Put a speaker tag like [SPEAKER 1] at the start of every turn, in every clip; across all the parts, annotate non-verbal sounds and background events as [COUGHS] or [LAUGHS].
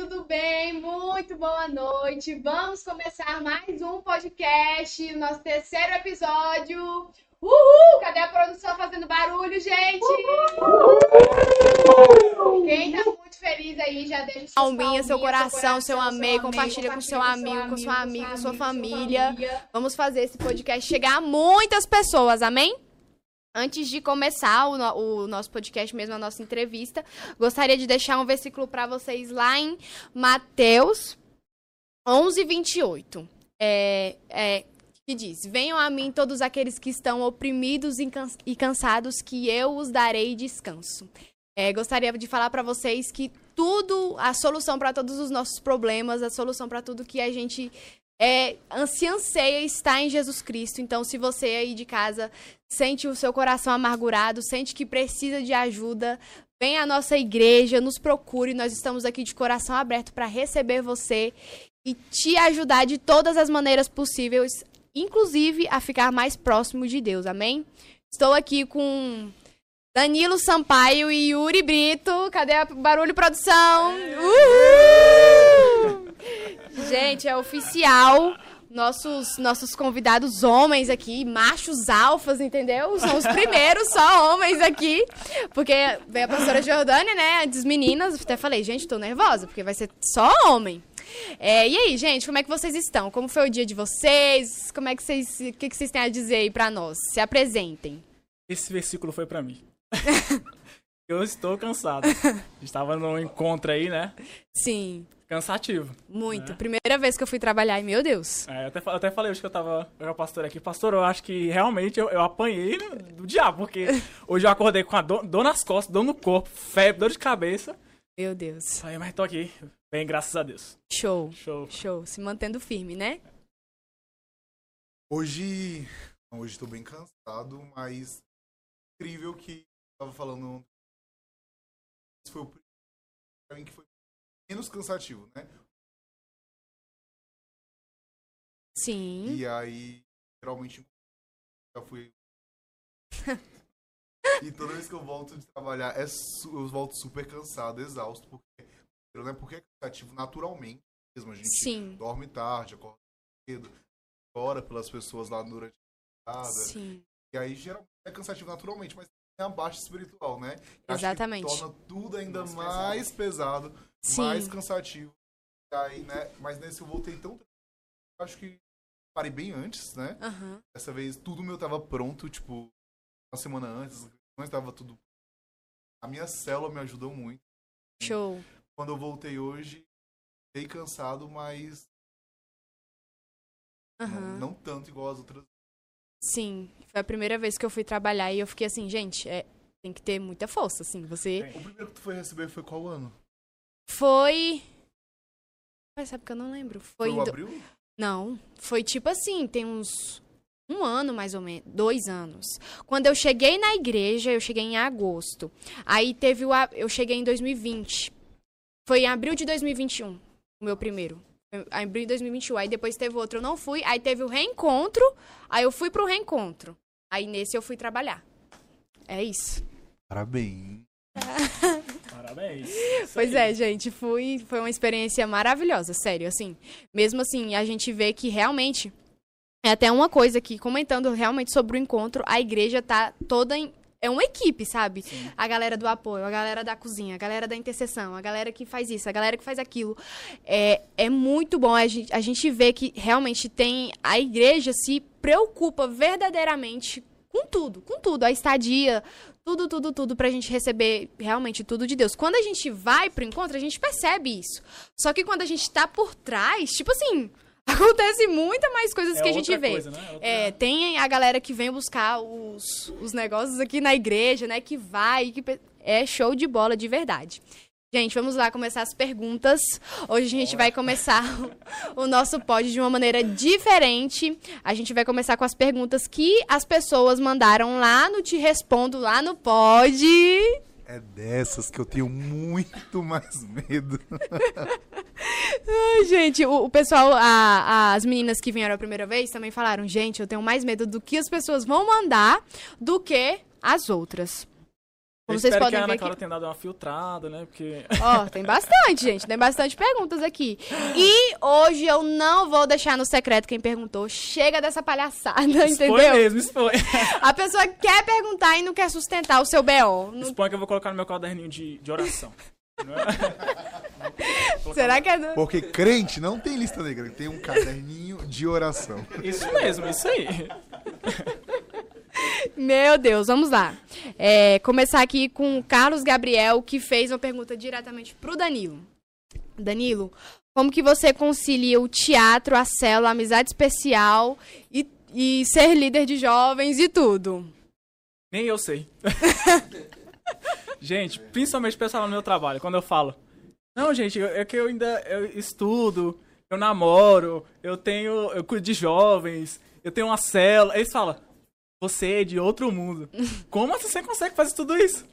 [SPEAKER 1] tudo bem? Muito boa noite. Vamos começar mais um podcast, nosso terceiro episódio. Uhul! Cadê a produção fazendo barulho, gente? Uhul! Quem tá muito feliz aí, já deixa
[SPEAKER 2] seu palminha, seu coração, seu amei, compartilha com seu amigo, com sua amiga, com sua família. Vamos fazer esse podcast chegar a muitas pessoas, amém? Antes de começar o, o, nosso podcast, mesmo a nossa entrevista, gostaria de deixar um versículo para vocês lá em Mateus 11, 28. É, é, que diz: Venham a mim todos aqueles que estão oprimidos e cansados, que eu os darei descanso. É, gostaria de falar para vocês que tudo, a solução para todos os nossos problemas, a solução para tudo que a gente é, se anseia está em Jesus Cristo. Então, se você aí de casa sente o seu coração amargurado, sente que precisa de ajuda, vem à nossa igreja, nos procure. Nós estamos aqui de coração aberto para receber você e te ajudar de todas as maneiras possíveis, inclusive a ficar mais próximo de Deus. Amém? Estou aqui com Danilo Sampaio e Yuri Brito. Cadê a barulho produção? Uhul! Gente, é oficial. Nossos, nossos convidados homens aqui, machos alfas, entendeu? São os primeiros só homens aqui. Porque veio a professora Jordânia, né? As meninas, até falei, gente, tô nervosa, porque vai ser só homem. É, e aí, gente, como é que vocês estão? Como foi o dia de vocês? Como é que vocês. O que, que vocês têm a dizer aí pra nós? Se apresentem.
[SPEAKER 3] Esse versículo foi para mim. [LAUGHS] Eu estou cansado. Estava num encontro aí, né?
[SPEAKER 2] Sim.
[SPEAKER 3] Cansativo.
[SPEAKER 2] Muito. Né? Primeira vez que eu fui trabalhar e, meu Deus.
[SPEAKER 3] É, eu até, eu até falei hoje que eu tava com a pastora aqui. Pastor, eu acho que realmente eu, eu apanhei do diabo, porque [LAUGHS] hoje eu acordei com a dor, dor nas costas, dor no corpo, febre, dor de cabeça.
[SPEAKER 2] Meu Deus.
[SPEAKER 3] Aí, mas tô aqui. Bem, graças a Deus.
[SPEAKER 2] Show. Show. Show. Se mantendo firme, né?
[SPEAKER 4] Hoje. Hoje tô bem cansado, mas incrível que tava falando. Esse foi o primeiro que foi menos cansativo, né?
[SPEAKER 2] Sim.
[SPEAKER 4] E aí, geralmente, já fui. [LAUGHS] e toda vez que eu volto de trabalhar, é eu volto super cansado, exausto, porque, né? porque é cansativo naturalmente mesmo. A gente
[SPEAKER 2] Sim.
[SPEAKER 4] dorme tarde, acorda cedo, ora pelas pessoas lá durante a casa.
[SPEAKER 2] Sim.
[SPEAKER 4] E aí, geralmente, é cansativo naturalmente, mas tem a baixa espiritual, né?
[SPEAKER 2] Exatamente.
[SPEAKER 4] torna tudo ainda mais, mais pesado. pesado Sim. mais cansativo. E aí, né? Mas nesse eu voltei tão. Acho que parei bem antes, né?
[SPEAKER 2] Uhum.
[SPEAKER 4] Dessa vez tudo meu tava pronto, tipo, uma semana antes, não estava tudo. A minha célula me ajudou muito.
[SPEAKER 2] Show.
[SPEAKER 4] Quando eu voltei hoje, fiquei cansado, mas.
[SPEAKER 2] Uhum.
[SPEAKER 4] Não, não, tanto igual as outras.
[SPEAKER 2] Sim, foi a primeira vez que eu fui trabalhar e eu fiquei assim, gente, é, tem que ter muita força, assim, você...
[SPEAKER 4] O primeiro que tu foi receber foi qual ano?
[SPEAKER 2] Foi. Mas sabe que eu não lembro.
[SPEAKER 4] Foi, foi abril?
[SPEAKER 2] Não. Foi tipo assim, tem uns. Um ano mais ou menos, dois anos. Quando eu cheguei na igreja, eu cheguei em agosto. Aí teve o. Eu cheguei em 2020. Foi em abril de 2021, o meu primeiro. Em abril de 2021. Aí depois teve outro, eu não fui. Aí teve o reencontro. Aí eu fui pro reencontro. Aí nesse eu fui trabalhar. É isso.
[SPEAKER 4] Parabéns. [LAUGHS]
[SPEAKER 3] Parabéns.
[SPEAKER 2] Pois é, gente, foi, foi uma experiência maravilhosa, sério, assim. Mesmo assim, a gente vê que realmente é até uma coisa aqui, comentando realmente sobre o encontro, a igreja tá toda em, é uma equipe, sabe? Sim. A galera do apoio, a galera da cozinha, a galera da intercessão, a galera que faz isso, a galera que faz aquilo. É, é muito bom a gente, a gente ver que realmente tem. A igreja se preocupa verdadeiramente com tudo, com tudo. A estadia, tudo, tudo, tudo pra gente receber realmente tudo de Deus. Quando a gente vai pro encontro, a gente percebe isso. Só que quando a gente tá por trás, tipo assim, [LAUGHS] acontece muita mais coisas
[SPEAKER 3] é
[SPEAKER 2] que a gente vê.
[SPEAKER 3] Coisa, né?
[SPEAKER 2] outra... é, tem a galera que vem buscar os, os negócios aqui na igreja, né? Que vai, que é show de bola de verdade. Gente, vamos lá começar as perguntas. Hoje a gente vai começar [LAUGHS] o nosso pod de uma maneira diferente. A gente vai começar com as perguntas que as pessoas mandaram lá no Te Respondo, lá no pod.
[SPEAKER 4] É dessas que eu tenho muito mais medo. [LAUGHS]
[SPEAKER 2] Ai, gente, o, o pessoal, a- as meninas que vieram a primeira vez também falaram, gente, eu tenho mais medo do que as pessoas vão mandar do que as outras.
[SPEAKER 3] Eu
[SPEAKER 2] Como vocês
[SPEAKER 3] espero
[SPEAKER 2] podem
[SPEAKER 3] que a Ana
[SPEAKER 2] ver
[SPEAKER 3] Clara
[SPEAKER 2] aqui.
[SPEAKER 3] tenha dado uma filtrada, né? Porque.
[SPEAKER 2] Ó, tem bastante, gente. Tem bastante perguntas aqui. E hoje eu não vou deixar no secreto quem perguntou. Chega dessa palhaçada,
[SPEAKER 3] Expõe
[SPEAKER 2] entendeu?
[SPEAKER 3] mesmo, expõe. [LAUGHS]
[SPEAKER 2] A pessoa quer perguntar e não quer sustentar o seu BO. Não-
[SPEAKER 3] Expõe que eu vou colocar no meu caderninho de, de oração. [LAUGHS] Não é?
[SPEAKER 2] Será que é do...
[SPEAKER 4] Porque crente não tem lista negra, tem um caderninho de oração.
[SPEAKER 3] Isso mesmo, isso aí.
[SPEAKER 2] Meu Deus, vamos lá. É, começar aqui com o Carlos Gabriel, que fez uma pergunta diretamente pro Danilo. Danilo, como que você concilia o teatro, a célula, a amizade especial e, e ser líder de jovens e tudo?
[SPEAKER 3] Nem eu sei. [LAUGHS] gente, principalmente o pessoal no meu trabalho, quando eu falo. Não, gente, é que eu ainda eu estudo, eu namoro, eu tenho. Eu cuido de jovens, eu tenho uma célula. Eles falam, você é de outro mundo. [LAUGHS] Como assim você consegue fazer tudo isso?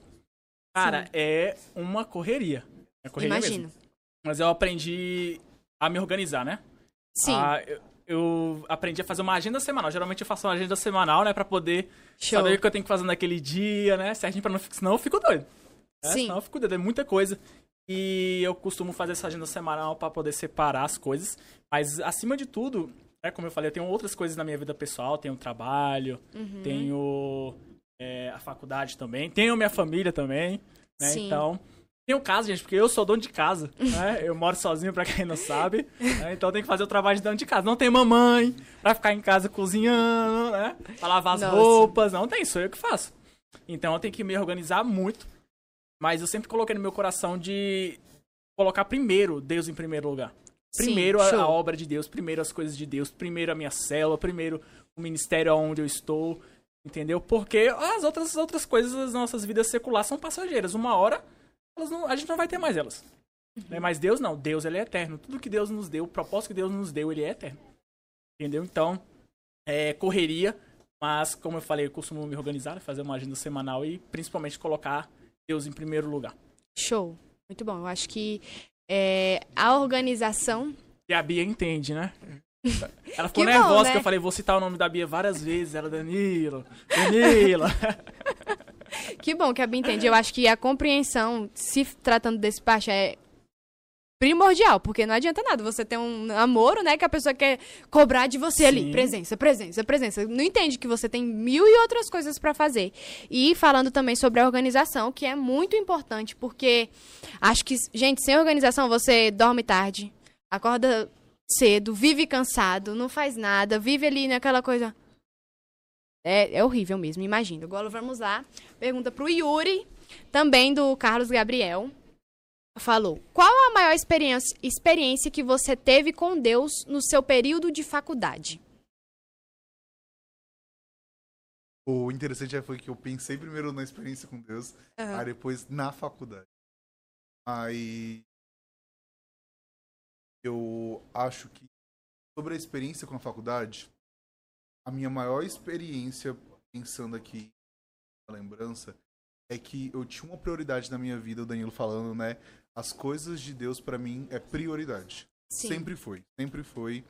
[SPEAKER 3] Cara, é uma correria. É correria
[SPEAKER 2] Imagino.
[SPEAKER 3] mesmo. Mas eu aprendi a me organizar, né?
[SPEAKER 2] Sim,
[SPEAKER 3] Ah, eu, eu aprendi a fazer uma agenda semanal. Geralmente eu faço uma agenda semanal, né? Pra poder
[SPEAKER 2] show.
[SPEAKER 3] saber o que eu tenho que fazer naquele dia, né? Certinho pra não ficar. Senão eu fico doido. né?
[SPEAKER 2] Sim.
[SPEAKER 3] Senão eu fico doido. É muita coisa. E eu costumo fazer essa agenda semanal pra poder separar as coisas. Mas acima de tudo, é como eu falei, eu tenho outras coisas na minha vida pessoal. Tenho trabalho,
[SPEAKER 2] Uhum.
[SPEAKER 3] tenho é, a faculdade também, tenho minha família também, né?
[SPEAKER 2] Sim.
[SPEAKER 3] Então. Tenho casa, gente, porque eu sou dono de casa, [LAUGHS] né? Eu moro sozinho, pra quem não sabe. né? Então tem que fazer o trabalho de dono de casa. Não tem mamãe pra ficar em casa cozinhando, né? Pra lavar as
[SPEAKER 2] Nossa.
[SPEAKER 3] roupas. Não tem, sou eu que faço. Então eu tenho que me organizar muito. Mas eu sempre coloquei no meu coração de colocar primeiro Deus em primeiro lugar.
[SPEAKER 2] Sim,
[SPEAKER 3] Primeiro a,
[SPEAKER 2] show.
[SPEAKER 3] a obra de Deus, primeiro as coisas de Deus, primeiro a minha célula, primeiro o ministério onde eu estou, entendeu? Porque as outras, outras coisas das nossas vidas seculares são passageiras. Uma hora não- a gente não vai ter mais elas. Né? Mas Deus não, Deus ele é eterno. Tudo que Deus nos deu, o propósito que Deus nos deu, ele é eterno. Entendeu? Então, é correria, mas como eu falei, eu costumo me organizar, fazer uma agenda semanal e principalmente colocar Deus em primeiro lugar.
[SPEAKER 2] Show. Muito bom. Eu acho que é, a organização.
[SPEAKER 3] E a Bia entende, né? [LAUGHS] Ela ficou
[SPEAKER 2] Que bom,
[SPEAKER 3] nervosa
[SPEAKER 2] né?
[SPEAKER 3] que eu falei, vou citar o nome da Bia várias vezes. Ela, Danilo, Danilo. [LAUGHS]
[SPEAKER 2] Que bom que a Bia entende. Eu acho que a compreensão, se tratando desse parte, é primordial, porque não adianta nada você ter um namoro, né, que a pessoa quer cobrar de você ali,
[SPEAKER 3] Sim.
[SPEAKER 2] presença, presença, presença. Não entende que você tem mil e outras coisas pra fazer. E falando também sobre a organização, que é muito importante, porque acho que, gente, sem organização você dorme tarde, acorda cedo, vive cansado, não faz nada, vive ali naquela coisa. É, é horrível mesmo, imagina. Agora vamos lá. Pergunta pro Yuri, também do Carlos Gabriel. Falou: Qual a maior experiência, experiência que você teve com Deus no seu período de faculdade?
[SPEAKER 4] O interessante foi que eu pensei primeiro na experiência com Deus, aí depois na faculdade. Aí eu acho que sobre a experiência com a faculdade, a minha maior experiência, pensando aqui na lembrança, é que eu tinha uma prioridade na minha vida, o Danilo falando, né? As coisas de Deus pra mim é prioridade.
[SPEAKER 2] Sim.
[SPEAKER 4] Sempre foi, sempre foi.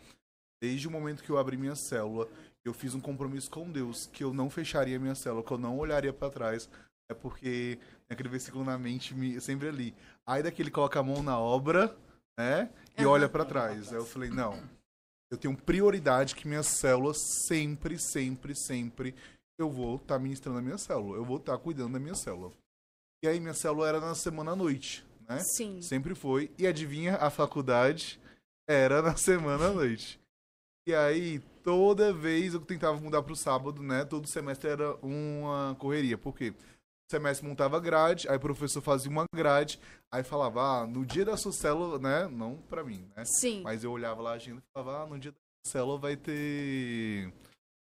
[SPEAKER 4] Desde o momento que eu abri minha célula, eu fiz um compromisso com Deus que eu não fecharia minha célula, que eu não olharia pra trás. É porque aquele versículo na mente me, sempre ali. Aí daquele coloca a mão na obra, né? E olha pra trás. Aí eu falei, não. Eu tenho prioridade que minha célula sempre, sempre, sempre eu vou estar ministrando a minha célula. Eu vou estar cuidando da minha célula. E aí minha célula era na semana à noite, né?
[SPEAKER 2] Sim.
[SPEAKER 4] Sempre foi. E adivinha, a faculdade era na [LAUGHS] semana à noite. E aí, toda vez eu tentava mudar pro sábado, né? Todo semestre era uma correria. Por quê? O semestre montava grade, aí o professor fazia uma grade, aí falava, ah, no dia da sua célula, né? Não pra mim, né?
[SPEAKER 2] Sim.
[SPEAKER 4] Mas eu olhava lá a agenda e falava, ah, no dia da célula vai ter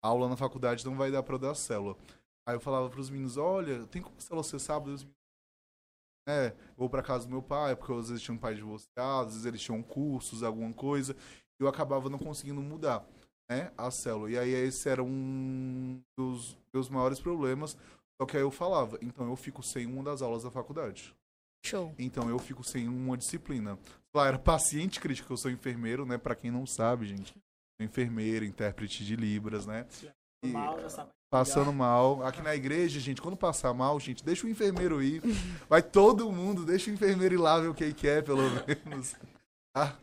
[SPEAKER 4] aula na faculdade, não vai dar pra eu dar célula. Aí eu falava pros meninos, olha, tem como célula ser sábado? E os meninos, é, vou pra casa do meu pai, porque às vezes tinha um pai divorciado, às vezes eles tinham cursos, alguma coisa, e eu acabava não conseguindo mudar, né, a célula. E aí esse era um dos meus maiores problemas, Só que aí eu falava, então eu fico sem uma das aulas da faculdade.
[SPEAKER 2] Show.
[SPEAKER 4] Então eu fico sem uma disciplina. Lá era paciente crítico, eu sou enfermeiro, né? Pra quem não sabe, gente. Sou enfermeiro, intérprete de Libras, né? E
[SPEAKER 3] Mal, já sabe.
[SPEAKER 4] Passando mal. Aqui na igreja, gente, quando passar mal, gente, deixa o enfermeiro ir. Vai todo mundo, deixa o enfermeiro ir lá ver o que ele quer, pelo [LAUGHS] menos. Tá?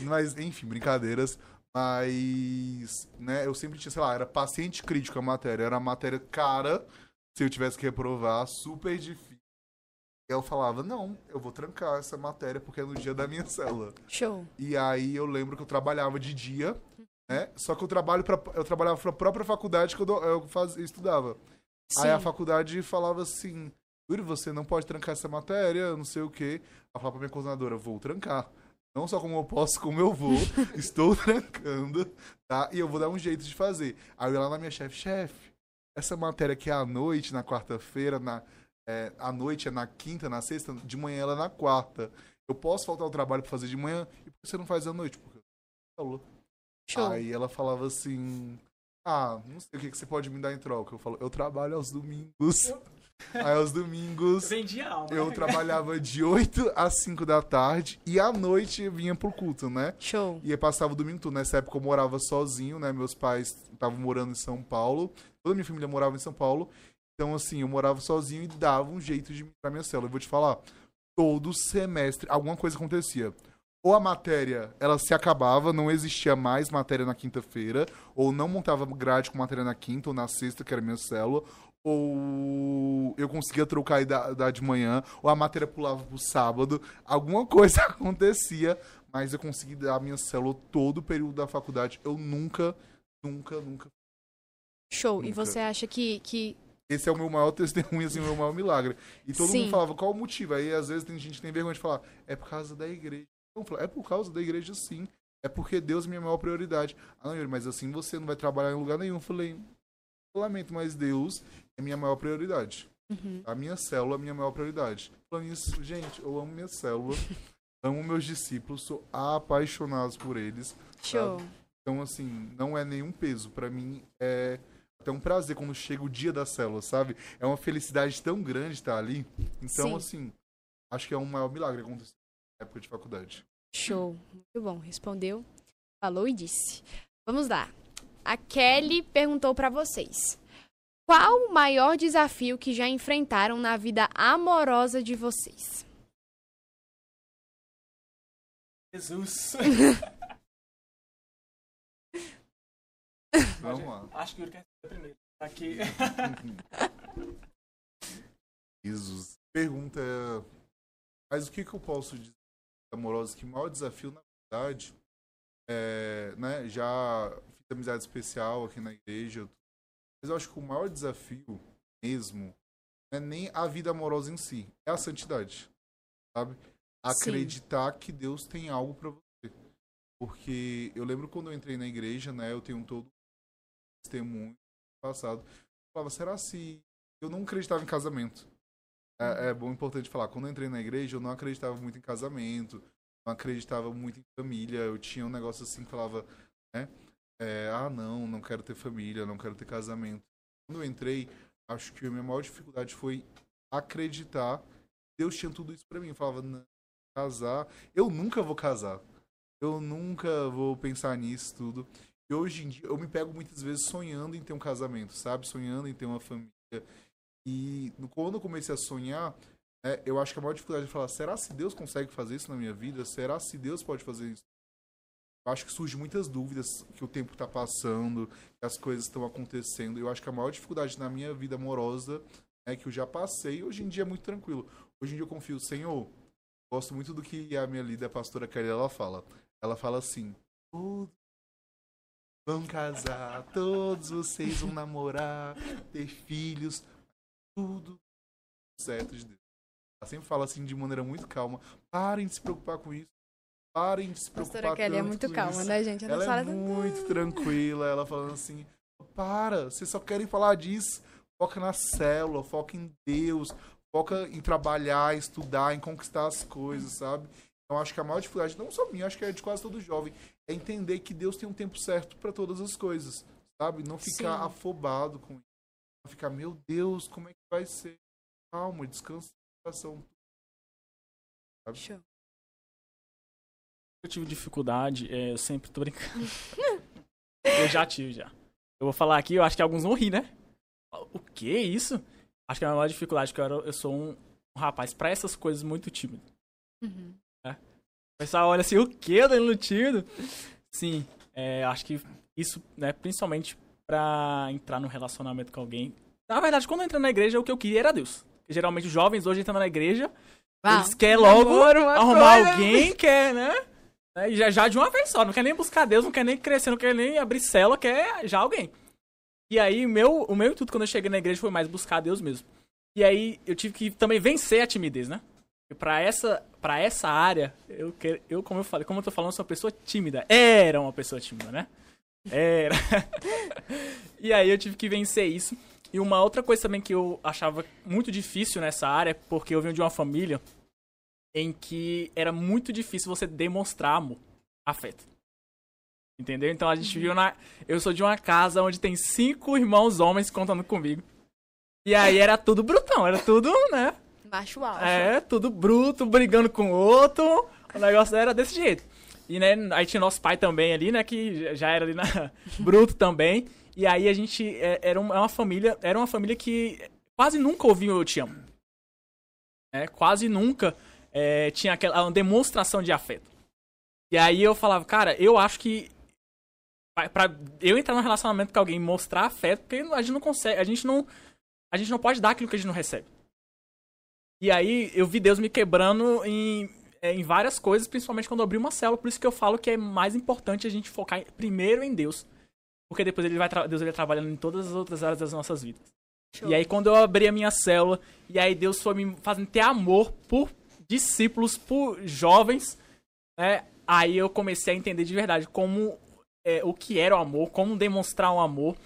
[SPEAKER 4] Mas, enfim, brincadeiras. Mas, né, eu sempre tinha, sei lá, era paciente crítico a matéria. Era a matéria cara, se eu tivesse que reprovar, super difícil. E eu falava, não, eu vou trancar essa matéria porque é no dia da minha célula.
[SPEAKER 2] Show.
[SPEAKER 4] E aí eu lembro que eu trabalhava de dia, né? Só que eu trabalho para eu trabalhava para a própria faculdade que eu, do- eu fazia, eu estudava.
[SPEAKER 2] Sim.
[SPEAKER 4] Aí a faculdade falava assim: Yuri, você não pode trancar essa matéria, não sei o quê. Ela falava pra minha coordenadora: vou trancar. Não só como eu posso, como eu vou. [LAUGHS] Estou trancando, tá? E eu vou dar um jeito de fazer. Aí eu ia lá na minha chefe: chefe, essa matéria aqui é à noite, na quarta-feira, na. É, à noite é na quinta, na sexta, de manhã ela é na quarta. Eu posso faltar ao trabalho pra fazer de manhã e por que você não faz à noite? Porque falou.
[SPEAKER 2] Show.
[SPEAKER 4] Aí ela falava assim: Ah, não sei o que, que você pode me dar em troca. Eu falo, eu trabalho aos domingos. [LAUGHS] Aí aos domingos
[SPEAKER 3] Vendi a alma.
[SPEAKER 4] eu trabalhava de 8 às 5 da tarde e à noite eu vinha pro culto, né?
[SPEAKER 2] Show.
[SPEAKER 4] E aí passava o domingo todo. Nessa época eu morava sozinho, né? Meus pais estavam morando em São Paulo. Toda a minha família morava em São Paulo. Então, assim, eu morava sozinho e dava um jeito de ir pra minha célula. Eu vou te falar, todo semestre alguma coisa acontecia. Ou a matéria, ela se acabava, não existia mais matéria na quinta-feira, ou não montava grade com matéria na quinta ou na sexta, que era minha célula, ou eu conseguia trocar e dar, dar de manhã, ou a matéria pulava pro sábado. Alguma [LAUGHS] coisa acontecia, mas eu consegui dar a minha célula todo o período da faculdade. Eu nunca, nunca, nunca
[SPEAKER 2] Show. E
[SPEAKER 4] Nunca.
[SPEAKER 2] você acha que, que
[SPEAKER 4] esse é o meu maior [LAUGHS] testemunho, assim, o meu maior milagre. E todo
[SPEAKER 2] Sim.
[SPEAKER 4] mundo falava, qual o motivo? Aí, às vezes, tem gente que tem vergonha de falar, é por causa da igreja. É por causa da igreja, sim. É porque Deus é minha maior prioridade. Ah, não, Yuri, mas assim você não vai trabalhar em lugar nenhum. Eu falei, lamento, mas Deus é minha maior prioridade.
[SPEAKER 2] Uhum.
[SPEAKER 4] A minha célula é a minha maior prioridade. Falando isso, gente, eu amo minha célula, [LAUGHS] amo meus discípulos, sou apaixonado por eles.
[SPEAKER 2] show.
[SPEAKER 4] Então, assim, não é nenhum peso. Pra mim, é até um prazer quando chega o dia da célula, sabe? É uma felicidade tão grande estar ali. Então,
[SPEAKER 2] Sim.
[SPEAKER 4] assim, acho que é um maior milagre acontecer época de faculdade.
[SPEAKER 2] Show. Muito bom. Respondeu, falou e disse. Vamos lá. A Kelly perguntou pra vocês. Qual o maior desafio que já enfrentaram na vida amorosa de vocês?
[SPEAKER 3] Jesus. [LAUGHS]
[SPEAKER 4] Vamos lá.
[SPEAKER 3] Acho que o Yuri quer ser primeiro. Tá Aqui. [LAUGHS]
[SPEAKER 4] Jesus. Pergunta é, mas o que, que eu posso dizer amorosa que o maior desafio, na verdade, é, né, já fiz amizade especial aqui na igreja, mas eu acho que o maior desafio mesmo não é nem a vida amorosa em si, é a santidade, sabe? Acreditar que Deus tem algo pra você. Porque eu lembro quando eu entrei na igreja, né, eu tenho todo um testemunho passado. Eu falava, será se eu não acreditava em casamento? É, é bom importante falar. Quando eu entrei na igreja, eu não acreditava muito em casamento, não acreditava muito em família. Eu tinha um negócio assim que falava, né? é, ah, não, não quero ter família, não quero ter casamento. Quando eu entrei, acho que a minha maior dificuldade foi acreditar que Deus tinha tudo isso pra mim. Eu falava, não, casar, eu nunca vou casar. Eu nunca vou pensar nisso tudo. E hoje em dia, eu me pego muitas vezes sonhando em ter um casamento, sabe? Sonhando em ter uma família. E quando eu comecei a sonhar, né, eu acho que a maior dificuldade é falar: será se Deus consegue fazer isso na minha vida? Será se Deus pode fazer isso? Eu acho que surgem muitas dúvidas que o tempo está passando, que as coisas estão acontecendo. Eu acho que a maior dificuldade na minha vida amorosa é que eu já passei. Hoje em dia é muito tranquilo. Hoje em dia eu confio, Senhor. Gosto muito do que a minha líder, a pastora Kelly, ela fala. Ela fala assim: "Todos vão casar, todos vocês vão namorar, ter filhos, tudo certo de Deus. Ela sempre fala assim de maneira muito calma. Parem de se preocupar com isso. Parem de se preocupar
[SPEAKER 2] Pastora Kelly é muito calma,
[SPEAKER 4] isso.
[SPEAKER 2] né, gente?
[SPEAKER 4] Ela é muito tranquila, ela falando assim, para, vocês só querem falar disso, foca na célula, foca em Deus, foca em trabalhar, estudar, em conquistar as coisas, sabe? Então acho que a maior dificuldade, não só minha, acho que é de quase todo jovem, é entender que Deus tem um tempo certo para todas as coisas, sabe? Não ficar
[SPEAKER 2] Sim.
[SPEAKER 4] afobado com isso. Ficar, meu Deus, como é que vai ser? Calma, descansa o coração.
[SPEAKER 2] Show.
[SPEAKER 3] Eu tive dificuldade, é, eu sempre tô brincando. [LAUGHS] eu já tive, já. Eu vou falar aqui, eu acho que alguns vão rir, né? O que é isso? Acho que a maior dificuldade que eu, era, eu sou um, um rapaz pra essas coisas muito tímido.
[SPEAKER 2] Uhum.
[SPEAKER 3] O pessoal olha assim, o que, Danilo tímido? Sim, é, acho que isso, né, principalmente pra entrar num relacionamento com alguém. Na verdade, quando eu entrei na igreja, o que eu queria era Deus. Porque, geralmente, os jovens hoje entram na igreja,
[SPEAKER 2] Vá.
[SPEAKER 3] eles querem logo arrumar
[SPEAKER 2] coisa.
[SPEAKER 3] alguém, quer, né? né, E já, já de uma vez só, não quer nem buscar Deus, não quer nem crescer, não quer nem abrir célula, quer já alguém. E aí, o meu, o meu intuito quando eu cheguei na igreja foi mais buscar Deus mesmo. E aí, eu tive que também vencer a timidez, né? E pra essa, pra essa área, eu, eu, como eu falei, como eu tô falando, sou uma pessoa tímida. Era uma pessoa tímida, né? Era. [LAUGHS] e aí eu tive que vencer isso. E uma outra coisa também que eu achava muito difícil nessa área, porque eu venho de uma família em que era muito difícil você demonstrar amor, afeto. Entendeu? Então a gente viu na. Eu sou de uma casa onde tem cinco irmãos homens contando comigo. E aí era tudo brutão, era tudo, né?
[SPEAKER 2] Macho alfa.
[SPEAKER 3] É, tudo bruto, brigando com o outro. O negócio era desse jeito. E, né, aí tinha nosso pai também ali, né, que já era ali na... [LAUGHS] bruto também. E aí a gente é, era uma, uma família, era uma família que quase nunca ouvia o eu te amo. É, quase nunca é, tinha aquela demonstração de afeto. E aí eu falava, cara, eu acho que pra eu entrar num relacionamento com alguém mostrar afeto, porque a gente não consegue, a gente não a gente não pode dar aquilo que a gente não recebe. E aí eu vi Deus me quebrando em, é, em várias coisas, principalmente quando eu abri uma célula. Por isso que eu falo que é mais importante a gente focar em- primeiro em Deus. Porque depois ele vai Deus ele vai trabalhando em todas as outras áreas das nossas vidas.
[SPEAKER 2] Show.
[SPEAKER 3] E aí quando eu abri a minha célula, e aí Deus foi me fazendo ter amor por discípulos, por jovens, né? Aí eu comecei a entender de verdade como é, o que era o amor, como demonstrar o amor.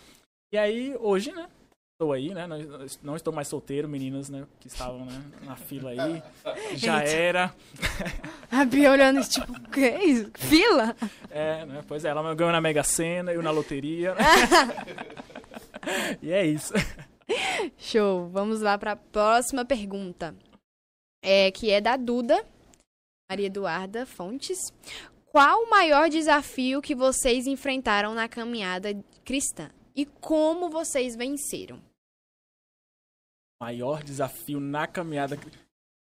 [SPEAKER 3] E aí hoje, né? Estou aí, né? Não, não estou mais solteiro, meninas, né? Que estavam né, na fila aí. [LAUGHS] Já
[SPEAKER 2] Eita.
[SPEAKER 3] era.
[SPEAKER 2] A Bia olhando, tipo, o que é isso? Fila?
[SPEAKER 3] É, né? Pois é, ela ganhou na Mega Sena, eu na loteria. [LAUGHS] e é isso.
[SPEAKER 2] Show. Vamos lá para a próxima pergunta. É, que é da Duda, Maria Eduarda Fontes. Qual o maior desafio que vocês enfrentaram na caminhada cristã? E como vocês venceram?
[SPEAKER 3] Maior desafio na caminhada.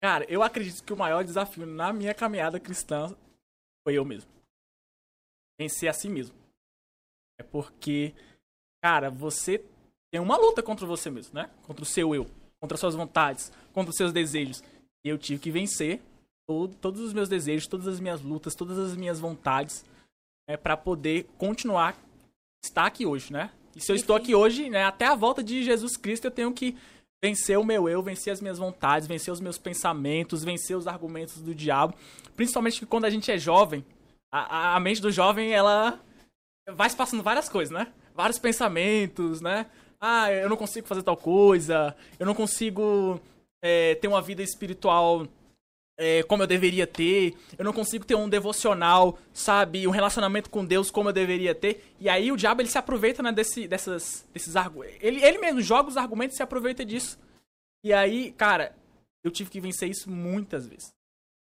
[SPEAKER 3] Cara, eu acredito que o maior desafio na minha caminhada cristã foi eu mesmo. Vencer a si mesmo. É porque, cara, você tem uma luta contra você mesmo, né? Contra o seu eu, contra suas vontades, contra os seus desejos. E eu tive que vencer todo- todos os meus desejos, todas as minhas lutas, todas as minhas vontades, né, para poder continuar estar aqui hoje, né? E se eu estou aqui hoje, né, até a volta de Jesus Cristo, eu tenho que vencer o meu eu, vencer as minhas vontades, vencer os meus pensamentos, vencer os argumentos do diabo. Principalmente que quando a gente é jovem, a, a- mente do jovem, ela vai se passando várias coisas, né? Vários pensamentos, né? Ah, eu não consigo fazer tal coisa, eu não consigo é, ter uma vida espiritual é, como eu deveria ter, eu não consigo ter um devocional, sabe, um relacionamento com Deus como eu deveria ter. E aí o diabo ele se aproveita né, desse, dessas, desses argumentos. Ele, ele mesmo joga os argumentos e se aproveita disso. E aí, cara, eu tive que vencer isso muitas vezes.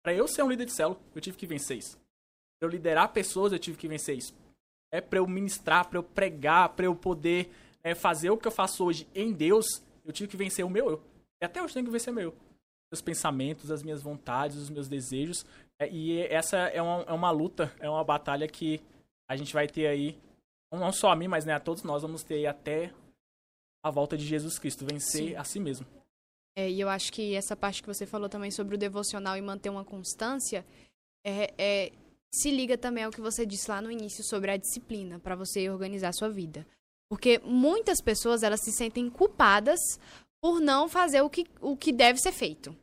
[SPEAKER 3] Pra eu ser um líder de célula, eu tive que vencer isso. Pra eu liderar pessoas, eu tive que vencer isso. É pra eu ministrar, pra eu pregar, pra eu poder é, fazer o que eu faço hoje em Deus, eu tive que vencer o meu eu. E até hoje tenho que vencer o meu eu meus pensamentos, as minhas vontades, os meus desejos. É, e essa é uma, é uma luta, é uma batalha que a gente vai ter aí, não só a mim, mas né, a todos nós vamos ter aí até a volta de Jesus Cristo, vencer
[SPEAKER 2] Sim.
[SPEAKER 3] a si mesmo.
[SPEAKER 2] É, e eu acho que essa parte que você falou também sobre o devocional e manter uma constância é, é- se liga também ao que você disse lá no início sobre a disciplina para você organizar a sua vida. Porque muitas pessoas elas se sentem culpadas por não fazer o que, o que deve ser feito.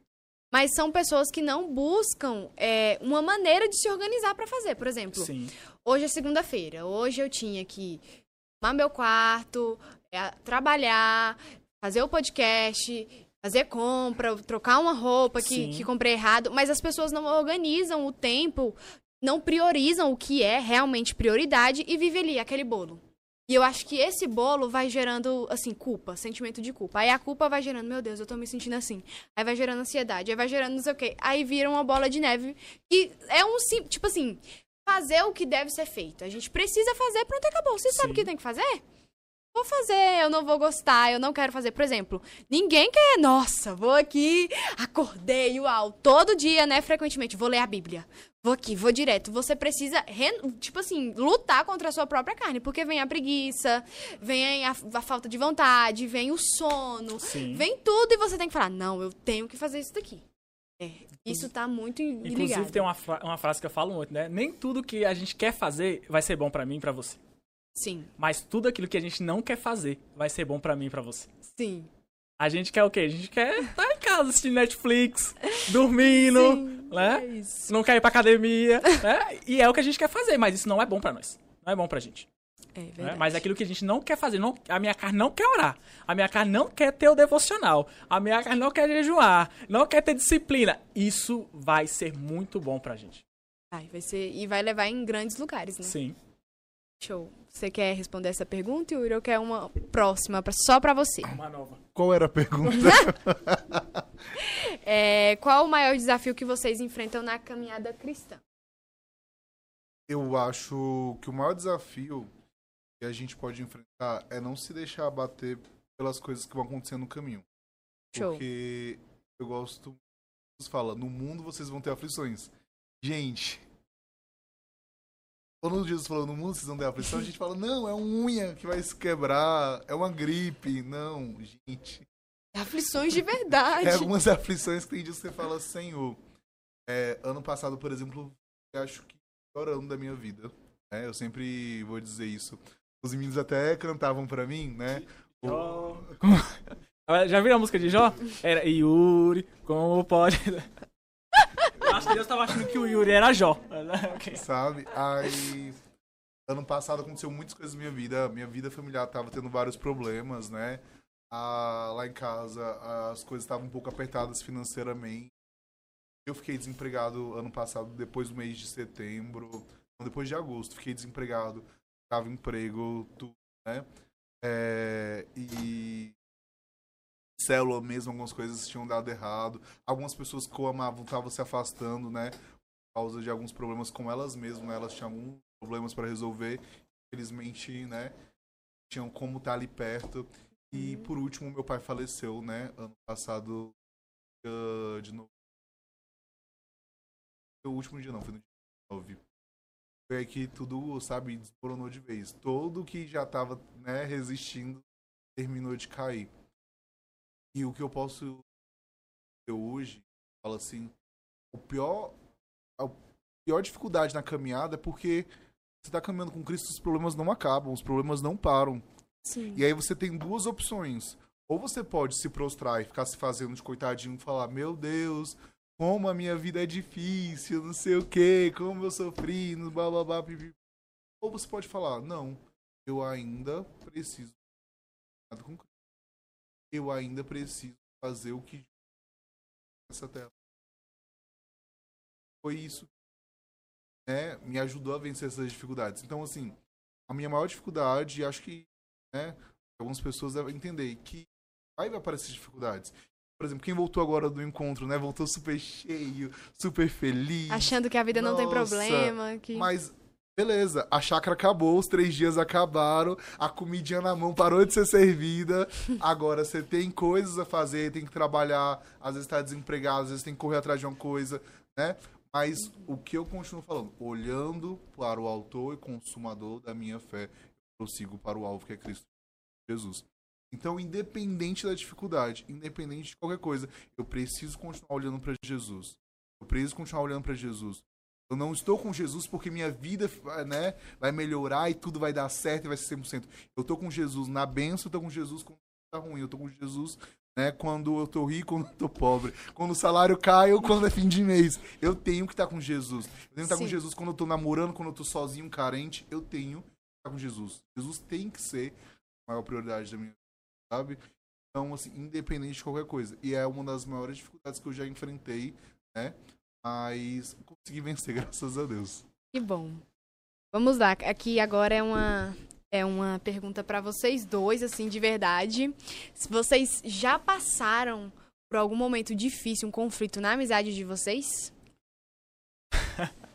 [SPEAKER 2] Mas são pessoas que não buscam é, uma maneira de se organizar para fazer. Por exemplo,
[SPEAKER 3] Sim,
[SPEAKER 2] hoje é segunda-feira. Hoje eu tinha que arrumar meu quarto, é, trabalhar, fazer o podcast, fazer compra, trocar uma roupa que,
[SPEAKER 3] Sim.
[SPEAKER 2] que comprei errado. Mas as pessoas não organizam o tempo, não priorizam o que é realmente prioridade e vive ali aquele bolo. E eu acho que esse bolo vai gerando, assim, culpa, sentimento de culpa. Aí a culpa vai gerando, meu Deus, eu tô me sentindo assim. Aí vai gerando ansiedade, aí vai gerando não sei o quê. Aí vira uma bola de neve que é um, sim- tipo assim, fazer o que deve ser feito. A gente precisa fazer, pronto, acabou. Você sabe o que tem que fazer? Vou fazer, eu não vou gostar, eu não quero fazer. Por exemplo, ninguém quer, nossa, vou aqui, acordei, uau, todo dia, né, frequentemente, vou ler a Bíblia. Vou aqui, vou direto. Você precisa, tipo assim, lutar contra a sua própria carne, porque vem a preguiça, vem a, a falta de vontade, vem o sono,
[SPEAKER 3] Sim.
[SPEAKER 2] vem tudo e você tem que falar, não, eu tenho que fazer isso daqui. É, isso tá muito in-
[SPEAKER 3] Inclusive,
[SPEAKER 2] ligado.
[SPEAKER 3] tem uma, uma frase que eu falo muito, né? Nem tudo que a gente quer fazer vai ser bom pra mim e pra você.
[SPEAKER 2] Sim,
[SPEAKER 3] Mas tudo aquilo que a gente não quer fazer vai ser bom pra mim e pra você.
[SPEAKER 2] sim.
[SPEAKER 3] A gente quer o quê? A gente quer estar em casa assistindo Netflix, [LAUGHS] dormindo,
[SPEAKER 2] Sim,
[SPEAKER 3] né?
[SPEAKER 2] é isso.
[SPEAKER 3] Não quer ir pra academia, né? E é o que a gente quer fazer, mas isso não é bom pra nós. Não é bom pra gente.
[SPEAKER 2] É
[SPEAKER 3] né?
[SPEAKER 2] verdade.
[SPEAKER 3] Mas aquilo que a gente não quer fazer, não, a minha carne não quer orar, a minha carne não quer ter o devocional, a minha carne não quer jejuar, não quer ter disciplina. Isso vai ser muito bom pra gente.
[SPEAKER 2] Vai, vai ser, e vai levar em grandes lugares, né?
[SPEAKER 3] Sim.
[SPEAKER 2] Show. Você quer responder essa pergunta, Yuri, ou quer uma próxima, só pra você?
[SPEAKER 3] Uma nova.
[SPEAKER 4] Qual era a pergunta? [LAUGHS]
[SPEAKER 2] É, qual o maior desafio que vocês enfrentam na caminhada cristã?
[SPEAKER 4] Eu acho que o maior desafio que a gente pode enfrentar é não se deixar abater pelas coisas que vão acontecendo no caminho.
[SPEAKER 2] Show.
[SPEAKER 4] Porque eu gosto. Fala, no mundo vocês vão ter aflições. Gente. Quando Jesus falou, no mundo vocês vão ter aflição, a gente fala, não, é uma unha que vai se quebrar, é uma gripe. Não, gente.
[SPEAKER 2] Aflições de verdade.
[SPEAKER 4] É algumas aflições que tem dias que você fala, Senhor. É, ano passado, por exemplo, eu acho que o pior ano da minha vida. né? Eu sempre vou dizer isso. Os meninos até cantavam pra mim, né?
[SPEAKER 3] Jó. [LAUGHS] Já viram a música de Jó? Era Yuri, como pode. Eu acho que Deus tava achando que o Yuri era Jó. [LAUGHS] Ok.
[SPEAKER 4] sabe? Aí, ano passado aconteceu muitas coisas na minha vida. Minha vida familiar tava tendo vários problemas, né? Ah, lá em casa as coisas estavam um pouco apertadas financeiramente. Eu fiquei desempregado ano passado, depois do mês de setembro, depois de agosto, fiquei desempregado, tava emprego, tudo, né? É, e célula mesmo, algumas coisas tinham dado errado. Algumas pessoas que eu amava estavam se afastando, né? Por causa de alguns problemas com elas mesmas, né? Elas tinham alguns problemas para resolver. Infelizmente, né? Tinham como estar ali perto. E por último, meu pai faleceu, né? Ano passado, ah, de novo. Foi o último dia não, foi no dia 9. Foi aí que tudo, sabe, desmoronou de vez. Todo que já tava, né, resistindo, terminou de cair. E o que eu posso dizer hoje, fala assim, o pior, a pior dificuldade na caminhada é porque você tá caminhando com Cristo, os problemas não acabam, os problemas não param.
[SPEAKER 2] Sim.
[SPEAKER 4] E aí você tem duas opções. Ou você pode se prostrar e ficar se fazendo de coitadinho e falar, meu Deus, como a minha vida é difícil, não sei o que, como eu sofri, blá blá blá. pipi. Ou você pode falar, não, eu ainda preciso com Cristo. Eu ainda preciso fazer o que essa terra. Foi isso né, me ajudou a vencer essas dificuldades. Então, assim, a minha maior dificuldade, acho que né, algumas pessoas devem entender que vai aparecer dificuldades. Por exemplo, quem voltou agora do encontro, né? Voltou super cheio, super feliz.
[SPEAKER 2] Achando que a vida não tem
[SPEAKER 4] Nossa,
[SPEAKER 2] problema. Que...
[SPEAKER 4] Mas, beleza, a chácara acabou, os três dias acabaram, a comidinha na mão parou de ser servida. Agora você tem coisas a fazer, tem que trabalhar, às vezes tá desempregado, às vezes tem que correr atrás de uma coisa, né? Mas o que eu continuo falando, olhando para o autor e consumador da minha fé, eu prossigo para o alvo que é Cristo Jesus. Então, independente da dificuldade, independente de qualquer coisa, eu preciso continuar olhando para Jesus. Eu preciso continuar olhando para Jesus. Eu não estou com Jesus porque minha vida né, vai melhorar e tudo vai dar certo e vai ser 100%. Eu estou com Jesus na benção, eu estou com Jesus quando tá ruim, eu estou com Jesus né, quando eu tô rico, [LAUGHS] quando eu tô pobre, quando o salário cai ou quando é fim de mês. Eu tenho que estar com Jesus. Eu tenho que estar com
[SPEAKER 2] Sim.
[SPEAKER 4] Jesus quando eu tô namorando, quando eu tô sozinho, carente, eu tenho que estar com Jesus. Jesus tem que ser a maior prioridade da minha vida, sabe? Então, assim, independente de qualquer coisa. E é uma das maiores dificuldades que eu já enfrentei, né? Mas consegui vencer, [LAUGHS] graças a Deus.
[SPEAKER 2] Que bom. Vamos lá, aqui agora é uma É uma pergunta pra vocês dois, assim, de verdade. Se vocês já passaram por algum momento difícil, um conflito na amizade de vocês? [LAUGHS]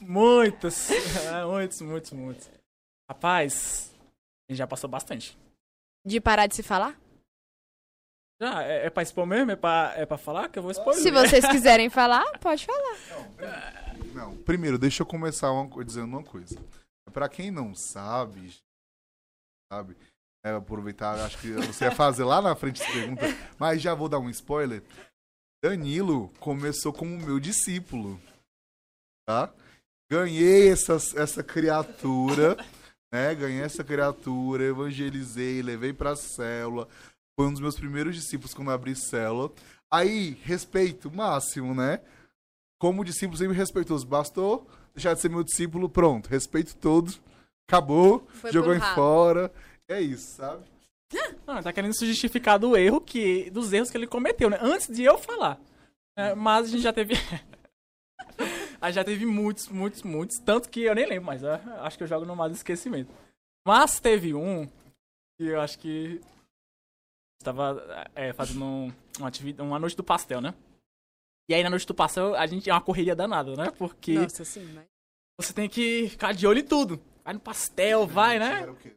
[SPEAKER 3] Muitos. É, muitos, muitos, muitos. Rapaz, a gente já passou bastante.
[SPEAKER 2] De parar de se falar?
[SPEAKER 3] Já, é, é pra expor mesmo? É pra, é pra falar que eu vou expor?
[SPEAKER 2] Se vocês [LAUGHS] quiserem falar, pode falar.
[SPEAKER 4] Não, primeiro, deixa eu começar uma, dizendo uma coisa. Pra quem não sabe, sabe, é, aproveitar, acho que você ia fazer lá na frente essa pergunta, mas já vou dar um spoiler. Danilo começou como meu discípulo, tá? Ganhei essa, essa criatura, né? Ganhei essa criatura, evangelizei, levei pra célula. Foi um dos meus primeiros discípulos quando eu abri célula. Aí, respeito máximo, né? Como discípulo sempre respeitoso. Bastou deixar de ser meu discípulo, pronto. Respeito todo. Acabou.
[SPEAKER 2] Foi
[SPEAKER 4] jogou em fora. É isso, sabe?
[SPEAKER 3] Não, tá querendo se justificar do erro que. dos erros que ele cometeu, né? Antes de eu falar. É, mas a gente já teve. a [LAUGHS] gente já teve muitos, muitos, muitos. Tanto que eu nem lembro, mas acho que eu jogo no mais esquecimento. Mas teve um que eu acho que. Estava é, fazendo um- uma, uma noite do pastel, né? E aí na noite do pastel a gente é uma correria danada, né? Porque
[SPEAKER 2] Nossa, sim, mas...
[SPEAKER 3] você tem que ficar de olho em tudo. Vai no pastel, vai, né?
[SPEAKER 4] Era o quê?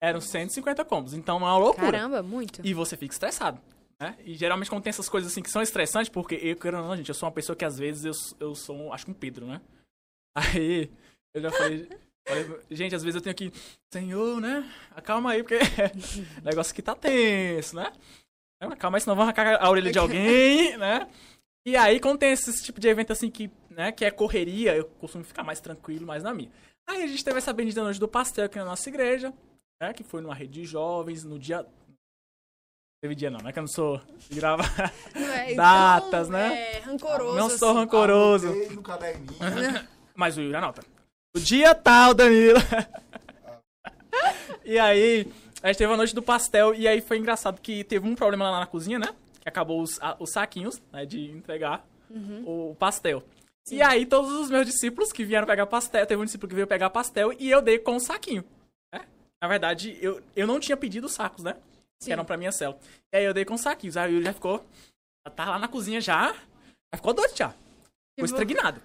[SPEAKER 3] Eram 150 combos, então é uma loucura.
[SPEAKER 2] Caramba, muito.
[SPEAKER 3] E você fica estressado. Né? E geralmente quando tem essas coisas assim que são estressantes, porque eu, querendo ou não, gente, eu sou uma pessoa que às vezes eu, eu sou, um- acho que um Pedro, né? Aí eu já falei, falei, gente, às vezes eu tenho que, Senhor, né? Acalma aí, porque o [LAUGHS] negócio aqui tá tenso, né? Calma aí, senão vão arrancar a orelha de [LAUGHS] alguém, né? E aí, quando tem esse tipo de evento assim que, né, que é correria, eu costumo ficar mais tranquilo, mais na minha. Aí a gente teve essa bendita noite do pastel aqui na nossa igreja, né? Que foi numa rede de jovens, no dia. Teve dia não, né? Que eu não sou de gravar.
[SPEAKER 2] Não é,
[SPEAKER 3] Datas,
[SPEAKER 2] então,
[SPEAKER 3] né?
[SPEAKER 2] É, rancoroso.
[SPEAKER 3] não sou
[SPEAKER 2] assim.
[SPEAKER 3] rancoroso.
[SPEAKER 4] No caderninho. [LAUGHS]
[SPEAKER 3] Mas o Yuri anota. O dia tal, Danilo. e aí, a gente teve a noite do pastel. E aí foi engraçado que teve um problema lá na cozinha, né? Que acabou os, a- os saquinhos, né? De entregar o pastel. E aí, todos os meus discípulos que vieram pegar pastel, teve um discípulo que veio pegar pastel e eu dei com o saquinho. Né? Na verdade, eu, eu não tinha pedido os sacos, né? Que
[SPEAKER 2] Sim.
[SPEAKER 3] eram pra minha cela. E aí eu dei com os saquinhos. Aí o já ficou. Já tá lá na cozinha já. Já ficou doido já. Ficou estreguinado.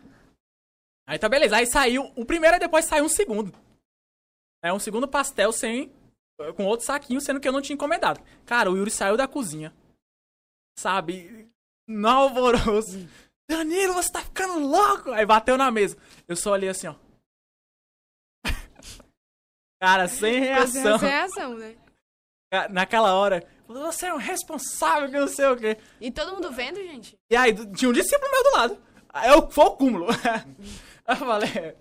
[SPEAKER 3] Aí tá beleza. Aí saiu o primeiro e depois saiu um segundo. É um segundo pastel sem. Com outro saquinho, sendo que eu não tinha encomendado. Cara, o Yuri saiu da cozinha. Sabe? No alvoroço. [LAUGHS] Danilo, você tá ficando louco! Aí bateu na mesa. Eu só olhei assim, ó. [LAUGHS] Cara, sem reação.
[SPEAKER 2] Sem reação, né?
[SPEAKER 3] Naquela hora, você é um responsável que não sei o quê.
[SPEAKER 2] E todo mundo vendo, gente?
[SPEAKER 3] E aí, tinha um discípulo meu do lado. Eu, foi o cúmulo. [LAUGHS] [LAUGHS] eu falei.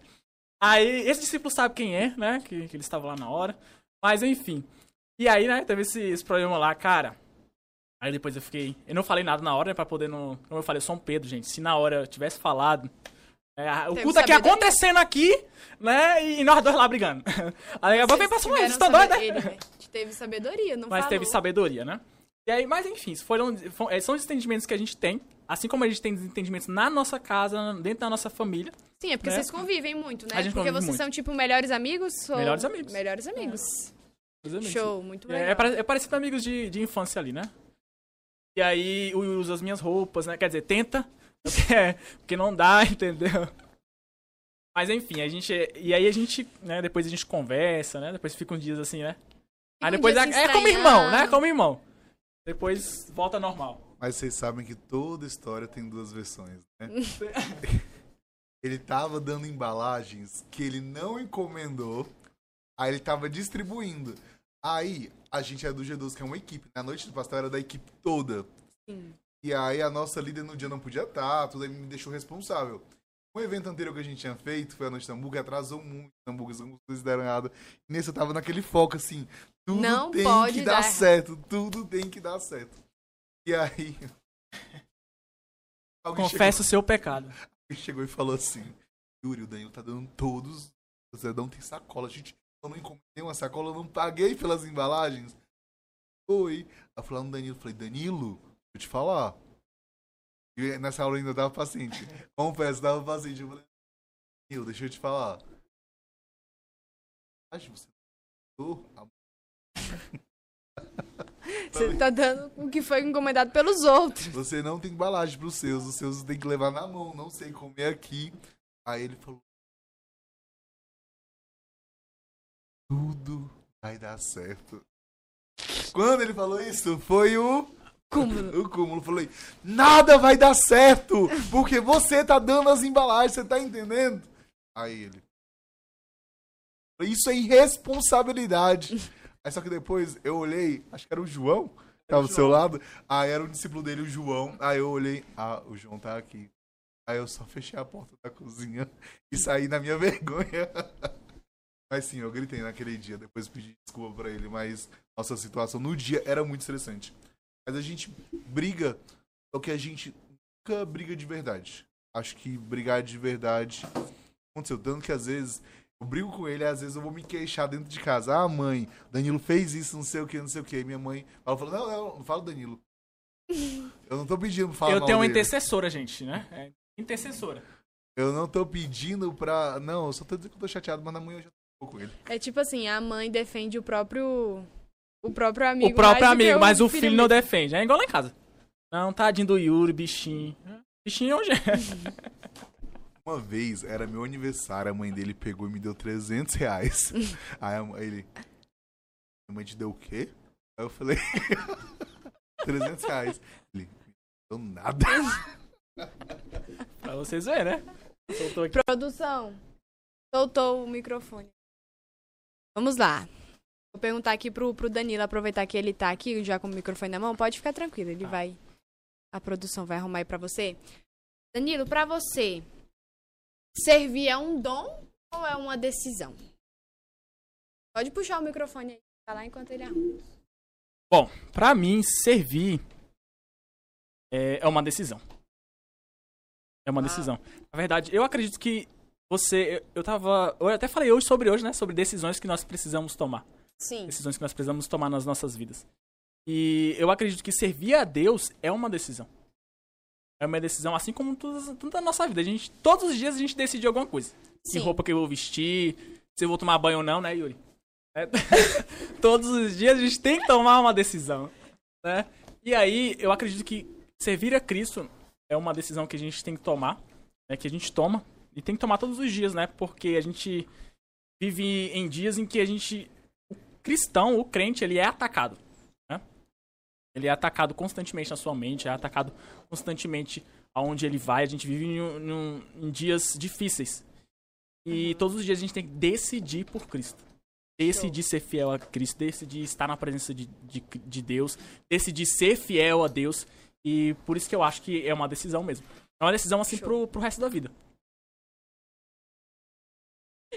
[SPEAKER 3] Aí, esse discípulo sabe quem é, né? Que, que ele estava lá na hora. Mas, enfim. E aí, né, teve esse, esse problema lá, cara. Aí depois eu fiquei. Eu não falei nada na hora, né, pra poder não. Como eu falei, eu sou um Pedro, gente. Se na hora eu tivesse falado. é, o culto aqui acontecendo aqui, né? E nós dois lá brigando. [LAUGHS] Aí eu
[SPEAKER 2] Vocês
[SPEAKER 3] passou, vocês
[SPEAKER 2] tiveram
[SPEAKER 3] estão doidos, né?
[SPEAKER 2] Ele, né, teve sabedoria, não
[SPEAKER 3] Mas
[SPEAKER 2] falou.
[SPEAKER 3] teve sabedoria, né? E aí, mas enfim, foram, fo- eh, são os entendimentos que a gente tem. Assim como a gente tem entendimentos na nossa casa, dentro da nossa família.
[SPEAKER 2] Sim, é porque
[SPEAKER 3] né?
[SPEAKER 2] vocês convivem muito, né? Porque vocês
[SPEAKER 3] muito.
[SPEAKER 2] são, tipo, melhores amigos? ou-
[SPEAKER 3] Melhores amigos.
[SPEAKER 2] Melhores amigos.
[SPEAKER 3] Os amigos.
[SPEAKER 2] Show, muito
[SPEAKER 3] É,
[SPEAKER 2] legal.
[SPEAKER 3] é, é parecido com amigos de, de infância ali, né? E aí usa as minhas roupas, né? Quer dizer, tenta. [LAUGHS] Porque, porque não dá, [LAUGHS] entendeu? Mas enfim, a gente. E aí a gente, né? Depois a gente conversa, né? Depois fica uns dias assim, né? Aí depois é, é como irmão, né? Como irmão. Depois volta normal.
[SPEAKER 4] Mas vocês sabem que toda história tem duas versões, né? [LAUGHS] ele tava dando embalagens que ele não encomendou, aí ele tava distribuindo. Aí, a gente é do G12, que é uma equipe. Na noite do pastel era da equipe toda.
[SPEAKER 2] Sim.
[SPEAKER 4] E aí a nossa líder no dia não podia estar, tudo aí me deixou responsável. Um evento anterior que a gente tinha feito foi a noite do hambúrguer, atrasou muito, os hambúrgueres algumas coisas deram errado. Nesse eu tava naquele foco assim, tudo
[SPEAKER 2] Não
[SPEAKER 4] tem
[SPEAKER 2] pode
[SPEAKER 4] que
[SPEAKER 2] dar
[SPEAKER 4] dar certo, tudo tem que dar certo. E aí... [LAUGHS] Alguém
[SPEAKER 3] Confessa o seu pecado.
[SPEAKER 4] Ele chegou e falou assim: Yuri, o Danilo tá dando todos. O Zedão tem sacola. Gente, eu não encomendei uma sacola, eu não paguei pelas embalagens. Oi. Eu falei no Danilo, falei, Danilo, deixa eu te falar. E nessa aula eu ainda dava paciente. [LAUGHS] Confesso, dava paciente. Eu falei, Eu, deixa eu te falar. Acho que você. [LAUGHS]
[SPEAKER 2] Você tá dando o que foi encomendado pelos outros.
[SPEAKER 4] Você não tem embalagem pros seus, os seus tem que levar na mão, não sei comer aqui. Aí ele falou: Tudo vai dar certo. Quando ele falou isso, foi o.
[SPEAKER 2] Cúmulo. [LAUGHS]
[SPEAKER 4] O cúmulo. Falei: Nada vai dar certo, porque você tá dando as embalagens, você tá entendendo? Aí ele. Isso é irresponsabilidade. Aí só que depois eu olhei, acho que era o João, que tava do seu lado. Aí era o discípulo dele, o João. Aí eu olhei, ah, o João tá aqui. Aí eu só fechei a porta da cozinha e saí na minha [LAUGHS] vergonha. Mas sim, eu gritei naquele dia, depois pedi desculpa pra ele, mas nossa situação no dia era muito estressante. Mas a gente briga, é o que a gente nunca briga de verdade. Acho que brigar de verdade aconteceu. Tanto que às vezes eu brigo com ele, às vezes eu vou me queixar dentro de casa. Ah, mãe, Danilo fez isso, não sei o que, não sei o que. Minha mãe fala, fala não, não, não fala Danilo. [LAUGHS] Eu não tô pedindo pra falar
[SPEAKER 3] Eu tenho uma
[SPEAKER 4] dele.
[SPEAKER 3] intercessora, gente, né? É intercessora.
[SPEAKER 4] Eu não tô pedindo pra. Não, eu só tô dizendo que eu tô chateado, mas amanhã eu já tô com ele.
[SPEAKER 2] É tipo assim, a mãe defende o próprio. O próprio amigo.
[SPEAKER 3] o próprio amigo, mas o
[SPEAKER 2] filho
[SPEAKER 3] filho não
[SPEAKER 2] mesmo.
[SPEAKER 3] defende. É igual lá em casa. Não, tadinho do Yuri, bichinho. Bichinho hoje é. [LAUGHS]
[SPEAKER 4] Uma vez, era meu aniversário, a mãe dele pegou e me deu 300 reais. [LAUGHS] Aí a mãe- ele. A mãe te deu o quê? Aí eu falei. [LAUGHS] 300 reais. Ele. Não deu nada.
[SPEAKER 3] pra vocês verem, né? Soltou aqui.
[SPEAKER 2] Produção. Soltou o microfone. Vamos lá. Vou perguntar aqui pro, pro Danilo, aproveitar que ele tá aqui, já com o microfone na mão. Pode ficar tranquilo, ele
[SPEAKER 3] Tá.
[SPEAKER 2] vai. A produção vai arrumar aí pra você. Danilo, pra você, servir é um dom ou é uma decisão? Pode puxar o microfone aí, falar enquanto ele arruma.
[SPEAKER 3] Bom, pra mim, servir é, é uma decisão. É uma
[SPEAKER 2] Ah.
[SPEAKER 3] decisão. Na verdade, eu acredito que você. Eu, eu tava. Eu até falei hoje sobre hoje, né? Sobre decisões que nós precisamos tomar.
[SPEAKER 2] Sim.
[SPEAKER 3] Decisões que nós precisamos tomar nas nossas vidas. E eu acredito que servir a Deus é uma decisão. É uma decisão, assim como tudo na nossa vida. A gente, todos os dias a gente decide alguma coisa. Que
[SPEAKER 2] Sim.
[SPEAKER 3] roupa que eu vou vestir, se eu vou tomar banho ou não, né, Yuri? É. [LAUGHS] Todos os dias a gente tem que tomar uma decisão, né? E aí, eu acredito que servir a Cristo é uma decisão que a gente tem que tomar, né? Que a gente toma e tem que tomar todos os dias, né? Porque a gente vive em dias em que a gente, cristão, o crente, ele é atacado, né? Ele é atacado constantemente na sua mente, é atacado constantemente aonde ele vai. A gente vive em, em em dias difíceis. E todos os dias a gente tem que decidir por Cristo. Decidir ser fiel a Cristo, decidir estar na presença de, de, de Deus, decidir ser fiel a Deus. E por isso que eu acho que é uma decisão mesmo. É uma decisão assim
[SPEAKER 2] Show.
[SPEAKER 3] pro, pro resto da vida.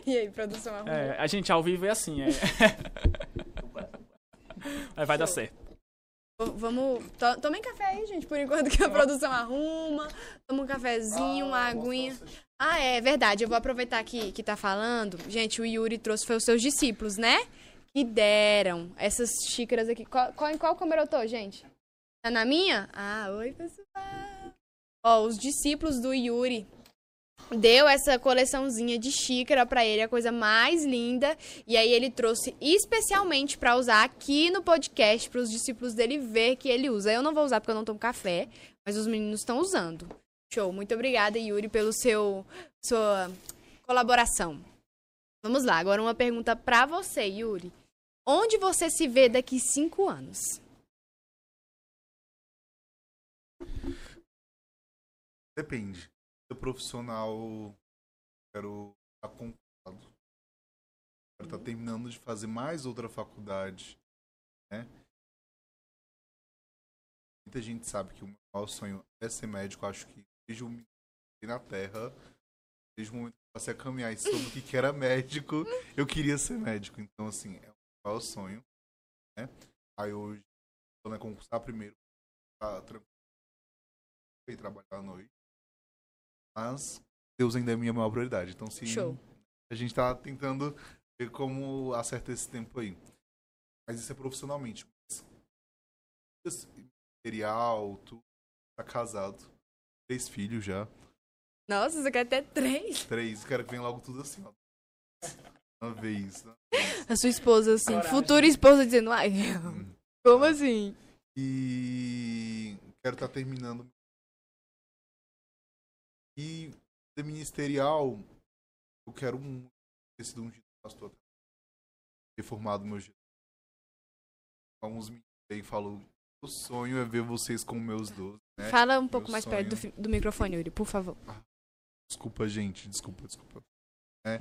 [SPEAKER 2] E aí, produção arrumou?
[SPEAKER 3] É, a gente ao vivo é assim, é. [LAUGHS] Mas vai dar certo.
[SPEAKER 2] Vamos. To tomem café aí, gente, por enquanto que a produção arruma. Toma um cafezinho, uma aguinha. Ah, é verdade. Eu vou aproveitar que, que tá falando. Gente, o Yuri trouxe foi os seus discípulos, né? Que deram essas xícaras aqui. Qual, qual, em qual câmera eu tô, gente? Tá na minha? Ah, oi, pessoal. Ó, os discípulos do Yuri deu essa coleçãozinha de xícara pra ele, a coisa mais linda. E aí ele trouxe especialmente pra usar aqui no podcast para os discípulos dele ver que ele usa. Eu não vou usar porque eu não tomo café, mas os meninos estão usando. Show. Muito obrigada, Yuri, pelo seu sua colaboração. Vamos lá, agora uma pergunta pra você, Yuri. Onde você se vê daqui cinco anos?
[SPEAKER 4] Depende. Profissional quero estar concluído. Quero estar terminando de fazer mais outra faculdade, né? Muita gente sabe que o meu maior sonho é ser médico. Acho que desde o momento que na Terra, desde o momento que eu passei a caminhar e soube o que que era médico, eu queria ser médico. Então, assim, é o meu maior sonho, né? Aí hoje, tô né, concursar primeiro, tá tranquilo, e trabalhar à noite. Mas Deus ainda é minha maior prioridade. Então, se
[SPEAKER 2] Show.
[SPEAKER 4] a gente tá tentando ver como acerta esse tempo aí. Mas isso é profissionalmente. Mas, material, tudo. Tá casado. Três filhos já.
[SPEAKER 2] Nossa, você quer ter três?
[SPEAKER 4] Três. Quero que venha logo tudo assim, ó. Uma vez. né?
[SPEAKER 2] A sua esposa, assim, futura esposa dizendo, ai, como assim?
[SPEAKER 4] E quero estar terminando. E de ministerial, eu quero muito ter sido um pastor. Ter formado meu Jesus. Alguns me aí falou, o sonho é ver vocês com meus doze. Né?
[SPEAKER 2] Fala um pouco
[SPEAKER 4] Meu
[SPEAKER 2] mais perto do,
[SPEAKER 4] sonho.
[SPEAKER 2] do microfone, Yuri, por favor.
[SPEAKER 4] Desculpa, gente, desculpa, desculpa. Né?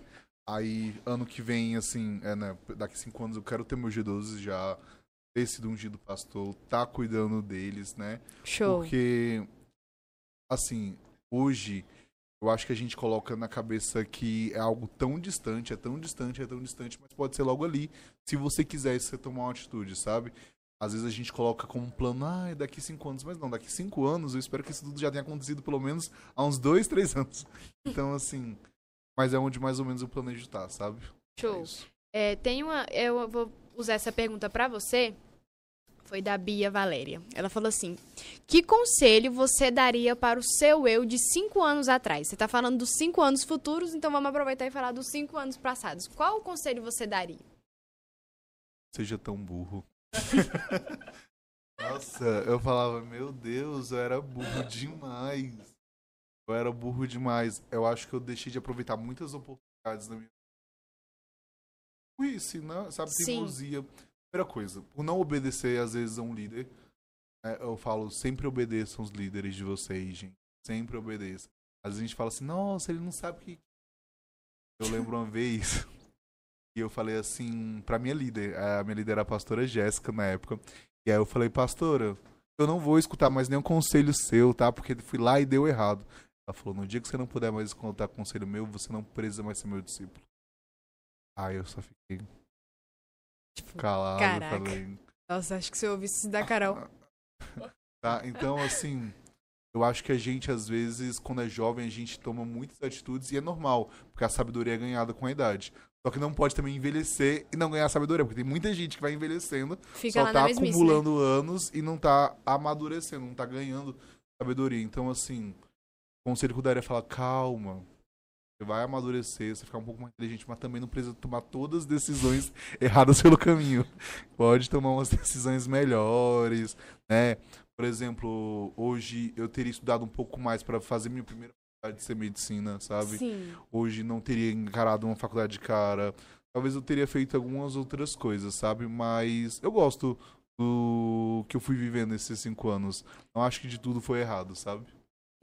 [SPEAKER 4] Aí, ano que vem, assim, é, né, daqui cinco anos eu quero ter meu G12 já, ter sido ungido pastor, tá cuidando deles, né?
[SPEAKER 2] Show.
[SPEAKER 4] Porque, assim, hoje, eu acho que a gente coloca na cabeça que é algo tão distante, é tão distante, é tão distante, mas pode ser logo ali, se você quiser você tomar uma atitude, sabe? Às vezes a gente coloca como um plano, ah, é daqui cinco anos, mas não, daqui cinco anos eu espero que isso tudo já tenha acontecido pelo menos há uns dois, três anos. [LAUGHS] Então, assim, mas é onde mais ou menos eu planejo estar, sabe? É
[SPEAKER 2] Show.
[SPEAKER 4] isso.
[SPEAKER 2] É, tem uma. Eu vou usar essa pergunta pra você. Foi da Bia Valéria. Ela falou assim: Que conselho você daria para o seu eu de cinco anos atrás? Você tá falando dos cinco anos futuros, então vamos aproveitar e falar dos cinco anos passados. Qual conselho você daria?
[SPEAKER 4] Seja tão burro. [LAUGHS] Nossa, eu falava, meu Deus, eu era burro demais. Eu era burro demais. Eu acho que eu deixei de aproveitar muitas oportunidades na minha Isso, né? sabe?
[SPEAKER 2] Sim.
[SPEAKER 4] Primeira coisa, por não obedecer às vezes a um líder, né, eu falo, sempre obedeçam os líderes de vocês, gente. Sempre obedeçam. Às vezes a gente fala assim, nossa, ele não sabe o que. Eu lembro uma vez [LAUGHS] e eu falei assim pra minha líder, a minha líder era a pastora Jéssica na época. E aí eu falei, pastora, eu não vou escutar mais nenhum conselho seu, tá? Porque fui lá e deu errado. Ela falou, no dia que você não puder mais escutar conselho meu, você não precisa mais ser meu discípulo. Aí eu só fiquei calado,
[SPEAKER 2] caraca.
[SPEAKER 4] falei,
[SPEAKER 2] Nossa, acho que você ouviu isso da Carol. [LAUGHS]
[SPEAKER 4] Tá? Então, assim, eu acho que a gente, às vezes, quando é jovem, a gente toma muitas atitudes e é normal, porque a sabedoria é ganhada com a idade. Só que não pode também envelhecer e não ganhar sabedoria, porque tem muita gente que vai envelhecendo,
[SPEAKER 2] Fica
[SPEAKER 4] só tá
[SPEAKER 2] mesmice, né?
[SPEAKER 4] acumulando anos e não tá amadurecendo, não tá ganhando sabedoria. Então, assim, o conselho que eu daria é falar, calma. Você vai amadurecer, você ficar um pouco mais inteligente, mas também não precisa tomar todas as decisões erradas [LAUGHS] pelo caminho. Pode tomar umas decisões melhores, né? Por exemplo, hoje eu teria estudado um pouco mais para fazer minha primeira faculdade de ser medicina, sabe?
[SPEAKER 2] Sim.
[SPEAKER 4] Hoje não teria encarado uma faculdade de cara. Talvez eu teria feito algumas outras coisas, sabe? Mas eu gosto do que eu fui vivendo esses cinco anos. Não acho que de tudo foi errado, sabe?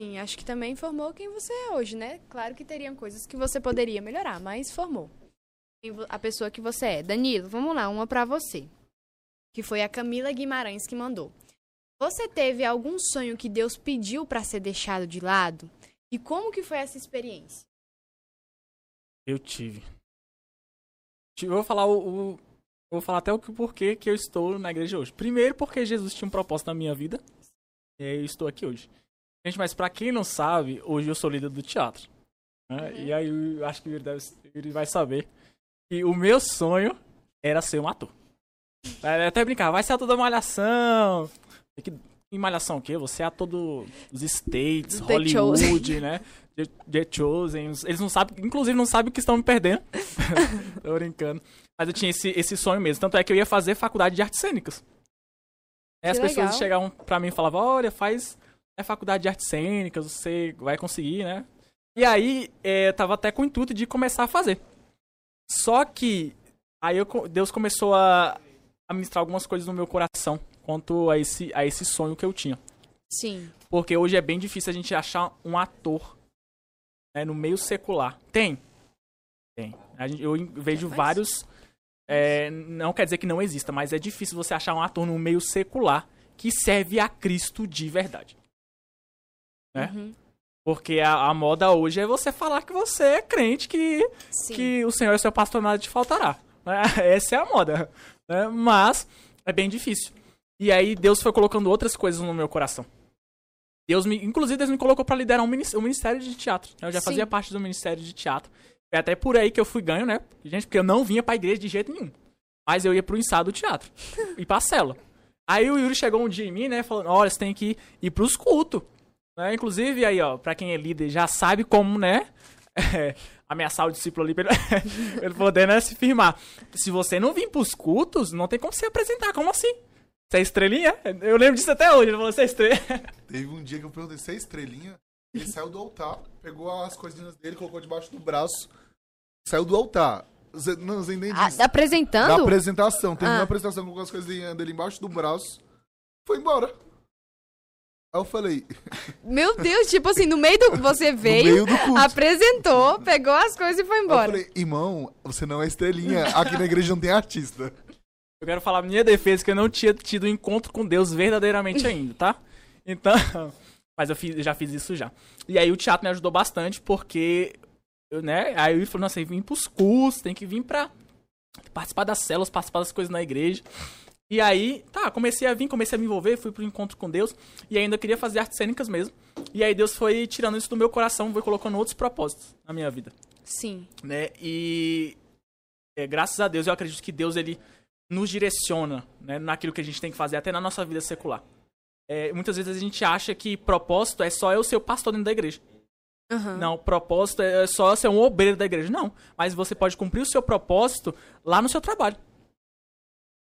[SPEAKER 2] Sim, acho que também formou quem você é hoje, né? Claro que teriam coisas que você poderia melhorar, mas formou. A pessoa que você é. Danilo, vamos lá, uma pra você. Que foi a Camila Guimarães que mandou. Você teve algum sonho que Deus pediu pra ser deixado de lado? E como que foi essa experiência?
[SPEAKER 3] Eu tive. Eu vou falar o, o- vou falar até o porquê que eu estou na igreja hoje. Primeiro, porque Jesus tinha um propósito na minha vida. E eu estou aqui hoje. Gente, mas pra quem não sabe, hoje eu sou líder do teatro. né?
[SPEAKER 2] Uhum.
[SPEAKER 3] E aí eu acho que ele, deve, ele vai saber que o meu sonho era ser um ator. É, até brincar, vai ser ator da Malhação. Que- Em Malhação o quê? Você é ator do- dos States,
[SPEAKER 2] The
[SPEAKER 3] Hollywood, né? The, The Chosen. Eles não sabem, inclusive não sabem o que estão me perdendo. [LAUGHS] Tô brincando. Mas eu tinha esse, esse sonho mesmo. Tanto é que eu ia fazer faculdade de artes cênicas. Aí as
[SPEAKER 2] Que
[SPEAKER 3] pessoas
[SPEAKER 2] legal.
[SPEAKER 3] chegavam pra mim e falavam, olha, faz é faculdade de artes cênicas, você vai conseguir, né? E aí, é, eu tava até com o intuito de começar a fazer. Só que aí eu Deus começou a, a ministrar algumas coisas no meu coração quanto a esse, a esse sonho que eu tinha.
[SPEAKER 2] Sim.
[SPEAKER 3] Porque hoje é bem difícil a gente achar um ator né, no meio secular. Tem. Tem. Gente- eu vejo
[SPEAKER 2] Mas-
[SPEAKER 3] vários. é, não quer dizer que não exista, mas é difícil você achar um ator no meio secular que serve a Cristo de verdade. Né?
[SPEAKER 2] Uhum.
[SPEAKER 3] Porque a, a moda hoje é você falar que você é crente, que,
[SPEAKER 2] Sim.
[SPEAKER 3] que o Senhor é seu pastor, nada te faltará. né? [LAUGHS] Essa é a moda. né? Mas é bem difícil. E aí Deus foi colocando outras coisas no meu coração. Deus me, inclusive Deus me colocou pra liderar um um ministério de teatro. né? Eu já
[SPEAKER 2] Sim.
[SPEAKER 3] fazia parte do ministério de teatro. É até por aí que eu fui ganho, né? Gente, porque eu não vinha pra igreja de jeito nenhum. Mas eu ia pro ensaio do teatro. [LAUGHS] e pra cela. Aí o Yuri chegou um dia em mim, né? Falando, olha, você tem que ir pros cultos. Né? Inclusive, aí, ó, pra quem é líder já sabe como, né? [LAUGHS] é, ameaçar o discípulo ali pra ele, pra [LAUGHS] ele poder né, se firmar. Se você não vir pros cultos, não tem como se apresentar. Como assim? Você é estrelinha? Eu lembro disso até hoje. Ele falou, você é estrelinha. [LAUGHS]
[SPEAKER 4] Teve um dia que eu perguntei, você é estrelinha? Ele saiu do altar, pegou as coisinhas dele, colocou debaixo do braço, saiu do altar. Não, você entende
[SPEAKER 2] Ah, apresentando?
[SPEAKER 4] Da apresentação. Terminou
[SPEAKER 2] Ah.
[SPEAKER 4] a apresentação, colocou as coisinhas dele embaixo do braço, foi embora. Aí eu falei,
[SPEAKER 2] Meu Deus, tipo assim, no meio do. Você [LAUGHS]
[SPEAKER 4] no
[SPEAKER 2] veio,
[SPEAKER 4] meio do
[SPEAKER 2] apresentou, pegou as coisas e foi
[SPEAKER 4] Aí eu
[SPEAKER 2] embora.
[SPEAKER 4] falei, irmão, você não é estrelinha. Aqui na igreja não tem artista.
[SPEAKER 3] Eu quero falar minha defesa que eu não tinha tido um encontro com Deus verdadeiramente ainda, tá? Então, [LAUGHS] mas eu, fiz, eu já fiz isso já. E aí o teatro me ajudou bastante porque, eu, né? Aí ele falou, nossa, tem que vir pros cursos, tem que vir pra participar das células, participar das coisas na igreja. E aí, tá, comecei a vir, comecei a me envolver, fui pro encontro com Deus e ainda queria fazer artes cênicas mesmo. E aí Deus foi tirando isso do meu coração, foi colocando outros propósitos na minha vida
[SPEAKER 2] Sim.
[SPEAKER 3] né? E é, graças a Deus eu acredito que Deus ele nos direciona, né, naquilo que a gente tem que fazer até na nossa vida secular. É, muitas vezes a gente acha que propósito é só eu ser o pastor dentro da igreja.
[SPEAKER 2] Aham.
[SPEAKER 3] Não, propósito é só ser um obreiro da igreja. Não, mas você pode cumprir o seu propósito lá no seu trabalho.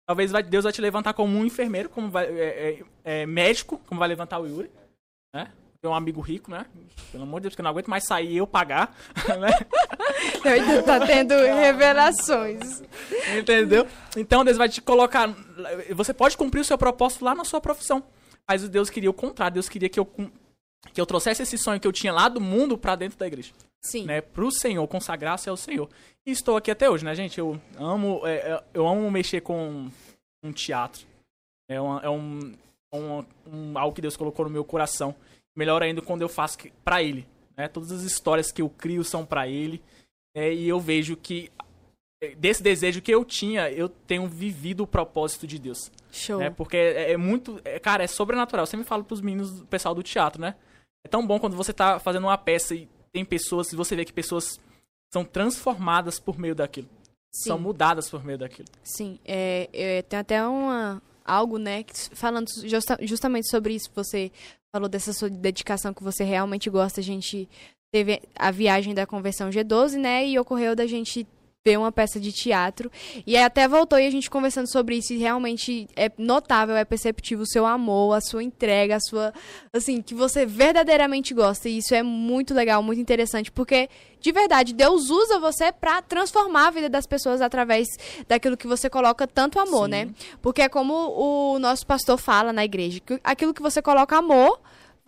[SPEAKER 3] Talvez vai- Deus vai te levantar como um enfermeiro, como vai, é, é, é, médico, como vai levantar o Yuri, né? Tem um amigo rico, né? Pelo amor de Deus, que eu não aguento mais sair e eu pagar, [LAUGHS] né?
[SPEAKER 2] Então tá tendo revelações.
[SPEAKER 3] Entendeu? Então Deus vai te colocar. Você pode cumprir o seu propósito lá na sua profissão. Mas Deus queria o contrário. Deus queria que eu, que eu trouxesse esse sonho que eu tinha lá do mundo pra dentro da igreja.
[SPEAKER 2] Sim.
[SPEAKER 3] Né? Pro Senhor, consagrar-se ao Senhor. E estou aqui até hoje, né, gente? Eu amo, é, é, eu amo mexer com um teatro. É, uma- é um, um, um- algo que Deus colocou no meu coração. Melhor ainda quando eu faço pra Ele. Né? Todas as histórias que eu crio são pra Ele. É, e eu vejo que é, desse desejo que eu tinha, eu tenho vivido o propósito de Deus.
[SPEAKER 2] Show.
[SPEAKER 3] Né? Porque é, é muito. é, cara, é sobrenatural. Eu sempre falo pros meninos, pessoal do teatro, né? É tão bom quando você tá fazendo uma peça e tem pessoas, você vê que pessoas são transformadas por meio daquilo.
[SPEAKER 2] Sim.
[SPEAKER 3] São mudadas por meio daquilo.
[SPEAKER 2] Sim, é, é, tem até uma, algo, né, falando justa- justamente sobre isso, você falou dessa sua dedicação que você realmente gosta, a gente teve a viagem da conversão G12, né, e ocorreu da gente ver uma peça de teatro, e aí até voltou e a gente conversando sobre isso, e realmente é notável, é perceptível o seu amor, a sua entrega, a sua, assim, que você verdadeiramente gosta, e isso é muito legal, muito interessante, porque, de verdade, Deus usa você pra transformar a vida das pessoas através daquilo que você coloca tanto amor,
[SPEAKER 3] Sim.
[SPEAKER 2] né? Porque é como o nosso pastor fala na igreja, que aquilo que você coloca amor,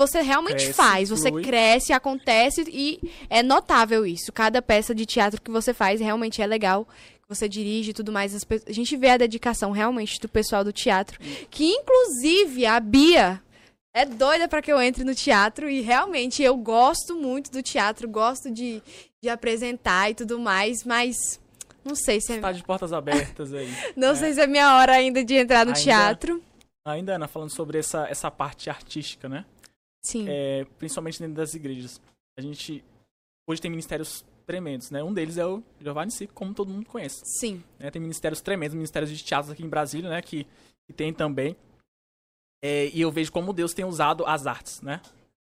[SPEAKER 2] você realmente
[SPEAKER 3] Cresce,
[SPEAKER 2] faz, você
[SPEAKER 3] flui.
[SPEAKER 2] cresce, acontece e é notável isso. Cada peça de teatro que você faz realmente é legal, você dirige e tudo mais. A gente vê a dedicação realmente do pessoal do teatro, que inclusive a Bia é doida pra que eu entre no teatro e realmente eu gosto muito do teatro, gosto de, de apresentar e tudo mais, mas não sei se é,
[SPEAKER 3] Tá de portas abertas aí. [LAUGHS]
[SPEAKER 2] não sei se é minha hora ainda de entrar no
[SPEAKER 3] Ainda-
[SPEAKER 2] teatro.
[SPEAKER 3] Ainda, Ana, falando sobre essa, essa parte artística, né?
[SPEAKER 2] Sim.
[SPEAKER 3] É, principalmente dentro das igrejas. A gente hoje tem ministérios tremendos, né? Um deles é o Giovanni Sico, como todo mundo conhece.
[SPEAKER 2] Sim.
[SPEAKER 3] né? Tem ministérios tremendos, ministérios de teatro aqui em Brasília, né? Que, que tem também. É, e eu vejo como Deus tem usado as artes, né?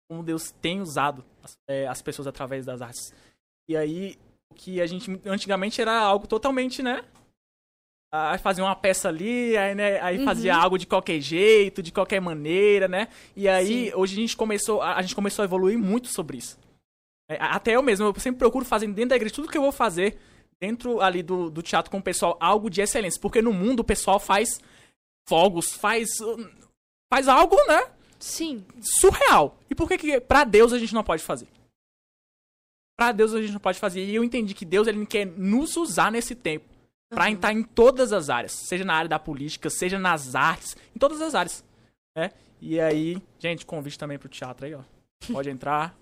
[SPEAKER 3] Como Deus tem usado as, é, as pessoas através das artes. E aí, o que a gente antigamente era algo totalmente, né? Aí fazia uma peça ali, aí, né, aí
[SPEAKER 2] Uhum.
[SPEAKER 3] fazia algo de qualquer jeito, de qualquer maneira, né? E aí,
[SPEAKER 2] Sim.
[SPEAKER 3] hoje a gente começou, a, a gente começou a evoluir muito sobre isso. É, até eu mesmo, eu sempre procuro fazer dentro da igreja tudo que eu vou fazer dentro ali do, do teatro com o pessoal algo de excelência, porque no mundo o pessoal faz fogos, faz uh, faz algo, né,
[SPEAKER 2] Sim.
[SPEAKER 3] surreal. E por que que pra Deus a gente não pode fazer? Pra Deus a gente não pode fazer. E eu entendi que Deus ele quer nos usar nesse tempo pra
[SPEAKER 2] Uhum.
[SPEAKER 3] entrar em todas as áreas, seja na área da política, seja nas artes, em todas as áreas, né? E aí, gente, convite também pro teatro aí, ó. Pode entrar.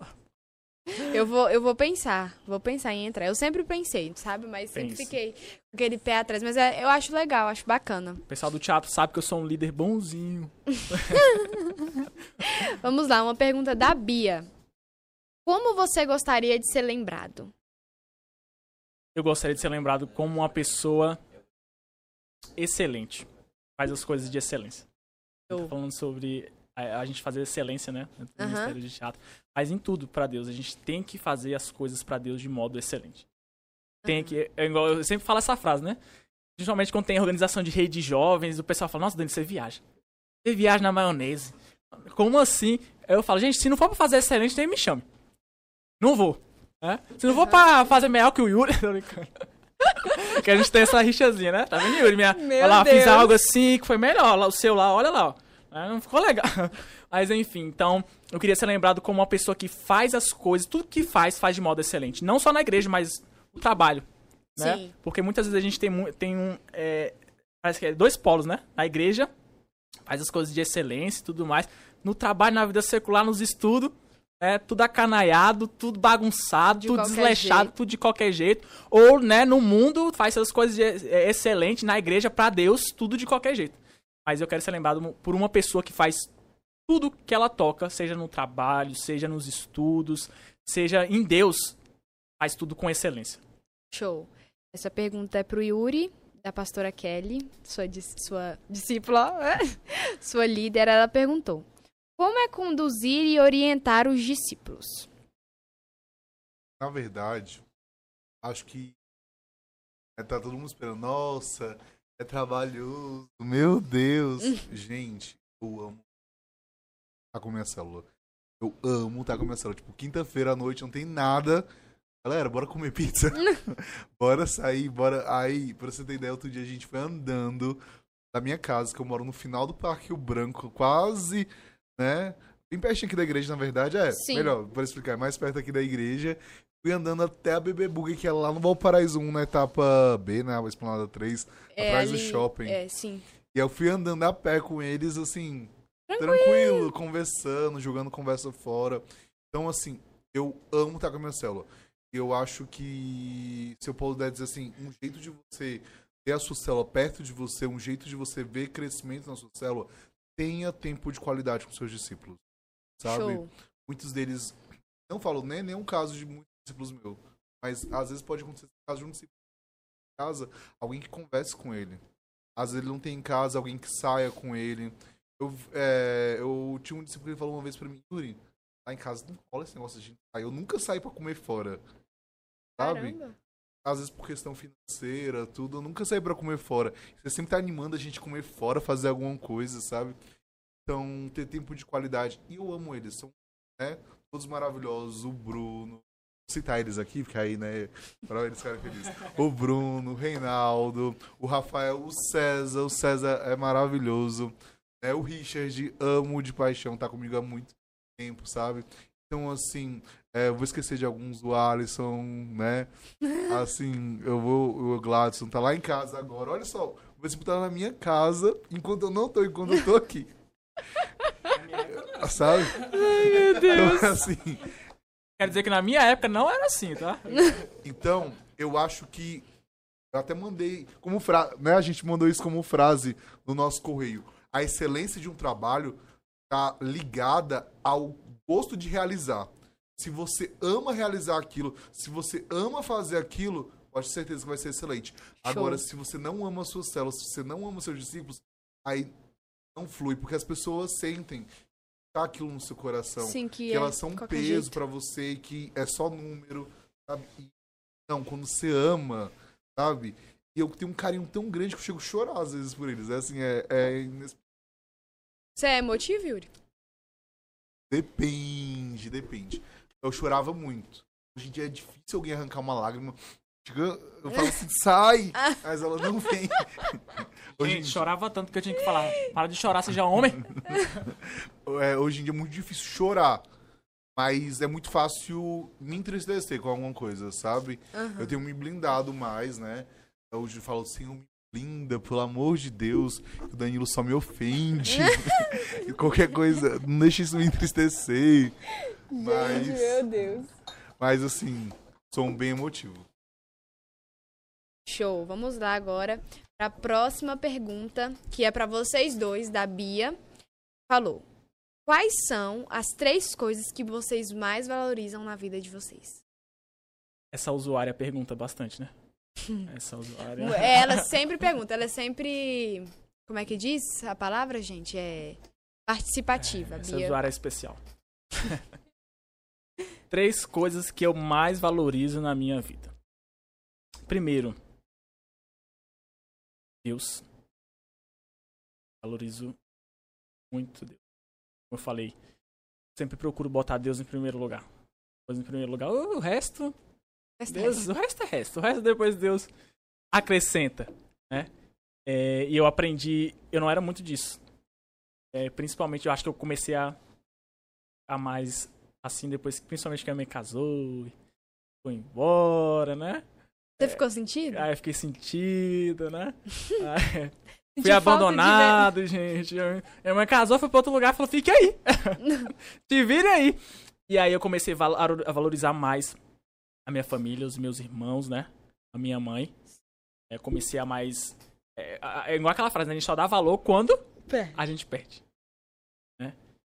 [SPEAKER 2] Eu vou, eu vou pensar, vou pensar em entrar. Eu sempre pensei, sabe? Mas sempre
[SPEAKER 3] Pense.
[SPEAKER 2] fiquei com aquele pé atrás. Mas é- eu acho legal, acho bacana.
[SPEAKER 3] O pessoal do teatro sabe que eu sou um líder bonzinho. [LAUGHS]
[SPEAKER 2] Vamos lá, uma pergunta da Bia. Como você gostaria de ser lembrado?
[SPEAKER 3] Eu gostaria de ser lembrado como uma pessoa excelente. Faz as coisas de excelência. Eu
[SPEAKER 2] Show.
[SPEAKER 3] falando sobre a, a gente fazer excelência, né? No
[SPEAKER 2] Aham.
[SPEAKER 3] Ministério de Teatro. Mas em tudo pra Deus. A gente tem que fazer as coisas pra Deus de modo excelente. Tem que. É igual, eu sempre falo essa frase, né? Principalmente quando tem organização de rede de jovens, o pessoal fala, nossa, Dani, você viaja. Você viaja na maionese. Como assim? Eu falo, gente, se não for pra fazer excelente, nem me chame. Não vou. Né? Se não for pra fazer melhor que o Yuri, [LAUGHS] que a gente tem essa rixazinha, né? Tá vendo, Yuri? Minha,
[SPEAKER 2] Meu
[SPEAKER 3] olha lá, fiz
[SPEAKER 2] Deus.
[SPEAKER 3] algo assim que foi melhor. O seu lá, olha lá, ó. É, Não ficou legal. [LAUGHS] Mas enfim, então, eu queria ser lembrado como uma pessoa que faz as coisas, tudo que faz, faz de modo excelente. Não só na igreja, mas no trabalho. Né?
[SPEAKER 2] Sim.
[SPEAKER 3] Porque muitas vezes a gente tem, tem um. é, parece que é dois polos, né? Na igreja, faz as coisas de excelência e tudo mais. No trabalho, na vida secular, nos estudos, é tudo acanaiado, tudo bagunçado,
[SPEAKER 2] De
[SPEAKER 3] tudo desleixado,
[SPEAKER 2] jeito.
[SPEAKER 3] tudo de qualquer jeito. Ou, né, no mundo, faz essas coisas de, é, excelente, na igreja, pra Deus, tudo de qualquer jeito. Mas eu quero ser lembrado por uma pessoa que faz tudo que ela toca, seja no trabalho, seja nos estudos, seja em Deus, faz tudo com excelência.
[SPEAKER 2] Show. Essa pergunta é pro Yuri, da pastora Kelly, sua, sua discípula, [LAUGHS] sua líder. Ela perguntou: Como é conduzir e orientar os discípulos?
[SPEAKER 4] Na verdade, acho que é, tá todo mundo esperando. Nossa, é trabalhoso. Meu Deus. Gente, eu amo tá com a minha célula. Eu amo tá com a minha célula. Tipo, quinta-feira à noite não tem nada. Galera, bora comer pizza. [LAUGHS] [LAUGHS] bora sair, bora. Aí, pra você ter ideia, outro dia a gente foi andando da minha casa, que eu moro no final do Parque Rio Branco, quase, né? Bem pertinho aqui da igreja, na verdade. É,
[SPEAKER 2] Sim.
[SPEAKER 4] melhor, para explicar, é mais perto aqui da igreja. Fui andando até a BB Bug, que é lá no Valparaíso 1, na etapa B, né? A Esplanada 3, atrás do shopping.
[SPEAKER 2] É, sim.
[SPEAKER 4] E eu fui andando a pé com eles, assim, tranquilo, conversando, jogando conversa fora. Então, assim, eu amo estar com a minha célula. Eu acho que, se eu puder dizer assim, um jeito de você ter a sua célula perto de você, um jeito de você ver crescimento na sua célula, tenha tempo de qualidade com seus discípulos. Sabe?
[SPEAKER 2] Show.
[SPEAKER 4] muitos deles não falo nem nenhum caso de muitos discípulos meus, mas às vezes pode acontecer caso de um discípulo em casa, alguém que converse com ele. Às vezes ele não tem em casa alguém que saia com ele. Eu, é, eu tinha um discípulo que falou uma vez pra mim, Yuri, lá em casa não rola esse negócio de gente sair. Eu nunca saí pra comer fora. Sabe?
[SPEAKER 2] Caramba.
[SPEAKER 4] Às vezes por questão financeira, tudo, nunca saí pra comer fora. Você sempre tá animando a gente comer fora, fazer alguma coisa, sabe? Então, ter tempo de qualidade. E eu amo eles, são, né? Todos maravilhosos. O Bruno. Vou citar eles aqui, porque aí, né? Pra eles ficarem felizes. O Bruno, o Reinaldo, o Rafael, o César. O César é maravilhoso. Né? O Richard, amo de paixão, tá comigo há muito tempo, sabe? Então, assim, é, eu vou esquecer de alguns, o Alisson, né? [LAUGHS] Assim, eu vou, o Gladson tá lá em casa agora. Olha só, o Vespo tá na minha casa enquanto eu não tô, enquanto eu tô aqui. [LAUGHS] Sabe? Ai, meu Deus. Então, assim,
[SPEAKER 3] Quer dizer que na minha época não era assim, tá? [LAUGHS]
[SPEAKER 4] então, eu acho que. Eu até mandei como frase. Né, a gente mandou isso como frase no nosso correio. A excelência de um trabalho tá ligada ao gosto de realizar. Se você ama realizar aquilo, se você ama fazer aquilo, pode ter certeza que vai ser excelente. Agora, se você não ama as suas células, se você não ama os seus discípulos, aí não flui, porque as pessoas sentem tá aquilo no seu coração
[SPEAKER 2] Sim, que,
[SPEAKER 4] que
[SPEAKER 2] é
[SPEAKER 4] elas são um peso pra você e que é só número, sabe? Não, quando você ama, sabe? E eu tenho um carinho tão grande que eu chego a chorar às vezes por eles. É assim, é, é
[SPEAKER 2] Você é emotivo, Yuri?
[SPEAKER 4] Depende, depende. Eu chorava muito. Hoje em dia é difícil alguém arrancar uma lágrima. Eu falo assim, [LAUGHS] sai! Mas ela não vem. [LAUGHS] Hoje
[SPEAKER 3] Gente,
[SPEAKER 4] dia-
[SPEAKER 3] chorava tanto que eu tinha que falar, [LAUGHS] para de chorar, seja homem.
[SPEAKER 4] é, hoje em dia é muito difícil chorar. Mas é muito fácil me entristecer com alguma coisa, sabe?
[SPEAKER 2] Aham.
[SPEAKER 4] Eu tenho me blindado mais, né? Hoje eu falo assim, me blinda, pelo amor de Deus, que o Danilo só me ofende. [LAUGHS] [LAUGHS] E Qualquer coisa, não deixa isso me entristecer. Mas,
[SPEAKER 2] Meu Deus.
[SPEAKER 4] mas assim, sou um bem emotivo.
[SPEAKER 2] Show. Vamos lá agora para a próxima pergunta, que é para vocês dois, da Bia. Falou: Quais são as três coisas que vocês mais valorizam na vida de vocês?
[SPEAKER 3] Essa usuária pergunta bastante, né? [LAUGHS] Essa usuária.
[SPEAKER 2] Ela sempre pergunta, ela é sempre. Como é que diz a palavra, gente? É. participativa,
[SPEAKER 3] Essa
[SPEAKER 2] Bia.
[SPEAKER 3] área é especial. [LAUGHS] Três coisas que eu mais valorizo na minha vida. Primeiro, Deus. Valorizo muito Deus. Como eu falei, sempre procuro botar Deus em primeiro lugar. Deus em primeiro lugar. O resto, Deus, o resto é resto. O resto depois Deus acrescenta, né? É, e eu aprendi, eu não era muito disso. É, principalmente, eu acho que eu comecei a, a mais assim depois, principalmente que a minha casou, foi embora, né?
[SPEAKER 2] Você ficou sentido?
[SPEAKER 3] Aí eu fiquei sentido, né? [LAUGHS] Aí, fui
[SPEAKER 2] de
[SPEAKER 3] abandonado, gente. Minha mãe casou, foi pra outro lugar e falou: fique aí. [LAUGHS] [LAUGHS] Te vire aí. E aí eu comecei a valorizar mais a minha família, os meus irmãos, né? A minha mãe. É, comecei a mais. É, é igual aquela frase, né? A gente só dá valor quando
[SPEAKER 2] ver.
[SPEAKER 3] a gente perde. Né?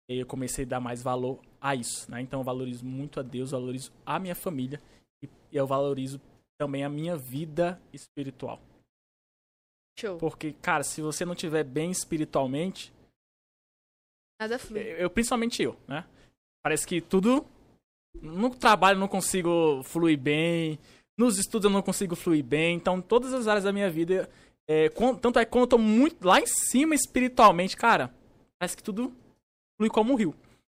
[SPEAKER 3] E aí eu comecei a dar mais valor a isso, né? Então eu valorizo muito a Deus, valorizo a minha família e e eu valorizo também a minha vida espiritual.
[SPEAKER 2] Show.
[SPEAKER 3] Porque, cara, se você não tiver bem espiritualmente,
[SPEAKER 2] Nada flui.
[SPEAKER 3] eu principalmente eu, né? Parece que tudo no trabalho eu não consigo fluir bem, nos estudos eu não consigo fluir bem, então todas as áreas da minha vida, é, quan- tanto é que quando eu tô muito lá em cima espiritualmente, cara, parece que tudo flui como um rio.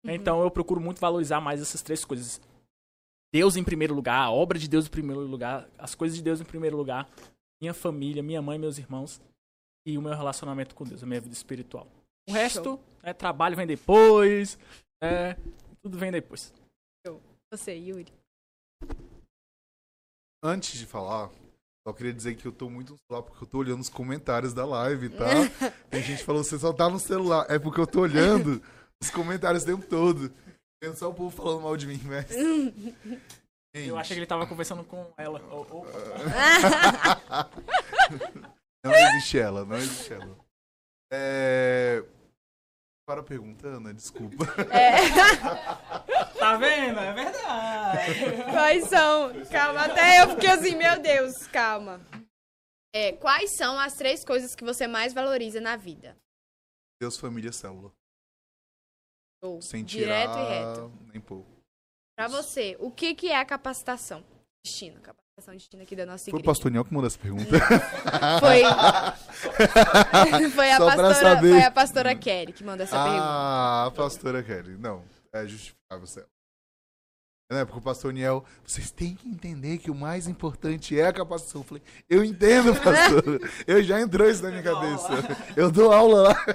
[SPEAKER 3] Então eu procuro muito valorizar mais essas três coisas. Deus em primeiro lugar, a obra de Deus em primeiro lugar, as coisas de Deus em primeiro lugar, minha família, minha mãe, meus irmãos e o meu relacionamento com Deus, a minha vida espiritual. O resto, é, trabalho vem depois, é, tudo vem depois.
[SPEAKER 2] Você, Yuri.
[SPEAKER 4] Antes de falar, só queria dizer que eu tô muito no celular porque eu tô olhando os comentários da live, tá? [LAUGHS] Tem gente que falou, você só tá no celular. É porque eu tô olhando os comentários o tempo todo. Vendo só o povo falando mal de mim, mas... [LAUGHS]
[SPEAKER 3] Eu achei que ele tava conversando com ela. Oh, oh. [LAUGHS]
[SPEAKER 4] Não existe ela, não existe ela. É... Para a pergunta, Ana, desculpa. [LAUGHS]
[SPEAKER 3] Tá vendo? É verdade.
[SPEAKER 2] Quais são? Calma, até eu fiquei assim, meu Deus, calma. É, quais são as três coisas que você mais valoriza na vida?
[SPEAKER 4] Deus, família, célula.
[SPEAKER 2] Ou
[SPEAKER 4] Sem
[SPEAKER 2] direto
[SPEAKER 4] tirar
[SPEAKER 2] e reto.
[SPEAKER 4] nem pouco.
[SPEAKER 2] Pra você, o que, que é a capacitação? Destino, capacitação de destino aqui da nossa
[SPEAKER 4] Foi o
[SPEAKER 2] igreja.
[SPEAKER 4] pastor Niel que mandou essa pergunta. [LAUGHS]
[SPEAKER 2] Foi, [LAUGHS] foi, a pastora, foi a pastora Kelly que mandou essa pergunta.
[SPEAKER 4] ah, a pastora Kelly. Não, é justificável, céu. Né, porque o pastor Niel, vocês têm que entender que o mais importante é a capacitação. Eu falei, eu entendo, [LAUGHS] pastor. eu já entrou isso na minha cabeça. Eu dou aula lá.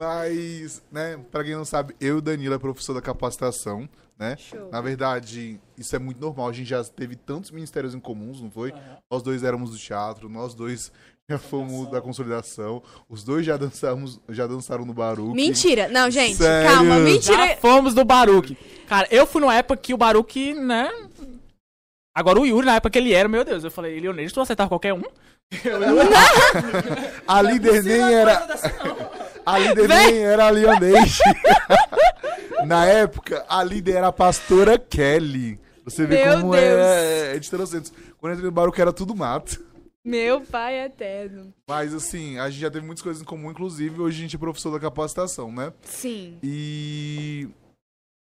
[SPEAKER 4] Mas, né, pra quem não sabe, eu e o Danilo é professor da capacitação, né?
[SPEAKER 2] Show.
[SPEAKER 4] Na verdade, isso é muito normal. A gente já teve tantos ministérios em comuns, não foi? Nós dois éramos do teatro, nós dois [LAUGHS] já fomos da consolidação, os dois já dançamos, já dançaram no Baruque.
[SPEAKER 2] Mentira. Não, gente,
[SPEAKER 4] Sério?
[SPEAKER 2] calma.
[SPEAKER 3] Já
[SPEAKER 2] Mentira.
[SPEAKER 3] fomos do Baruque. Cara, eu fui numa época que o Baruque, né? Agora o Yuri, na época que ele era, meu Deus, eu falei, Leonês, tu acertava qualquer um?
[SPEAKER 4] A líder nem era. A líder nem era a Leonete. [LAUGHS] Na época, a líder era a pastora Kelly. Você vê
[SPEAKER 2] Meu
[SPEAKER 4] como é, é de trocentos. Quando eu entrei no Baruque era tudo mato.
[SPEAKER 2] Meu pai eterno.
[SPEAKER 4] Mas assim, a gente já teve muitas coisas em comum, inclusive hoje a gente é professor da capacitação, né?
[SPEAKER 2] Sim.
[SPEAKER 4] E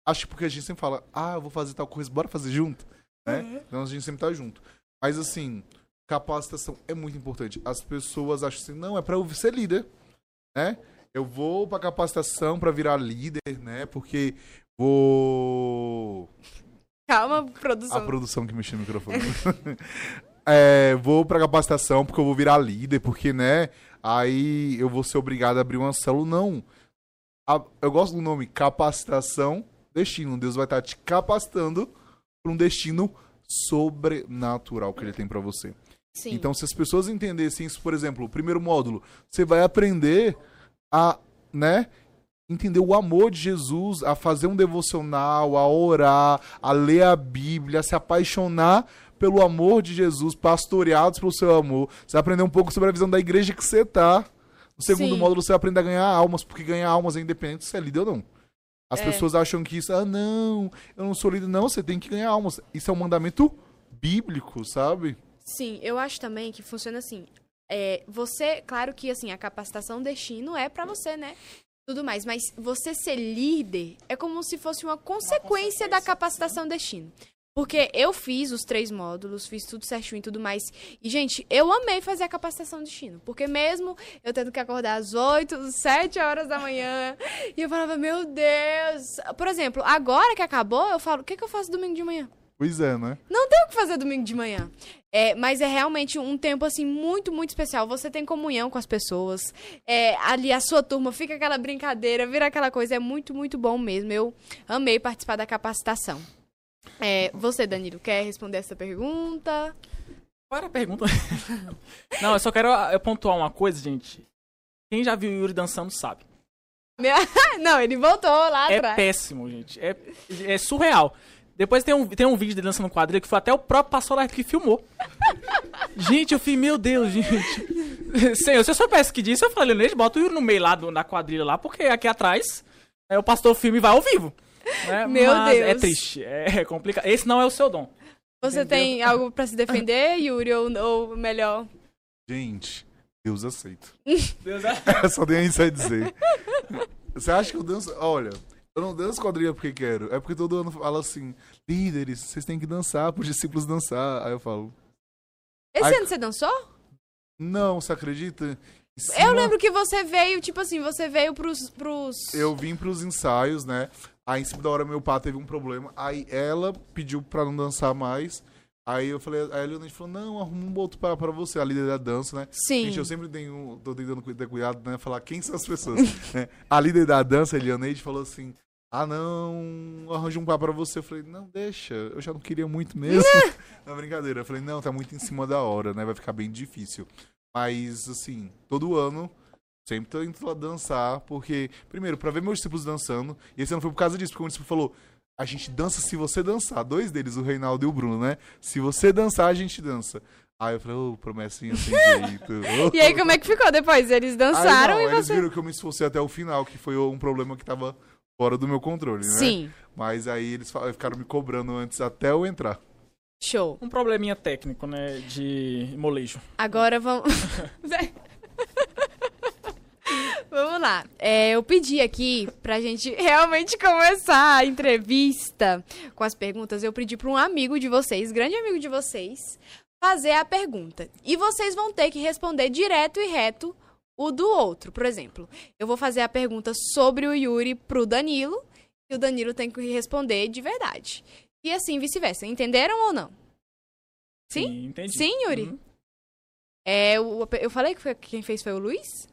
[SPEAKER 4] acho que porque a gente sempre fala, ah, eu vou fazer tal coisa, bora fazer junto, né? Então a gente sempre tá junto. Mas assim, capacitação é muito importante. As pessoas acham assim, não, é pra eu ser líder, né? Eu vou pra capacitação pra virar líder, né? Porque vou
[SPEAKER 2] Calma,
[SPEAKER 4] a
[SPEAKER 2] produção.
[SPEAKER 4] produção que mexeu no microfone. [LAUGHS] É, vou pra capacitação porque eu vou virar líder, porque, né? Aí eu vou ser obrigado a abrir uma célula. Não. A- eu gosto do nome capacitação destino. Deus vai estar te capacitando para um destino sobrenatural que ele tem pra você.
[SPEAKER 2] Sim.
[SPEAKER 4] Então, se as pessoas entendessem isso, por exemplo, o primeiro módulo, você vai aprender a, né, entender o amor de Jesus, a fazer um devocional, a orar, a ler a Bíblia, a se apaixonar pelo amor de Jesus, pastoreados pelo seu amor. Você vai aprender um pouco sobre a visão da igreja que você tá. No segundo
[SPEAKER 2] Sim.
[SPEAKER 4] módulo, você vai aprender a ganhar almas, porque ganhar almas é independente se você é líder ou não. As
[SPEAKER 2] É.
[SPEAKER 4] pessoas acham que isso, ah, não, eu não sou líder. Não, você tem que ganhar almas. Isso é um mandamento bíblico, sabe?
[SPEAKER 2] Sim, eu acho também que funciona assim. É, você, claro que assim, a capacitação destino é pra você, né? tudo mais. Mas você ser líder é como se fosse uma consequência, da capacitação destino. Porque eu fiz os três módulos, fiz tudo certinho e tudo mais. E, gente, eu amei fazer a capacitação destino. Porque mesmo eu tendo que acordar às 8, 7 horas da manhã, [LAUGHS] e eu falava, meu Deus. Por exemplo, agora que acabou, eu falo, o que, que eu faço domingo de manhã?
[SPEAKER 4] Pois é, né?
[SPEAKER 2] Não tem o que fazer domingo de manhã. É, mas é realmente um tempo, assim, muito, muito especial. Você tem comunhão com as pessoas. É, ali a sua turma fica aquela brincadeira, vira aquela coisa. É muito, muito bom mesmo. Eu amei participar da capacitação. É, você, Danilo, quer responder essa pergunta?
[SPEAKER 3] Qual era a pergunta? [LAUGHS] Não, eu só quero eu pontuar uma coisa, gente. Quem já viu o Yuri dançando sabe. [LAUGHS]
[SPEAKER 2] Não, ele voltou lá
[SPEAKER 3] É
[SPEAKER 2] atrás.
[SPEAKER 3] péssimo, gente. É, é surreal. Depois tem um, tem um vídeo dele dançando quadrilha que foi até o próprio Pastor Life que filmou. [LAUGHS] gente, eu fiz, meu Deus, gente. Senhor, se eu soubesse que disso, eu falei, Leite, bota o Yuri no meio lá do, da quadrilha lá, porque aqui atrás é, o pastor filme vai ao vivo. né?
[SPEAKER 2] Meu
[SPEAKER 3] Mas É
[SPEAKER 2] Deus.
[SPEAKER 3] triste, é complicado. Esse não é o seu dom.
[SPEAKER 2] Você
[SPEAKER 3] Entendeu?
[SPEAKER 2] tem algo pra se defender, [LAUGHS] Yuri, ou, ou melhor?
[SPEAKER 4] Gente, Deus aceita. [LAUGHS]
[SPEAKER 3] Deus é...
[SPEAKER 4] Só tenho isso a dizer. Você acha que eu danço? Olha, eu não danço quadrilha porque quero. É porque todo ano fala assim: líderes, vocês têm que dançar, para os discípulos dançar. Aí eu falo:
[SPEAKER 2] Esse ano você dançou?
[SPEAKER 4] não, você acredita? Em
[SPEAKER 2] Eu
[SPEAKER 4] cima-
[SPEAKER 2] lembro que você veio, tipo assim, você veio pros. pros...
[SPEAKER 4] Eu vim pros ensaios, né? Aí em cima da hora meu pai teve um problema. Aí ela pediu pra não dançar mais. Aí eu falei, aí a Leonete falou, não, arruma um outro pra, pra você, a líder da dança, né?
[SPEAKER 2] Sim.
[SPEAKER 4] Gente, eu sempre tenho, tô tentando ter cuidado, né? Falar quem são as pessoas. [LAUGHS] né? A líder da dança, a Leonete, falou assim: Ah, não, arranjo um par pra você. Eu falei, não, deixa, eu já não queria muito mesmo. [LAUGHS] Na brincadeira. Eu falei, não, tá muito em cima da hora, né? Vai ficar bem difícil. Mas, assim, todo ano, sempre tô indo lá dançar, porque, primeiro, pra ver meus discípulos dançando, e esse ano foi por causa disso, porque o discípulo falou. A gente dança se você dançar. Dois deles, o Reinaldo e o Bruno, né? Se você dançar, a gente dança. Aí eu falei, ô, promessinha sem jeito. [LAUGHS]
[SPEAKER 2] E aí, como é que ficou depois? Eles dançaram
[SPEAKER 4] Aí, não,
[SPEAKER 2] e
[SPEAKER 4] eles
[SPEAKER 2] você.
[SPEAKER 4] viram que eu me esforcei até o final, que foi um problema que tava fora do meu controle, né?
[SPEAKER 2] Sim,
[SPEAKER 4] Mas aí eles ficaram me cobrando antes até eu entrar.
[SPEAKER 2] show.
[SPEAKER 3] Um probleminha técnico, né? De molejo.
[SPEAKER 2] Agora vamos. [LAUGHS] vamos lá. É, eu pedi aqui pra gente realmente começar a entrevista com as perguntas. Eu pedi pra um amigo de vocês, grande amigo de vocês, fazer a pergunta. E vocês vão ter que responder direto e reto o do outro. Por exemplo, eu vou fazer a pergunta sobre o Yuri pro Danilo e o Danilo tem que responder de verdade. E assim vice-versa. Entenderam ou não? Sim?
[SPEAKER 3] entendi.
[SPEAKER 2] Sim, Yuri?
[SPEAKER 3] Uhum.
[SPEAKER 2] É, o- eu falei que foi- quem fez foi o Luiz?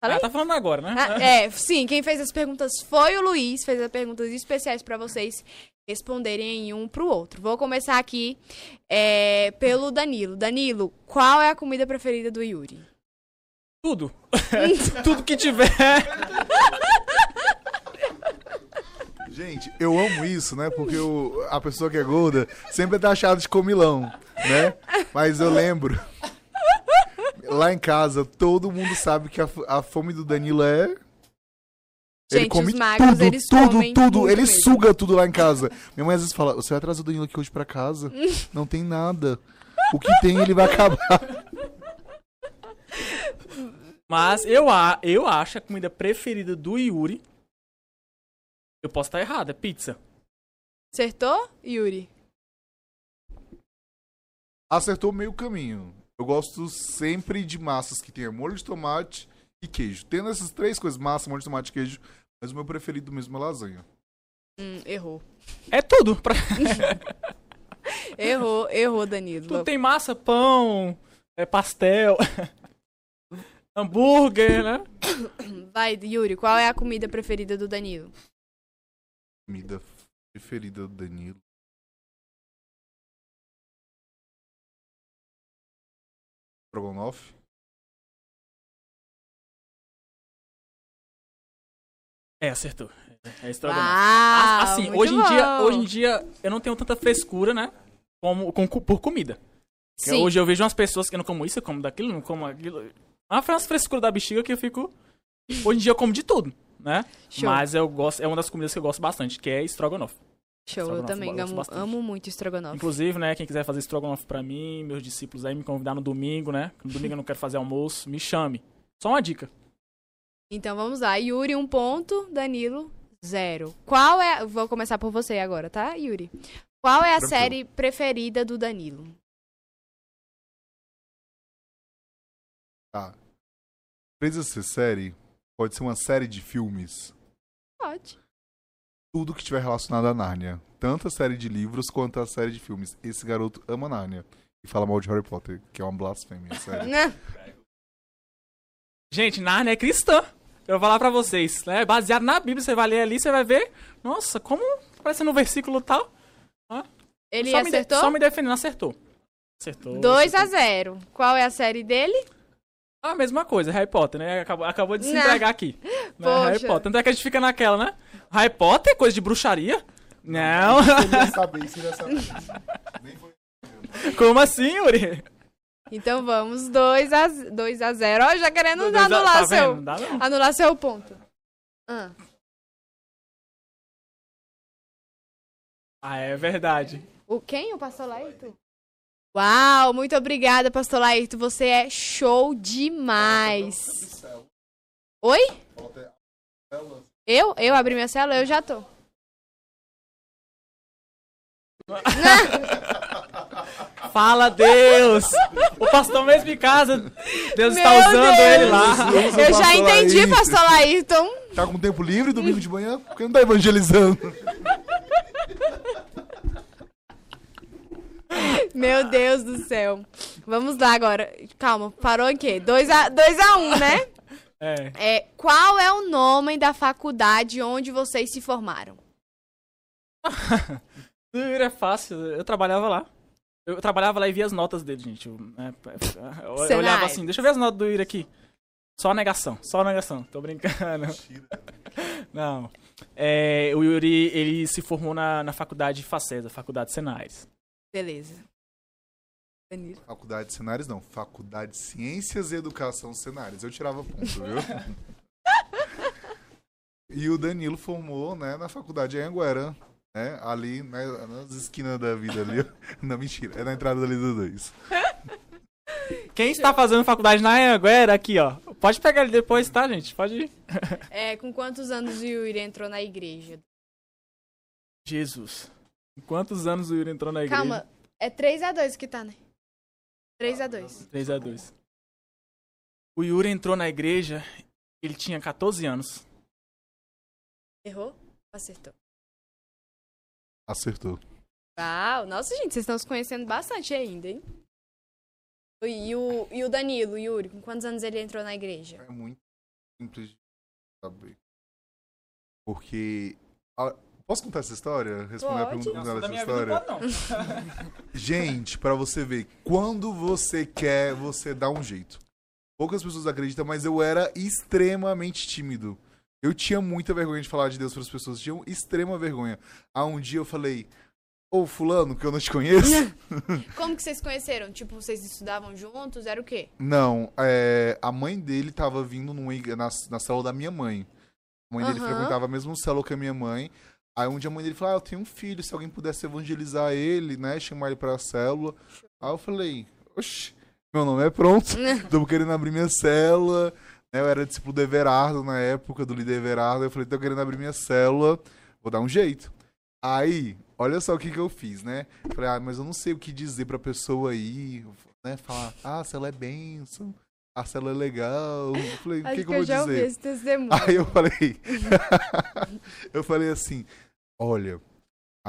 [SPEAKER 2] Falei?
[SPEAKER 3] Ah, tá falando agora, né?
[SPEAKER 2] Ah, é, sim, quem fez as perguntas foi o Luiz, fez as perguntas especiais pra vocês responderem um pro outro. Vou começar aqui é, pelo Danilo. Danilo, qual é a comida preferida do Yuri?
[SPEAKER 3] Tudo. [LAUGHS] Tudo que tiver.
[SPEAKER 4] Gente, eu amo isso, né? Porque o- a pessoa que é gorda sempre tá achada de comilão, né? Mas eu lembro. Lá em casa, todo mundo sabe que a, a fome do Danilo é.
[SPEAKER 2] Gente, os magros,
[SPEAKER 4] tudo,
[SPEAKER 2] eles
[SPEAKER 4] tudo,
[SPEAKER 2] comem
[SPEAKER 4] tudo.
[SPEAKER 2] muito
[SPEAKER 4] Ele
[SPEAKER 2] mesmo.
[SPEAKER 4] suga tudo lá em casa. Minha mãe às vezes fala: Você vai trazer o Danilo aqui hoje pra casa? [LAUGHS] Não tem nada. O que tem, ele vai acabar. [LAUGHS]
[SPEAKER 3] Mas eu, a, eu acho a comida preferida do Yuri. Eu posso estar errado, é pizza.
[SPEAKER 2] Acertou, Yuri?
[SPEAKER 4] Acertou meio caminho. Eu gosto sempre de massas que tenha molho de tomate e queijo. Tendo essas três coisas, massa, molho de tomate e queijo, mas o meu preferido mesmo é lasanha.
[SPEAKER 2] Hum, errou.
[SPEAKER 3] É tudo. Pra... [LAUGHS]
[SPEAKER 2] Errou, errou, Danilo.
[SPEAKER 3] Tudo tem massa, pão, é pastel, [LAUGHS] hambúrguer, né? [COUGHS]
[SPEAKER 2] Vai, Yuri, qual é a comida preferida do Danilo?
[SPEAKER 4] Comida preferida do Danilo. Strogonoff.
[SPEAKER 3] É, acertou. É estrogonofe.
[SPEAKER 2] Ah,
[SPEAKER 3] assim, hoje em, dia, hoje em dia eu não tenho tanta frescura, né? Como, com, por comida.
[SPEAKER 2] Sim.
[SPEAKER 3] Hoje eu vejo umas pessoas que eu não como isso, eu como daquilo, não como aquilo. Foi umas frescuras da bexiga que eu fico. Hoje em dia eu como de tudo, né?
[SPEAKER 2] Show.
[SPEAKER 3] Mas eu gosto, é uma das comidas que eu gosto bastante, que é estrogonofe.
[SPEAKER 2] Show, eu também
[SPEAKER 3] eu
[SPEAKER 2] amo, amo muito estrogonofe.
[SPEAKER 3] Inclusive, né, quem quiser fazer estrogonofe pra mim, meus discípulos aí me convidar no domingo, né? No domingo eu não quero fazer almoço, me chame. Só uma dica.
[SPEAKER 2] Então vamos lá. Yuri, um ponto. Danilo, zero. Qual é. Vou começar por você agora, tá, Yuri? Qual é a
[SPEAKER 4] Tranquilo.
[SPEAKER 2] série preferida do Danilo?
[SPEAKER 4] Tá. Precisa ser série? Pode ser uma série de filmes.
[SPEAKER 2] Pode.
[SPEAKER 4] Tudo que tiver relacionado a Nárnia. Tanto a série de livros quanto a série de filmes. Esse garoto ama Nárnia. E fala mal de Harry Potter, que é uma blasfêmia, [LAUGHS] sério.
[SPEAKER 3] Gente, Narnia é cristã. Eu vou falar pra vocês, né? Baseado na Bíblia, você vai ler ali, você vai ver. Nossa, como parece no versículo tal.
[SPEAKER 2] Ele
[SPEAKER 3] só Me de-
[SPEAKER 2] acertou?
[SPEAKER 3] só me defendendo, acertou. Acertou.
[SPEAKER 2] 2 a
[SPEAKER 3] acertou.
[SPEAKER 2] 0. Qual é a série dele?
[SPEAKER 3] A mesma coisa, Harry Potter, né? Acabou, acabou de se
[SPEAKER 2] Não.
[SPEAKER 3] entregar aqui. [LAUGHS] Né? Harry Potter. Tanto é que a gente fica naquela, né? Harry Potter é coisa de bruxaria? Não.
[SPEAKER 4] ia saber, isso ia saber. [LAUGHS] Nem foi.
[SPEAKER 3] Como assim, Yuri?
[SPEAKER 2] Então vamos, 2 a, 2 a 0. Ó, já querendo
[SPEAKER 3] Dois a-
[SPEAKER 2] anular,
[SPEAKER 3] tá
[SPEAKER 2] seu,
[SPEAKER 3] vendo? Dá não.
[SPEAKER 2] anular seu ponto. Ah,
[SPEAKER 3] Ah, é verdade.
[SPEAKER 2] o quem? O Pastor Laírto? Uau, muito obrigada, Pastor Laírto. Você é show demais. Oi? Eu? Eu abri minha célula? Eu já tô. [LAUGHS]
[SPEAKER 3] Fala, Deus! O pastor mesmo em casa, Deus está
[SPEAKER 2] Meu
[SPEAKER 3] usando
[SPEAKER 2] Deus!
[SPEAKER 3] ele lá.
[SPEAKER 2] Eu já entendi,
[SPEAKER 4] Laírton.
[SPEAKER 2] Pastor Laírton.
[SPEAKER 4] Tá com tempo livre domingo de manhã? Por que não tá evangelizando? [LAUGHS]
[SPEAKER 2] Meu Deus do céu. Vamos lá agora. Calma, parou em quê? 2 a 2 a 1, né?
[SPEAKER 3] É.
[SPEAKER 2] É, qual é o nome da faculdade onde vocês se formaram? [LAUGHS]
[SPEAKER 3] É fácil, eu trabalhava lá. Eu trabalhava lá e via as notas dele, gente. Eu, né, eu- olhava assim, deixa eu ver as notas do Yuri aqui. Só negação, só negação. Tô brincando. [LAUGHS] Não. É, o Yuri, ele se formou na, na faculdade Facesa, faculdade Senares.
[SPEAKER 2] Beleza. Danilo.
[SPEAKER 4] Faculdade de cenários não. Faculdade de Ciências e Educação Cenários. Eu tirava ponto, viu? [LAUGHS] e o Danilo formou, né, na faculdade Anhanguera. Né, ali né, nas esquinas da vida ali. [LAUGHS] Não, mentira. É na entrada ali do dois.
[SPEAKER 3] Quem está fazendo faculdade na Anhanguera, aqui, ó. Pode pegar ele depois, tá, gente? Pode ir.
[SPEAKER 2] É, com quantos anos o Yuri entrou na igreja?
[SPEAKER 3] Jesus. Em quantos anos o Yuri entrou na igreja?
[SPEAKER 2] Calma, é 3x2 que tá, né? 3x2.
[SPEAKER 3] 3 a 2 O Yuri entrou na igreja, ele tinha 14 anos.
[SPEAKER 2] Errou? Acertou.
[SPEAKER 4] Acertou.
[SPEAKER 2] Uau, nossa, gente, vocês estão se conhecendo bastante ainda, hein? E o, e o Danilo, o Yuri, com quantos anos ele entrou na igreja?
[SPEAKER 4] É muito simples de saber. Porque. Posso contar essa história? Responder a pergunta
[SPEAKER 3] Nossa, da
[SPEAKER 4] dessa história?
[SPEAKER 3] não pode, não. [LAUGHS]
[SPEAKER 4] Gente, pra você ver, quando você quer, você dá um jeito. Poucas pessoas acreditam, mas eu era extremamente tímido. Eu tinha muita vergonha de falar de Deus para as pessoas, tinha extrema vergonha. Aí um dia eu falei: Ô, Fulano, que eu não te conheço. [LAUGHS]
[SPEAKER 2] Como que vocês se conheceram? Tipo, vocês estudavam juntos? Era o quê?
[SPEAKER 4] não, é, a mãe dele tava vindo numa na, na célula da minha mãe. A mãe dele frequentava a mesma célula que a minha mãe. Aí um dia a mãe dele falou: Ah, eu tenho um filho, se alguém pudesse evangelizar ele, né? Chamar ele pra célula. Aí eu falei: Oxi, meu nome é pronto. [LAUGHS] Tô querendo abrir minha célula. né, Eu era discípulo do Everardo na época, do líder Everardo. Eu falei, tô querendo abrir minha célula, vou dar um jeito. Aí, olha só o que que eu fiz, né? Falei, ah, mas eu não sei o que dizer pra pessoa aí, né? Falar, ah, a célula é benção, a célula é legal. Eu falei, o que
[SPEAKER 2] que,
[SPEAKER 4] eu vou dizer? Aí eu falei, [LAUGHS] [LAUGHS] eu falei assim, olha,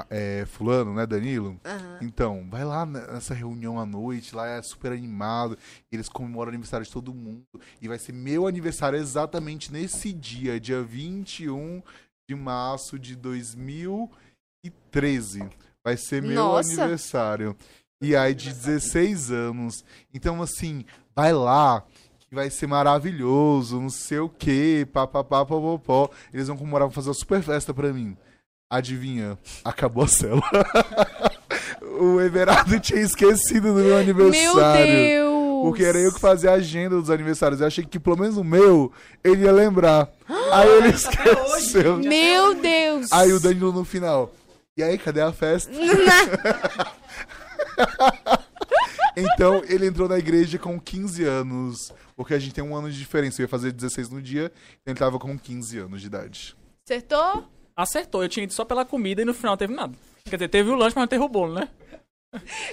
[SPEAKER 4] é, fulano, né, Danilo?
[SPEAKER 2] Aham.
[SPEAKER 4] Então, vai lá nessa reunião à noite, lá é super animado, eles comemoram o aniversário de todo mundo, e vai ser meu aniversário exatamente nesse dia, dia 21 de março de 2013. Vai ser meu
[SPEAKER 2] Nossa.
[SPEAKER 4] aniversário. E aí, de 16 anos. Então, assim, vai lá, que vai ser maravilhoso, não sei o quê, papapá, popopó. Eles vão comemorar, vão fazer uma super festa pra mim. Adivinha? Acabou a célula. [LAUGHS] o Everardo tinha esquecido do meu
[SPEAKER 2] Meu
[SPEAKER 4] aniversário.
[SPEAKER 2] Deus!
[SPEAKER 4] Porque era eu que fazia a agenda dos aniversários. Eu achei que pelo menos o meu, ele ia lembrar. [GASPS] Aí ele esqueceu.
[SPEAKER 2] Meu Deus!
[SPEAKER 4] Aí o Danilo no final. E aí, cadê a festa? [LAUGHS] Então, ele entrou na igreja com 15 anos. Porque a gente tem um ano de diferença. Eu ia fazer 16 no dia, então ele tava com 15 anos de idade.
[SPEAKER 2] Acertou?
[SPEAKER 3] Acertou, eu tinha ido só pela comida e no final não teve nada. Quer dizer, teve o lanche, mas não teve o bolo, né?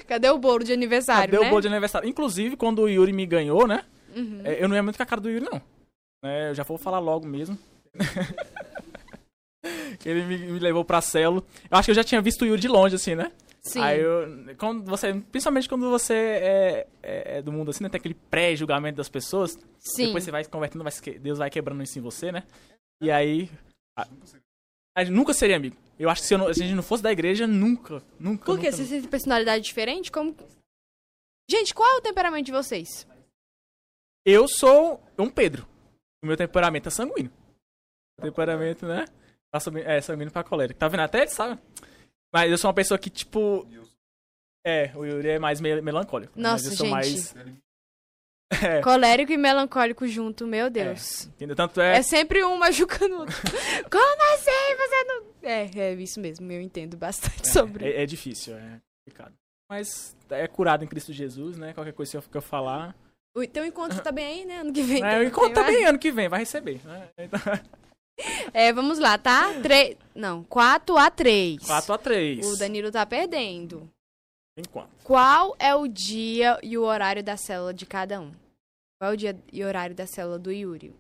[SPEAKER 2] Cadê o bolo de aniversário,
[SPEAKER 3] Cadê
[SPEAKER 2] né?
[SPEAKER 3] o bolo de aniversário? Inclusive, quando o Yuri me ganhou, né?
[SPEAKER 2] Uhum.
[SPEAKER 3] é, Eu não ia muito com a cara do Yuri, não. É, eu já vou falar logo mesmo. [LAUGHS] Ele me, me levou pra celo. Eu acho que eu já tinha visto o Yuri de longe, assim, né?
[SPEAKER 2] Sim.
[SPEAKER 3] Aí eu. Quando você, principalmente quando você é, é- é do mundo assim, né? Tem aquele pré-julgamento das pessoas.
[SPEAKER 2] Sim.
[SPEAKER 3] Depois você vai se convertendo, vai Deus vai quebrando isso em você, né? E aí. A, a gente nunca seria amigo. Eu acho que se, eu não- se a gente não fosse da igreja, nunca, nunca.
[SPEAKER 2] Por quê?
[SPEAKER 3] nunca,
[SPEAKER 2] Vocês têm personalidade diferente? Como... Gente, qual é o temperamento de vocês?
[SPEAKER 3] Eu sou um Pedro. O meu temperamento é sanguíneo. O temperamento, né? Tá É, sanguíneo pra colérico. Tá vendo até? Ele sabe. Mas eu sou uma pessoa que, tipo. É, o Yuri é mais me- melancólico.
[SPEAKER 2] Nossa,
[SPEAKER 3] mas eu sou
[SPEAKER 2] gente.
[SPEAKER 3] mais. É,
[SPEAKER 2] Colérico e melancólico junto, meu Deus.
[SPEAKER 3] entendeu? Tanto
[SPEAKER 2] É,
[SPEAKER 3] é.
[SPEAKER 2] sempre um machucando o outro. [LAUGHS] Como assim? Você não. É, é isso mesmo, eu entendo bastante sobre.
[SPEAKER 3] É, é difícil, é complicado. Mas é curado em Cristo Jesus, né? Qualquer coisa que eu falar.
[SPEAKER 2] O teu encontro tá bem aí, né? Ano que vem.
[SPEAKER 3] É, o encontro tá bem ano que vem, vai receber. Né? Então, [LAUGHS]
[SPEAKER 2] É, vamos lá, tá? Três. Não, 4 a 3
[SPEAKER 3] 4x3.
[SPEAKER 2] O Danilo tá perdendo.
[SPEAKER 3] Enquanto.
[SPEAKER 2] Qual é o dia e o horário da célula de cada um? Qual é o dia e horário da célula do Yuri?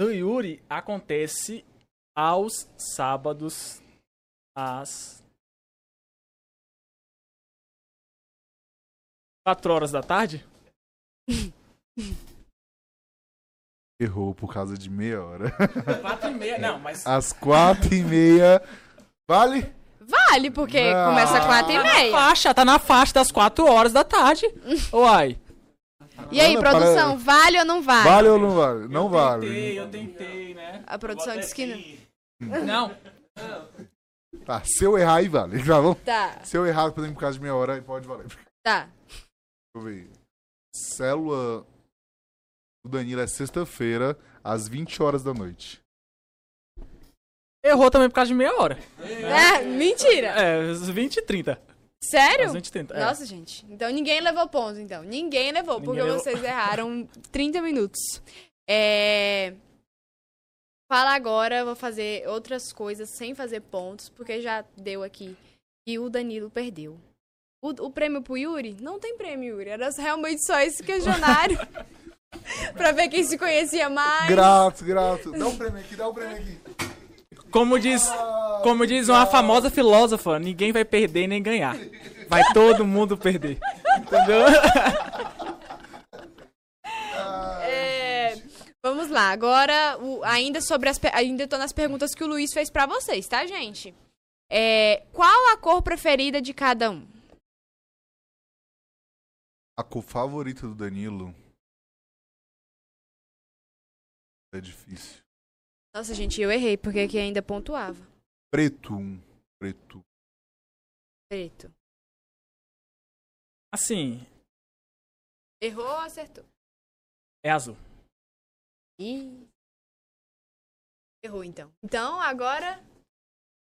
[SPEAKER 3] Do Yuri acontece aos sábados às 4 horas da tarde? [LAUGHS]
[SPEAKER 4] Errou por causa de meia hora. [LAUGHS]
[SPEAKER 3] 4 e meia, não, mas.
[SPEAKER 4] Às quatro e meia. Vale?
[SPEAKER 2] Vale, porque
[SPEAKER 4] Ah.
[SPEAKER 2] começa 4 e
[SPEAKER 3] Tá na
[SPEAKER 2] meia.
[SPEAKER 3] faixa, tá na faixa das 4 horas da tarde. [LAUGHS] Uai.
[SPEAKER 2] E aí,
[SPEAKER 4] Ana,
[SPEAKER 2] produção, vale ou não vale?
[SPEAKER 4] Vale ou não vale? Não vale.
[SPEAKER 3] eu tentei, né?
[SPEAKER 2] A produção disse que não.
[SPEAKER 3] Não.
[SPEAKER 4] Tá, se eu errar aí vale. [LAUGHS] Tá bom?
[SPEAKER 2] Tá,
[SPEAKER 4] Se eu errar, por exemplo, por causa de meia hora, aí pode valer. Deixa
[SPEAKER 2] tá.
[SPEAKER 4] eu ver. Célula do Danilo é sexta-feira, às 20 horas da noite.
[SPEAKER 3] Errou também por causa de meia hora.
[SPEAKER 2] É, mentira.
[SPEAKER 3] É, às 20 e 30.
[SPEAKER 2] Sério?
[SPEAKER 3] Às 20 30. é.
[SPEAKER 2] Nossa, gente. Então ninguém levou ponto, então. Ninguém levou, porque
[SPEAKER 3] Ninguém levou.
[SPEAKER 2] vocês [LAUGHS] erraram 30 minutos. É... Fala agora, vou fazer outras coisas sem fazer pontos, porque já deu aqui. E o Danilo perdeu. O, o prêmio pro Yuri? Não tem prêmio, Yuri. Era realmente só esse questionário. [LAUGHS] [LAUGHS] pra ver quem se conhecia mais.
[SPEAKER 4] Grato, grato. Dá um prêmio aqui, dá um prêmio aqui.
[SPEAKER 3] Como diz, como diz uma famosa filósofa, ninguém vai perder nem ganhar. Vai todo mundo perder. Entendeu? [LAUGHS]
[SPEAKER 2] É, Vamos lá, agora o- ainda sobre as ainda tô nas perguntas que o Luiz fez pra vocês, tá, gente? É, qual a cor preferida de cada um?
[SPEAKER 4] A cor favorita do Danilo. É difícil.
[SPEAKER 2] Nossa, gente, eu errei porque aqui ainda pontuava.
[SPEAKER 4] Preto. um. Preto.
[SPEAKER 2] Preto.
[SPEAKER 3] Assim,
[SPEAKER 2] Errou ou acertou?
[SPEAKER 3] é azul.
[SPEAKER 2] Ih. Errou então. Então, agora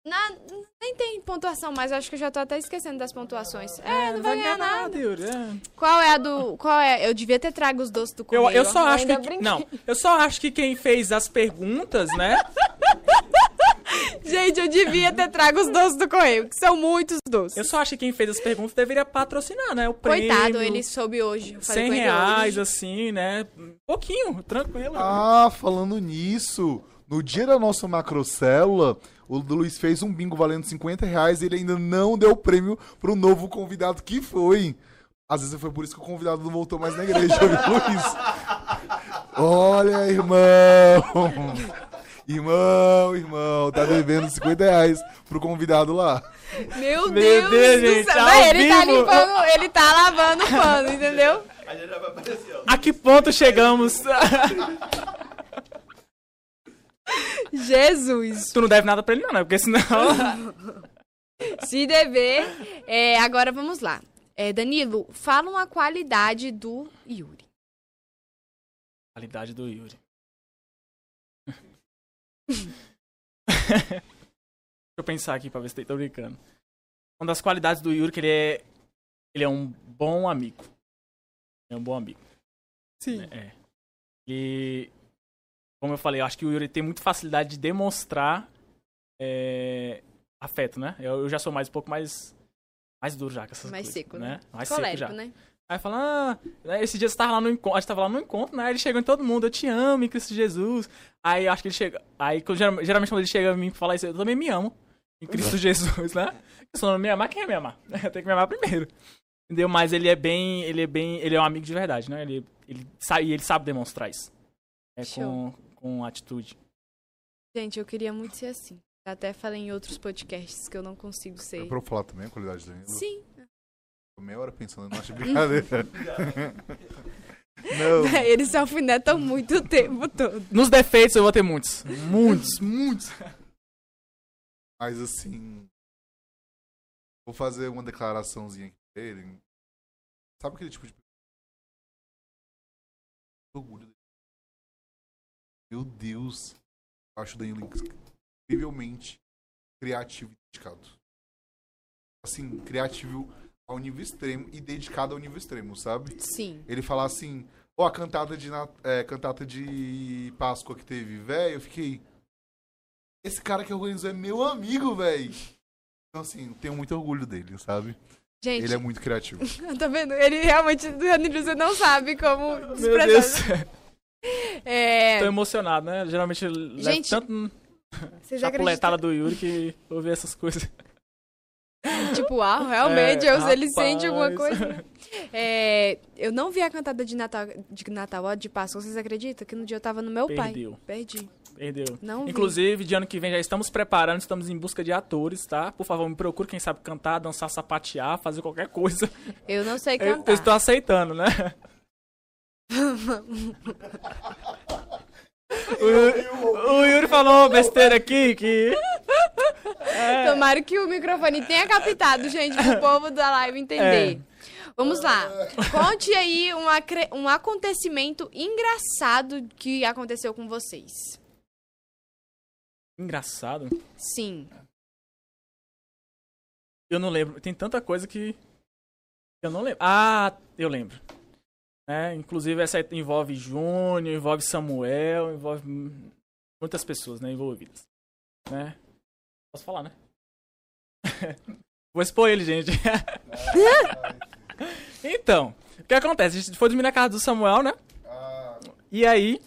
[SPEAKER 2] na- nem tem pontuação mais, eu acho que eu já tô até esquecendo das pontuações. É, não vai ganhar nada.
[SPEAKER 3] Yuri. é.
[SPEAKER 2] Qual é a do. Qual é? Eu devia ter trago os doces do
[SPEAKER 3] Eu,
[SPEAKER 2] correio.
[SPEAKER 3] eu só acho
[SPEAKER 2] ainda
[SPEAKER 3] que.
[SPEAKER 2] brinquei.
[SPEAKER 3] Não, eu só acho que quem fez as perguntas, né? [LAUGHS]
[SPEAKER 2] Gente, eu devia ter trago os doces do correio, que são muitos doces.
[SPEAKER 3] Eu só acho que quem fez as perguntas deveria patrocinar, né? O prêmio.
[SPEAKER 2] Coitado, ele soube hoje. Eu falei
[SPEAKER 3] 100
[SPEAKER 2] com ele
[SPEAKER 3] reais,
[SPEAKER 2] hoje.
[SPEAKER 3] assim, né? Pouquinho, tranquilo.
[SPEAKER 4] Ah, falando nisso, no dia da nossa macrocélula, o Luiz fez um bingo valendo 50 reais e ele ainda não deu o prêmio pro novo convidado que foi. Às vezes foi por isso que o convidado não voltou mais na igreja, [LAUGHS] viu, Luiz? Olha, irmão! Irmão, irmão, tá devendo 50 reais pro convidado lá.
[SPEAKER 2] Meu,
[SPEAKER 3] Meu
[SPEAKER 2] Deus,
[SPEAKER 3] Deus,
[SPEAKER 2] do
[SPEAKER 3] gente,
[SPEAKER 2] céu. ele tá
[SPEAKER 3] vivo.
[SPEAKER 2] limpando, ele tá lavando o pano, entendeu?
[SPEAKER 3] A que ponto chegamos? [LAUGHS] [LAUGHS]
[SPEAKER 2] Jesus.
[SPEAKER 3] tu não deve nada pra ele, não, né? Porque senão. [LAUGHS]
[SPEAKER 2] Se dever. É, agora vamos lá. É, Danilo, fala uma qualidade do Yuri.
[SPEAKER 3] Qualidade do Yuri. [LAUGHS] Deixa eu pensar aqui pra ver se tô brincando. Uma das qualidades do Yuri é que ele é. ele é um bom amigo. É um bom amigo.
[SPEAKER 2] Sim.
[SPEAKER 3] É. E, como eu falei, eu acho que o Yuri tem muita facilidade de demonstrar é, afeto, né? Eu, eu já sou mais um pouco mais mais duro já com essas
[SPEAKER 2] Mais
[SPEAKER 3] coisas,
[SPEAKER 2] seco, né?
[SPEAKER 3] Mais seco
[SPEAKER 2] Colérico,
[SPEAKER 3] já.
[SPEAKER 2] né?
[SPEAKER 3] Aí fala, ah, né, esse dia você tava lá no encontro, a gente tava lá no encontro, né? Ele chegou em todo mundo, eu te amo em Cristo Jesus. Aí eu acho que ele chega. Aí geralmente quando ele chega a mim pra falar isso, eu também me amo. Em Cristo [LAUGHS] Jesus, né? Se eu não me amar, quem é me amar? [LAUGHS] Eu tenho que me amar primeiro. Entendeu? Mas ele é bem. Ele é bem. Ele é um amigo de verdade, né? Ele, ele, sabe, e ele sabe demonstrar isso. É com, com atitude.
[SPEAKER 2] Gente, eu queria muito ser assim. Eu até falei em outros podcasts que eu não consigo
[SPEAKER 4] É
[SPEAKER 2] ser.
[SPEAKER 4] pra eu falar também a qualidade do Danilo.
[SPEAKER 2] Sim.
[SPEAKER 4] Tô meia hora pensando, eu não acho brincadeira. [LAUGHS] não.
[SPEAKER 2] Eles se alfinetam muito o tempo todo.
[SPEAKER 3] Nos defeitos eu vou ter muitos. Muitos, muitos.
[SPEAKER 4] Mas assim. Vou fazer uma declaraçãozinha aqui pra ele. Sabe aquele tipo de. Orgulho dele. Meu Deus. Eu acho o Danilo incrivelmente criativo e dedicado. Assim, criativo ao nível extremo e dedicado ao nível extremo, sabe?
[SPEAKER 2] Sim.
[SPEAKER 4] Ele falar assim, ó, a cantada de, é, cantata de Páscoa que teve, velho, eu fiquei. Esse cara que organizou é meu amigo, velho. Então, assim, tenho muito orgulho dele, sabe?
[SPEAKER 2] Gente,
[SPEAKER 4] Ele é muito criativo. [LAUGHS]
[SPEAKER 2] tá vendo? Ele realmente, Danilo, você não sabe como
[SPEAKER 3] Meu
[SPEAKER 2] expressar. [LAUGHS] É,
[SPEAKER 3] Tô emocionado, né? Geralmente eu
[SPEAKER 2] Gente,
[SPEAKER 3] tanto chapuletada [LAUGHS]
[SPEAKER 2] acreditam?
[SPEAKER 3] do Yuri que eu ver essas coisas. [LAUGHS]
[SPEAKER 2] Tipo, ah, realmente,
[SPEAKER 3] É,
[SPEAKER 2] eu- ele sente alguma coisa. É, eu não vi a cantada de Natal, de Natal, ó, de Páscoa. Vocês acreditam que no dia eu tava no meu
[SPEAKER 3] Perdeu.
[SPEAKER 2] pai? Perdi.
[SPEAKER 3] Perdeu.
[SPEAKER 2] Não vi.
[SPEAKER 3] Inclusive, de ano que vem já estamos preparando, estamos em busca de atores, tá? Por favor, me procure quem sabe cantar, dançar, sapatear, fazer qualquer coisa.
[SPEAKER 2] Eu não sei
[SPEAKER 3] Eu,
[SPEAKER 2] cantar.
[SPEAKER 3] eu estou aceitando, né? [LAUGHS] o, Yuri, o Yuri falou besteira aqui que. É,
[SPEAKER 2] Tomara que o microfone tenha captado, gente, pro povo da live entender. Vamos lá. Conte aí um, acre- um acontecimento engraçado que aconteceu com vocês.
[SPEAKER 3] engraçado.
[SPEAKER 2] Sim.
[SPEAKER 3] Eu não lembro. Tem tanta coisa que. Eu não lembro. Ah, eu lembro. É, inclusive essa envolve Júnior, envolve Samuel, envolve muitas pessoas né, envolvidas. Né? Posso falar, né? [LAUGHS] Vou expor ele, gente. [LAUGHS] então, o que acontece? A gente foi dormir na casa do Samuel, né? E aí,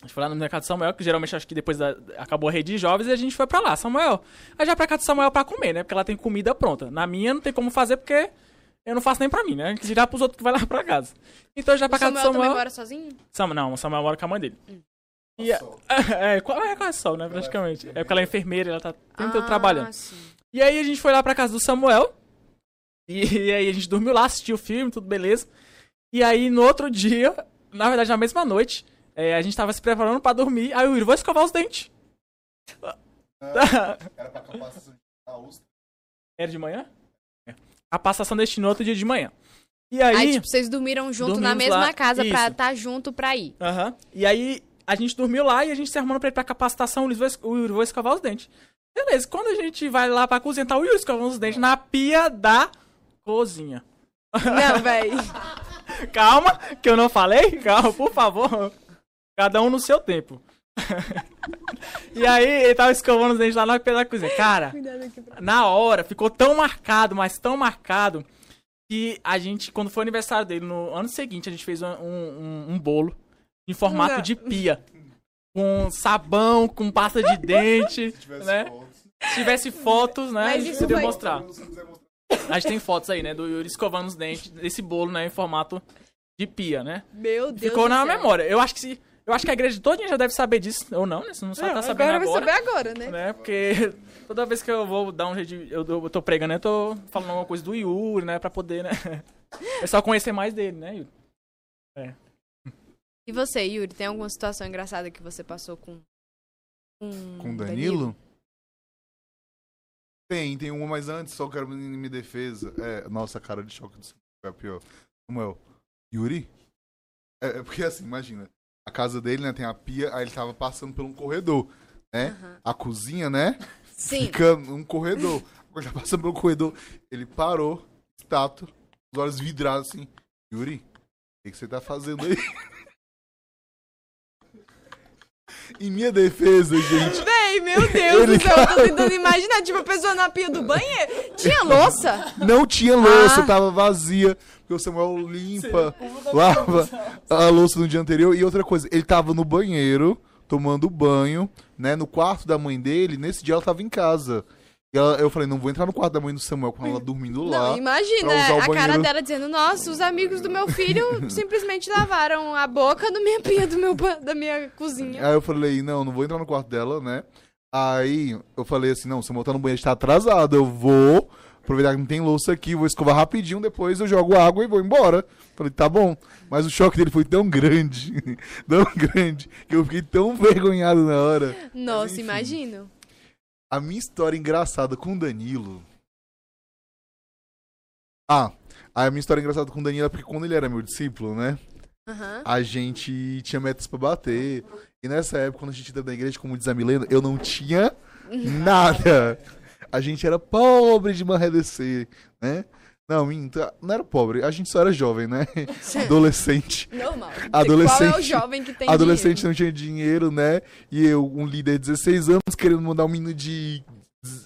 [SPEAKER 3] a gente foi lá no mercado do Samuel, que geralmente acho que depois da- acabou a rede de jovens, e a gente foi pra lá. Samuel, aí já pra casa do Samuel pra comer, né? Porque ela tem comida pronta. Na minha não tem como fazer porque eu não faço nem pra mim, né? Que dirá pros outros que vai lá pra casa. Então já
[SPEAKER 2] O
[SPEAKER 3] pra casa do
[SPEAKER 2] Samuel também
[SPEAKER 3] Samuel.
[SPEAKER 2] mora sozinho?
[SPEAKER 3] Samuel, não, o Samuel mora com a mãe dele.
[SPEAKER 2] Hum.
[SPEAKER 3] E a- [LAUGHS] é, qual é quase sol, né? Praticamente. É porque ela é enfermeira, ela tá o tempo todo trabalhando.
[SPEAKER 2] Ah, sim.
[SPEAKER 3] E aí a gente foi lá pra casa do Samuel. E, [LAUGHS] e aí a gente dormiu lá, assistiu o filme, tudo beleza. E aí no outro dia, na verdade na mesma noite, é, a gente tava se preparando pra dormir. Aí o Yuri, vou escovar os dentes.
[SPEAKER 4] era pra capacitação [LAUGHS] USP.
[SPEAKER 3] Era de manhã? A passação destinou outro dia de manhã. E aí.
[SPEAKER 2] Aí, tipo, vocês dormiram junto na mesma
[SPEAKER 3] lá,
[SPEAKER 2] casa pra
[SPEAKER 3] isso.
[SPEAKER 2] estar junto pra ir.
[SPEAKER 3] Aham. E aí a gente dormiu lá e a gente se arrumando pra ir pra capacitação, o Luiz vai, es- o Yuri vai escovar os dentes. Beleza, quando a gente vai lá pra cozinha, tá o Yuri escovando os dentes na pia da cozinha.
[SPEAKER 2] Não, véi. [LAUGHS]
[SPEAKER 3] Calma, que eu não falei. Calma, por favor. Cada um no seu tempo. [LAUGHS] e aí, ele tava escovando os dentes lá na pia da cozinha. Cara, na hora, ficou tão marcado, mas tão marcado, que a gente, quando foi o aniversário dele, no ano seguinte, a gente fez um, um, um bolo em formato
[SPEAKER 2] Não.
[SPEAKER 3] de pia. Com sabão, com pasta de [LAUGHS] dente,
[SPEAKER 4] Se tivesse
[SPEAKER 3] né?
[SPEAKER 4] fotos.
[SPEAKER 3] Se tivesse fotos, né?
[SPEAKER 2] Mas
[SPEAKER 3] a gente poderia
[SPEAKER 2] foi-
[SPEAKER 3] mostrar. A gente tem fotos aí, né? Do Yuri escovando os dentes desse bolo, né? Em formato de pia, né?
[SPEAKER 2] Meu Deus
[SPEAKER 3] Ficou
[SPEAKER 2] do
[SPEAKER 3] na
[SPEAKER 2] céu.
[SPEAKER 3] memória. Eu acho que se. Eu acho que a igreja toda já deve saber disso, ou não, né? Se não sabe,
[SPEAKER 2] Não,
[SPEAKER 3] tá sabendo
[SPEAKER 2] agora
[SPEAKER 3] agora.
[SPEAKER 2] vai saber agora, né?
[SPEAKER 3] né? Porque [LAUGHS] toda vez que eu vou dar um jeito de. Eu, eu tô pregando, eu tô falando alguma coisa do Yuri, né? Pra poder, né? [LAUGHS] É só conhecer mais dele, né, Yuri?
[SPEAKER 2] E você, Yuri, tem alguma situação engraçada que você passou com... Com,
[SPEAKER 4] Com Danilo? Tem, tem uma, mas antes só quero em minha defesa. É, nossa, cara de choque do é a pior. Samuel, Yuri? É, é porque assim, imagina. A casa dele, né, tem a pia, aí ele tava passando por um corredor, né?
[SPEAKER 2] Aham.
[SPEAKER 4] A cozinha, né?
[SPEAKER 2] Sim.
[SPEAKER 4] Fica num corredor. Ele tá passando pelo corredor, ele parou, estátua, os olhos vidrados assim. Yuri, o que, que você tá fazendo aí? [LAUGHS] em minha defesa, gente.
[SPEAKER 2] Véi, meu Deus do céu, eu tô tentando imaginar, tipo, a pessoa na pia do banheiro. Tinha [LAUGHS] louça?
[SPEAKER 4] Não tinha louça,
[SPEAKER 2] Ah.
[SPEAKER 4] tava vazia. Porque o Samuel limpa, lava a louça no dia anterior. E outra coisa, ele tava no banheiro, tomando banho, né? No quarto da mãe dele. Nesse dia ela tava em casa. E ela- eu falei, não vou entrar no quarto da mãe do Samuel com ela dormindo lá.
[SPEAKER 2] Não, imagina a cara
[SPEAKER 4] banheiro.
[SPEAKER 2] dela dizendo, nossa, os amigos do meu filho [LAUGHS] simplesmente lavaram a boca na minha pia do meu, da minha cozinha.
[SPEAKER 4] Aí eu falei, não, não vou entrar no quarto dela, né? Aí eu falei assim, não, o Samuel tá no banheiro, está atrasado, eu vou aproveitar que não tem louça aqui, vou escovar rapidinho, depois eu jogo água e vou embora. Falei, tá bom. Mas o choque dele foi tão grande, [LAUGHS] tão grande, que eu fiquei tão vergonhado na hora.
[SPEAKER 2] Nossa,
[SPEAKER 4] enfim.
[SPEAKER 2] imagino.
[SPEAKER 4] A minha história engraçada com o Danilo. Ah, a minha história engraçada com o Danilo é porque quando ele era meu discípulo, né?
[SPEAKER 2] Aham.
[SPEAKER 4] a gente tinha metas pra bater. E nessa época, quando a gente entrou na igreja, como diz a Milena, eu não tinha [LAUGHS] nada. A gente era pobre de marredecer, né? Não, não era pobre, a gente só era jovem, né? [LAUGHS] Adolescente.
[SPEAKER 2] Normal.
[SPEAKER 4] Adolescente-
[SPEAKER 2] Qual é o jovem que tem
[SPEAKER 4] Adolescente
[SPEAKER 2] dinheiro?
[SPEAKER 4] não tinha dinheiro, né? E eu, um líder de 16 anos, querendo mandar um menino de,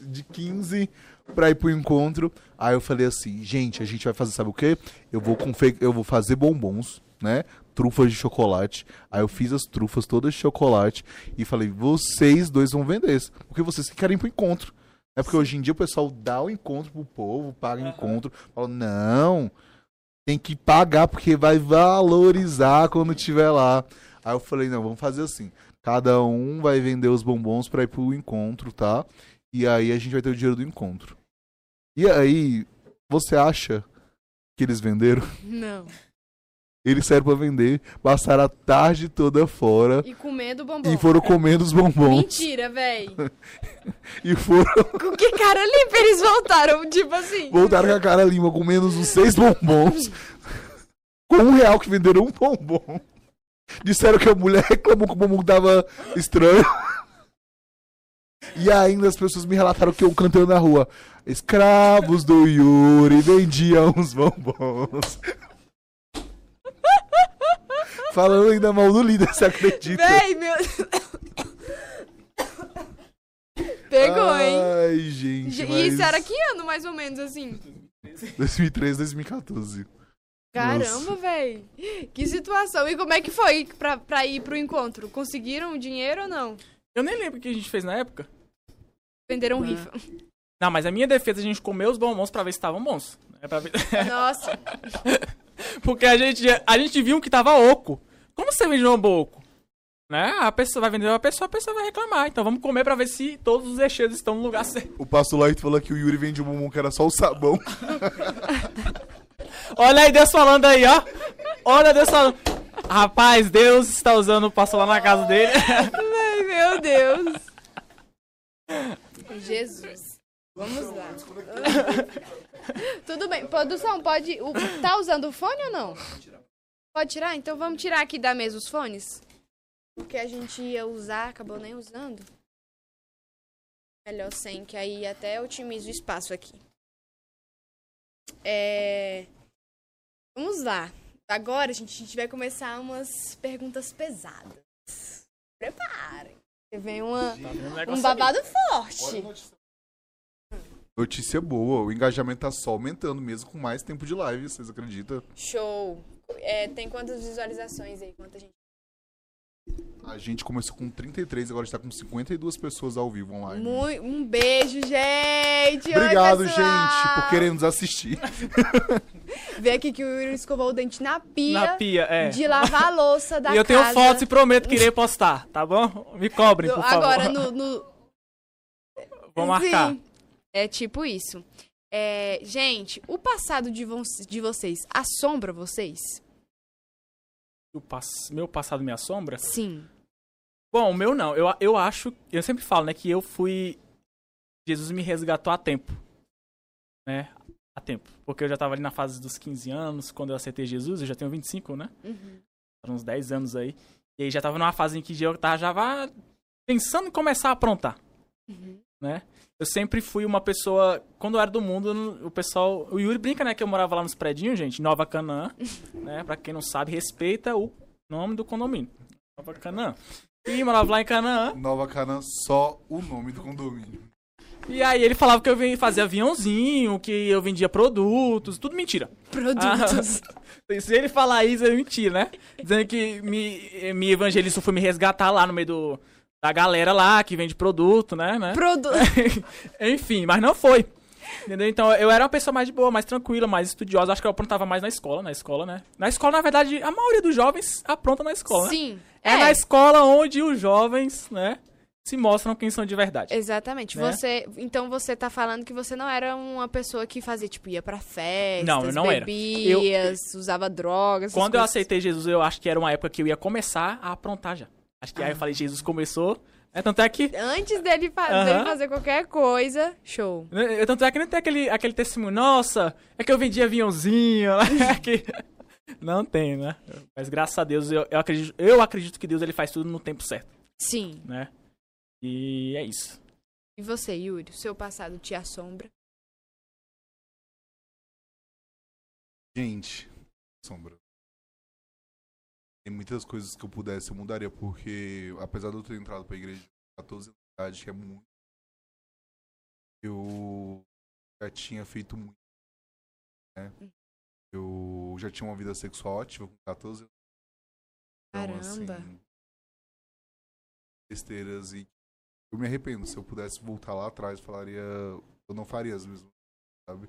[SPEAKER 4] de 15 pra ir pro encontro. Aí eu falei assim, gente, a gente vai fazer, sabe o quê? Eu vou, confe eu vou fazer bombons, né? Trufas de chocolate. Aí eu fiz as trufas todas de chocolate e falei, vocês dois vão vender isso. Porque vocês que querem ir pro encontro. É porque hoje em dia o pessoal dá o encontro pro povo, paga o encontro. Fala, não, tem que pagar porque vai valorizar quando tiver lá. Aí eu falei, não, vamos fazer assim. Cada um vai vender os bombons pra ir pro encontro, tá? E aí a gente vai ter o dinheiro do encontro. E aí, você acha que eles venderam?
[SPEAKER 2] Não.
[SPEAKER 4] Eles saíram pra vender, passaram a tarde toda fora
[SPEAKER 2] E comendo bombom.
[SPEAKER 4] e foram comendo os bombons.
[SPEAKER 2] Mentira, véi. [LAUGHS]
[SPEAKER 4] E foram,
[SPEAKER 2] Com que cara limpa eles voltaram? Tipo assim.
[SPEAKER 4] voltaram com a cara limpa, comendo uns seis bombons. [LAUGHS] Com um real que venderam um bombom. Disseram que a mulher reclamou que o bombom tava estranho. [LAUGHS] E ainda as pessoas me relataram que eu cantando na rua. Escravos do Yuri vendiam os bombons. Falando ainda mal do líder, [LAUGHS] você acredita?
[SPEAKER 2] Véi, meu. Pegou, hein?
[SPEAKER 4] Ai, gente.
[SPEAKER 2] E
[SPEAKER 4] mas
[SPEAKER 2] isso era que ano, mais ou menos, assim?
[SPEAKER 4] 2013, 2014.
[SPEAKER 2] Caramba, véi. Que situação. E como é que foi pra, pra ir pro encontro? Conseguiram o dinheiro ou não?
[SPEAKER 3] Eu nem lembro o que a gente fez na época.
[SPEAKER 2] Venderam rifa.
[SPEAKER 3] Não, mas a minha defesa, a gente comeu os bombons pra ver se estavam bons. É pra ver...
[SPEAKER 2] Nossa. [LAUGHS]
[SPEAKER 3] Porque a gente, a gente viu que tava oco. Como você vende um oco? Né? A pessoa vai vender uma pessoa, a pessoa vai reclamar. Então vamos comer pra ver se todos os recheios estão no lugar certo.
[SPEAKER 4] O pastor Light falou que o Yuri vendia um bombom que era só o sabão. [LAUGHS]
[SPEAKER 3] Olha aí Deus falando aí, ó. Olha Deus falando. Rapaz, Deus está usando o pastor lá na casa dele.
[SPEAKER 2] Ai, meu Deus. Jesus. Vamos lá. [LAUGHS] Tudo bem. Produção, pode. o- Tá usando o fone ou não? Pode tirar? Então vamos tirar aqui da mesa os fones. Porque a gente ia usar, acabou nem usando. Melhor sem, que aí até otimiza o espaço aqui. É. Vamos lá. Agora, gente, a gente vai começar umas perguntas pesadas. Preparem. Vem uma, um babado forte.
[SPEAKER 4] Notícia boa, o engajamento tá só aumentando mesmo com mais tempo de live, vocês acreditam?
[SPEAKER 2] Show. É, tem quantas visualizações aí? Quanta gente?
[SPEAKER 4] A gente começou com 33, agora está com 52 pessoas ao vivo online.
[SPEAKER 2] Mui- um beijo, gente. Oi,
[SPEAKER 4] Obrigado,
[SPEAKER 2] pessoal.
[SPEAKER 4] gente, por querer nos assistir. [LAUGHS]
[SPEAKER 2] Vê aqui que o Yuri escovou o dente na pia,
[SPEAKER 3] Na pia, é.
[SPEAKER 2] de lavar a louça da
[SPEAKER 3] E eu tenho
[SPEAKER 2] casa.
[SPEAKER 3] fotos e prometo que irei postar, tá bom? Me cobrem, por favor.
[SPEAKER 2] Agora, no... no...
[SPEAKER 3] Vou marcar.
[SPEAKER 2] Sim. É tipo isso. É, gente, o passado de, vo de vocês assombra vocês?
[SPEAKER 3] O pass- Meu passado me assombra?
[SPEAKER 2] Sim.
[SPEAKER 3] Bom, o meu não. Eu, eu acho. Eu sempre falo, né, que eu fui. Jesus me resgatou a tempo. Né? A tempo. Porque eu já tava ali na fase dos 15 anos, quando eu aceitei Jesus, eu já tenho 25, né?
[SPEAKER 2] Uhum.
[SPEAKER 3] Uns 10 anos aí. E aí já tava numa fase em que eu tava já vá pensando em começar a aprontar.
[SPEAKER 2] Uhum.
[SPEAKER 3] Né? Eu sempre fui uma pessoa. Quando eu era do mundo, o pessoal. O Yuri brinca, né? Que eu morava lá nos predinhos, gente, Nova Canaã. [LAUGHS] né? Pra quem não sabe, respeita o nome do condomínio. Nova Canaã. E morava lá em Canaã.
[SPEAKER 4] Nova Canaã, só o nome do condomínio.
[SPEAKER 3] E aí ele falava que eu vim- fazia aviãozinho, que eu vendia produtos, tudo mentira.
[SPEAKER 2] Produtos.
[SPEAKER 3] Ah, [LAUGHS] se ele falar isso, é mentira, né? Dizendo que me, me evangelista foi me resgatar lá no meio do, da galera lá que vende produto, né? né?
[SPEAKER 2] Produto. [LAUGHS]
[SPEAKER 3] Enfim, mas não foi. Entendeu? Então eu era uma pessoa mais de boa, mais tranquila, mais estudiosa. Acho que eu aprontava mais na escola, na escola, né? Na escola, na verdade, a maioria dos jovens apronta na escola. né?
[SPEAKER 2] Sim.
[SPEAKER 3] É, na escola onde os jovens, né, se mostram quem são de verdade.
[SPEAKER 2] Exatamente.
[SPEAKER 3] Né?
[SPEAKER 2] Você, então você tá falando que você não era uma pessoa que fazia, tipo, ia pra festas,
[SPEAKER 3] Não, eu não era.
[SPEAKER 2] bebia, usava drogas.
[SPEAKER 3] Quando eu aceitei Jesus, eu acho que era uma época que eu ia começar a aprontar já. Acho que aí
[SPEAKER 2] Ah.
[SPEAKER 3] eu falei, Jesus começou. É, tanto é que.
[SPEAKER 2] Antes dele, fa- dele fazer qualquer coisa, show.
[SPEAKER 3] né, Tanto é que não tem aquele, aquele testemunho, nossa, é que eu vendi aviãozinho. [LAUGHS] é que... [LAUGHS] Não tem, né? Mas graças a Deus, eu, eu, acredito, eu acredito que Deus ele faz tudo no tempo certo,
[SPEAKER 2] Sim.
[SPEAKER 3] né? E é isso.
[SPEAKER 2] E você, Yuri? O seu passado te assombra?
[SPEAKER 4] Gente, sombra. Tem muitas coisas que eu pudesse eu mudaria, porque apesar de eu ter entrado pra igreja com 14 anos de idade, que é muito, eu já tinha feito muito. Né? Eu já tinha uma vida sexual ativa com 14 anos. Então,
[SPEAKER 2] Caramba.
[SPEAKER 4] assim, besteiras e eu me arrependo. Se eu pudesse voltar lá atrás, falaria. Eu não faria as mesmas, sabe?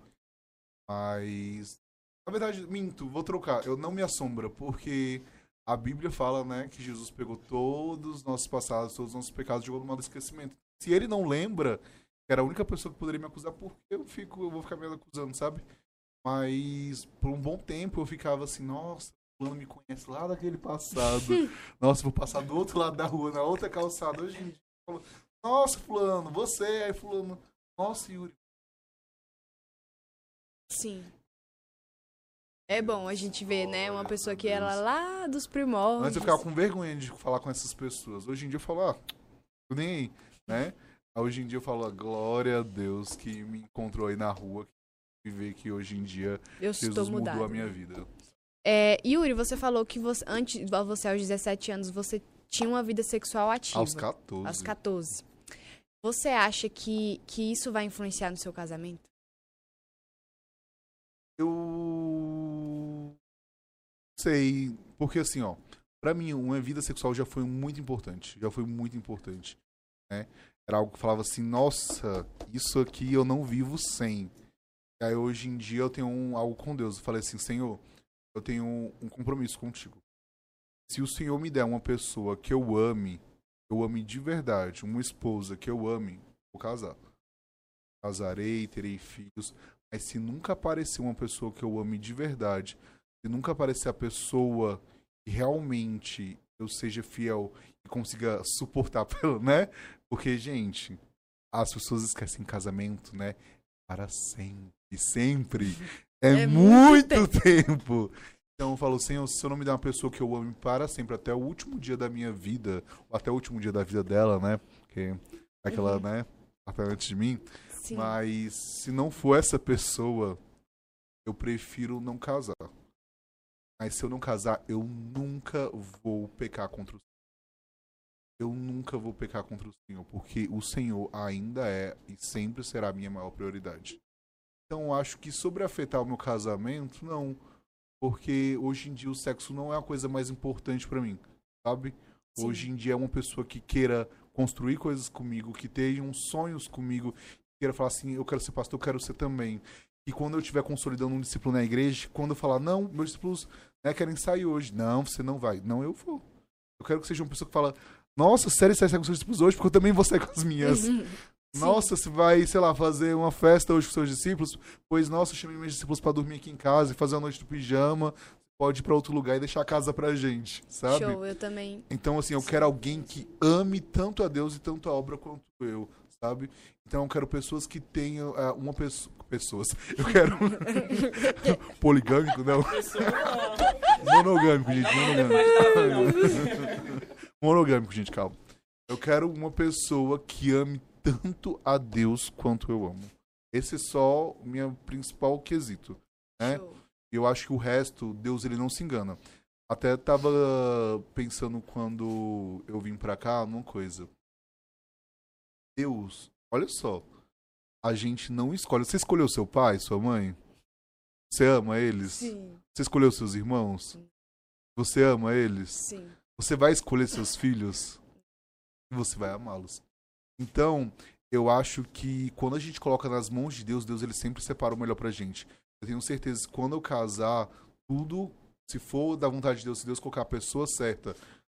[SPEAKER 4] Mas. Na verdade, minto, vou trocar. Eu não me assombra, porque a Bíblia fala, né, que Jesus pegou todos os nossos passados, todos os nossos pecados, jogou no mar do esquecimento. Se ele não lembra, que era a única pessoa que poderia me acusar, por que eu fico, eu vou ficar me acusando, sabe? Mas por um bom tempo eu ficava assim, nossa, fulano me conhece lá daquele passado. [LAUGHS] nossa, vou passar do outro lado da rua, na outra calçada. Hoje em dia, eu falo, nossa, fulano, você, aí fulano, nossa, Yuri.
[SPEAKER 2] Sim. É bom a gente ver, né? Uma pessoa que era lá dos primórdios.
[SPEAKER 4] Antes eu ficava com vergonha de falar com essas pessoas. Hoje em dia eu falo, ah, tô nem aí, né? Hoje em dia eu falo, ah, glória a Deus que me encontrou aí na rua e vê que hoje em dia
[SPEAKER 2] Eu
[SPEAKER 4] Jesus
[SPEAKER 2] mudado.
[SPEAKER 4] mudou a minha vida.
[SPEAKER 2] É, Yuri, você falou que você, antes, você aos 17 anos, você tinha uma vida sexual ativa.
[SPEAKER 4] Aos 14.
[SPEAKER 2] Aos 14. Você acha que, que isso vai influenciar no seu casamento?
[SPEAKER 4] Eu sei, porque assim, ó, pra mim uma vida sexual já foi muito importante, já foi muito importante, né? Era algo que falava assim, nossa, isso aqui eu não vivo sem. E aí hoje em dia eu tenho um, algo com Deus, eu falei assim, Senhor, eu tenho um, um compromisso contigo. Se o Senhor me der uma pessoa que eu ame, eu ame de verdade, uma esposa que eu ame, vou casar. Casarei, terei filhos, mas se nunca aparecer uma pessoa que eu ame de verdade, se nunca aparecer a pessoa que realmente eu seja fiel e consiga suportar [LAUGHS] pelo, né? Porque, gente, as pessoas esquecem casamento, né? Para sempre, sempre. É,
[SPEAKER 2] É muito
[SPEAKER 4] muito tempo. Então eu falo, Senhor, se eu não me der uma pessoa que eu ame para sempre, até o último dia da minha vida, ou até o último dia da vida dela, né? Porque aquela,
[SPEAKER 2] Uhum.
[SPEAKER 4] né? Até antes de mim.
[SPEAKER 2] Sim.
[SPEAKER 4] Mas se não for essa pessoa, eu prefiro não casar. Mas se eu não casar, eu nunca vou pecar contra o Senhor. Eu nunca vou pecar contra o Senhor, porque o Senhor ainda é e sempre será a minha maior prioridade. Então eu acho que sobre afetar o meu casamento, não. Porque hoje em dia o sexo não é a coisa mais importante pra mim, sabe?
[SPEAKER 2] Sim.
[SPEAKER 4] Hoje em dia é uma pessoa que queira construir coisas comigo, que tenha sonhos comigo, queira falar assim, eu quero ser pastor, eu quero ser também. E quando eu estiver consolidando um discípulo na igreja, quando eu falar, não, meus discípulos né, querem sair hoje. Não, você não vai. Não, eu vou. Eu quero que seja uma pessoa que fala, nossa, sério, você vai sair com seus discípulos hoje? Porque eu também vou sair com as minhas.
[SPEAKER 2] Uhum. Sim. [LAUGHS]
[SPEAKER 4] Nossa, você vai, sei lá, fazer uma festa hoje com seus discípulos? Pois, nossa, eu chamei meus discípulos pra dormir aqui em casa e fazer a noite do pijama. Pode ir pra outro lugar e deixar a casa pra gente, sabe?
[SPEAKER 2] Show, eu também.
[SPEAKER 4] Então, assim, eu quero alguém que ame tanto a Deus e tanto a obra quanto eu, sabe? Então, eu quero pessoas que tenham ah, uma pessoa. Pessoas. Eu quero. [LAUGHS] Poligâmico, não. Monogâmico, gente. Monogâmico. Monogâmico, gente, calma. Eu quero uma pessoa que ame tanto a Deus quanto eu amo. Esse é só o meu principal quesito, né?
[SPEAKER 2] Show.
[SPEAKER 4] Eu acho que o resto, Deus ele não se engana. Até tava pensando quando eu vim pra cá numa coisa. Deus, olha só. A gente não escolhe. Você escolheu seu pai, sua mãe? Você ama eles?
[SPEAKER 2] Sim,
[SPEAKER 4] Você escolheu seus irmãos? Você ama eles?
[SPEAKER 2] sim.
[SPEAKER 4] Você vai escolher seus filhos e você vai amá-los. Então, eu acho que quando a gente coloca nas mãos de Deus, Deus ele sempre separa o melhor pra gente. Eu tenho certeza que quando eu casar, tudo, se for da vontade de Deus, se Deus colocar a pessoa certa,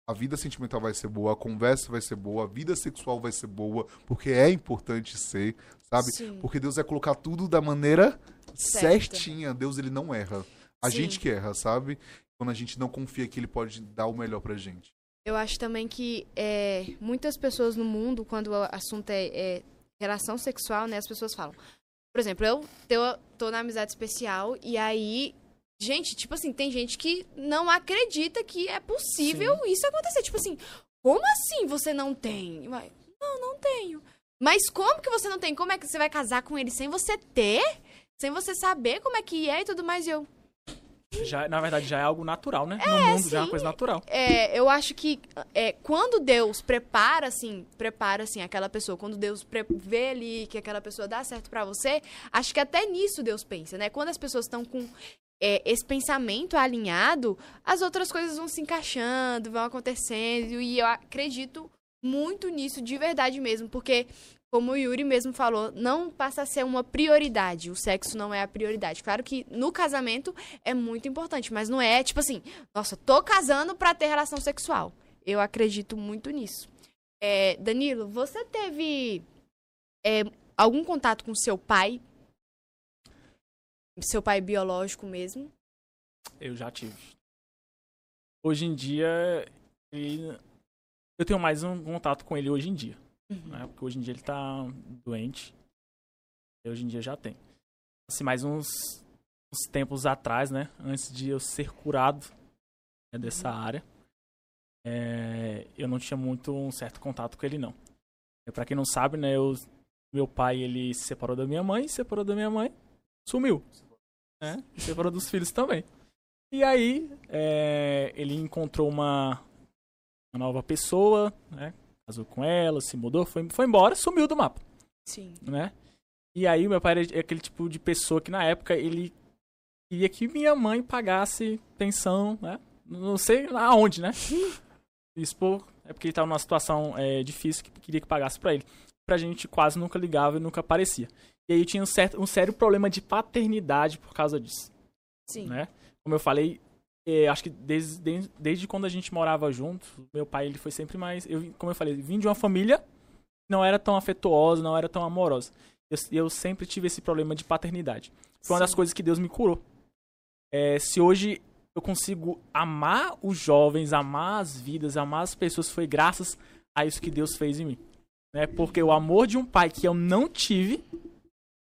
[SPEAKER 4] a vida sentimental vai ser boa, a conversa vai ser boa, a vida sexual vai ser boa, porque é importante ser, sabe?
[SPEAKER 2] Sim.
[SPEAKER 4] Porque Deus vai colocar tudo da maneira
[SPEAKER 2] Certa.
[SPEAKER 4] certinha. Deus ele não erra. A
[SPEAKER 2] Sim.
[SPEAKER 4] gente que erra, sabe? Quando a gente não confia que ele pode dar o melhor pra gente.
[SPEAKER 2] Eu acho também que é, muitas pessoas no mundo, quando o assunto é, é relação sexual, né, as pessoas falam. Por exemplo, eu tô, tô na amizade especial e aí. Gente, tipo assim, tem gente que não acredita que é possível isso acontecer. Tipo assim, como assim você não tem? Não, não tenho. Mas como que você não tem? Como é que você vai casar com ele sem você ter? Sem você saber como é que é e tudo mais? E eu,
[SPEAKER 3] Já, na verdade, já é algo natural, né? no mundo já é uma
[SPEAKER 2] sim.
[SPEAKER 3] coisa natural.
[SPEAKER 2] É, eu acho que é, quando Deus prepara, assim, prepara, assim, aquela pessoa, quando Deus vê ali que aquela pessoa dá certo pra você, acho que até nisso Deus pensa, né? Quando as pessoas estão com é, esse pensamento alinhado, as outras coisas vão se encaixando, vão acontecendo, e eu acredito muito nisso de verdade mesmo, porque como o Yuri mesmo falou, não passa a ser uma prioridade. O sexo não é a prioridade. Claro que no casamento é muito importante, mas não é tipo assim, nossa, tô casando pra ter relação sexual. Eu acredito muito nisso. É, Danilo, você teve é, algum contato com seu pai? Seu pai biológico mesmo?
[SPEAKER 3] Eu já tive. Hoje em dia, ele- eu tenho mais um contato com ele hoje em dia.
[SPEAKER 2] Uhum.
[SPEAKER 3] né? Porque hoje em dia ele tá doente. Hoje em dia já tem. Assim, mais uns, uns tempos atrás, né? Antes de eu ser curado né, dessa área, é, eu não tinha muito um certo contato com ele, não. Pra quem não sabe, né? Eu, meu pai, ele se separou da minha mãe, se separou da minha mãe, sumiu. Né? E dos filhos também. E aí, é, ele encontrou uma, uma nova pessoa, né? Casou com ela, se mudou, foi, foi embora, sumiu do mapa,
[SPEAKER 2] Sim.
[SPEAKER 3] né? E aí, meu pai era aquele tipo de pessoa que na época ele queria que minha mãe pagasse pensão, né? Não sei aonde, né? [LAUGHS] Isso por, é porque ele tava numa situação é, difícil que queria que pagasse pra ele. Pra gente quase nunca ligava e nunca aparecia. E aí tinha um, certo, um sério problema de paternidade por causa disso
[SPEAKER 2] Sim.
[SPEAKER 3] né? Como eu falei, eh, acho que desde, desde, desde quando a gente morava junto, meu pai ele foi sempre mais, eu, como eu falei, vim de uma família que não era tão afetuosa, não era tão amorosa. Eu, eu sempre tive esse problema de paternidade. Foi uma das
[SPEAKER 2] Sim.
[SPEAKER 3] coisas que Deus me curou. Eh, se hoje eu consigo amar os jovens, amar as vidas, amar as pessoas, foi graças a isso que Deus fez em mim. Né? Porque o amor de um pai que eu não tive,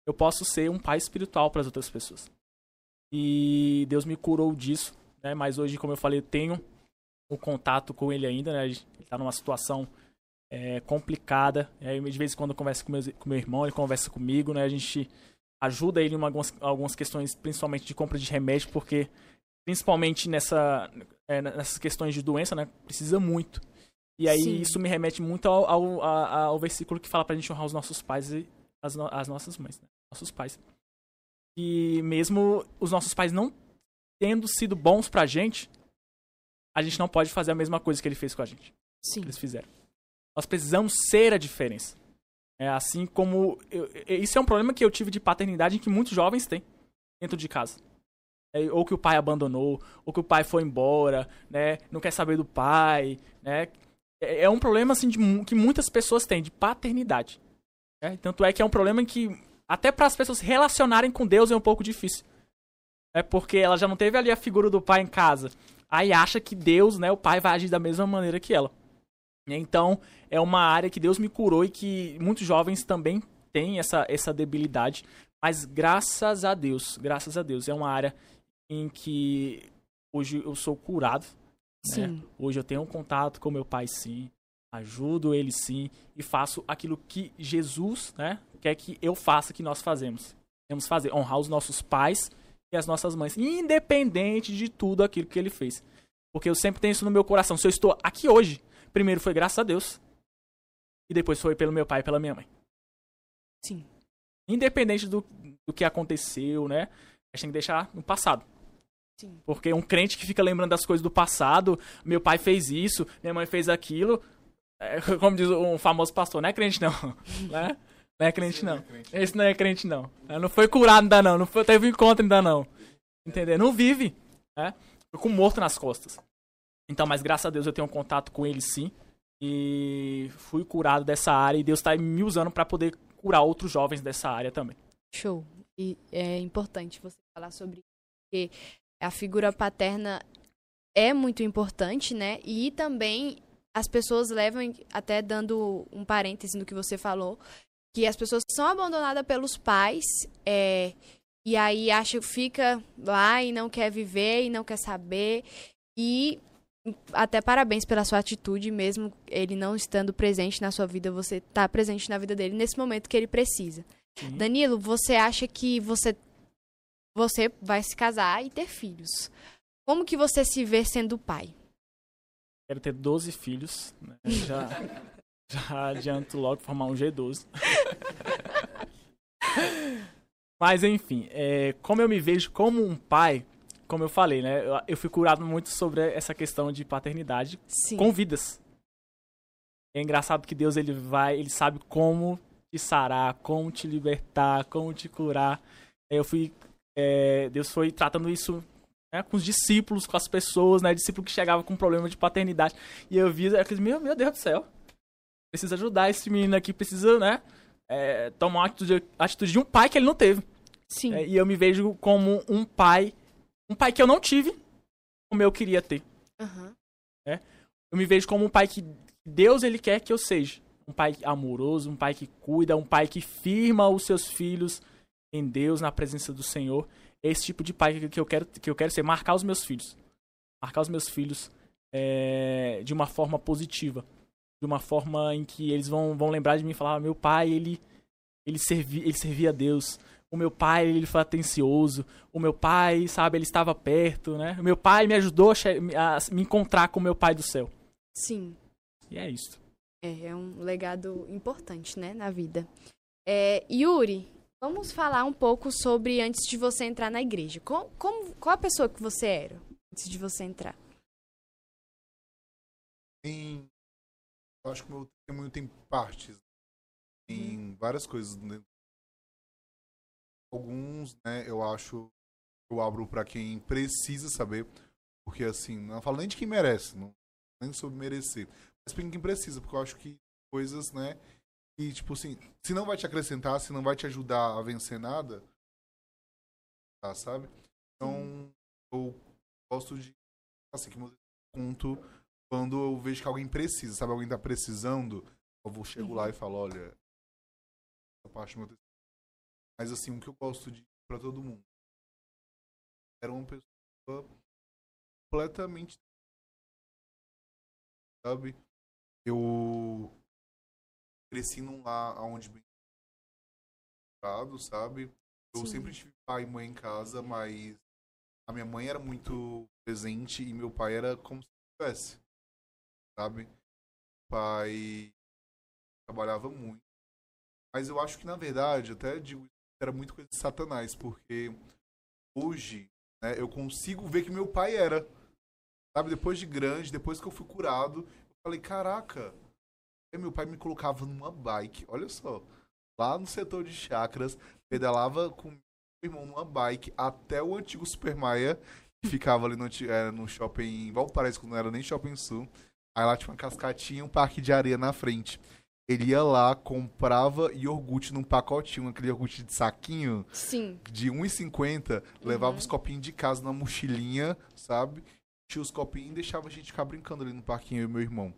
[SPEAKER 3] eu posso ser um pai espiritual para as outras pessoas. E Deus me curou disso, né? Mas hoje, como eu falei, eu tenho o contato com ele ainda, né? Ele tá numa situação é, complicada. E aí, de vez em quando eu converso com, meus, com meu irmão, ele conversa comigo, né? A gente ajuda ele em algumas, algumas questões, principalmente de compra de remédio, porque principalmente nessa, é, nessas questões de doença, né? Precisa muito. E aí
[SPEAKER 2] Sim.
[SPEAKER 3] isso me remete muito ao, ao, a- ao versículo que fala pra gente honrar os nossos pais e as, no- as nossas mães, né? Nossos pais. E mesmo os nossos pais não tendo sido bons pra gente, a gente não pode fazer a mesma coisa que ele fez com a gente
[SPEAKER 2] Sim.
[SPEAKER 3] que eles fizeram. Nós precisamos ser a diferença. É assim como. eu- isso é um problema que eu tive de paternidade que muitos jovens têm dentro de casa. É, ou que o pai abandonou, ou que o pai foi embora, né? Não quer saber do pai, né? É, é um problema assim de que muitas pessoas têm de paternidade. Né? Tanto é que é um problema que até para as pessoas se relacionarem com Deus é um pouco difícil. É porque ela já não teve ali a figura do pai em casa. Aí acha que Deus, né, o pai vai agir da mesma maneira que ela. Então, é uma área que Deus me curou e que muitos jovens também têm essa, essa debilidade. Mas graças a Deus, graças a Deus, é uma área em que hoje eu sou curado. né? Hoje eu tenho um contato com meu pai, sim. Ajudo ele sim e faço aquilo que Jesus, né, quer que eu faça, que nós fazemos. Temos fazer, honrar os nossos pais e as nossas mães, independente de tudo aquilo que ele fez. Porque eu sempre tenho isso no meu coração. Se eu estou aqui hoje, primeiro foi graças a Deus e depois foi pelo meu pai e pela minha mãe.
[SPEAKER 2] Sim.
[SPEAKER 3] Independente do, do que aconteceu, né? A gente tem que deixar no passado.
[SPEAKER 2] Sim.
[SPEAKER 3] Porque um crente que fica lembrando das coisas do passado, meu pai fez isso, minha mãe fez aquilo, [LAUGHS] como diz um famoso pastor, não é crente não, [LAUGHS] né? Não é crente não. Esse não é crente não. Não foi curado ainda não, não foi, teve encontro ainda não. Entendeu? Não vive, né? Com morto nas costas. Então, mas graças a Deus eu tenho um contato com ele sim. E fui curado dessa área e Deus está me usando para poder curar outros jovens dessa área também.
[SPEAKER 2] Show. E é importante você falar sobre isso, porque a figura paterna é muito importante, né? E também as pessoas levam, até dando um parêntese no que você falou, que as pessoas são abandonadas pelos pais, é, e aí acha fica lá e não quer viver e não quer saber. E até parabéns pela sua atitude, mesmo ele não estando presente na sua vida, você tá presente na vida dele nesse momento que ele precisa. Danilo, você acha que você você vai se casar e ter filhos? Como que você se vê sendo pai?
[SPEAKER 3] Quero ter 12 filhos. Né? [LAUGHS] Já, já adianto logo formar um G12. Mas enfim, é, como eu me vejo como um pai, como eu falei, né? Eu, eu fui curado muito sobre essa questão de paternidade
[SPEAKER 2] Sim.
[SPEAKER 3] com vidas. É engraçado que Deus ele vai, ele sabe como te sarar, como te libertar, como te curar. Eu fui, é, Deus foi tratando isso né, com os discípulos, com as pessoas, né? Discípulo que chegava com problema de paternidade e eu vi, aqueles, meu, meu Deus do céu, precisa ajudar esse menino aqui, precisa, né? é, tomar uma atitude, atitude de um pai que ele não teve.
[SPEAKER 2] Sim.
[SPEAKER 3] É, e eu me vejo como um pai, um pai que eu não tive, como eu queria ter.
[SPEAKER 2] Aham.
[SPEAKER 3] Eu me vejo como um pai que Deus ele quer que eu seja. Um pai amoroso, um pai que cuida, um pai que firma os seus filhos em Deus, na presença do Senhor. É esse tipo de pai que- eu quero, que eu quero ser, marcar os meus filhos. Marcar os meus filhos é, de uma forma positiva. De uma forma em que eles vão, vão lembrar de mim e falar, "Ah, meu pai, ele, ele, servi, ele servia a Deus. O meu pai, ele foi atencioso. O meu pai, sabe, ele estava perto, né? O meu pai me ajudou a me encontrar com o meu pai do céu.
[SPEAKER 2] Sim.
[SPEAKER 3] E é isso.
[SPEAKER 2] É, é um legado importante, né, na vida. É, Yuri, vamos falar um pouco sobre antes de você entrar na igreja. Com- como, qual a pessoa que você era antes de você entrar?
[SPEAKER 4] Tem. Eu acho que o meu testemunho tem partes. Tem várias coisas. Né? Alguns, né, eu acho. Eu abro pra quem precisa saber. Porque, assim, não falo nem de quem merece. Não, nem sobre merecer. Mas pra quem precisa. Porque eu acho que coisas, né. E, tipo assim, se não vai te acrescentar, se não vai te ajudar a vencer nada. Tá, sabe? Então, eu gosto de. Assim, que eu conto quando eu vejo que alguém precisa, sabe? Alguém tá precisando, eu vou chego lá e falo, olha, essa parte do meu testemunho. Mas assim, o que eu gosto de para todo mundo era uma pessoa completamente sabe? Eu cresci num lar onde bem sabe? Eu
[SPEAKER 2] Sim.
[SPEAKER 4] sempre tive pai e mãe em casa, mas a minha mãe era muito presente e meu pai era como se tivesse, sabe? Pai trabalhava muito. Mas eu acho que na verdade, até digo, era muito coisa de satanás, porque hoje, né, eu consigo ver que meu pai era. Sabe, depois de grande, depois que eu fui curado, eu falei, caraca, meu pai me colocava numa bike, olha só, lá no setor de chakras, pedalava com meu irmão numa bike até o antigo Super Maia, que ficava ali no, eh, no shopping em Valparaíso, quando não era nem shopping sul. Aí lá tinha uma cascatinha e um parque de areia na frente. Ele ia lá, comprava iogurte num pacotinho, aquele iogurte de saquinho
[SPEAKER 2] Sim.
[SPEAKER 4] de 1,50, levava
[SPEAKER 2] Uhum.
[SPEAKER 4] os copinhos de casa na mochilinha, sabe? Tinha os copinhos e deixava a gente ficar brincando ali no parquinho, eu e meu irmão,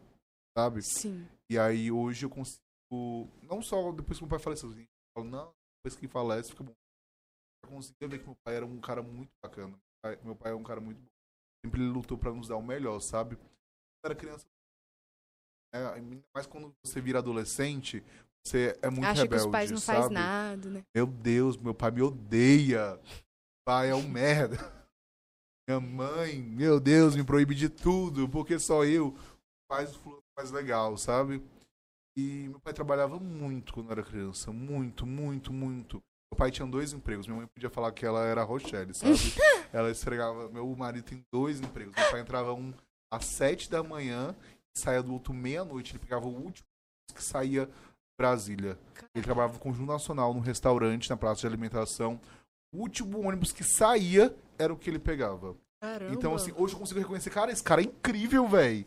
[SPEAKER 4] sabe?
[SPEAKER 2] Sim.
[SPEAKER 4] E aí hoje eu consigo, não só depois que meu pai faleceu, eu falo, não, depois que falece fica bom. Eu conseguia ver que meu pai era um cara muito bacana. Meu pai- Meu pai é um cara muito bom. Sempre ele lutou pra nos dar o melhor, sabe? Quando eu era criança, né? Ainda mais quando você vira adolescente, você é muito
[SPEAKER 2] Acha
[SPEAKER 4] rebelde,
[SPEAKER 2] que os pais não
[SPEAKER 4] sabe?
[SPEAKER 2] fazem nada, né?
[SPEAKER 4] Meu Deus, meu pai me odeia. Pai é um merda. Minha mãe, meu Deus, me proíbe de tudo, porque só eu faz o fulano mais legal, sabe? E meu pai trabalhava muito quando eu era criança. Muito, muito, muito. Meu pai tinha dois empregos. Minha mãe podia falar que ela era Rochelle, sabe? [LAUGHS] ela esfregava. Meu marido tem dois empregos. Meu pai entrava um às sete da manhã e saía do outro meia-noite. Ele pegava o último que saía de Brasília. Ele trabalhava no Conjunto Nacional, num restaurante, na praça de alimentação. O último ônibus que saía era o que ele pegava.
[SPEAKER 2] Caramba.
[SPEAKER 4] Então, assim, hoje eu consigo reconhecer, cara, esse cara é incrível, velho.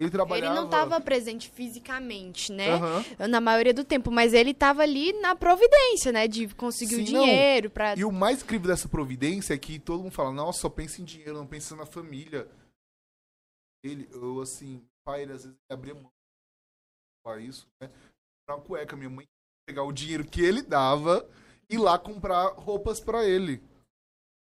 [SPEAKER 4] Ele
[SPEAKER 2] Ele
[SPEAKER 4] trabalhava.
[SPEAKER 2] não tava presente fisicamente, né?
[SPEAKER 4] Aham.
[SPEAKER 2] Na maioria do tempo, mas ele tava ali na providência, né? De conseguir o
[SPEAKER 4] Sim, não.
[SPEAKER 2] dinheiro pra.
[SPEAKER 4] E o mais incrível dessa providência é que todo mundo fala, nossa, só pensa em dinheiro, não pensa na família. Ele, eu assim, pai, ele às vezes abria mão pra isso, né? Pra uma cueca, minha mãe pegar o dinheiro que ele dava e lá comprar roupas pra ele.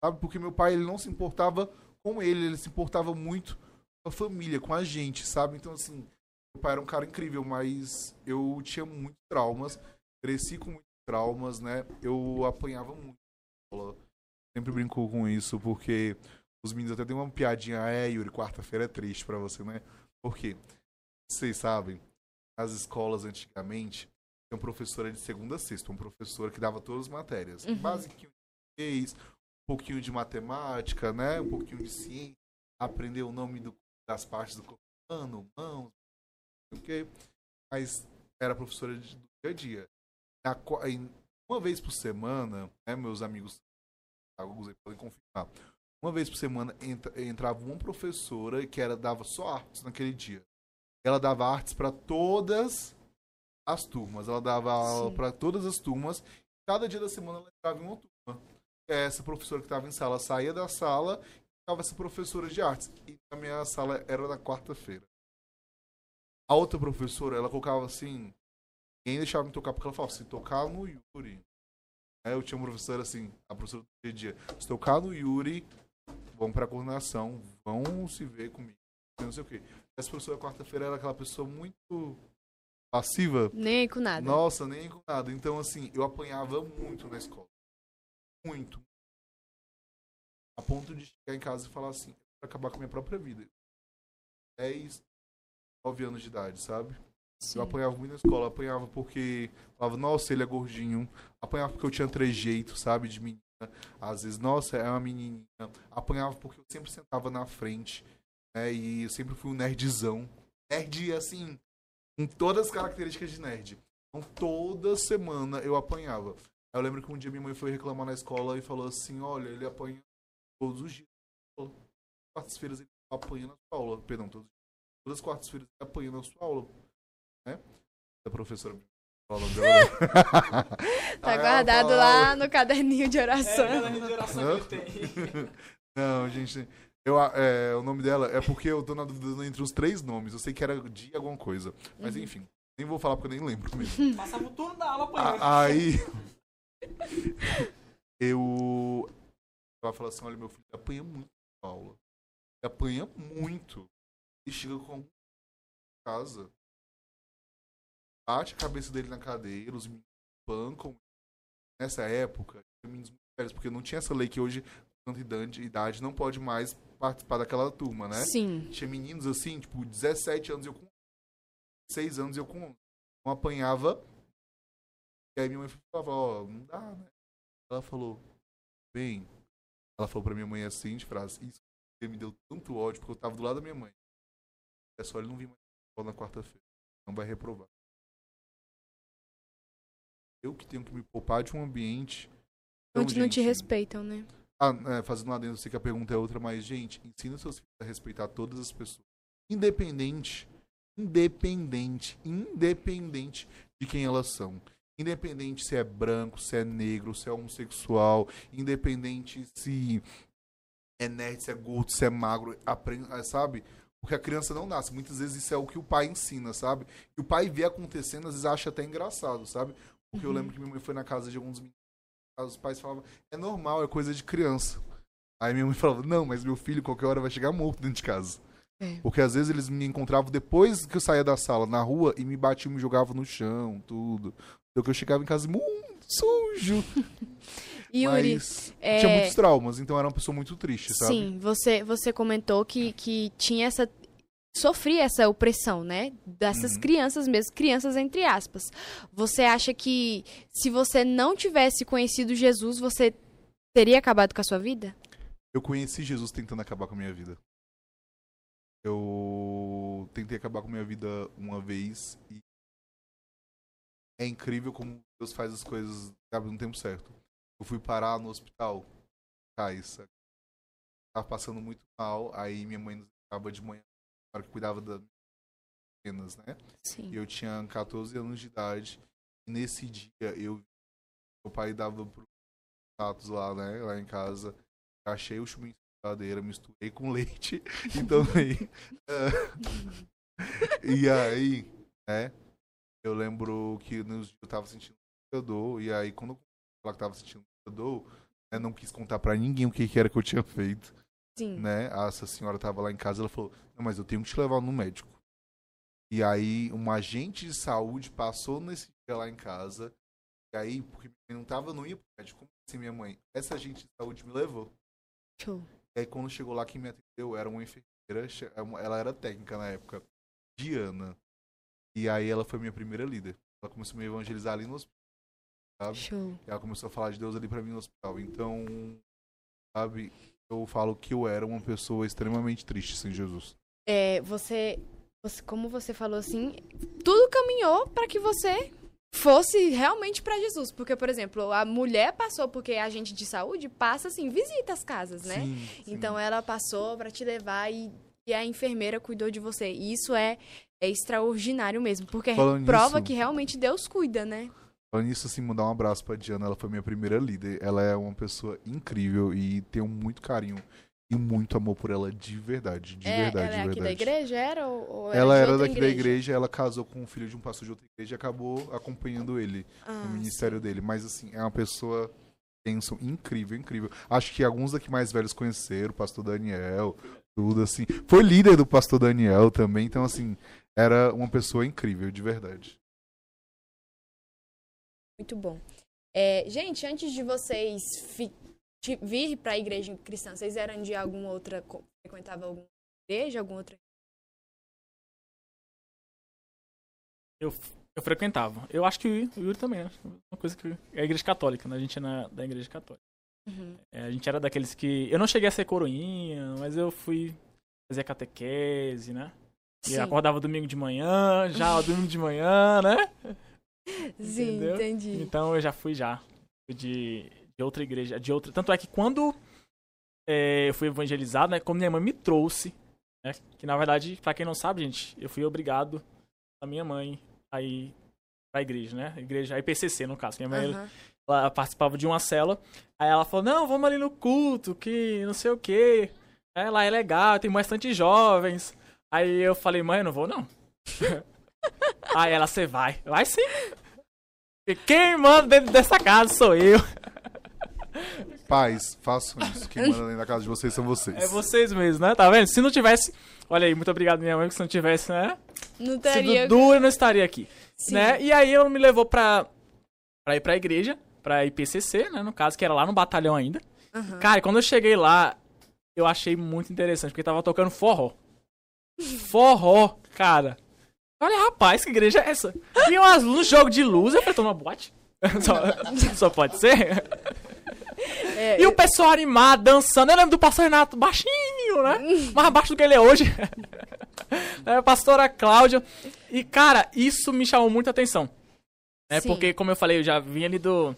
[SPEAKER 4] Sabe? Porque meu pai, ele não se importava com ele, ele se importava muito a família, com a gente, sabe? Então, assim, meu pai era um cara incrível, mas eu tinha muitos traumas, cresci com muitos traumas, né? Eu apanhava muito. Sempre brincou com isso, porque os meninos até tem uma piadinha, é, Yuri, quarta-feira é triste pra você, né? Porque, vocês sabem, as escolas antigamente, tinha uma professora de segunda a sexta, uma professora que dava todas as matérias.
[SPEAKER 2] Uhum.
[SPEAKER 4] Basiquinho de inglês, um pouquinho de matemática, né? Um pouquinho de ciência, aprender o nome do- das partes do corpo humano, mãos, não sei o quê. Mas era professora de, do dia a dia. Na uma vez por semana, né, meus amigos alguns aí podem confirmar. Uma vez por semana entra- entrava uma professora que era dava só artes naquele dia. Ela dava artes para todas as turmas. Ela dava aula para todas as turmas. Cada dia da semana ela entrava em uma turma. Essa professora que estava em sala saía da sala e ficava essa professora de artes. E a minha sala era na quarta-feira. A outra professora, ela colocava assim. Ninguém deixava me tocar, porque ela falava, se tocar no Yuri. Aí eu tinha uma professora assim, a professora do dia. Se tocar no Yuri, vão pra coordenação, vão se ver comigo. Não sei o quê. Essa professora quarta-feira era aquela pessoa muito passiva.
[SPEAKER 2] Nem com nada.
[SPEAKER 4] Nossa, nem com nada. Então, assim, eu apanhava muito na escola. Muito. A ponto de chegar em casa e falar assim, pra acabar com a minha própria vida. 10, 9 anos de idade, sabe?
[SPEAKER 2] Sim.
[SPEAKER 4] Eu apanhava muito na escola, apanhava porque falava, nossa, ele é gordinho. Apanhava porque eu tinha trejeitos, sabe, de menina. Às vezes, nossa, é uma menininha. Apanhava porque eu sempre sentava na frente, né? E eu sempre fui um nerdzão. Nerd, assim, com todas as características de nerd. Então, toda semana eu apanhava. Eu lembro que um dia minha mãe foi reclamar na escola e falou assim, olha, ele apanha todos os dias. Quartas-feiras ele apanha na sua aula. Perdão, todos, todas as quartas-feiras ele apanha na sua aula. Né? A professora... nome dela, não.
[SPEAKER 2] Tá guardado
[SPEAKER 4] fala,
[SPEAKER 2] lá no caderninho de
[SPEAKER 3] É
[SPEAKER 2] oração.
[SPEAKER 3] aquela regeneração que tem. [LAUGHS]
[SPEAKER 4] Não, gente. Eu, é, o nome dela é porque eu tô na dúvida entre os três nomes. Eu sei que era de alguma coisa. Mas
[SPEAKER 2] Uhum.
[SPEAKER 4] enfim, nem vou falar porque eu nem lembro mesmo. [LAUGHS]
[SPEAKER 3] Passava o turno da aula apanhando.
[SPEAKER 4] A- aí. [LAUGHS] Eu. Ela fala assim: olha, meu filho apanha muito na aula. Ele apanha muito. E chega com casa. Bate a cabeça dele na cadeira, os meninos pancam. Nessa época, meninos muito velhos, porque não tinha essa lei que hoje, com tanta idade, não pode mais participar daquela turma, né?
[SPEAKER 2] Sim.
[SPEAKER 4] Tinha meninos assim, tipo, 17 anos eu com 6 anos eu com 11. Não apanhava. E aí minha mãe falava, ó, não dá, né? Ela falou, bem. Ela falou pra minha mãe a seguinte frase, isso me deu tanto ódio, porque eu tava do lado da minha mãe. É só ele não vir mais na escola na quarta-feira. Não vai reprovar. Eu que tenho que me poupar de um ambiente. Então,
[SPEAKER 2] Onde não te respeitam, né?
[SPEAKER 4] ah, é, fazendo lá dentro, eu sei que a pergunta é outra, mas, gente, ensina seus filhos a respeitar todas as pessoas. Independente, independente, independente de quem elas são. Independente se é branco, se é negro, se é homossexual, independente se é nerd, se é gordo, se é magro, aprende, sabe? Porque a criança não nasce. Muitas vezes isso é o que o pai ensina, sabe? E o pai vê acontecendo, às vezes acha até engraçado, sabe? Porque eu
[SPEAKER 2] Uhum.
[SPEAKER 4] lembro que minha mãe foi na casa de alguns meninos, os pais falavam, é normal, é coisa de criança. Aí minha mãe falava, não, mas meu filho qualquer hora vai chegar morto dentro de casa.
[SPEAKER 2] É.
[SPEAKER 4] Porque às vezes eles me encontravam depois que eu saía da sala, na rua, e me batiam, me jogavam no chão, tudo. Então que eu chegava em casa muito sujo. [LAUGHS]
[SPEAKER 2] Yuri,
[SPEAKER 4] mas
[SPEAKER 2] é,
[SPEAKER 4] tinha muitos traumas, então era uma pessoa muito triste, sabe?
[SPEAKER 2] sim, você, você comentou que, que tinha essa. Sofria essa opressão, né? Dessas
[SPEAKER 4] Uhum.
[SPEAKER 2] crianças mesmo, crianças entre aspas. Você acha que se você não tivesse conhecido Jesus, você teria acabado com a sua vida?
[SPEAKER 4] Eu conheci Jesus tentando acabar com a minha vida. Eu tentei acabar com a minha vida uma vez e é incrível como Deus faz as coisas sabe, no tempo certo. Eu fui parar no hospital, Cais. Tava passando muito mal, aí minha mãe nos estava de manhã, na hora que cuidava das pequenas, né?
[SPEAKER 2] Sim.
[SPEAKER 4] E eu tinha 14 anos de idade. E nesse dia eu meu pai dava pro status lá, né, lá em casa. Achei o chuminho de geladeira, misturei com leite [LAUGHS] e tomei. [LAUGHS] Ah, [LAUGHS] e aí, né, eu lembro que nos eu tava sentindo muita dor e aí quando eu que tava sentindo muita dor, né, não quis contar pra ninguém o que, que era que eu tinha feito
[SPEAKER 2] Sim.
[SPEAKER 4] né? Essa senhora tava lá em casa, ela falou: "Não, mas eu tenho que te levar no médico". E aí um agente de saúde passou nesse dia lá em casa. E aí, porque não tava, eu não ia pro médico. Como assim, minha mãe? Essa agente de saúde me levou.
[SPEAKER 2] Show.
[SPEAKER 4] E aí quando chegou lá quem me atendeu era uma enfermeira, é ela era técnica na época, Diana. E aí ela foi minha primeira líder. Ela começou a me evangelizar ali no hospital, sabe?
[SPEAKER 2] Show.
[SPEAKER 4] E ela começou a falar de Deus ali pra mim no hospital. Então, sabe, eu falo que eu era uma pessoa extremamente triste sem Jesus.
[SPEAKER 2] É, você, você, como você falou assim, tudo caminhou para que você fosse realmente para Jesus, porque por exemplo, a mulher passou porque a agente de saúde passa assim, visita as casas, né?
[SPEAKER 4] Sim, sim.
[SPEAKER 2] Então ela passou para te levar e, e a enfermeira cuidou de você. E isso é, é extraordinário mesmo, porque
[SPEAKER 4] Falando
[SPEAKER 2] prova
[SPEAKER 4] nisso-
[SPEAKER 2] que realmente Deus cuida, né?
[SPEAKER 4] Falando nisso, assim, mandar um abraço pra Diana. Ela foi minha primeira líder. Ela é uma pessoa incrível e tenho muito carinho e muito amor por ela de verdade. De
[SPEAKER 2] é,
[SPEAKER 4] verdade,
[SPEAKER 2] ela é
[SPEAKER 4] de
[SPEAKER 2] aqui
[SPEAKER 4] verdade.
[SPEAKER 2] da igreja, era? Ou, ou
[SPEAKER 4] Ela era
[SPEAKER 2] outra
[SPEAKER 4] daqui da igreja, ela casou com um filho de um pastor de outra igreja e acabou acompanhando ele
[SPEAKER 2] Ah,
[SPEAKER 4] no ministério dele. Mas, assim, é uma pessoa bênção, incrível, incrível. Acho que alguns daqui mais velhos conheceram, o pastor Daniel, tudo assim. Foi líder do pastor Daniel também, então, assim, era uma pessoa incrível, de verdade.
[SPEAKER 2] Muito bom. É, gente, antes de vocês fi- de vir para a igreja cristã, vocês eram de alguma outra. frequentavam alguma igreja, alguma outra.
[SPEAKER 3] Eu, eu frequentava. Eu acho que o Yuri também, né? Uma coisa que. É a igreja católica, né? A gente é na, da igreja católica.
[SPEAKER 2] Uhum.
[SPEAKER 3] É, a gente era daqueles que. Eu não cheguei a ser coroinha, mas eu fui fazer catequese, né? E acordava domingo de manhã, já [LAUGHS] domingo de manhã, né?
[SPEAKER 2] Sim,
[SPEAKER 3] Entendeu?
[SPEAKER 2] entendi.
[SPEAKER 3] Então eu já fui já. De, de outra igreja. De outra. Tanto é que quando é, eu fui evangelizado, né? Como minha mãe me trouxe, né? Que na verdade, pra quem não sabe, gente, eu fui obrigado a minha mãe a ir pra igreja, né? Igreja, a IPCC, no caso. Minha mãe
[SPEAKER 2] Aham.
[SPEAKER 3] ela participava de uma cela. Aí ela falou: Não, vamos ali no culto, que não sei o que. É, lá é legal, tem bastante jovens. Aí eu falei: Mãe, eu não vou não. [LAUGHS] Aí ela: Você vai. Vai sim. E quem manda dentro dessa casa sou eu. [LAUGHS]
[SPEAKER 4] Pais, façam isso. Quem manda dentro da casa de vocês são vocês.
[SPEAKER 3] É vocês mesmos, né? Tá vendo? Se não tivesse. Olha aí, muito obrigado, minha mãe, que se não tivesse, né?
[SPEAKER 2] Não
[SPEAKER 3] Sido
[SPEAKER 2] teria.
[SPEAKER 3] duro, eu não estaria aqui.
[SPEAKER 2] Sim.
[SPEAKER 3] né? E aí ela me levou pra, pra ir pra igreja, pra IPCC, né? No caso, que era lá no batalhão ainda.
[SPEAKER 2] Aham.
[SPEAKER 3] Cara, e quando eu cheguei lá, eu achei muito interessante, porque tava tocando forró. Forró, cara. Olha, rapaz, que igreja é essa? E umas luzes, jogo de luz, eu falei, tô numa boate? [LAUGHS] só, só pode ser?
[SPEAKER 2] É,
[SPEAKER 3] E o pessoal animado, dançando. Eu lembro do pastor Renato, baixinho, né? Mais baixo do que ele é hoje. [LAUGHS] é, a pastora Cláudia. E, cara, isso me chamou muita atenção. É
[SPEAKER 2] Sim.
[SPEAKER 3] porque, como eu falei, eu já vim ali do.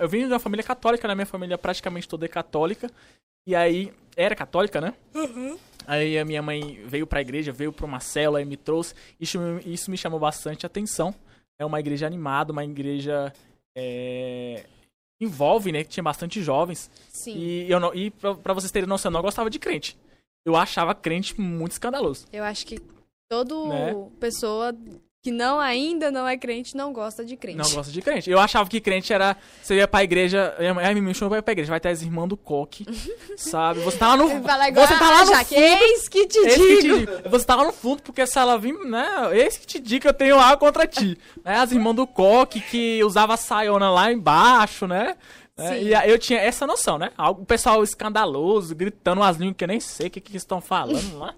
[SPEAKER 3] Eu vim de uma família católica, né? Minha família praticamente toda é católica. E aí, era católica, né? Aí a minha mãe veio pra igreja, veio pra uma cela e me trouxe. Isso, isso me chamou bastante atenção. É uma igreja animada, uma igreja. É, envolve, né? Que tinha bastante jovens.
[SPEAKER 2] Sim.
[SPEAKER 3] E, eu não, e pra, pra vocês terem noção, eu não gostava de crente. Eu achava crente muito escandaloso.
[SPEAKER 2] Eu acho que toda
[SPEAKER 3] Né?
[SPEAKER 2] pessoa que não ainda não é crente não gosta de crente.
[SPEAKER 3] Não gosta de crente. Eu achava que crente era. Você ia pra igreja. Ai, me chamou pra igreja. Vai ter as irmãs do coque. [LAUGHS] sabe? Você tá lá no.
[SPEAKER 2] Fala igual
[SPEAKER 3] você tá lá no
[SPEAKER 2] já,
[SPEAKER 3] fundo.
[SPEAKER 2] eis que te
[SPEAKER 3] Eis que te
[SPEAKER 2] digo.
[SPEAKER 3] digo. Você tá lá no fundo, porque se ela vir, né? Eis que te digo que eu tenho algo contra ti. [LAUGHS] né? As irmãs do coque que usava saiona lá embaixo, né? É, e eu tinha essa noção, né? Algo- O pessoal escandaloso, gritando umas línguas que eu nem sei o que, que estão falando lá,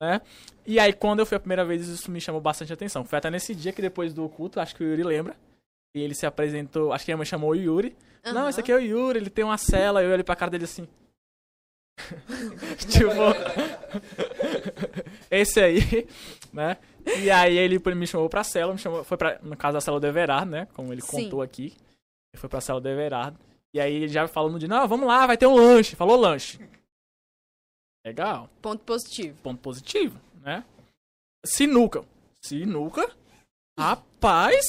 [SPEAKER 3] né? E aí, quando eu fui a primeira vez, isso me chamou bastante atenção. Foi até nesse dia que depois do culto, acho que o Yuri lembra. E ele se apresentou, acho que a mãe chamou o Yuri. Não,
[SPEAKER 2] Aham.
[SPEAKER 3] esse aqui é o Yuri, ele tem uma cela. Eu olhei pra cara dele assim. [LAUGHS] tipo. [LAUGHS] esse aí, né? E aí ele me chamou pra cela, me chamou, foi pra, no caso da cela do Everard, né? Como ele
[SPEAKER 2] Sim.
[SPEAKER 3] contou aqui. Ele foi pra cela do Everard. E aí ele já falou no dia, não, vamos lá, vai ter um lanche. Falou lanche. Legal
[SPEAKER 2] Ponto positivo.
[SPEAKER 3] ponto positivo, né? Sinuca. Sinuca? Rapaz!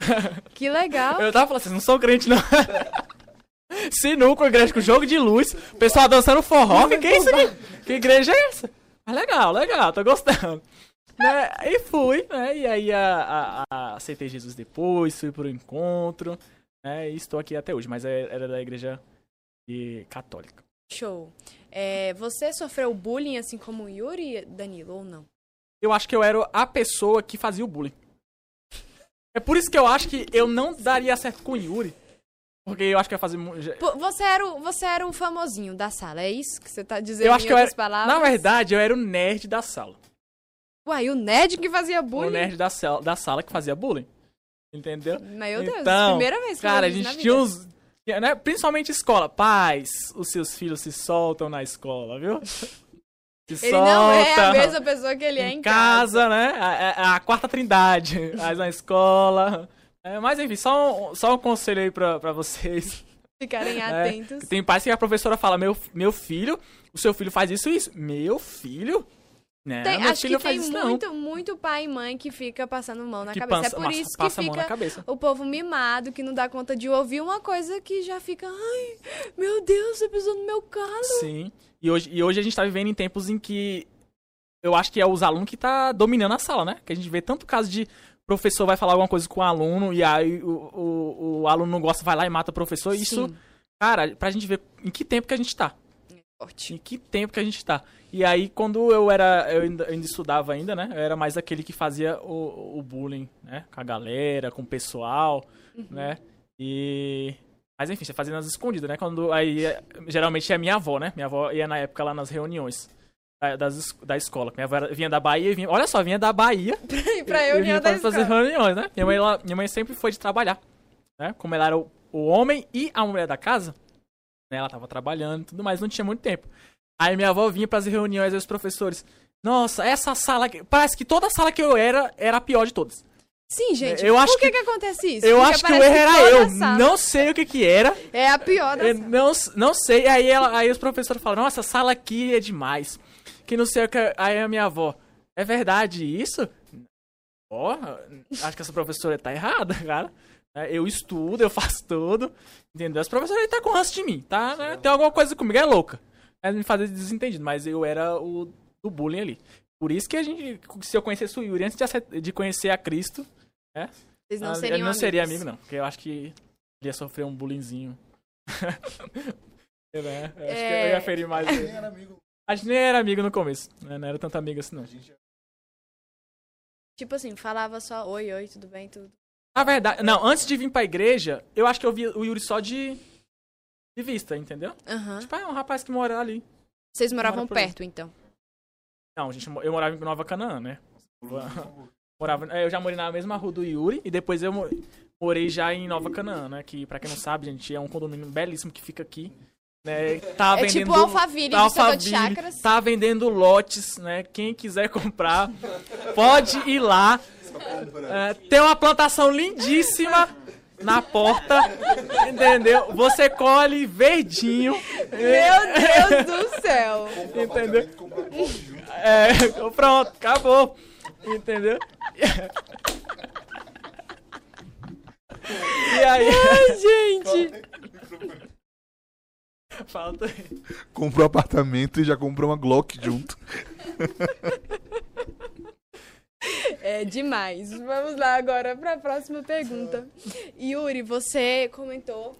[SPEAKER 3] [LAUGHS]
[SPEAKER 2] Que legal.
[SPEAKER 3] Eu tava falando, vocês não são crente, não. [LAUGHS] Sinuca, igreja com jogo de luz, pessoal dançando forró, que que é isso aqui? Que igreja é essa? Mas legal, legal, tô gostando. Né? E fui, né? E aí a, a- a- aceitei Jesus depois, fui pro encontro, né? E estou aqui até hoje, mas é- era da igreja católica.
[SPEAKER 2] Show. É, você sofreu bullying assim como o Yuri, Danilo, ou não?
[SPEAKER 3] eu acho que eu era a pessoa que fazia o bullying. É por isso que eu acho que eu não daria certo com o Yuri. Porque eu acho que ia fazer.
[SPEAKER 2] Você era, o, você era o famosinho da sala, é isso que você tá dizendo
[SPEAKER 3] Eu acho que eu era.
[SPEAKER 2] palavras?
[SPEAKER 3] Na verdade, eu era o nerd da sala.
[SPEAKER 2] Uai, o nerd que fazia bullying?
[SPEAKER 3] O nerd da, da sala que fazia bullying. Entendeu?
[SPEAKER 2] Meu Deus,
[SPEAKER 3] Então,
[SPEAKER 2] primeira vez que eu
[SPEAKER 3] Cara, a gente tinha uns. Né? Principalmente escola. Pais, os seus filhos se soltam na escola, viu? [LAUGHS] Se
[SPEAKER 2] Ele não é a mesma pessoa que ele é
[SPEAKER 3] em
[SPEAKER 2] em casa.
[SPEAKER 3] casa, né? A, a- a quarta trindade. [LAUGHS] Mas na escola. É, mas enfim, só um, só um conselho aí pra, pra vocês.
[SPEAKER 2] Ficarem [LAUGHS]
[SPEAKER 3] É,
[SPEAKER 2] atentos.
[SPEAKER 3] Tem pais que a professora fala: meu, meu filho, o seu filho faz isso e isso. Meu filho? Não,
[SPEAKER 2] Tem- acho que tem
[SPEAKER 3] isso não.
[SPEAKER 2] muito, muito pai e mãe que fica passando mão na
[SPEAKER 3] Que
[SPEAKER 2] cabeça.
[SPEAKER 3] passa-
[SPEAKER 2] é por isso que
[SPEAKER 3] passa a mão na
[SPEAKER 2] fica
[SPEAKER 3] cabeça.
[SPEAKER 2] o povo mimado, que não dá conta de ouvir uma coisa que já fica, ai, meu Deus, você pisou no meu calo.
[SPEAKER 3] Sim. E hoje, e hoje a gente tá vivendo em tempos em que eu acho que é os alunos que tá dominando a sala, né? Que a gente vê tanto caso de professor vai falar alguma coisa com o aluno e aí o, o, o aluno não gosta, vai lá e mata o professor. Isso,
[SPEAKER 2] Sim.
[SPEAKER 3] cara, pra gente ver em que tempo que a gente tá.
[SPEAKER 2] Forte.
[SPEAKER 3] Que tempo que a gente tá. E aí, quando eu era. Eu ainda, eu ainda estudava ainda, né? Eu era mais aquele que fazia o, o bullying, né? Com a galera, com o pessoal, né? E. Mas enfim, você fazia nas escondidas, né? Quando. Aí, é, geralmente é minha avó, né? Minha avó ia na época lá nas reuniões da, das, da escola. Minha avó vinha da Bahia e vinha. Olha só, vinha da Bahia [LAUGHS]
[SPEAKER 2] pra
[SPEAKER 3] eu
[SPEAKER 2] eu
[SPEAKER 3] vinha
[SPEAKER 2] da
[SPEAKER 3] pra fazer reuniões, né? Minha mãe, ela- minha mãe sempre foi de trabalhar, né? Como ela era o, o homem e a mulher da casa, né? Ela tava trabalhando e tudo mais, não tinha muito tempo. Aí minha avó vinha pras reuniões e os professores, nossa, essa sala, aqui- parece que toda sala que eu era, era a pior de todas.
[SPEAKER 2] Sim, gente.
[SPEAKER 3] Eu
[SPEAKER 2] por
[SPEAKER 3] acho
[SPEAKER 2] que,
[SPEAKER 3] que-
[SPEAKER 2] que acontece isso?
[SPEAKER 3] eu
[SPEAKER 2] Porque
[SPEAKER 3] acho que o erro era eu, não sei o que que era, [LAUGHS]
[SPEAKER 2] É a pior da
[SPEAKER 3] eu
[SPEAKER 2] sala.
[SPEAKER 3] não, não sei. Aí, ela, aí os professores falam, nossa, essa sala aqui é demais. Que não sei o que. Aí a minha avó, é verdade isso? Ó, acho que essa professora tá errada, [LAUGHS] cara. É, Eu estudo, eu [LAUGHS] faço tudo. Entendeu? Essa professora aí tá com ranço de mim, tá? né? Tem alguma coisa comigo, é louca. É me fazer desentendido, mas eu era o do bullying ali. Por isso que a gente, se eu conhecesse o Yuri antes de, de conhecer a Cristo,
[SPEAKER 2] Vocês não seriam
[SPEAKER 3] ele não seria
[SPEAKER 2] amigos.
[SPEAKER 3] amigo, não. Porque eu acho que ele ia sofrer um bullyingzinho. É, [LAUGHS] né? Eu Acho que
[SPEAKER 2] É.
[SPEAKER 3] eu ia ferir mais ele.
[SPEAKER 4] Nem era amigo.
[SPEAKER 3] A gente nem era amigo no começo. né? Não era tanto amigo assim, não.
[SPEAKER 4] A gente
[SPEAKER 2] Tipo assim, falava só oi, oi, tudo bem, tudo.
[SPEAKER 3] Na verdade, não, antes de vir pra igreja, eu acho que eu via o Yuri só de, de vista, entendeu?
[SPEAKER 2] Aham.
[SPEAKER 3] Tipo, ah, é um rapaz que mora ali.
[SPEAKER 2] Vocês moravam
[SPEAKER 3] Mora
[SPEAKER 2] perto, então.
[SPEAKER 3] Não, gente, eu morava em Nova Canaã, né? [LAUGHS] Morava, é, eu já morei na mesma rua do Yuri e depois eu mo- morei já em Nova Canaã, né? Que, pra quem não sabe, gente, é um condomínio belíssimo que fica aqui. Né? Tá
[SPEAKER 2] É
[SPEAKER 3] vendendo,
[SPEAKER 2] tipo Alphaville do setor de
[SPEAKER 3] Alphaville,
[SPEAKER 2] chakras.
[SPEAKER 3] Tá vendendo lotes, né? Quem quiser comprar, pode ir lá. É, tem uma plantação lindíssima na porta, entendeu? Você colhe verdinho.
[SPEAKER 2] Meu Deus do céu!
[SPEAKER 3] Entendeu?
[SPEAKER 4] compra bloco junto.
[SPEAKER 3] É, pronto, acabou. Entendeu? E aí,
[SPEAKER 2] Gente!
[SPEAKER 3] falta.
[SPEAKER 4] Comprou apartamento e já comprou uma Glock junto. [LAUGHS] [LAUGHS]
[SPEAKER 2] É demais. Vamos lá agora para a próxima pergunta. Yuri, você comentou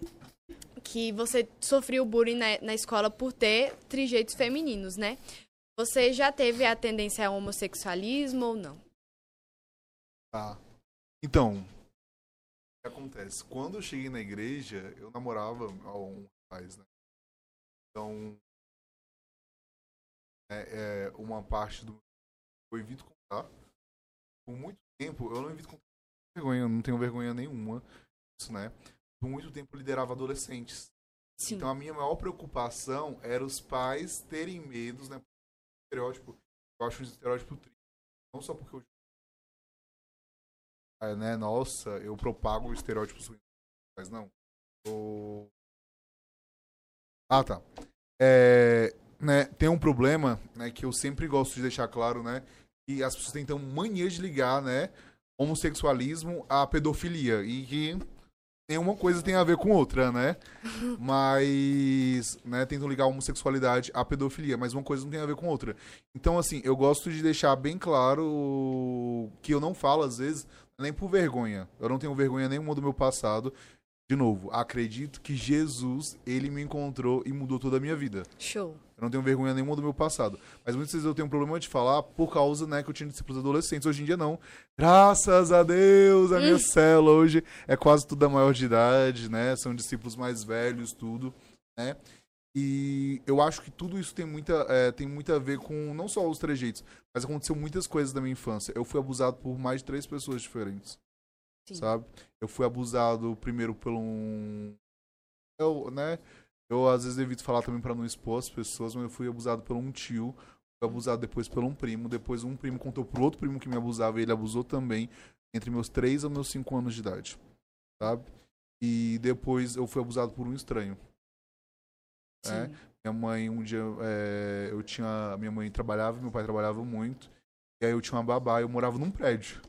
[SPEAKER 2] que você sofreu bullying na, na escola por ter trejeitos femininos, né? Você já teve a tendência ao homossexualismo ou não?
[SPEAKER 4] Tá. Então, o que acontece? Quando eu cheguei na igreja, eu namorava um rapaz, né? Então, é, é, uma parte do. Eu evito contar. Por muito tempo, eu não evito contar vergonha, eu não tenho vergonha nenhuma. Isso, né? Por muito tempo eu liderava adolescentes. Sim. Então a minha maior preocupação era os pais terem medos, né? Estereótipo, eu acho um estereótipo triste. Não só porque eu. É, né? Nossa, eu propago estereótipos ruins, mas não. Eu... Ah, tá. É, né, tem um problema, né, que eu sempre gosto de deixar claro, né, que as pessoas tentam mania de ligar, né, homossexualismo à pedofilia e que nenhuma coisa tem a ver com outra, né? [LAUGHS] Mas, né, tentam ligar a homossexualidade à pedofilia, mas uma coisa não tem a ver com outra. Então, assim, eu gosto de deixar bem claro que eu não falo, às vezes, nem por vergonha. Eu não tenho vergonha nenhuma do meu passado de novo, acredito que Jesus, ele me encontrou e mudou toda a minha vida.
[SPEAKER 2] Show.
[SPEAKER 4] Eu não tenho vergonha nenhuma do meu passado. Mas muitas vezes eu tenho um problema de falar por causa, né, que eu tinha discípulos adolescentes. Hoje em dia não. Graças a Deus, a minha célula hoje é quase tudo da maior de idade, né? São discípulos mais velhos, tudo, né? E eu acho que tudo isso tem muita, é, tem muito a ver com não só os trejeitos, mas aconteceu muitas coisas da minha infância. Eu fui abusado por mais de três pessoas diferentes. Sim. sabe? Eu fui abusado primeiro por um. Eu, né? Eu às vezes evito falar também para não expor as pessoas, mas eu fui abusado por um tio, fui abusado depois por um primo, depois um primo contou pro outro primo que me abusava e ele abusou também, entre meus 3 e meus 5 anos de idade, sabe? E depois eu fui abusado por um estranho. É, minha mãe, um dia, é, eu tinha. Minha mãe trabalhava, meu pai trabalhava muito. E aí eu tinha uma babá eu morava num prédio.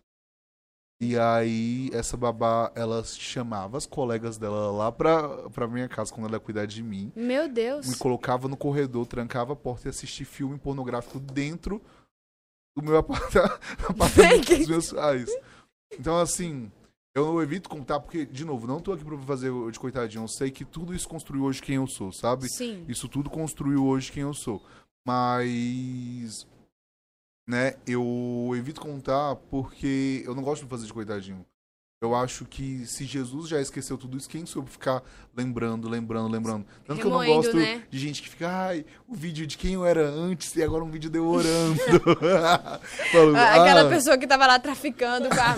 [SPEAKER 4] E aí, essa babá, ela chamava as colegas dela lá pra, pra minha casa, quando ela ia cuidar de mim.
[SPEAKER 2] Meu Deus.
[SPEAKER 4] Me colocava no corredor, trancava a porta e assistia filme pornográfico dentro do meu [LAUGHS] apartamento dos meus pais. Então, assim, eu evito contar porque, de novo, não tô aqui pra fazer de coitadinho. Eu sei que tudo isso construiu hoje quem eu sou, sabe?
[SPEAKER 2] Sim.
[SPEAKER 4] Isso tudo construiu hoje quem eu sou. Mas né? Eu evito contar porque eu não gosto de fazer de coitadinho. Eu acho que se Jesus já esqueceu tudo isso, quem soube ficar lembrando, lembrando, lembrando? Tanto Remoendo, que eu não gosto né? de gente que fica, ai, o vídeo de quem eu era antes e agora um vídeo demorando. [LAUGHS] [LAUGHS]
[SPEAKER 2] Aquela ah. pessoa que tava lá traficando com a...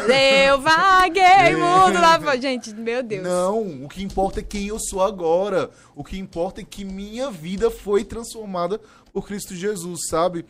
[SPEAKER 2] Eu vaguei, mundo lá. Gente, meu Deus.
[SPEAKER 4] Não, o que importa é quem eu sou agora. O que importa é que minha vida foi transformada por Cristo Jesus, sabe?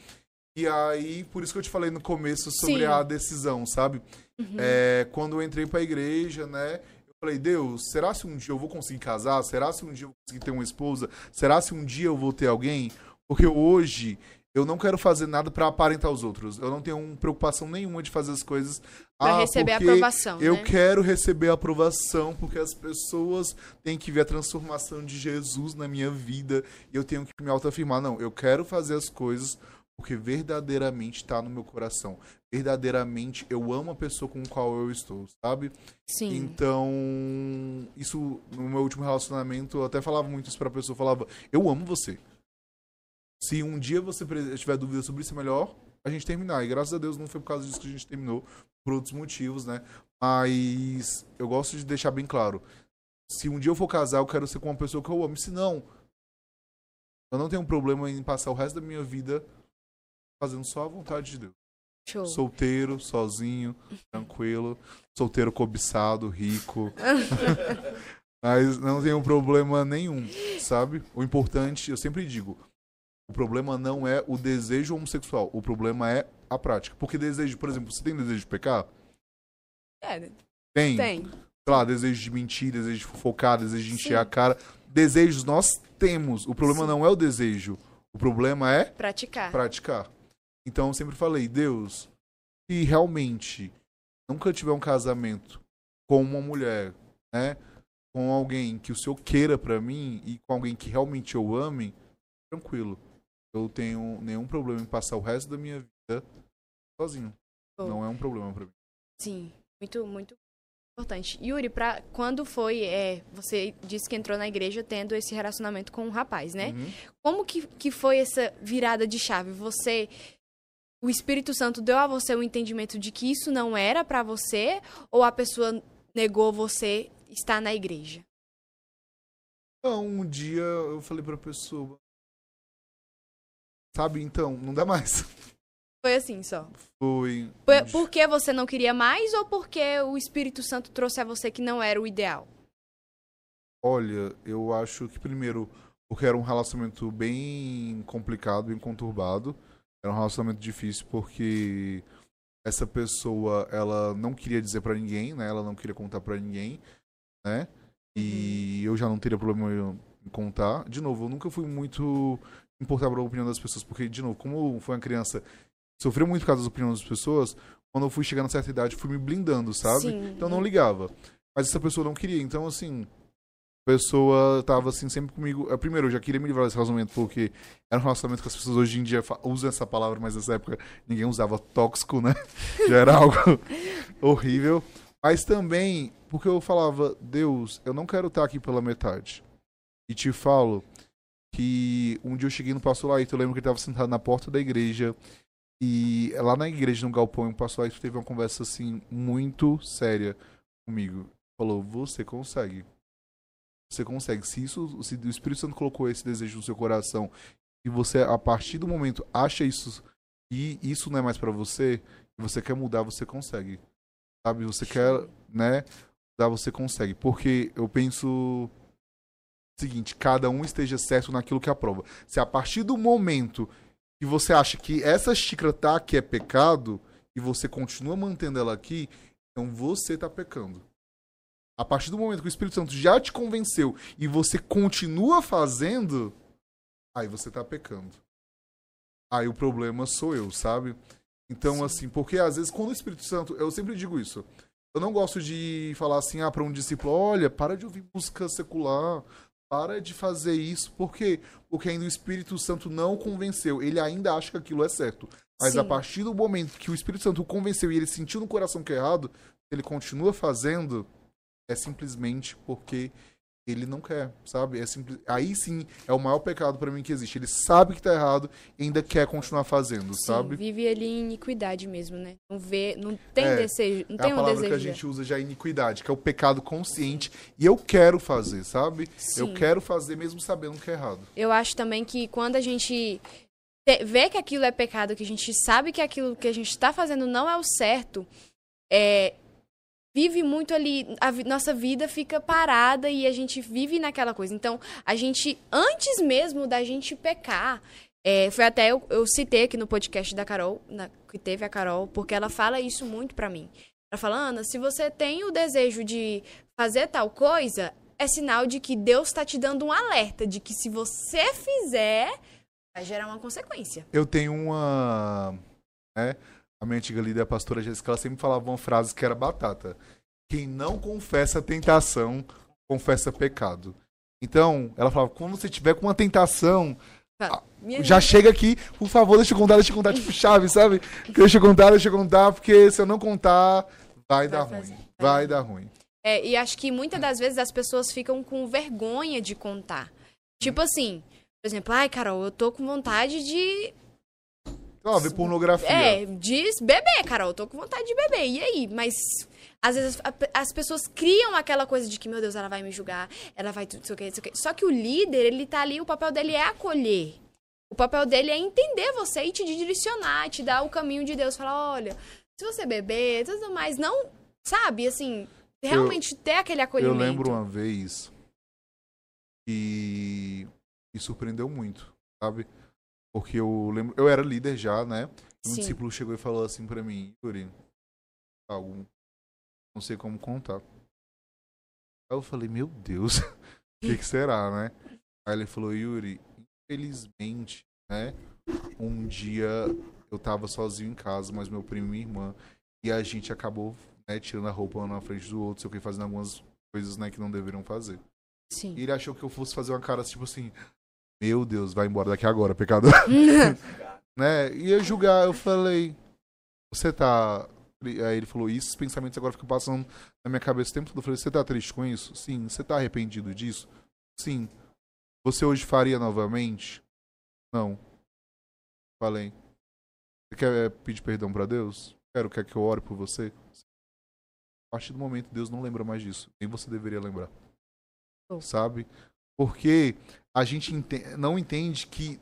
[SPEAKER 4] E aí, por isso que eu te falei no começo sobre Sim. a decisão, sabe? Uhum. É, quando eu entrei pra igreja, né? Eu falei, Deus, será se um dia eu vou conseguir casar? Será se um dia eu vou conseguir ter uma esposa? Será se um dia eu vou ter alguém? Porque hoje eu não quero fazer nada para aparentar os outros. Eu não tenho preocupação nenhuma de fazer as coisas
[SPEAKER 2] para ah, receber aprovação.
[SPEAKER 4] Eu
[SPEAKER 2] né?
[SPEAKER 4] quero receber aprovação porque as pessoas têm que ver a transformação de Jesus na minha vida e eu tenho que me autoafirmar. Não, eu quero fazer as coisas porque verdadeiramente está no meu coração. Verdadeiramente eu amo a pessoa com a qual eu estou, sabe?
[SPEAKER 2] Sim.
[SPEAKER 4] Então, isso no meu último relacionamento, eu até falava muito isso pra pessoa, falava: "Eu amo você". Se um dia você tiver dúvida sobre isso, é melhor a gente terminar. E graças a Deus não foi por causa disso que a gente terminou, por outros motivos, né? Mas eu gosto de deixar bem claro. Se um dia eu for casar, eu quero ser com uma pessoa que eu amo. Se não, eu não tenho um problema em passar o resto da minha vida fazendo só a vontade de Deus.
[SPEAKER 2] Show.
[SPEAKER 4] Solteiro, sozinho, tranquilo. Solteiro cobiçado, rico. [LAUGHS] Mas não tem um problema nenhum, sabe? O importante, eu sempre digo, o problema não é o desejo homossexual, o problema é a prática. Porque desejo, por exemplo, você tem desejo de pecar?
[SPEAKER 2] É,
[SPEAKER 4] tem.
[SPEAKER 2] Tem.
[SPEAKER 4] Sei lá, desejo de mentir, desejo de fofocar, desejo de encher Sim. a cara. Desejos nós temos. O problema Sim. não é o desejo. O problema é
[SPEAKER 2] praticar.
[SPEAKER 4] Praticar. Então eu sempre falei, Deus, se realmente nunca tiver um casamento com uma mulher, né? Com alguém que o Senhor queira para mim e com alguém que realmente eu ame, tranquilo. Eu tenho nenhum problema em passar o resto da minha vida sozinho. Não é um problema para mim.
[SPEAKER 2] Sim, muito, muito importante. Yuri, pra, quando foi, é, você disse que entrou na igreja tendo esse relacionamento com um rapaz, né?
[SPEAKER 4] Uhum.
[SPEAKER 2] Como que, que foi essa virada de chave? Você, o Espírito Santo deu a você o entendimento de que isso não era pra você ou a pessoa negou você estar na igreja?
[SPEAKER 4] Então, um dia eu falei pra pessoa. Sabe, então, não dá mais. [LAUGHS]
[SPEAKER 2] Foi assim só.
[SPEAKER 4] Foi.
[SPEAKER 2] Por, porque você não queria mais ou porque o Espírito Santo trouxe a você que não era o ideal?
[SPEAKER 4] Olha, eu acho que primeiro, porque era um relacionamento bem complicado, bem conturbado. Era um relacionamento difícil porque essa pessoa, ela não queria dizer pra ninguém, né? Ela não queria contar pra ninguém, né? E eu já não teria problema em contar. De novo, eu nunca fui muito importar pela opinião das pessoas, porque, de novo, como foi uma criança sofreu muito por causa das opiniões das pessoas, quando eu fui chegando a certa idade, fui me blindando, sabe?
[SPEAKER 2] Sim.
[SPEAKER 4] Então eu não ligava. Mas essa pessoa não queria. Então, assim, pessoa tava assim sempre comigo. Primeiro, eu já queria me livrar desse relacionamento, porque era um relacionamento que as pessoas hoje em dia usam essa palavra, mas nessa época ninguém usava tóxico, né? [LAUGHS] Já era algo [LAUGHS] horrível. Mas também, porque eu falava, Deus, eu não quero estar aqui pela metade. E te falo que um dia eu cheguei no pastor Laito, eu lembro que ele estava sentado na porta da igreja. E lá na igreja, no galpão, o pastor Laito teve uma conversa assim, muito séria comigo. Falou, você consegue. Você consegue. Se isso, se o Espírito Santo colocou esse desejo no seu coração e você, a partir do momento, acha isso e isso não é mais pra você, e você quer mudar, você consegue. Sabe? Você quer, né? Mudar, você consegue. Porque eu penso seguinte, cada um esteja certo naquilo que aprova. Se a partir do momento que você acha que essa xícara tá aqui é pecado e você continua mantendo ela aqui, então você tá pecando. A partir do momento que o Espírito Santo já te convenceu e você continua fazendo, aí você tá pecando. Aí o problema sou eu, sabe? Então, assim, porque às vezes quando o Espírito Santo, eu sempre digo isso. Eu não gosto de falar assim, ah, para um discípulo, olha, para de ouvir música secular, para de fazer isso. Por quê? Porque ainda o Espírito Santo não convenceu. Ele ainda acha que aquilo é certo. Mas
[SPEAKER 2] Sim.
[SPEAKER 4] a partir do momento que o Espírito Santo o convenceu e ele sentiu no coração que é errado, ele continua fazendo, é simplesmente porque ele não quer, sabe? É simples... Aí sim é o maior pecado pra mim que existe. Ele sabe que tá errado e ainda quer continuar fazendo,
[SPEAKER 2] Sim,
[SPEAKER 4] sabe?
[SPEAKER 2] vive ali em iniquidade mesmo, né? Não vê, não tem
[SPEAKER 4] É,
[SPEAKER 2] desejo, não
[SPEAKER 4] É
[SPEAKER 2] tem
[SPEAKER 4] a
[SPEAKER 2] um
[SPEAKER 4] palavra
[SPEAKER 2] desejo.
[SPEAKER 4] que a gente usa já é iniquidade, que é o pecado consciente. E eu quero fazer, sabe? Eu
[SPEAKER 2] Sim.
[SPEAKER 4] quero fazer mesmo sabendo que é errado.
[SPEAKER 2] Eu acho também que quando a gente te- vê que aquilo é pecado, que a gente sabe que aquilo que a gente está fazendo não é o certo, é, vive muito ali, a nossa vida fica parada e a gente vive naquela coisa. Então, a gente, antes mesmo da gente pecar, é, foi até eu, eu citei aqui no podcast da Carol, na- que teve a Carol, porque ela fala isso muito pra mim. Ela fala, Ana, se você tem o desejo de fazer tal coisa, é sinal de que Deus tá te dando um alerta de que se você fizer, vai gerar uma consequência.
[SPEAKER 4] Eu tenho uma. Né? A minha antiga líder, a pastora Jéssica, ela sempre falava uma frase que era batata. Quem não confessa tentação, confessa pecado. Então, ela falava, quando você tiver com uma tentação,
[SPEAKER 2] minha
[SPEAKER 4] já chega aqui, por favor, deixa eu contar, deixa eu contar, tipo chave, sabe? Deixa eu contar, deixa eu contar, porque se eu não contar, vai, dar
[SPEAKER 2] fazer-
[SPEAKER 4] ruim.
[SPEAKER 2] vai
[SPEAKER 4] Vai dar ruim.
[SPEAKER 2] É, e acho que muitas das vezes as pessoas ficam com vergonha de contar. Tipo assim, por exemplo, ai, Carol, eu tô com vontade de.
[SPEAKER 4] Ó, ver pornografia.
[SPEAKER 2] É, de beber, Carol, eu tô com vontade de beber. E aí? Mas às vezes as pessoas criam aquela coisa de que, meu Deus, ela vai me julgar, ela vai tudo, isso aqui, isso aqui. Só que o líder, ele tá ali, o papel dele é acolher. O papel dele é entender você e te direcionar, te dar o caminho de Deus. Falar, olha, se você beber, tudo mais, não, sabe, assim, realmente ter aquele
[SPEAKER 4] Eu
[SPEAKER 2] acolhimento.
[SPEAKER 4] lembro uma vez que me surpreendeu muito, sabe? Porque eu lembro, eu era líder já, né? E um
[SPEAKER 2] Sim.
[SPEAKER 4] discípulo chegou e falou assim pra mim, Yuri, algo, não sei como contar. Aí eu falei, meu Deus, [LAUGHS] o que, que será, né? Aí ele falou, Yuri, infelizmente, né? Um dia eu tava sozinho em casa, mas meu primo e minha irmã, e a gente acabou, né, tirando a roupa um na frente do outro, sei o que, fazendo algumas coisas, né, que não deveriam fazer.
[SPEAKER 2] Sim.
[SPEAKER 4] E ele achou que eu fosse fazer uma cara tipo assim, meu Deus, vai embora daqui agora, pecador. [LAUGHS] né? E eu julgar, eu falei, você tá Aí ele falou, e esses pensamentos agora ficam passando na minha cabeça o tempo todo. Eu falei, você tá triste com isso? Sim. Você tá arrependido disso? Sim. Você hoje faria novamente? Não. Falei. Você quer é, pedir perdão para Deus? Quero, quer que eu ore por você? A partir do momento, Deus não lembra mais disso. Nem você deveria lembrar.
[SPEAKER 2] Oh.
[SPEAKER 4] Sabe? Porque a gente ente não entende que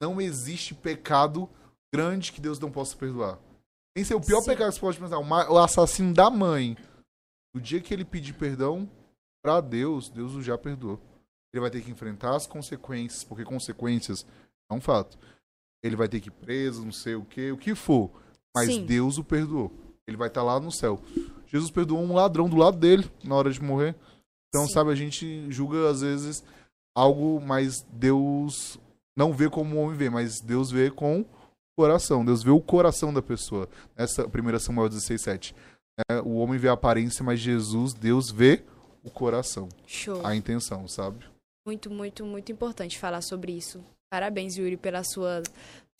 [SPEAKER 4] não existe pecado grande que Deus não possa perdoar. Esse é o pior
[SPEAKER 2] Sim.
[SPEAKER 4] pecado que você pode pensar. O assassino da mãe. O dia que ele pedir perdão pra Deus, Deus o já perdoou. Ele vai ter que enfrentar as consequências, porque consequências é um fato. Ele vai ter que ir preso, não sei o que, o que for. Mas
[SPEAKER 2] Sim.
[SPEAKER 4] Deus o perdoou. Ele vai estar lá no céu. Jesus perdoou um ladrão do lado dele na hora de morrer. Então,
[SPEAKER 2] Sim.
[SPEAKER 4] sabe, a gente julga às vezes algo, mas Deus não vê como o homem vê, mas Deus vê com o coração. Deus vê o coração da pessoa. Essa 1 Samuel 16, 7. É, o homem vê a aparência, mas Jesus, Deus vê o coração,
[SPEAKER 2] Show.
[SPEAKER 4] a intenção, sabe?
[SPEAKER 2] Muito, muito, muito importante falar sobre isso. Parabéns, Yuri, pela sua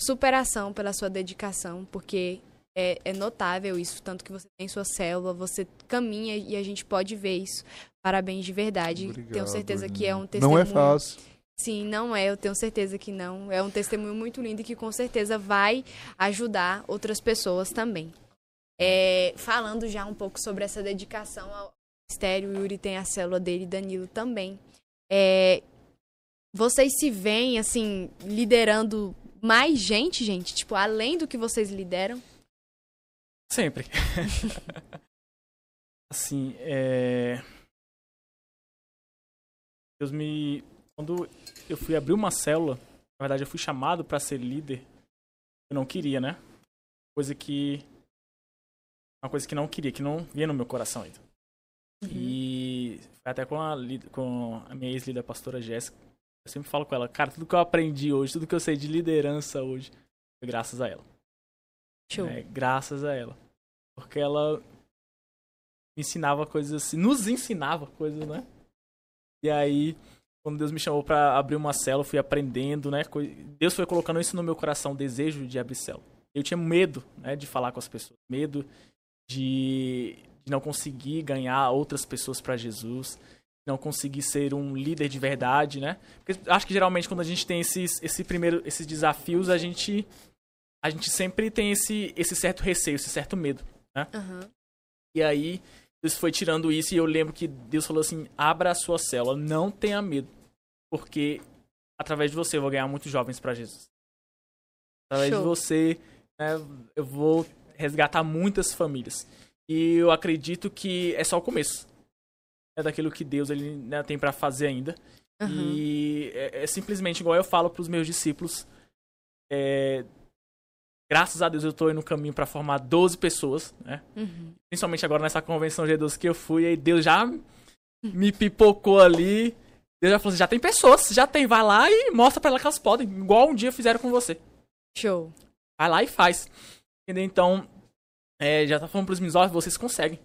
[SPEAKER 2] superação, pela sua dedicação, porque é, é notável isso, tanto que você tem sua célula, você caminha e a gente pode ver isso. Parabéns de verdade. Tenho
[SPEAKER 4] Obrigado,
[SPEAKER 2] certeza que é um testemunho.
[SPEAKER 4] Não é fácil.
[SPEAKER 2] Sim, não é, eu tenho certeza que não. É um testemunho muito lindo e que com certeza vai ajudar outras pessoas também. É, falando já um pouco sobre essa dedicação ao ministério, o Yuri tem a célula dele, Danilo também. É, vocês se veem, assim, liderando mais gente, gente? Tipo, além do que vocês lideram?
[SPEAKER 3] Sempre. [LAUGHS] assim, é. Deus me. Quando eu fui abrir uma célula, na verdade eu fui chamado para ser líder, eu não queria, né? Coisa que. Uma coisa que não queria, que não vinha no meu coração ainda. E foi até com a, com a minha ex-líder, a pastora Jéssica. Eu sempre falo com ela, cara, tudo que eu aprendi hoje, tudo que eu sei de liderança hoje, foi graças a ela.
[SPEAKER 2] Show.
[SPEAKER 3] É, graças a ela. Porque ela ensinava coisas assim, nos ensinava coisas, né? E aí, quando Deus me chamou pra abrir uma célula, eu fui aprendendo, né? Deus foi colocando isso no meu coração, o desejo de abrir célula. Eu tinha medo, né, de falar com as pessoas, medo de, de não conseguir ganhar outras pessoas pra Jesus, não conseguir ser um líder de verdade, né? Porque acho que geralmente quando a gente tem esses, esse primeiro, esses desafios, a gente a gente sempre tem esse, esse certo receio, esse certo medo.
[SPEAKER 2] Aham.
[SPEAKER 3] E aí, Deus foi tirando isso e eu lembro que Deus falou assim: abra a sua célula, não tenha medo, porque através de você eu vou ganhar muitos jovens para Jesus. Através
[SPEAKER 2] Show.
[SPEAKER 3] de você, né, eu vou resgatar muitas famílias. E eu acredito que é só o começo. É daquilo que Deus ele, né, tem para fazer ainda.
[SPEAKER 2] Aham.
[SPEAKER 3] E é, é simplesmente igual eu falo pros meus discípulos. é, graças a Deus eu tô indo no caminho para formar 12 pessoas, né?
[SPEAKER 2] Uhum.
[SPEAKER 3] Principalmente agora nessa convenção G12 que eu fui, aí Deus já me pipocou ali. Deus já falou assim, já tem pessoas, já tem, vai lá e mostra pra ela que elas podem, igual um dia fizeram com você.
[SPEAKER 2] Show.
[SPEAKER 3] Vai lá e faz. Entendeu? Então, é, já tá falando pros meninos, ó, vocês conseguem.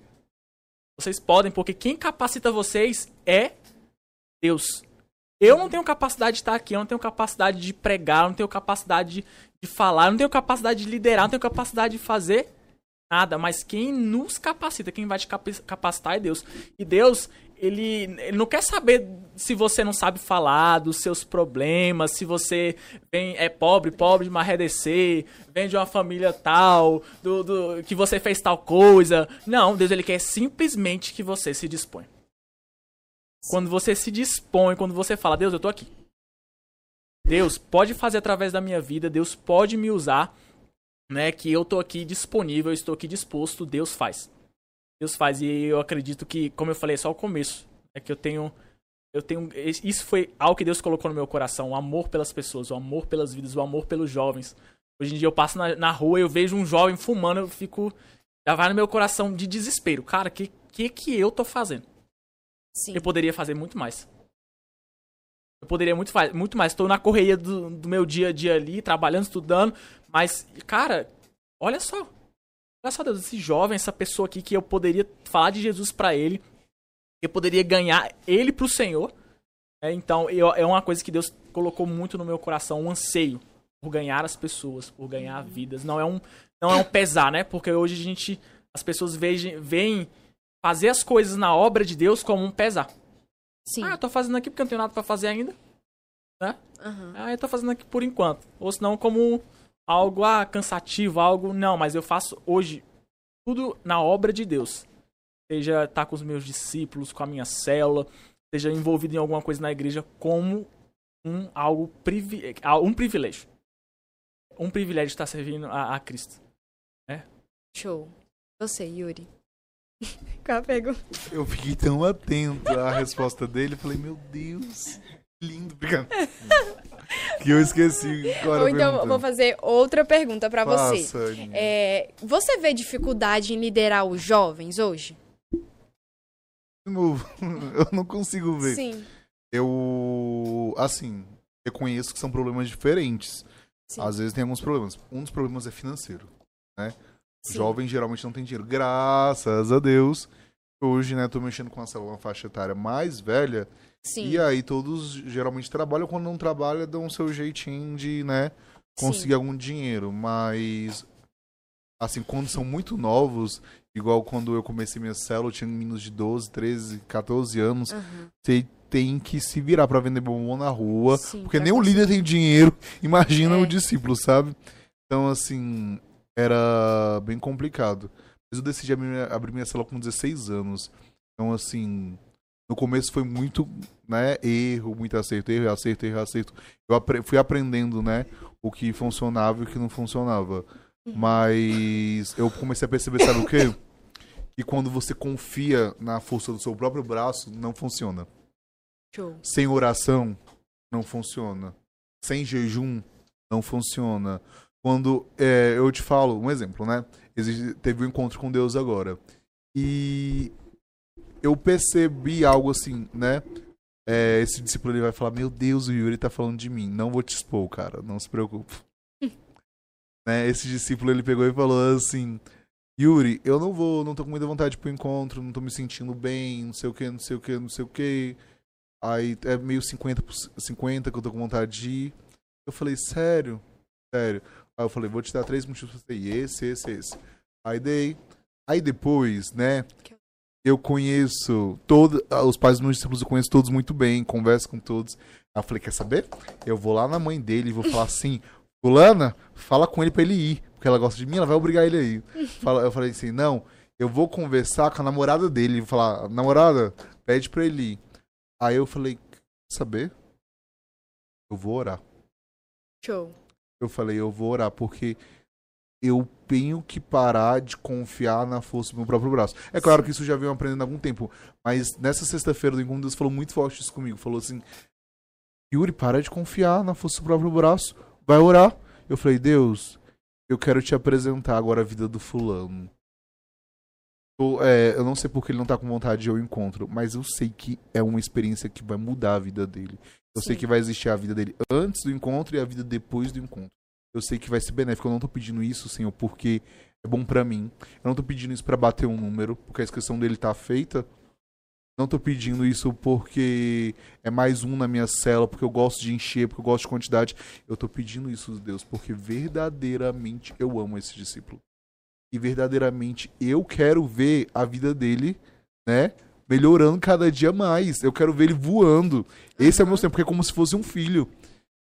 [SPEAKER 3] Vocês podem, porque quem capacita vocês é Deus. Eu não tenho capacidade de estar aqui, eu não tenho capacidade de pregar, eu não tenho capacidade de, de falar, eu não tenho capacidade de liderar, eu não tenho capacidade de fazer nada. Mas quem nos capacita, quem vai te capacitar é Deus. E Deus, ele, ele não quer saber se você não sabe falar dos seus problemas, se você vem, é pobre, pobre de marredecer, vem de uma família tal, do, do, que você fez tal coisa. Não, Deus ele quer simplesmente que você se dispõe. Quando você se dispõe, quando você fala, Deus, eu tô aqui. Deus pode fazer através da minha vida, Deus pode me usar, né? Que eu tô aqui disponível, eu estou aqui disposto, Deus faz. Deus faz e eu acredito que, como eu falei, é só o começo. É que eu tenho eu tenho isso foi algo que Deus colocou no meu coração, o amor pelas pessoas, o amor pelas vidas, o amor pelos jovens. Hoje em dia eu passo na, na rua, eu vejo um jovem fumando, eu fico já vai no meu coração de desespero. Cara, que que que eu tô fazendo?
[SPEAKER 2] Sim.
[SPEAKER 3] Eu poderia fazer muito mais. Eu poderia muito, muito mais. Estou na correria do, do meu dia a dia ali, trabalhando, estudando. Mas, cara, olha só. Olha só, Deus, esse jovem, essa pessoa aqui que eu poderia falar de Jesus pra ele. Eu poderia ganhar ele pro Senhor. É, então, eu- é uma coisa que Deus colocou muito no meu coração, um anseio. por ganhar as pessoas, por ganhar vidas. Não é um, não é um pesar, né? Porque hoje a gente, as pessoas veem, veem fazer as coisas na obra de Deus como um pesar.
[SPEAKER 2] Sim.
[SPEAKER 3] Ah, eu tô fazendo aqui porque eu não tenho nada pra fazer ainda. Né?
[SPEAKER 2] Aham.
[SPEAKER 3] Ah, eu tô fazendo aqui por enquanto. Ou senão como algo ah, cansativo, algo. Não, mas eu faço hoje tudo na obra de Deus. Seja estar com os meus discípulos, com a minha célula, seja envolvido em alguma coisa na igreja como um algo privi ah, um privilégio. Um privilégio estar servindo a, a Cristo.
[SPEAKER 2] Show. Você, Yuri. [LAUGHS] Qual a pergunta?
[SPEAKER 4] Eu fiquei tão atento à resposta dele, falei, meu Deus, que lindo, [LAUGHS] que eu esqueci. Agora
[SPEAKER 2] Ou então vou fazer outra pergunta pra você. É, você vê dificuldade em liderar os jovens hoje?
[SPEAKER 4] De novo, [LAUGHS] eu não consigo ver.
[SPEAKER 2] Sim.
[SPEAKER 4] Eu, assim, reconheço que são problemas diferentes.
[SPEAKER 2] Sim.
[SPEAKER 4] Às vezes tem alguns problemas. Um dos problemas é financeiro.
[SPEAKER 2] Sim.
[SPEAKER 4] Jovem geralmente não tem dinheiro. Graças a Deus. Hoje, né, tô mexendo com uma célula, faixa etária mais velha.
[SPEAKER 2] Sim.
[SPEAKER 4] E aí todos geralmente trabalham. Quando não trabalham, dão o seu jeitinho de, né, conseguir algum dinheiro. Mas, assim, quando são muito novos, igual quando eu comecei minha célula, eu tinha meninos de 12, 13, 14 anos.
[SPEAKER 2] Aham.
[SPEAKER 4] Você tem que se virar pra vender bombom na rua.
[SPEAKER 2] Sim,
[SPEAKER 4] Porque nem o líder tem dinheiro. [LAUGHS] Imagina
[SPEAKER 2] É.
[SPEAKER 4] o discípulo, sabe? Então, assim, era bem complicado. Mas eu decidi abrir minha, abrir minha célula com 16 anos. Então, assim, no começo foi muito, né, erro, muito acerto, erro, acerto, erro, acerto. Eu fui aprendendo, né, o que funcionava e o que não funcionava.
[SPEAKER 2] Uhum.
[SPEAKER 4] Mas eu comecei a perceber, sabe o quê? [COUGHS] Que quando você confia na força do seu próprio braço, não funciona.
[SPEAKER 2] Show.
[SPEAKER 4] Sem oração, não funciona. Sem jejum, não funciona. Quando é, eu te falo, um exemplo, né? Existe, teve um encontro com Deus agora. E eu percebi algo assim, né? É, esse discípulo ele vai falar: Meu Deus, o Yuri tá falando de mim. Não vou te expor, cara. Não se preocupe. [LAUGHS] né? Esse discípulo ele pegou e falou assim: Yuri, eu não vou, não tô com muita vontade pro encontro, não tô me sentindo bem, não sei o que, não sei o que, não sei o que. Aí é meio 50, por 50 que eu tô com vontade de ir. Eu falei, sério? Sério. Aí eu falei, vou te dar três motivos pra você ir. Esse, esse, esse. Aí dei. Aí depois, né? Eu conheço todos. Os pais dos meus discípulos eu conheço todos muito bem, converso com todos. Aí eu falei, quer saber? Eu vou lá na mãe dele e vou falar assim, [LAUGHS] Fulana, fala com ele pra ele ir. Porque ela gosta de mim, ela vai obrigar ele a ir. [LAUGHS] Eu falei assim, não, eu vou conversar com a namorada dele. Vou falar, namorada, pede pra ele ir. Aí eu falei, quer saber? Eu vou orar.
[SPEAKER 2] Show.
[SPEAKER 4] Eu falei, eu vou orar, porque eu tenho que parar de confiar na força do meu próprio braço. É claro que isso já venho aprendendo há algum tempo, mas nessa sexta-feira do encontro, Deus falou muito forte isso comigo. Falou assim, Yuri, para de confiar na força do próprio braço, vai orar. Eu falei, Deus, eu quero te apresentar agora a vida do fulano. Eu, é, eu não sei porque ele não tá com vontade de ir ao encontro, mas eu sei que é uma experiência que vai mudar a vida dele. Eu sei
[SPEAKER 2] Sim.
[SPEAKER 4] que vai existir a vida dele antes do encontro e a vida depois do encontro. Eu sei que vai ser benéfico. Eu não tô pedindo isso, Senhor, porque é bom pra mim. Eu não tô pedindo isso pra bater um número, porque a inscrição dele tá feita. Não tô pedindo isso porque é mais um na minha cela, porque eu gosto de encher, porque eu gosto de quantidade. Eu tô pedindo isso, Deus, porque verdadeiramente eu amo esse discípulo. E verdadeiramente eu quero ver a vida dele, né? Melhorando cada dia mais. Eu quero ver ele voando. Esse é o meu sonho, porque é como se fosse um filho.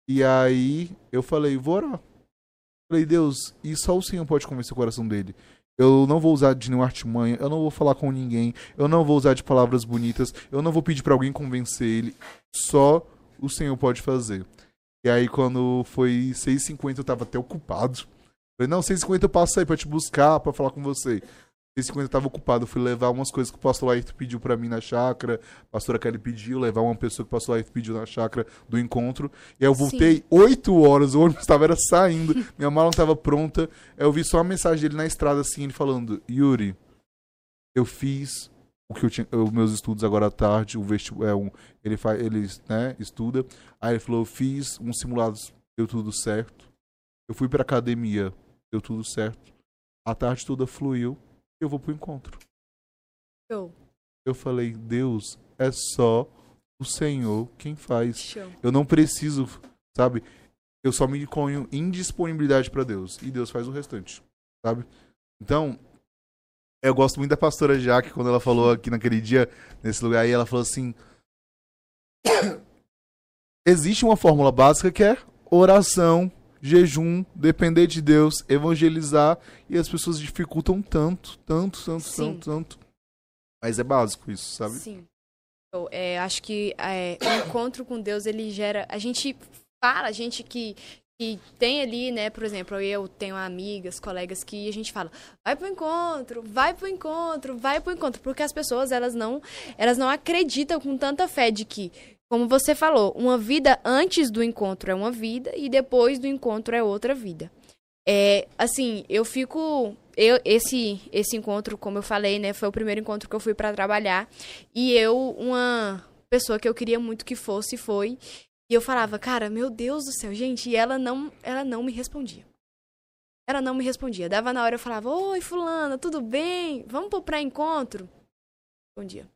[SPEAKER 4] E aí eu falei, vou orar. Falei, Deus, e só o Senhor pode convencer o coração dele. Eu não vou usar de nenhuma artimanha, eu não vou falar com ninguém, eu não vou usar de palavras bonitas, eu não vou pedir pra alguém convencer ele. Só o Senhor pode fazer. E aí quando foi 6h50 eu tava até ocupado. Falei, não, 6h50 eu passo aí pra te buscar, pra falar com você. 6h50 eu tava ocupado, eu fui levar umas coisas que o pastor Ayrton pediu pra mim na chácara, a pastora Kelly pediu, levar uma pessoa que o pastor Ayrton pediu na chácara do encontro. E aí eu voltei 8 horas, o ônibus tava era saindo, [LAUGHS] minha mala não tava pronta. Eu vi só a mensagem dele na estrada assim, ele falando, Yuri, eu fiz o que eu tinha, os meus estudos agora à tarde, o vestibular, é um, ele faz, ele, né, estuda. Aí ele falou, eu fiz uns simulados, deu tudo certo. Eu fui pra academia, deu tudo certo. A tarde toda fluiu, eu vou pro encontro.
[SPEAKER 2] Show.
[SPEAKER 4] Eu falei, Deus, é só o Senhor quem faz.
[SPEAKER 2] Show.
[SPEAKER 4] Eu não preciso, sabe? eu só me ponho em disponibilidade pra Deus. E Deus faz o restante, sabe? Então, eu gosto muito da pastora Jaque, quando ela falou aqui naquele dia, nesse lugar aí, ela falou assim. [COUGHS] Existe uma fórmula básica que é oração, jejum, depender de Deus, evangelizar, e as pessoas dificultam tanto, tanto, tanto,
[SPEAKER 2] Sim.
[SPEAKER 4] tanto, tanto. Mas é básico isso, sabe?
[SPEAKER 2] Sim. Eu é, acho que é, o encontro com Deus, ele gera. A gente fala, a gente que, que tem ali, né? Por exemplo, eu tenho amigas, colegas que a gente fala, vai pro encontro, vai pro encontro, vai pro encontro. Porque as pessoas, elas não, elas não acreditam com tanta fé de que, como você falou, uma vida antes do encontro é uma vida e depois do encontro é outra vida. É, assim, eu fico. Eu, esse, esse encontro, como eu falei, né, foi o primeiro encontro que eu fui pra trabalhar. E eu, uma pessoa que eu queria muito que fosse, foi. E eu falava, cara, meu Deus do céu, gente, e ela não, ela não me respondia. Ela não me respondia. Dava na hora, eu falava, oi, fulana, tudo bem? Vamos pro pré-encontro? Respondia.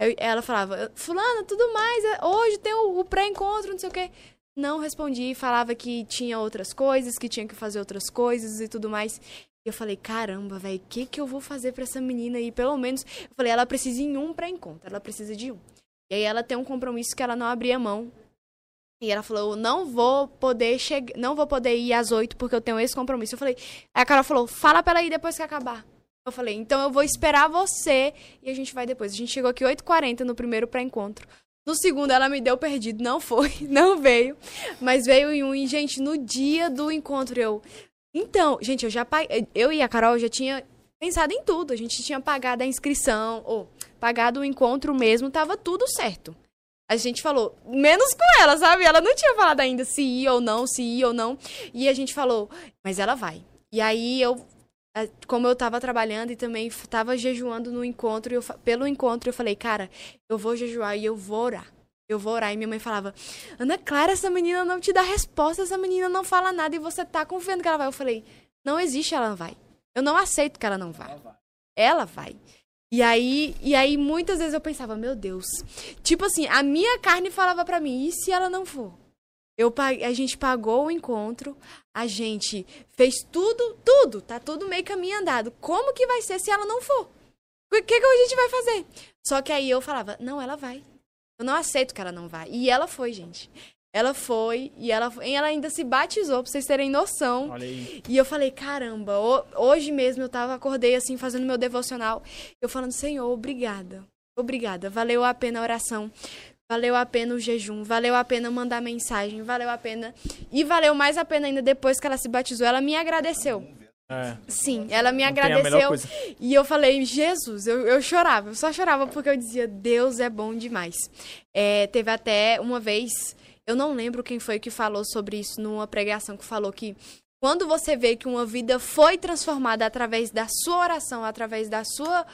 [SPEAKER 2] Aí ela falava, fulana, tudo mais, é- hoje tem o, o pré-encontro, não sei o quê. Não respondi, falava que tinha outras coisas, que tinha que fazer outras coisas e tudo mais. E eu falei, caramba, velho, o que que eu vou fazer pra essa menina aí? Pelo menos, eu falei, ela precisa em um pré-encontro, ela precisa de um. E aí ela tem um compromisso que ela não abria mão. E ela falou, eu não vou poder chegar, não vou poder ir às oito porque eu tenho esse compromisso. Eu falei, aí a Carol falou, fala pra ela ir depois que acabar. Eu falei, então eu vou esperar você e a gente vai depois. A gente chegou aqui 8h40 no primeiro pré-encontro. No segundo, ela me deu perdido. Não foi, [LAUGHS] não veio. Mas veio em um. E, gente, no dia do encontro, eu. Então, gente, eu já. Eu e a Carol já tinha pensado em tudo. A gente tinha pagado a inscrição, ou pagado o encontro mesmo, tava tudo certo. A gente falou, menos com ela, sabe? Ela não tinha falado ainda se ia ou não, se ia ou não. E a gente falou, mas ela vai. E aí eu como eu tava trabalhando e também f- tava jejuando no encontro, eu, pelo encontro eu falei, cara, eu vou jejuar e eu vou orar. Eu vou orar. E minha mãe falava, Ana Clara, essa menina não te dá resposta, essa menina não fala nada e você tá confiando que ela vai. Eu falei, não existe, ela não vai. Eu não aceito que ela não vá. Ela vai. E aí, e aí muitas vezes eu pensava, meu Deus. Tipo assim, a minha carne falava pra mim, e se ela não for? Eu, a gente pagou o encontro, a gente fez tudo, tudo, tá tudo meio caminho andado. Como que vai ser se ela não for? O que, que a gente vai fazer? Só que aí eu falava, não, ela vai. Eu não aceito que ela não vai. E ela foi, gente. Ela foi e ela, e ela ainda se batizou, pra vocês terem noção. E eu falei, caramba, ho- hoje mesmo eu tava, acordei assim, fazendo meu devocional. Eu falando, Senhor, obrigada. Obrigada. Valeu a pena a oração. Valeu a pena o jejum. Valeu a pena mandar mensagem. Valeu a pena. E valeu mais a pena ainda depois que ela se batizou. Ela me agradeceu.
[SPEAKER 3] É,
[SPEAKER 2] Sim, ela me
[SPEAKER 3] não
[SPEAKER 2] agradeceu. E eu falei, Jesus, eu, eu chorava, eu só chorava porque eu dizia, Deus é bom demais. É, teve até uma vez, eu não lembro quem foi que falou sobre isso numa pregação que falou que quando você vê que uma vida foi transformada através da sua oração, através da sua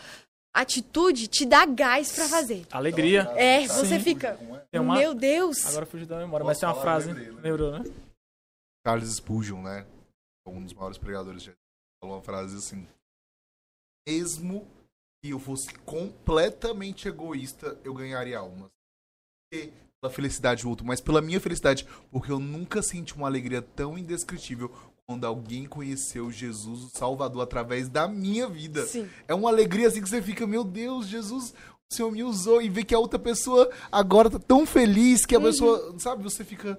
[SPEAKER 2] atitude, te dá gás pra fazer.
[SPEAKER 3] Alegria.
[SPEAKER 2] É, você
[SPEAKER 3] Sim.
[SPEAKER 2] fica,
[SPEAKER 3] uma...
[SPEAKER 2] meu Deus.
[SPEAKER 3] Agora fugiu da memória, mas tem uma frase.
[SPEAKER 4] Lembrei.
[SPEAKER 3] Lembrou, né?
[SPEAKER 4] Charles Spurgeon, né? Um dos maiores pregadores de falou uma frase assim: Mesmo que eu fosse completamente egoísta, eu ganharia almas. E pela felicidade do outro, mas pela minha felicidade, porque eu nunca senti uma alegria tão indescritível quando alguém conheceu Jesus, o Salvador, através da minha vida.
[SPEAKER 2] Sim.
[SPEAKER 4] É uma alegria assim que você fica, meu Deus, Jesus, o Senhor me usou e ver que a outra pessoa agora tá tão feliz que a
[SPEAKER 2] Uhum.
[SPEAKER 4] pessoa, sabe, você fica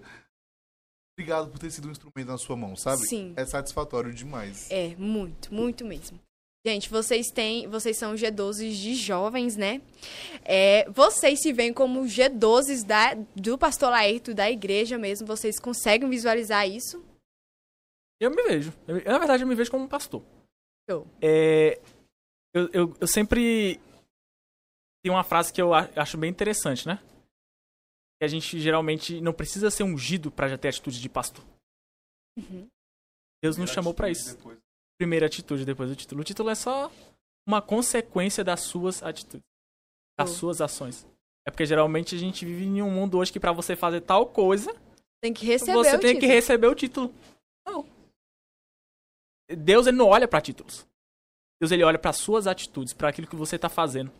[SPEAKER 4] obrigado por ter sido um instrumento na sua mão, sabe?
[SPEAKER 2] Sim.
[SPEAKER 4] É satisfatório demais.
[SPEAKER 2] É, muito, muito mesmo. Gente, vocês têm, vocês são G12 de jovens, né? É, vocês se veem como G12 da, do pastor Laerto, da igreja mesmo. Vocês conseguem visualizar isso?
[SPEAKER 3] Eu me vejo. Eu- na verdade, eu me vejo como um pastor.
[SPEAKER 2] Show.
[SPEAKER 3] É, eu, eu, eu sempre. Tem uma frase que eu acho bem interessante, né? Que a gente geralmente não precisa ser ungido pra já ter atitude de pastor.
[SPEAKER 2] Uhum.
[SPEAKER 3] Deus nos chamou pra isso. Primeira atitude, depois o título. O título é só uma consequência das suas atitudes, das
[SPEAKER 2] Oh.
[SPEAKER 3] suas ações. É porque geralmente a gente vive em um mundo hoje que pra você fazer tal coisa,
[SPEAKER 2] Tem que receber
[SPEAKER 3] você
[SPEAKER 2] o
[SPEAKER 3] tem que
[SPEAKER 2] título.
[SPEAKER 3] receber o título. Não. Deus ele não olha pra títulos. Deus ele olha pra suas atitudes, pra aquilo que você tá fazendo.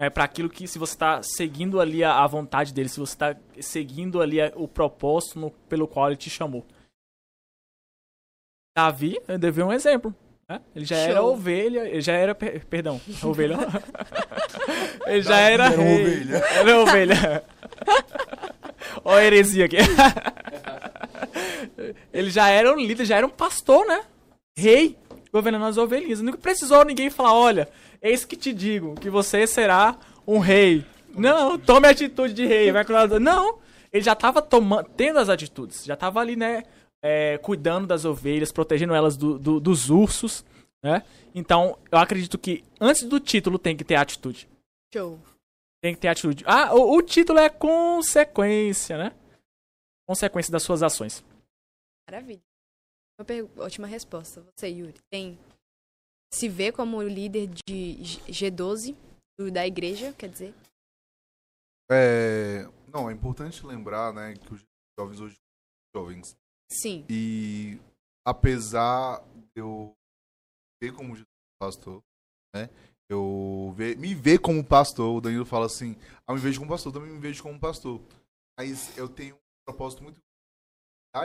[SPEAKER 3] É para aquilo que se você tá seguindo ali a, a vontade dele, se você tá seguindo ali a- o propósito no- pelo qual ele te chamou. Davi, eu devia um exemplo. né? Ele já era
[SPEAKER 2] Show.
[SPEAKER 3] ovelha, ele já era, per- perdão, [LAUGHS] ovelha. [LAUGHS] ele já era
[SPEAKER 4] era
[SPEAKER 3] rei.
[SPEAKER 4] ovelha.
[SPEAKER 3] Era ovelha. Ó a heresia aqui. [LAUGHS] ele já era um líder, já era um pastor, né? Rei, governando as ovelhinhas. Não precisou ninguém falar, olha, eis que te digo, que você será um rei. Não, tome a atitude de rei. Vai cuidar Não, ele já estava tomando, tendo as atitudes. Já estava ali, né? é, cuidando das ovelhas, protegendo elas do- do- dos ursos, né? Então, eu acredito que antes do título tem que ter atitude.
[SPEAKER 2] Show.
[SPEAKER 3] Tem que ter atitude. Ah, o, o título é consequência, né? Consequência das suas ações.
[SPEAKER 2] Maravilha. Uma pergu- última resposta. Você, Yuri, tem se vê como líder de G- G12 do- da igreja, quer dizer?
[SPEAKER 4] É, não, é importante lembrar, né, que os jovens hoje são jovens.
[SPEAKER 2] Sim.
[SPEAKER 4] E apesar de eu ver como Jesus pastor, né? Eu ver, me ver como pastor, o Danilo fala assim, ah, me vejo como pastor, também me vejo como pastor. Mas eu tenho um propósito muito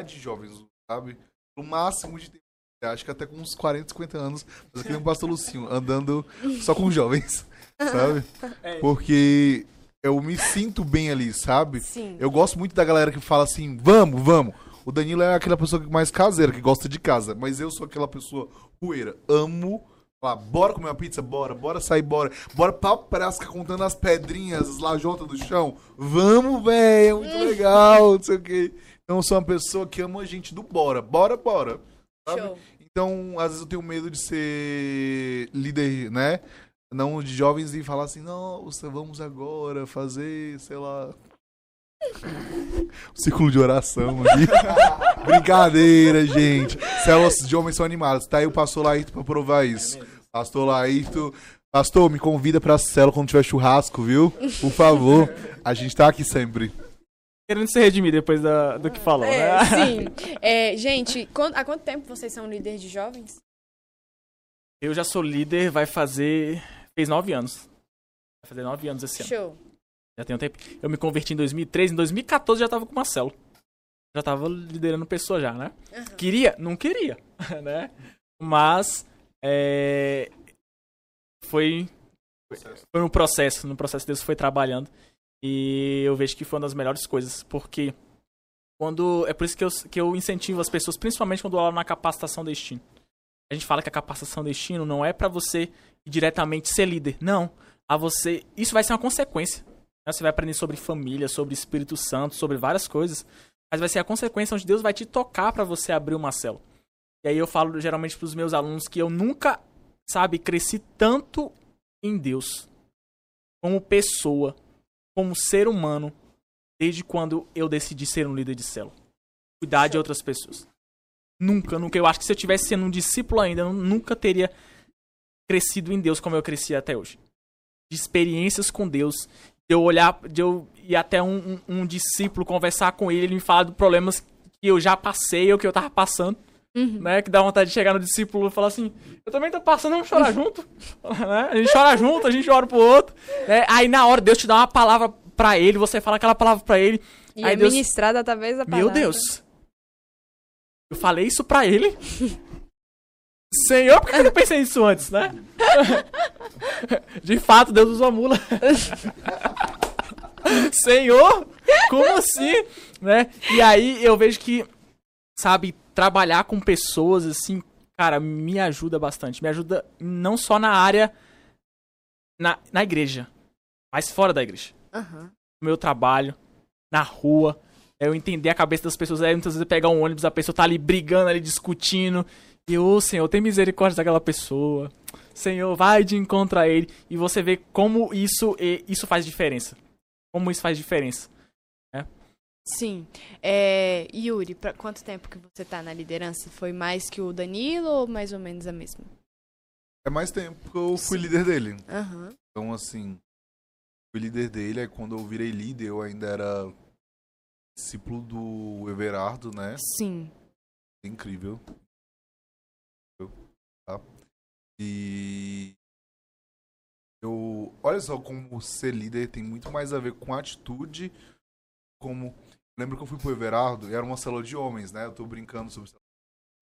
[SPEAKER 4] de jovens, sabe? No máximo de tempo. Acho que até com uns 40, 50 anos, mas eu queria um pastor Lucinho, andando só com jovens, [LAUGHS] sabe?
[SPEAKER 3] É.
[SPEAKER 4] Porque eu me sinto bem ali, sabe?
[SPEAKER 2] Sim.
[SPEAKER 4] Eu gosto muito da galera que fala assim, vamos, vamos. O Danilo é aquela pessoa que mais caseira, que gosta de casa. Mas eu sou aquela pessoa rueira. Amo falar, bora comer uma pizza? Bora, bora sair, bora. Bora pra praça contando as pedrinhas, as lajotas do chão. Vamos, velho, é muito legal, não sei o quê. Então eu sou uma pessoa que ama a gente do bora. Bora, bora. sabe?
[SPEAKER 2] Show.
[SPEAKER 4] Então, às vezes eu tenho medo de ser líder, né? Não de jovens e falar assim, nossa, vamos agora fazer, sei lá. [LAUGHS] Um círculo de oração aqui. [LAUGHS] Brincadeira, gente. Células de homens são animadas. Tá aí o pastor Laírto pra provar isso. Pastor Laírto. Pastor, me convida pra célula quando tiver churrasco, viu? Por favor. A gente tá aqui sempre.
[SPEAKER 3] Querendo se redimir depois da- do que falou,
[SPEAKER 2] É,
[SPEAKER 3] né?
[SPEAKER 2] sim. [LAUGHS] É, gente, há quanto tempo vocês são líderes de jovens?
[SPEAKER 3] Eu já sou líder, vai fazer. Fez nove anos. Vai fazer nove anos esse ano.
[SPEAKER 2] Show.
[SPEAKER 3] Já tem um tempo. Eu me converti em 2013, em 2014 já tava com o Marcelo. Já tava liderando pessoa já, né?
[SPEAKER 2] Aham.
[SPEAKER 3] Queria? Não queria, [LAUGHS] né? Mas é, foi foi no processo, no processo Deus foi trabalhando e eu vejo que foi uma das melhores coisas, porque quando é por isso que eu, que eu incentivo as pessoas, principalmente quando eu na capacitação destino. A gente fala que a capacitação destino não é pra você diretamente ser líder, não. A você, isso vai ser uma consequência. né? Você vai aprender sobre família, sobre Espírito Santo, sobre várias coisas, mas vai ser a consequência onde Deus vai te tocar pra você abrir uma célula. E aí eu falo geralmente pros meus alunos que eu nunca, sabe, cresci tanto em Deus como pessoa, como ser humano, desde quando eu decidi ser um líder de célula. Cuidar de outras pessoas. Nunca, nunca. Eu acho que se eu tivesse sendo um discípulo ainda, eu nunca teria crescido em Deus como eu cresci até hoje. De experiências com Deus, de eu olhar, de eu ir até um, um- um discípulo, conversar com ele, ele me falar de problemas que eu já passei ou que eu tava passando
[SPEAKER 2] Uhum.
[SPEAKER 3] né? Que dá vontade de chegar no discípulo e falar assim: Eu também tô passando, vamos chorar junto. [LAUGHS] né? A gente chora junto, a gente ora pro outro. né? Aí na hora Deus te dá uma palavra pra ele, você fala aquela palavra pra ele.
[SPEAKER 2] E
[SPEAKER 3] Aí
[SPEAKER 2] é
[SPEAKER 3] Deus-
[SPEAKER 2] ministrada através da palavra.
[SPEAKER 3] Meu Deus! Eu falei isso pra ele. [LAUGHS] Senhor, por que eu não pensei nisso antes, né? [LAUGHS] De fato, Deus usou a mula. Senhor, como assim? Né? E aí eu vejo que, sabe, trabalhar com pessoas assim, cara, me ajuda bastante. Me ajuda não só na área, na, na igreja, mas fora da igreja no meu trabalho, na rua, é eu entender a cabeça das pessoas, aí muitas vezes pegar um ônibus, a pessoa tá ali brigando, ali discutindo, e ô Senhor, tem misericórdia daquela pessoa. Senhor, vai de encontro a ele, e você vê como isso, isso faz diferença. Como isso faz diferença.
[SPEAKER 2] Sim. É, Yuri, pra quanto tempo que você tá na liderança? Foi mais que o Danilo ou mais ou menos a mesma?
[SPEAKER 4] É mais tempo que eu fui líder dele.
[SPEAKER 2] Aham.
[SPEAKER 4] Então, assim, fui líder dele. Aí, quando eu virei líder, eu ainda era discípulo do Everardo, né?
[SPEAKER 2] Sim.
[SPEAKER 4] Incrível. Tá? E. Eu. Olha só como ser líder tem muito mais a ver com atitude. Como. Lembro que eu fui pro Everardo e era uma célula de homens, né? Eu tô brincando sobre célula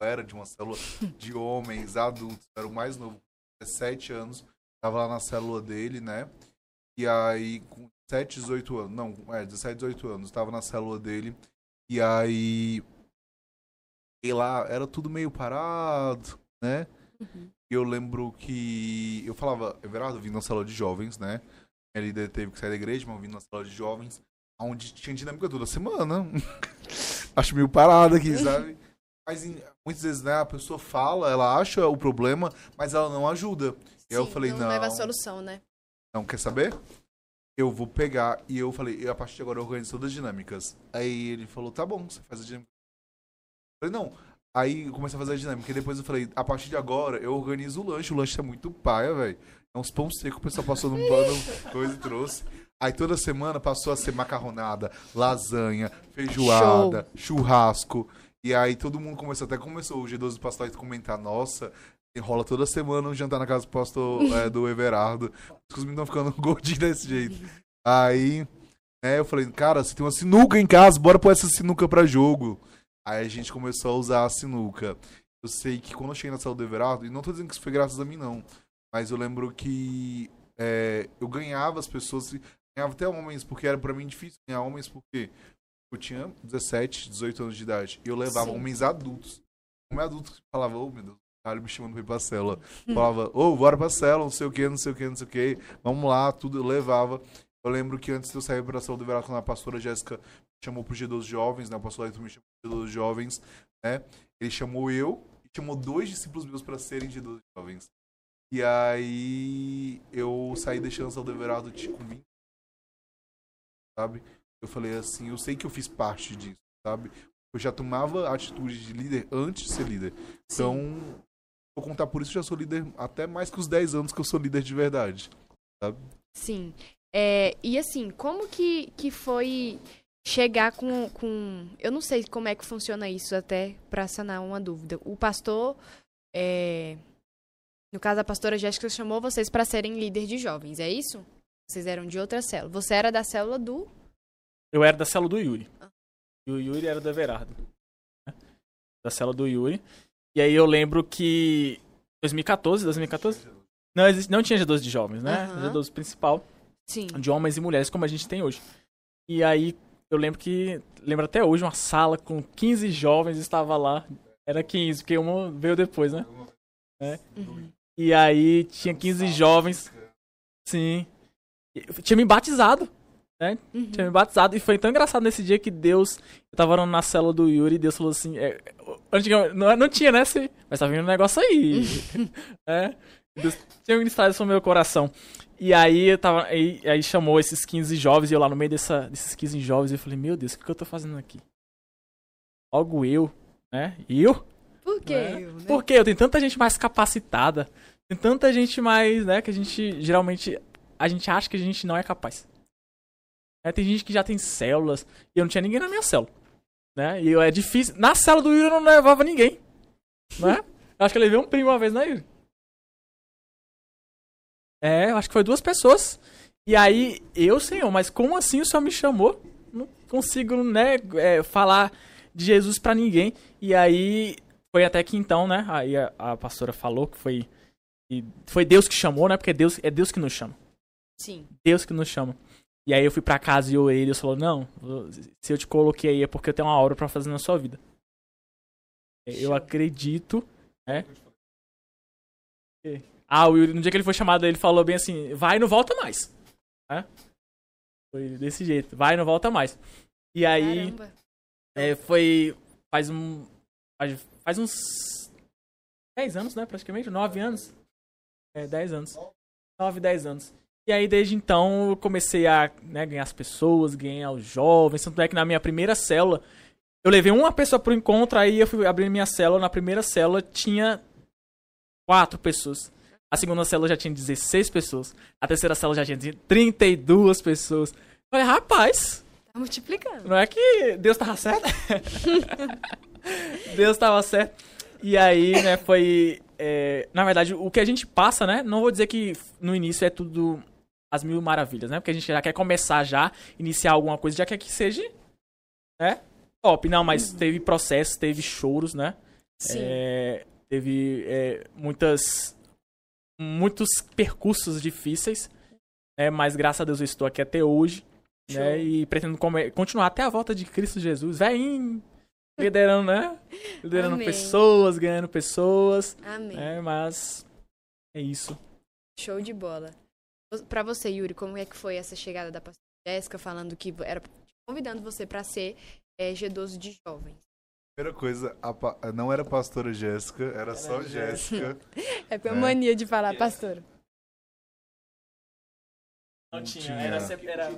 [SPEAKER 4] era de uma célula de homens adultos, era o mais novo, 17 anos, tava lá na célula dele, né? E aí, com 17, 18 anos, não, é, 17, 18 anos, tava na célula dele, e aí, e lá, era tudo meio parado, né?
[SPEAKER 2] Uhum.
[SPEAKER 4] Eu lembro que eu falava, Everardo, eu vim na célula de jovens, né? Líder teve que sair da igreja, mas eu vim na sala de jovens, onde tinha dinâmica toda semana. [LAUGHS] Acho meio parado aqui, [LAUGHS] sabe? Mas muitas vezes, né, a pessoa fala, ela acha o problema, mas ela não ajuda. E aí eu
[SPEAKER 2] Sim,
[SPEAKER 4] falei,
[SPEAKER 2] não,
[SPEAKER 4] não,
[SPEAKER 2] leva a solução, né?
[SPEAKER 4] não quer saber? Eu vou pegar. E eu falei, "Eu, a partir de agora eu organizo todas as dinâmicas. Aí ele falou, tá bom, você faz a dinâmica. Eu falei, não. Aí eu comecei a fazer a dinâmica. E depois eu falei, a partir de agora eu organizo o lanche. O lanche é muito paia, velho. É uns pão seco, o pessoal passou num pano, [LAUGHS] coisa e trouxe. Aí toda semana passou a ser macarronada, lasanha, feijoada, churrasco. E aí todo mundo começou, até começou o G12 do pastor a comentar, nossa, enrola toda semana um jantar na casa do pastor é, do [LAUGHS] Everardo. Os meninos estão ficando [LAUGHS] gordinhos desse jeito. Aí, né, eu falei, cara, você tem uma sinuca em casa, bora pôr essa sinuca pra jogo. Aí a gente começou a usar a sinuca. Eu sei que quando eu cheguei na sala do Everardo, e não tô dizendo que isso foi graças a mim, não. Mas eu lembro que é, eu ganhava as pessoas, ganhava até homens, porque era pra mim difícil ganhar homens, porque eu tinha 17, 18 anos de idade. E eu levava
[SPEAKER 2] Sim.
[SPEAKER 4] homens adultos. Homem adulto que falava, ô meu Deus, caralho, me chamando pra ir pra cela. Falava, ô, bora pra cela, não sei o que, não sei o que, não sei o que. Vamos lá, tudo, eu levava. Eu lembro que antes de eu sair pra cela do Veracruz, a pastora Jéssica me chamou pro G12 Jovens, né? O pastor Ayrton me chamou pro G12 Jovens, né? Ele chamou eu e chamou dois discípulos meus pra serem G12 Jovens. E aí eu saí deixando a cela do Everardo com 20 sabe? Eu falei assim, eu sei que eu fiz parte disso, sabe? Eu já tomava atitude de líder antes de ser líder. Então, vou contar por isso, eu já sou líder até mais que os 10 anos que eu sou líder de verdade.
[SPEAKER 2] Sim. É, e assim, como que, que foi chegar com, com. Eu não sei como é que funciona isso, até pra sanar uma dúvida. O pastor. é, no caso, a pastora Jéssica chamou vocês pra serem líder de jovens, é isso? Vocês eram de outra célula. Você era da célula do.
[SPEAKER 3] Eu era da célula do Yuri.
[SPEAKER 2] Ah.
[SPEAKER 3] E o Yuri era do Everardo. né? Da célula do Yuri. E aí eu lembro que. 2014, 2014? Não, existe- não tinha G12 de jovens, né?
[SPEAKER 2] Aham.
[SPEAKER 3] G12 principal.
[SPEAKER 2] Sim.
[SPEAKER 3] de homens e mulheres como a gente tem hoje. E aí eu lembro que lembro até hoje uma sala com 15 jovens estava lá. Era 15, porque uma veio depois, né?
[SPEAKER 2] Uhum.
[SPEAKER 3] E aí tinha 15 jovens. Sim. E Tinha me batizado.
[SPEAKER 2] Uhum.
[SPEAKER 3] Tinha me batizado. E foi tão engraçado nesse dia que Deus. Eu tava orando na célula do Yuri e Deus falou assim. É, não, não tinha, né? se- Mas tá vindo um negócio aí. [LAUGHS] é. Deus tinha ministrado isso no meu coração. E aí eu tava. Aí, aí chamou esses 15 jovens e eu lá no meio dessa, desses 15 jovens eu falei, meu Deus, o que, que eu tô fazendo aqui? Logo eu, né? Eu?
[SPEAKER 2] Por quê?
[SPEAKER 3] É.
[SPEAKER 2] eu, né?
[SPEAKER 3] Porque eu tenho tanta gente mais capacitada, tem tanta gente mais, né, que a gente geralmente a gente acha que a gente não é capaz. É, tem gente que já tem células e eu não tinha ninguém na minha célula, né? E eu, é difícil. Na célula do Yuri eu não levava ninguém, né? Eu acho que eu levei um primo uma vez, né, Yuri? É, eu acho que foi duas pessoas. E aí, eu, senhor, mas como assim o senhor me chamou? Não consigo, né, é, falar de Jesus pra ninguém. E aí, foi até que então, né? Aí a, a pastora falou que foi. foi Deus que chamou, né? Porque Deus, é Deus que nos chama.
[SPEAKER 2] Sim.
[SPEAKER 3] Deus que nos chama. E aí eu fui pra casa e orei, Deus falou, não, se eu te coloquei aí é porque eu tenho uma obra pra fazer na sua vida. Eu acredito, né? Ah, o Yuri, no dia que ele foi chamado, ele falou bem assim, vai e não volta mais. Né? Foi desse jeito, vai e não volta mais. E aí, é, foi. Faz um. Faz, faz uns. 10 anos, né? Praticamente. 9 anos. É, 10 anos. 9, 10 anos. E aí, desde então, eu comecei a né, ganhar as pessoas, ganhar os jovens. Tanto é que na minha primeira célula, eu levei uma pessoa pro encontro, aí eu fui abrir minha célula. Na primeira célula tinha quatro pessoas. A segunda célula já tinha 16 pessoas. A terceira célula já tinha 32 pessoas. Eu falei, rapaz,
[SPEAKER 2] Tá multiplicando.
[SPEAKER 3] não é que Deus tava certo? [LAUGHS] Deus tava certo. E aí, né, foi. é, na verdade, o que a gente passa, né? Não vou dizer que no início é tudo as mil maravilhas, né? Porque a gente já quer começar já, iniciar alguma coisa, já quer que seja, né? Top. Não, mas teve processos, teve choros, né?
[SPEAKER 2] Sim.
[SPEAKER 3] É, teve é, muitas muitos percursos difíceis, né, mas graças a Deus eu estou aqui até hoje,
[SPEAKER 2] Show.
[SPEAKER 3] né, e pretendo continuar até a volta de Cristo Jesus, velhinho, [LAUGHS] liderando, né, liderando
[SPEAKER 2] Amém.
[SPEAKER 3] pessoas, ganhando pessoas,
[SPEAKER 2] Amém.
[SPEAKER 3] né, mas é isso.
[SPEAKER 2] Show de bola. Pra você, Yuri, como é que foi essa chegada da pastora Jéssica falando que era convidando você pra ser é, G12 de jovens?
[SPEAKER 4] Primeira coisa, a pa- não era pastora Jéssica, era só
[SPEAKER 3] Jéssica. [LAUGHS]
[SPEAKER 2] É pela
[SPEAKER 4] É.
[SPEAKER 2] mania de falar, pastora.
[SPEAKER 3] Não
[SPEAKER 4] Não
[SPEAKER 3] tinha,
[SPEAKER 4] tinha.
[SPEAKER 3] era sempre era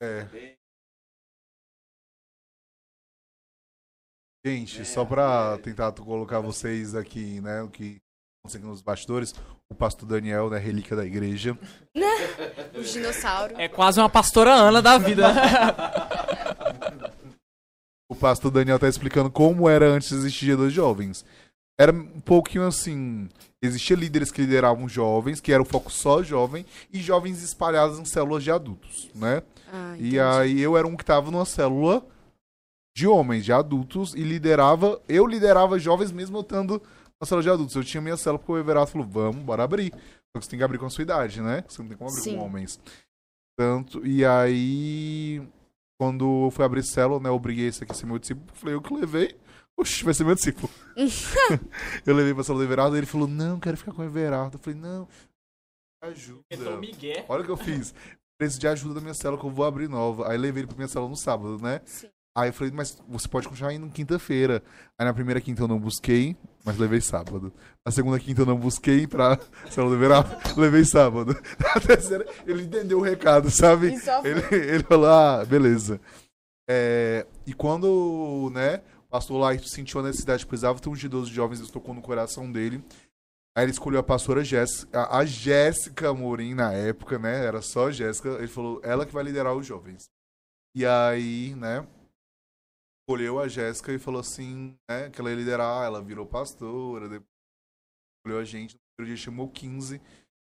[SPEAKER 4] É. Gente, só pra tentar colocar vocês aqui, né, o que conseguem nos bastidores, o pastor Daniel, né, relíquia da igreja.
[SPEAKER 2] O dinossauro.
[SPEAKER 3] é quase uma pastora Ana da vida. [LAUGHS]
[SPEAKER 4] O pastor Daniel tá explicando como era antes existir Dia dos Jovens. Era um pouquinho assim, existia líderes que lideravam jovens, que era o foco só jovem, e jovens espalhados em células de adultos, né?
[SPEAKER 2] Ah,
[SPEAKER 4] E aí eu era um que tava numa célula de homens, de adultos, e liderava, eu liderava jovens mesmo eu estando na célula de adultos. Eu tinha minha célula porque o Everato falou, vamos, bora abrir. Só que você tem que abrir com a sua idade, né? Você não tem como abrir
[SPEAKER 2] Sim.
[SPEAKER 4] com homens. Tanto, e aí, quando eu fui abrir célula, né, eu obriguei esse aqui a ser meu discípulo, falei, eu que levei. Oxi, vai ser meu discípulo. [LAUGHS] [LAUGHS] eu levei pra célula do Everardo, e ele falou, não, quero ficar com o Everardo. Eu falei, não, ajuda. Olha o que eu fiz. Preciso de ajuda da minha célula que eu vou abrir nova. Aí levei ele pra minha célula no sábado, né?
[SPEAKER 2] Sim.
[SPEAKER 4] Aí eu falei, mas você pode continuar indo quinta-feira. Aí na primeira quinta eu não busquei, mas levei sábado. Na segunda quinta eu não busquei pra célula do verão, levei sábado. [LAUGHS] Na terceira, ele entendeu o recado, sabe? Ele, ele falou, ah, beleza. É, e quando, né, o pastor lá sentiu a necessidade, precisava ter um de 12 jovens, isso tocou no coração dele. Aí ele escolheu a pastora Jéssica, a, a Jéssica Morim na época, né, era só Jéssica. Ele falou, ela que vai liderar os jovens. E aí, né, escolheu a Jéssica e falou assim, né, que ela ia liderar, ela virou pastora, depois escolheu a gente, no primeiro dia chamou 15.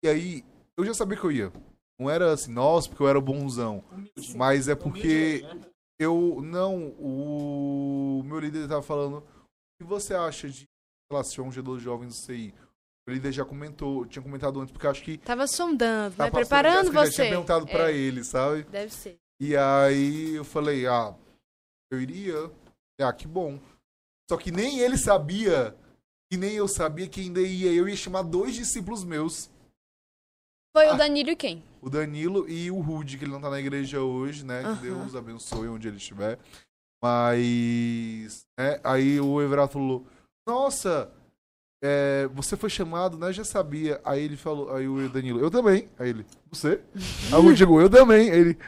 [SPEAKER 4] E aí, eu já sabia que eu ia. Não era assim, nossa, porque eu era bonzão. Mas é porque eu. Não, o meu líder tava falando. O que você acha de relação um G12 jovens do CI? O líder já comentou, tinha comentado antes, porque eu acho que.
[SPEAKER 2] Tava sondando,
[SPEAKER 4] a
[SPEAKER 2] né? Preparando
[SPEAKER 4] Jéssica
[SPEAKER 2] você.
[SPEAKER 4] Já tinha perguntado pra
[SPEAKER 2] É,
[SPEAKER 4] ele, sabe?
[SPEAKER 2] Deve ser.
[SPEAKER 4] E aí eu falei, ah, eu iria. Ah, que bom. Só que nem ele sabia, e nem eu sabia que ainda ia. Eu ia chamar dois discípulos meus.
[SPEAKER 2] Foi
[SPEAKER 4] Ah.
[SPEAKER 2] o Danilo e quem?
[SPEAKER 4] O Danilo e o Rude, que ele não tá na igreja hoje, né?
[SPEAKER 2] Aham.
[SPEAKER 4] Que Deus abençoe onde ele estiver. Mas. né, aí o Everardo falou: Nossa, é, você foi chamado, né? Eu já sabia. Aí ele falou, aí o Danilo, eu também. Aí ele, você? Aí o Rude chegou, eu também. Aí ele,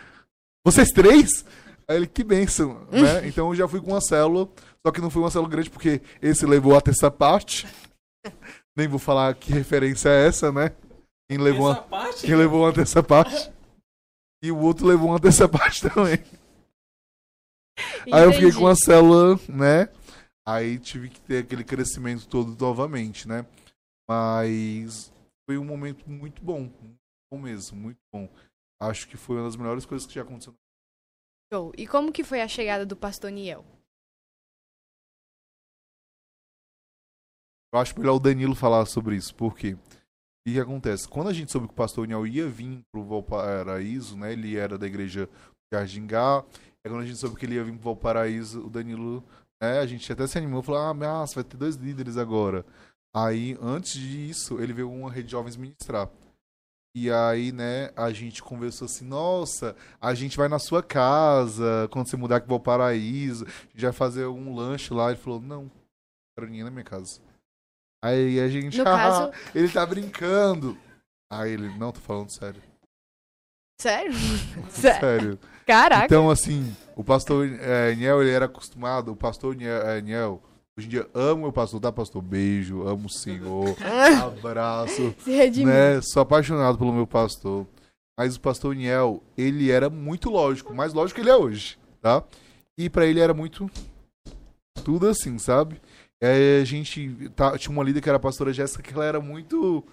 [SPEAKER 4] vocês três? Aí ele, que bênção, né? [LAUGHS] Então eu já fui com uma célula, só que não foi uma célula grande porque esse levou a terça parte. [LAUGHS] Nem vou falar que referência é essa, né? Quem levou uma,
[SPEAKER 3] parte
[SPEAKER 4] quem levou uma terça parte. [LAUGHS] E o outro levou uma terça parte também. Aí eu fiquei
[SPEAKER 2] Entendi.
[SPEAKER 4] com a célula, né? Aí tive que ter aquele crescimento todo novamente, né? Mas foi um momento muito bom. Muito bom mesmo, muito bom. Acho que foi uma das melhores coisas que já aconteceu.
[SPEAKER 2] Show. E como que foi a chegada do pastor Niel?
[SPEAKER 4] Eu acho melhor o Danilo falar sobre isso, porque o que, acontece? Quando a gente soube que o pastor União ia vir pro Valparaíso, né? Ele era da igreja Jardingá. Aí quando a gente soube que ele ia vir pro Valparaíso, o Danilo, né? A gente até se animou, falou, ah, mas vai ter dois líderes agora. Aí, antes disso, ele veio uma rede de jovens ministrar. E aí, né, a gente conversou assim, nossa, a gente vai na sua casa, quando você mudar aqui pro Valparaíso, a gente vai fazer um lanche lá. Ele falou, não, quero ninguém na minha casa. Aí a gente,
[SPEAKER 2] No caso,
[SPEAKER 4] ele tá brincando. Aí ele, não, tô falando sério.
[SPEAKER 2] sério? [LAUGHS] Sério?
[SPEAKER 4] Sério.
[SPEAKER 2] Caraca.
[SPEAKER 4] Então, assim, o pastor é, Niel, ele era acostumado, o pastor Niel, é, Niel, hoje em dia, amo o pastor, tá, pastor? Beijo, amo o Senhor, [LAUGHS] abraço,
[SPEAKER 2] Se redimiu.
[SPEAKER 4] né? Sou apaixonado pelo meu pastor. Mas o pastor Niel, ele era muito lógico, mais lógico que ele é hoje, tá? E pra ele era muito tudo assim, sabe? A gente tá, tinha uma líder que era a pastora Jéssica, que ela era muito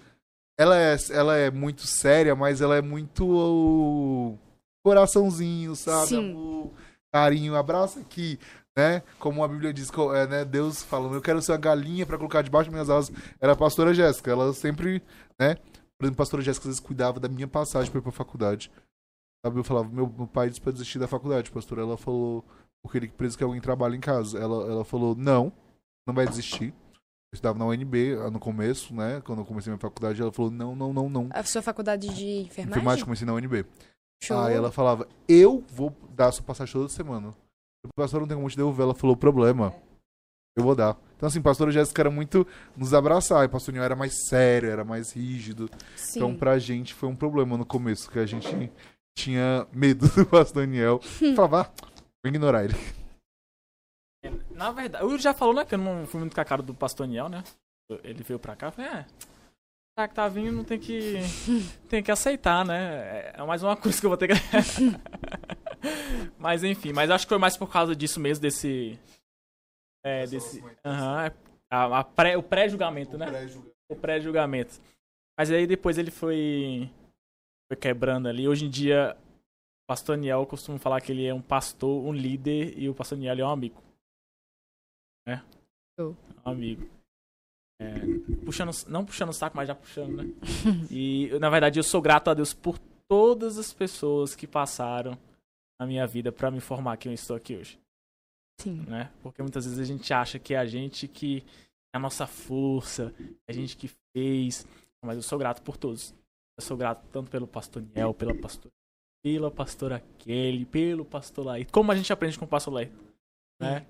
[SPEAKER 4] ela é, ela é muito séria, mas ela é muito uh, coraçãozinho, sabe?
[SPEAKER 2] Sim.
[SPEAKER 4] Amor, carinho, abraço aqui, né? Como a Bíblia diz, é, né? Deus falando, eu quero ser uma galinha pra colocar debaixo das minhas asas. Era a pastora Jéssica, ela sempre, né? Por exemplo, a pastora Jéssica às vezes cuidava da minha passagem pra ir pra faculdade. Sabe, eu falava, meu, meu pai disse pra desistir da faculdade, pastora. Ela falou, porque ele precisa que alguém trabalhe em casa. Ela, ela falou, não, não vai desistir. Eu estudava na UNB ah, no começo, né? Quando eu comecei minha faculdade, ela falou, não, não, não, não.
[SPEAKER 2] A sua faculdade de enfermagem?
[SPEAKER 4] Enfermagem, comecei na UNB.
[SPEAKER 2] Show.
[SPEAKER 4] Aí ela falava, eu vou dar a sua passagem toda semana. O pastor não tem como te devolver. Ela falou, problema. Eu vou dar. Então, assim, pastora Jéssica era muito nos abraçar. E pastor Niel era mais sério, era mais rígido.
[SPEAKER 2] Sim.
[SPEAKER 4] Então, pra gente foi um problema no começo, que a gente tinha medo [LAUGHS] do pastor Daniel. Falava, ah, vou ignorar ele.
[SPEAKER 3] Na verdade, o Yuri já falou, né, que eu não fui muito com a cara do pastor Niel, né? Ele veio pra cá, eu falei, é, já que tá vindo, tem que, [LAUGHS] tem que aceitar, né? É mais uma coisa que eu vou ter que... [LAUGHS] [LAUGHS] mas enfim, mas acho que foi mais por causa disso mesmo, desse... É, desse... Aham, a- a pré- o pré-julgamento, né? o pré-julgamento. Mas aí depois ele foi, foi quebrando ali. Hoje em dia, o pastor Niel, eu costumo falar que ele é um pastor, um líder, e o pastor Niel é um amigo. Né?
[SPEAKER 2] Show.
[SPEAKER 3] Um amigo. É, puxando, não puxando o saco, mas já puxando, né? [LAUGHS] e, na verdade, eu sou grato a Deus por todas as pessoas que passaram na minha vida pra me formar que eu estou aqui hoje
[SPEAKER 2] Sim.
[SPEAKER 3] né? Porque muitas vezes a gente acha que é a gente que é a nossa força, é a gente que fez. Mas eu sou grato por todos. Eu sou grato tanto pelo pastor Niel, pela pastora, pela pastora Kelly, pelo pastor Laí. Como a gente aprende com o pastor Laí, né?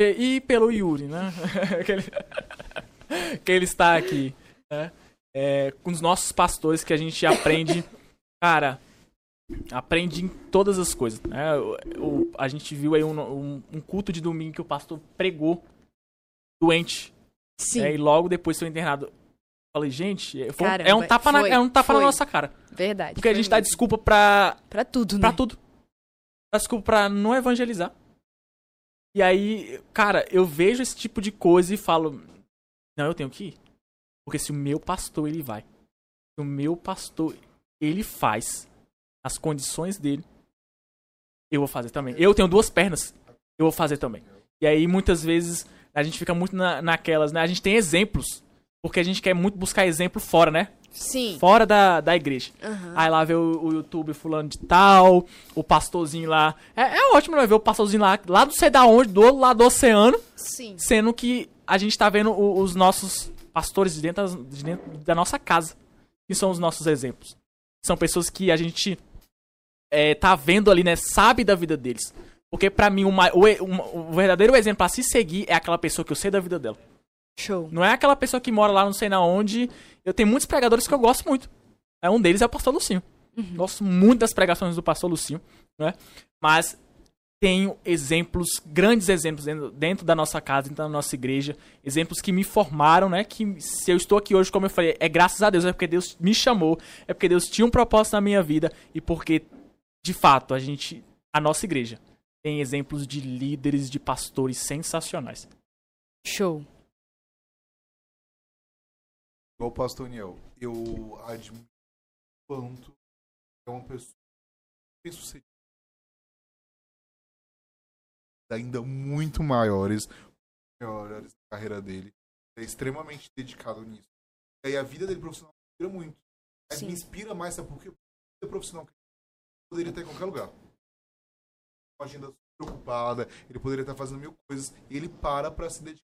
[SPEAKER 3] E, e pelo Yuri, né? [LAUGHS] que, ele, [LAUGHS] que ele está aqui, né? É, com os nossos pastores que a gente aprende, cara, aprende em todas as coisas. Né? O, o- a gente viu aí um, um- um culto de domingo que o pastor pregou doente.
[SPEAKER 2] Sim.
[SPEAKER 3] né? E logo depois foi internado. Falei, gente, é, foi um- é
[SPEAKER 2] Caramba,
[SPEAKER 3] um tapa, na,
[SPEAKER 2] foi,
[SPEAKER 3] é um tapa na nossa cara.
[SPEAKER 2] Verdade.
[SPEAKER 3] Porque a gente dá
[SPEAKER 2] mesmo.
[SPEAKER 3] desculpa pra,
[SPEAKER 2] Pra tudo,
[SPEAKER 3] pra
[SPEAKER 2] né?
[SPEAKER 3] tudo. Dá desculpa pra não evangelizar. E aí, cara, eu vejo esse tipo de coisa e falo, não, eu tenho que ir. Porque se o meu pastor ele vai, se o meu pastor ele faz as condições dele, eu vou fazer também. Eu tenho duas pernas, eu vou fazer também. E aí muitas vezes a gente fica muito na, naquelas, né? A gente tem exemplos, porque a gente quer muito buscar exemplo fora, né?
[SPEAKER 2] Sim.
[SPEAKER 3] Fora da, da igreja.
[SPEAKER 2] Aham.
[SPEAKER 3] Aí lá vê o, o YouTube fulano de tal, o pastorzinho lá. É, é ótimo, né? Ver o pastorzinho lá, lá do sei da onde, do outro lado do oceano,
[SPEAKER 2] Sim.
[SPEAKER 3] sendo que a gente tá vendo o- os nossos pastores de dentro, de dentro da nossa casa, que são os nossos exemplos. São pessoas que a gente é, tá vendo ali, né? Sabe da vida deles. Porque pra mim, o, ma- o, e- o- verdadeiro exemplo a se seguir é aquela pessoa que eu sei da vida dela.
[SPEAKER 2] Show.
[SPEAKER 3] Não é aquela pessoa que mora lá não sei na onde. Eu tenho muitos pregadores que eu gosto muito. É um deles é o pastor Lucinho. Gosto muito das pregações do pastor Lucinho, né? Mas tenho exemplos, grandes exemplos dentro, dentro da nossa casa, dentro da nossa igreja, exemplos que me formaram, né? Que se eu estou aqui hoje, como eu falei, é graças a Deus, é porque Deus me chamou, é porque Deus tinha um propósito na minha vida e porque de fato a gente, a nossa igreja tem exemplos de líderes, de pastores sensacionais.
[SPEAKER 2] Show.
[SPEAKER 4] Igual o pastor Niel, eu admiro o quanto é uma pessoa bem sucedida. Ainda muito maiores, maiores na carreira dele. É extremamente dedicado nisso. E aí a vida dele profissional me inspira muito. Mas me inspira mais, sabe por quê? Porque a vida profissional que poderia estar em qualquer lugar. Uma agenda preocupada, ele poderia estar fazendo mil coisas. E ele para pra se dedicar.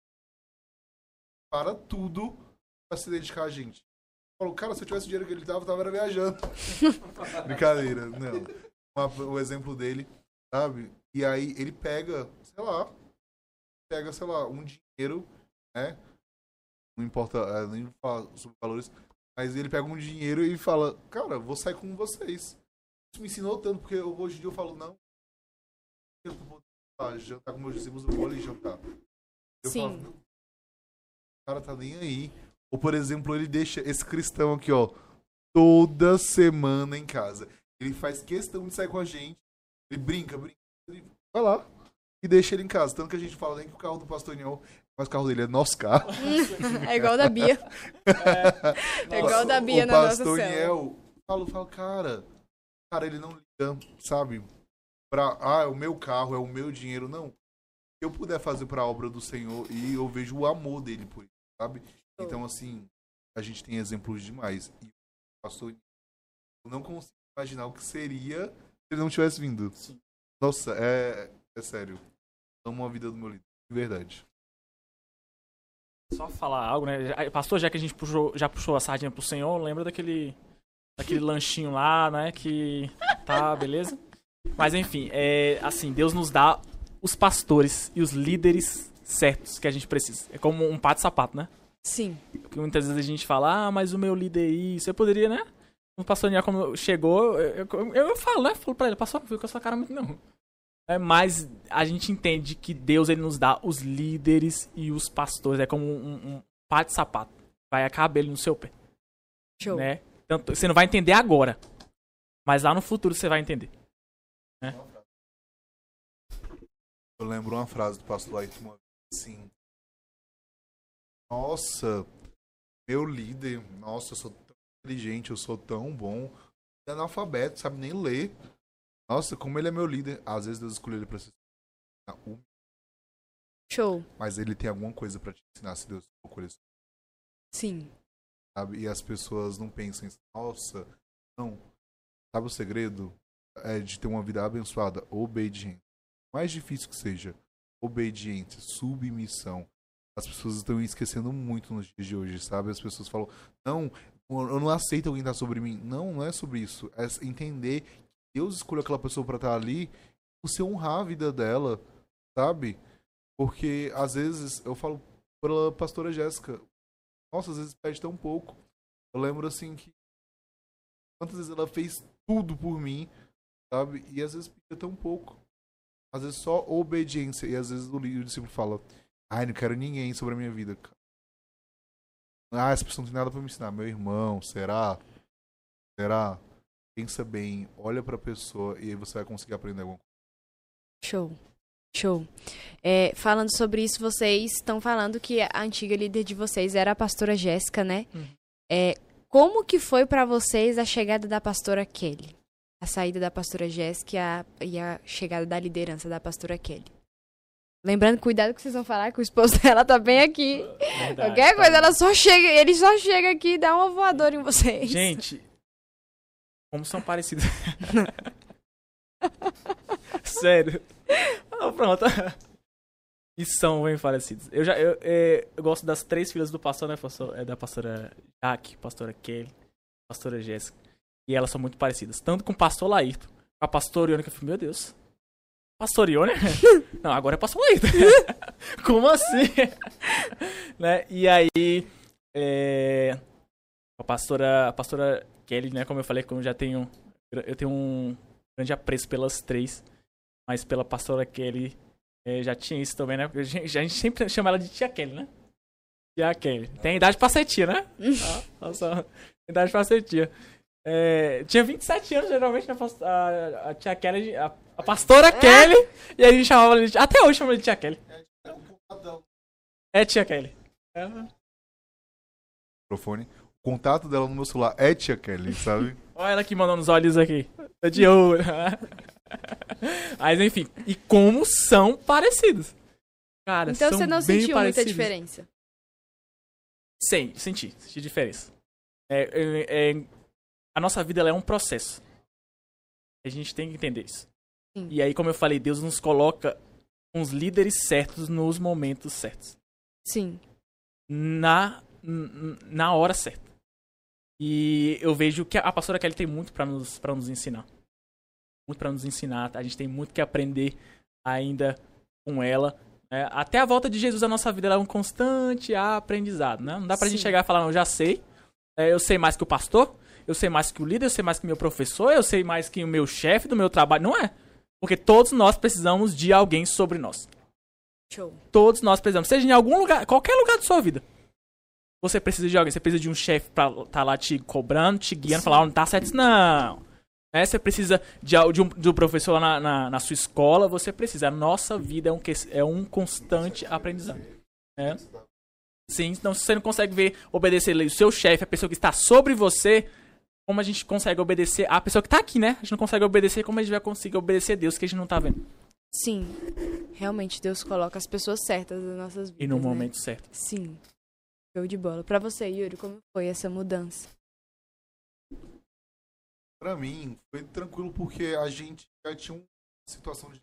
[SPEAKER 4] Para tudo pra se dedicar a gente. Falou, cara, se eu tivesse o dinheiro que ele tava, eu tava viajando. [LAUGHS] Brincadeira, não. O exemplo dele, sabe? E aí ele pega, sei lá, pega, sei lá, um dinheiro, né? Não importa, é, nem falar sobre valores, mas ele pega um dinheiro e fala, cara, vou sair com vocês. Isso me ensinou tanto, porque eu- hoje em dia eu falo, não, eu vou ah, jantar com meus discípulos, eu vou ali jantar. Eu
[SPEAKER 2] Sim.
[SPEAKER 4] falo, "Não, o cara tá nem aí. Ou, por exemplo, ele deixa esse cristão aqui, ó, toda semana em casa. Ele faz questão de sair com a gente. Ele brinca, brinca. Ele vai lá. e deixa ele em casa. Tanto que a gente fala nem que o carro do pastor Niel, mas o carro dele é nosso carro. [LAUGHS]
[SPEAKER 2] É igual o da Bia. É igual o da Bia
[SPEAKER 4] o
[SPEAKER 2] na nossa
[SPEAKER 4] pastor
[SPEAKER 2] célula.
[SPEAKER 4] Niel, falo, falo, cara, cara, ele não liga, sabe? Pra, ah, é o meu carro, é o meu dinheiro. Não. Se eu puder fazer pra obra do Senhor e eu vejo o amor dele por isso, sabe? Então, assim, a gente tem exemplos demais. E o pastor Niel, eu não consigo imaginar o que seria se ele não tivesse vindo.
[SPEAKER 3] Sim.
[SPEAKER 4] Nossa, é, é sério. Amo a vida do meu líder, de verdade.
[SPEAKER 3] Só falar algo, né? Pastor, já que a gente puxou, já puxou a sardinha pro Senhor, lembra daquele, daquele lanchinho lá, né? Que tá, beleza? Mas enfim, é assim, Deus nos dá os pastores e os líderes certos que a gente precisa. É como um pato sapato, né?
[SPEAKER 2] Sim.
[SPEAKER 3] Porque muitas vezes a gente fala, ah, mas o meu líder é isso. Eu poderia, né? O pastor Niel, quando chegou, eu, eu, eu falo, né? Falo pra ele, pastor, não fica com essa cara muito não. É, mas a gente entende que Deus ele nos dá os líderes e os pastores. É como um, um de sapato. Vai a cabelo no seu pé,
[SPEAKER 2] Show.
[SPEAKER 3] né? Tanto, você não vai entender agora. Mas lá no futuro você vai entender.
[SPEAKER 4] Eu lembro uma frase do pastor Ayrton uma vez assim. Nossa, meu líder, nossa, eu sou tão inteligente, eu sou tão bom. Ele é analfabeto, sabe nem ler. Nossa, como ele é meu líder. Às vezes Deus escolheu ele pra ser. um,
[SPEAKER 2] Show.
[SPEAKER 4] Mas ele tem alguma coisa pra te ensinar se Deus escolheu ele,
[SPEAKER 2] Sim.
[SPEAKER 4] Sabe? E as pessoas não pensam assim, nossa, não. Sabe o segredo? É de ter uma vida abençoada, obediente. Mais difícil que seja, obediência, submissão. As pessoas estão esquecendo muito nos dias de hoje, sabe? As pessoas falam, não, eu não aceito alguém estar sobre mim. Não, não é sobre isso. É entender que Deus escolheu aquela pessoa pra estar ali, você honrar a vida dela, sabe? Porque às vezes eu falo pela pastora Jéssica, nossa, às vezes pede tão pouco. Eu lembro assim que quantas vezes ela fez tudo por mim, sabe? E às vezes pedia tão pouco. Às vezes só obediência. E às vezes o líder discípulo fala, ai, não quero ninguém sobre a minha vida. cara." Ah, essa pessoa não tem nada pra me ensinar. Meu irmão, será? Será? Pensa bem, olha pra pessoa e aí você vai conseguir aprender alguma coisa.
[SPEAKER 2] Show. Show. É, falando sobre isso, vocês estão falando que a antiga líder de vocês era a pastora Jéssica, né?
[SPEAKER 3] Uhum.
[SPEAKER 2] É, como que foi pra vocês a chegada da pastora Kelly? A saída da pastora Jéssica e a, e a chegada da liderança da pastora Kelly. Lembrando, cuidado que vocês vão falar que o esposo [LAUGHS] dela tá bem aqui.
[SPEAKER 3] Verdade,
[SPEAKER 2] Qualquer
[SPEAKER 3] tá
[SPEAKER 2] coisa, ela só chega, ele só chega aqui e dá uma voadora em vocês.
[SPEAKER 3] Gente, como são parecidos. [LAUGHS] [LAUGHS] Sério. Ah, pronto. [LAUGHS] E são bem parecidos. Eu já eu, é, eu gosto das três filhas do pastor, né? Pastor, é da pastora Jaque, pastora Kelly, pastora Jéssica. E elas são muito parecidas. Tanto com o pastor Laírton, com a pastora que eu falei, meu Deus. Pastor Ione? [LAUGHS] Não, agora é pastor Laírton. Como assim? né? E aí, é, a pastora, a pastora Kelly, né, como eu falei, como eu já tenho eu tenho um grande apreço pelas três, mas pela pastora Kelly eh, já tinha isso também, né? Porque a gente, a gente sempre chama ela de tia Kelly, né? Tia Kelly. Tem idade pra ser tia, né? [LAUGHS] Ah, Nossa, idade pra ser tia. É, tinha 27 anos, geralmente, né, pas- a, a tia Kelly, a, a pastora Kelly, e a gente chamava ela de, até hoje chama de tia Kelly. É tia Kelly. É,
[SPEAKER 4] Microfone. O contato dela no meu celular é tia Kelly, sabe? [LAUGHS]
[SPEAKER 3] Olha ela que mandou nos olhos aqui. Tô de ouro. [LAUGHS] Mas enfim, e como são parecidos. Cara,
[SPEAKER 2] Então
[SPEAKER 3] são
[SPEAKER 2] você não
[SPEAKER 3] bem
[SPEAKER 2] sentiu
[SPEAKER 3] parecidos.
[SPEAKER 2] muita diferença.
[SPEAKER 3] Sim, senti, senti diferença. É, é- é- a nossa vida ela é um processo. A gente tem que entender isso.
[SPEAKER 2] Sim.
[SPEAKER 3] E aí, como eu falei, Deus nos coloca os líderes certos nos momentos certos.
[SPEAKER 2] Sim.
[SPEAKER 3] na, na hora certa. E eu vejo que a pastora Kelly tem muito pra nos, pra nos ensinar. Muito pra nos ensinar. A gente tem muito que aprender ainda com ela. né? até a volta de Jesus na nossa vida ela é um constante aprendizado. Né? Não dá pra gente
[SPEAKER 2] Sim.
[SPEAKER 3] chegar e falar, não, eu já sei. É, eu sei mais que o pastor. Eu sei mais que o líder. Eu sei mais que o meu professor. Eu sei mais que o meu chefe do meu trabalho. Não é. Porque todos nós precisamos de alguém sobre nós.
[SPEAKER 2] Show.
[SPEAKER 3] Todos nós precisamos. Seja em algum lugar, qualquer lugar da sua vida. Você precisa de alguém. Você precisa de um chefe pra estar lá te cobrando, te guiando, falar, ó, não tá certo isso não. Né? Você precisa de, de um, de um professor lá na, na, na sua escola, você precisa. A nossa vida é um, que- é um constante aprendizado. né? Sim, então se você não consegue ver, obedecer o seu chefe, a pessoa que está sobre você, como a gente consegue obedecer a pessoa que está aqui, né? A gente não consegue obedecer, como a gente vai conseguir obedecer a Deus que a gente não tá vendo.
[SPEAKER 2] Sim. Realmente, Deus coloca as pessoas certas nas nossas vidas.
[SPEAKER 3] E no
[SPEAKER 2] né?
[SPEAKER 3] momento certo.
[SPEAKER 2] Sim. Show de bola. Pra você, Yuri, como foi essa mudança?
[SPEAKER 4] Pra mim, foi tranquilo porque a gente já tinha uma situação de.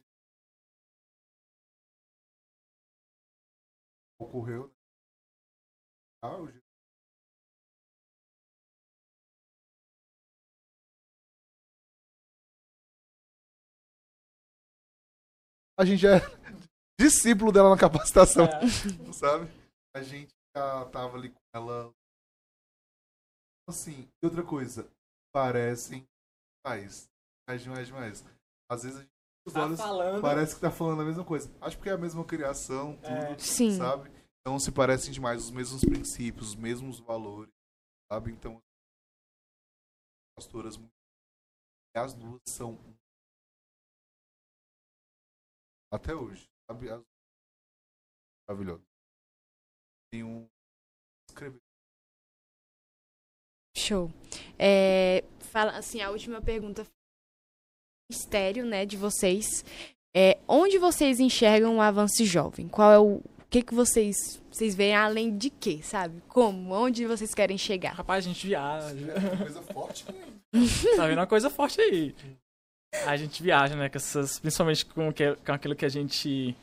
[SPEAKER 4] Ocorreu. né? Ah, o A gente é [LAUGHS] discípulo dela na capacitação, sabe? A gente tava ali com ela. Assim, e outra coisa, parecem mais. Mais demais, demais. Às vezes a gente, os olhos
[SPEAKER 3] falando.
[SPEAKER 4] parece que tá falando a mesma coisa. Acho que é a mesma criação, tudo,
[SPEAKER 3] É.
[SPEAKER 2] Sim.
[SPEAKER 4] sabe? Então se parecem demais, os mesmos princípios, os mesmos valores, sabe? Então, pastoras, as duas são até hoje, sabe? As... Maravilhoso. Tem um escrever.
[SPEAKER 2] Show. É, fala assim, a última pergunta. Mistério, né, de vocês. É, onde vocês enxergam o avanço jovem? Qual é o, o que que vocês vocês veem além de quê, sabe? Como? Onde vocês querem chegar?
[SPEAKER 3] Rapaz, a gente viaja.
[SPEAKER 4] Coisa forte, né? [LAUGHS]
[SPEAKER 3] tá vendo uma coisa forte aí. A gente viaja, né? Com essas, principalmente com, que, com aquilo que a gente.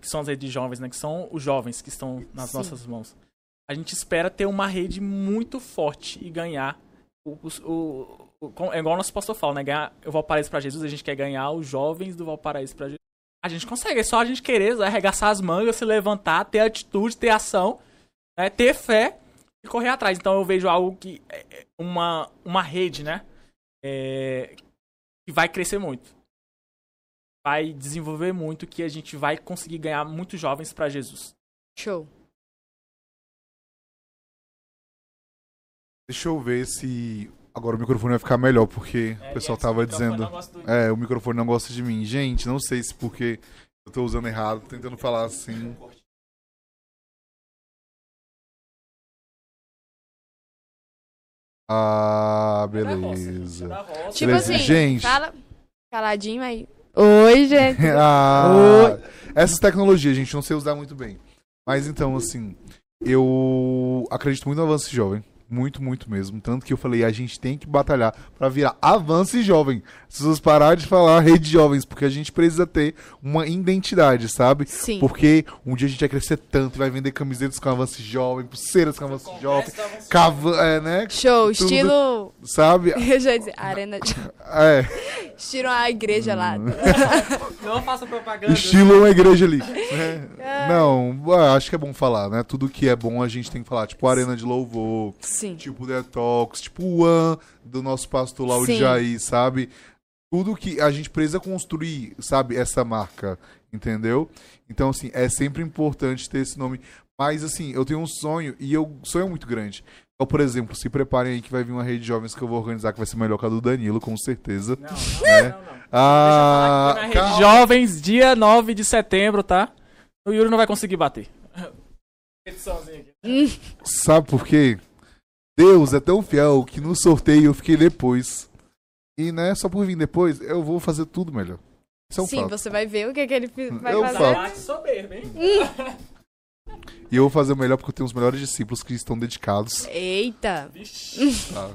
[SPEAKER 3] Que são as redes jovens, né? Que são os jovens que estão nas
[SPEAKER 2] Sim.
[SPEAKER 3] nossas mãos. A gente espera ter uma rede muito forte e ganhar. O, o, o- é igual o nosso pastor fala, né? Ganhar o Valparaíso pra Jesus, a gente quer ganhar os jovens do Valparaíso pra Jesus. A gente consegue, é só a gente querer arregaçar as mangas, se levantar, ter atitude, ter ação, né? ter fé e correr atrás. Então eu vejo algo que. é- é uma, uma rede, né? É, que vai crescer muito. Vai desenvolver muito, que a gente vai conseguir ganhar muitos jovens pra Jesus.
[SPEAKER 2] Show.
[SPEAKER 4] Deixa eu ver se agora o microfone vai ficar melhor, porque o pessoal tava dizendo. É, o microfone não gosta de mim. Gente, não sei se porque eu tô usando errado, tô tentando falar assim. Ah, beleza.
[SPEAKER 2] Tipo
[SPEAKER 4] Beleza,
[SPEAKER 2] assim,
[SPEAKER 4] gente.
[SPEAKER 2] fala caladinho aí. Oi, gente. [LAUGHS]
[SPEAKER 4] ah, essas tecnologias, gente, não sei usar muito bem. Mas então, assim, eu acredito muito no avanço jovem. Muito, muito mesmo. Tanto que eu falei, a gente tem que batalhar pra virar avance jovem. Se vocês parar de falar rede jovens, porque a gente precisa ter uma identidade, sabe?
[SPEAKER 2] Sim.
[SPEAKER 4] Porque um dia a gente vai crescer tanto, vai vender camisetas com avanço jovem, pulseiras com avanço jovem, cava, é, né?
[SPEAKER 2] Show,
[SPEAKER 4] Tudo-
[SPEAKER 2] estilo.
[SPEAKER 4] Sabe? [LAUGHS]
[SPEAKER 2] Eu já ia dizer, arena de. [LAUGHS]
[SPEAKER 4] É,
[SPEAKER 2] Estilo a igreja lá. [LAUGHS]
[SPEAKER 3] Não faça propaganda.
[SPEAKER 4] estilo uma igreja ali. né? Não, ah, acho que é bom falar, né? Tudo que é bom a gente tem que falar. Tipo, arena de louvor,
[SPEAKER 2] Sim.
[SPEAKER 4] Tipo Detox, tipo o One do nosso pastor lá, o
[SPEAKER 2] Sim.
[SPEAKER 4] Jair, sabe? Tudo que a gente precisa construir, sabe? Essa marca, entendeu? Então, assim, é sempre importante ter esse nome. Mas, assim, eu tenho um sonho, e eu sonho muito grande. Então, por exemplo, se preparem aí que vai vir uma rede de jovens que eu vou organizar que vai ser melhor que a do Danilo, com certeza.
[SPEAKER 3] Não, não, não, não.
[SPEAKER 4] Ah,
[SPEAKER 3] Deixa eu falar na
[SPEAKER 4] calma.
[SPEAKER 3] Rede Jovens, dia 9 de setembro, tá? O Yuri não vai conseguir bater.
[SPEAKER 4] Sabe por quê? Deus é tão fiel que no sorteio eu fiquei depois. E, né, só por vir depois, eu vou fazer tudo melhor. Isso é um
[SPEAKER 2] Sim,
[SPEAKER 4] fato.
[SPEAKER 2] você vai ver o que, que ele vai
[SPEAKER 4] Eu
[SPEAKER 2] fazer.
[SPEAKER 4] faço.
[SPEAKER 3] Bate soberbo, hein?
[SPEAKER 4] E eu vou fazer o melhor porque eu tenho os melhores discípulos que estão dedicados.
[SPEAKER 2] Eita.
[SPEAKER 3] Vixe.
[SPEAKER 4] Tá?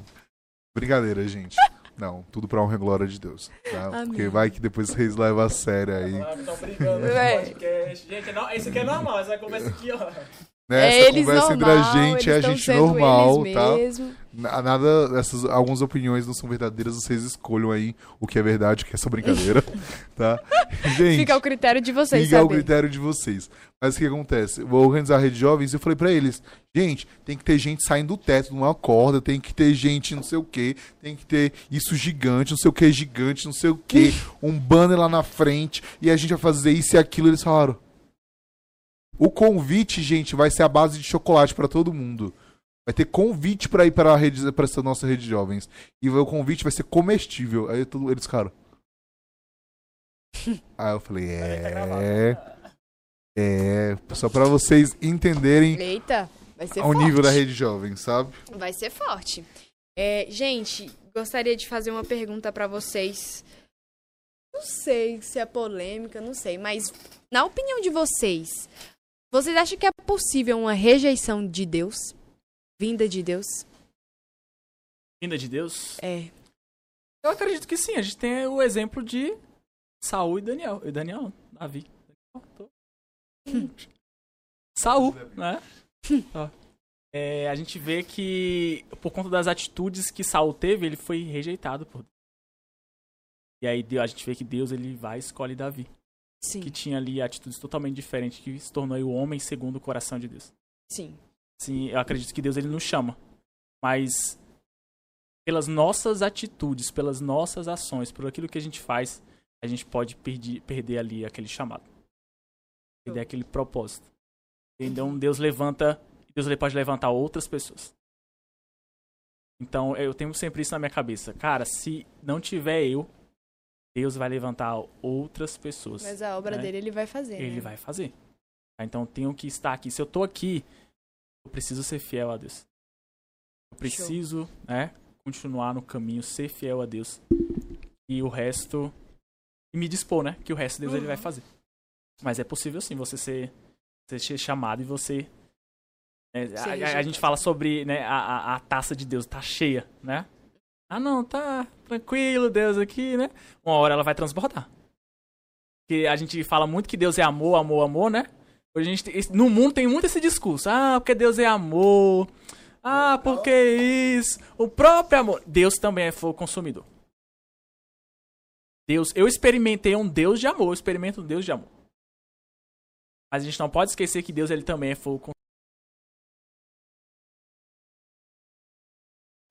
[SPEAKER 4] Brincadeira, gente. Não, tudo pra honra e glória de Deus. Tá? Porque vai que depois vocês levam a sério aí.
[SPEAKER 3] Estão brigando
[SPEAKER 2] É.
[SPEAKER 3] no podcast. Gente, não, isso aqui é normal, essa conversa aqui, ó.
[SPEAKER 4] Né?
[SPEAKER 2] é
[SPEAKER 4] Essa conversa
[SPEAKER 2] normal,
[SPEAKER 4] entre a gente é a gente normal, tá?
[SPEAKER 2] mesmo.
[SPEAKER 4] Nada, essas algumas opiniões não são verdadeiras, vocês escolham aí o que é verdade, o que é só brincadeira, [LAUGHS] tá? Gente,
[SPEAKER 2] Fica ao critério de vocês,
[SPEAKER 4] Fica ao
[SPEAKER 2] saber.
[SPEAKER 4] critério de vocês. Mas o que acontece? Eu Vou organizar a rede de jovens e eu falei pra eles: gente, tem que ter gente saindo do teto numa corda, tem que ter gente não sei o que, tem que ter isso gigante, não sei o que gigante, não sei o que, [LAUGHS] um banner lá na frente e a gente vai fazer isso e aquilo. Eles falaram: o convite, gente, vai ser a base de chocolate pra todo mundo. Vai ter convite pra ir pra, rede, pra essa nossa rede de jovens. E o convite vai ser comestível. Aí tudo, eles, cara. [LAUGHS] Aí eu falei, é. É. Só pra vocês entenderem
[SPEAKER 2] Eita, vai ser
[SPEAKER 4] o
[SPEAKER 2] forte.
[SPEAKER 4] nível da rede jovem, sabe?
[SPEAKER 2] Vai ser forte. É, gente, gostaria de fazer uma pergunta pra vocês. Não sei se é polêmica, não sei, mas na opinião de vocês, vocês acham que é possível uma rejeição de Deus? Vinda de Deus?
[SPEAKER 3] Vinda de Deus?
[SPEAKER 2] É.
[SPEAKER 3] Eu acredito que sim. A gente tem o exemplo de Saul e Daniel. E Daniel, Davi. Daniel, tô- Saul, né? Ó. É, a gente vê que por conta das atitudes que Saul teve, ele foi rejeitado por Deus. E aí a gente vê que Deus ele vai e escolhe Davi,
[SPEAKER 2] Sim,
[SPEAKER 3] que tinha ali atitudes totalmente diferentes, que se tornou aí o homem segundo o coração de Deus.
[SPEAKER 2] sim.
[SPEAKER 3] Sim, eu acredito que Deus ele nos chama, mas pelas nossas atitudes, pelas nossas ações, por aquilo que a gente faz, a gente pode perder, perder ali aquele chamado, perder aquele propósito. Então Deus levanta, Deus ele pode levantar outras pessoas. Então eu tenho sempre isso na minha cabeça, cara, se não tiver eu, Deus vai levantar outras pessoas.
[SPEAKER 2] Mas a obra
[SPEAKER 3] né?
[SPEAKER 2] dele ele vai fazer.
[SPEAKER 3] ele
[SPEAKER 2] né?
[SPEAKER 3] vai fazer. Tá? Então eu tenho que estar aqui. Se eu tô aqui, eu preciso ser fiel a Deus. Eu preciso, né, continuar no caminho, ser fiel a Deus. E o resto e me dispor, né, que o resto Deus ele vai
[SPEAKER 2] Uhum.
[SPEAKER 3] fazer. Mas é possível sim você ser, você ser chamado e você né, a- a, a, gente fala sobre né, a, a, a taça de Deus tá cheia, né? Ah, não, tá tranquilo, Deus aqui, né? Uma hora ela vai transbordar. Porque a gente fala muito que Deus é amor, amor, amor, né? A gente, no mundo tem muito esse discurso. Ah, porque Deus é amor. Ah, porque isso. O próprio amor. Deus também é fogo consumidor. Deus, eu experimentei um Deus de amor, eu experimento um Deus de amor. Mas a gente não pode esquecer que Deus ele também é fogo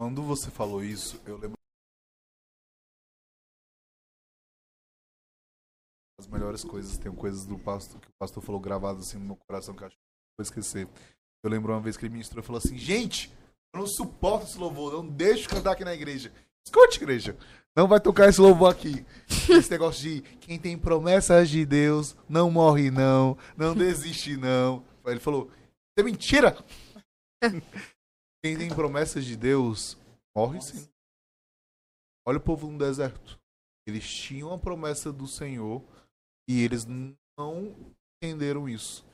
[SPEAKER 4] Quando você falou isso, eu lembro. As melhores coisas, tem coisas do pastor que o pastor falou gravadas assim no meu coração que eu acho que vou esquecer. Eu lembro uma vez que ele ministrou e falou assim: Gente, eu não suporto esse louvor, não deixo cantar aqui na igreja. Escute, igreja. Não vai tocar esse louvor aqui. Esse negócio de quem tem promessas de Deus não morre, não. Não desiste, não. Ele falou: Isso é mentira! Quem tem promessas de Deus morre sim. Olha o povo no deserto. Eles tinham a promessa do Senhor e eles não entenderam isso.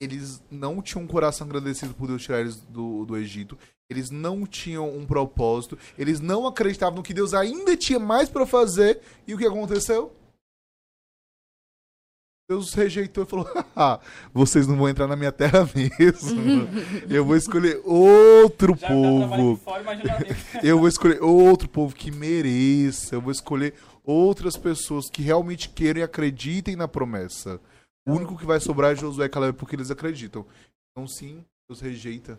[SPEAKER 4] Eles não tinham um coração agradecido por Deus tirar eles do, do Egito. Eles não tinham um propósito. Eles não acreditavam no que Deus ainda tinha mais para fazer. E o que aconteceu? Deus rejeitou e falou: "Haha, vocês não vão entrar na minha terra mesmo. [LAUGHS] Eu vou escolher outro povo. Eu vou escolher outro povo que mereça. Eu vou escolher outras pessoas que realmente queiram e acreditem na promessa. O único que vai sobrar é Josué e Caleb porque eles acreditam. Então, sim, Deus rejeita.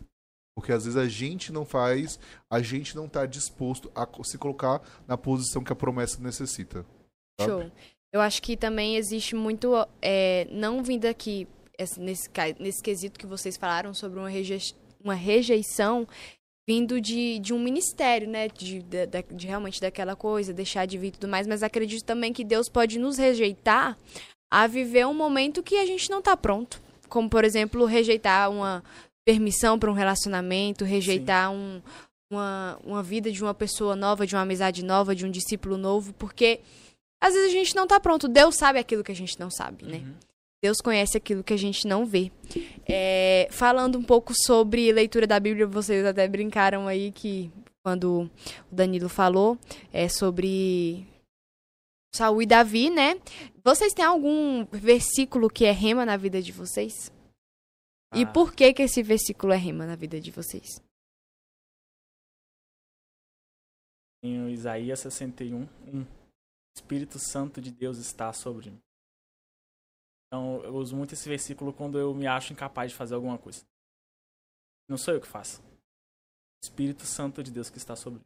[SPEAKER 4] Porque às vezes a gente não faz, a gente não está disposto a se colocar na posição que a promessa necessita. sabe?
[SPEAKER 2] Show. Eu acho que também existe muito, é, não vindo aqui, esse- nesse, nesse quesito que vocês falaram sobre uma, reje- uma rejeição vindo de, de um ministério, né? De, da- de realmente daquela coisa, deixar de vir e tudo mais. Mas acredito também que Deus pode nos rejeitar a viver um momento que a gente não tá pronto. Como, por exemplo, rejeitar uma permissão para um relacionamento, rejeitar um, uma, uma vida de uma pessoa nova, de uma amizade nova, de um discípulo novo, porque às vezes a gente não tá pronto. Deus sabe aquilo que a gente não sabe, né?
[SPEAKER 3] Uhum.
[SPEAKER 2] Deus conhece aquilo que a gente não vê. É, falando um pouco sobre leitura da Bíblia, vocês até brincaram aí que quando o Danilo falou é sobre Saul e Davi, né? Vocês têm algum versículo que é rema na vida de vocês? E
[SPEAKER 3] Ah.
[SPEAKER 2] por que que esse versículo é rema na vida de vocês?
[SPEAKER 3] Em Isaías 61, 1. Espírito Santo de Deus está sobre mim. Então, eu uso muito esse versículo quando eu me acho incapaz de fazer alguma coisa. Não sou eu que faço. Espírito Santo de Deus que está sobre mim.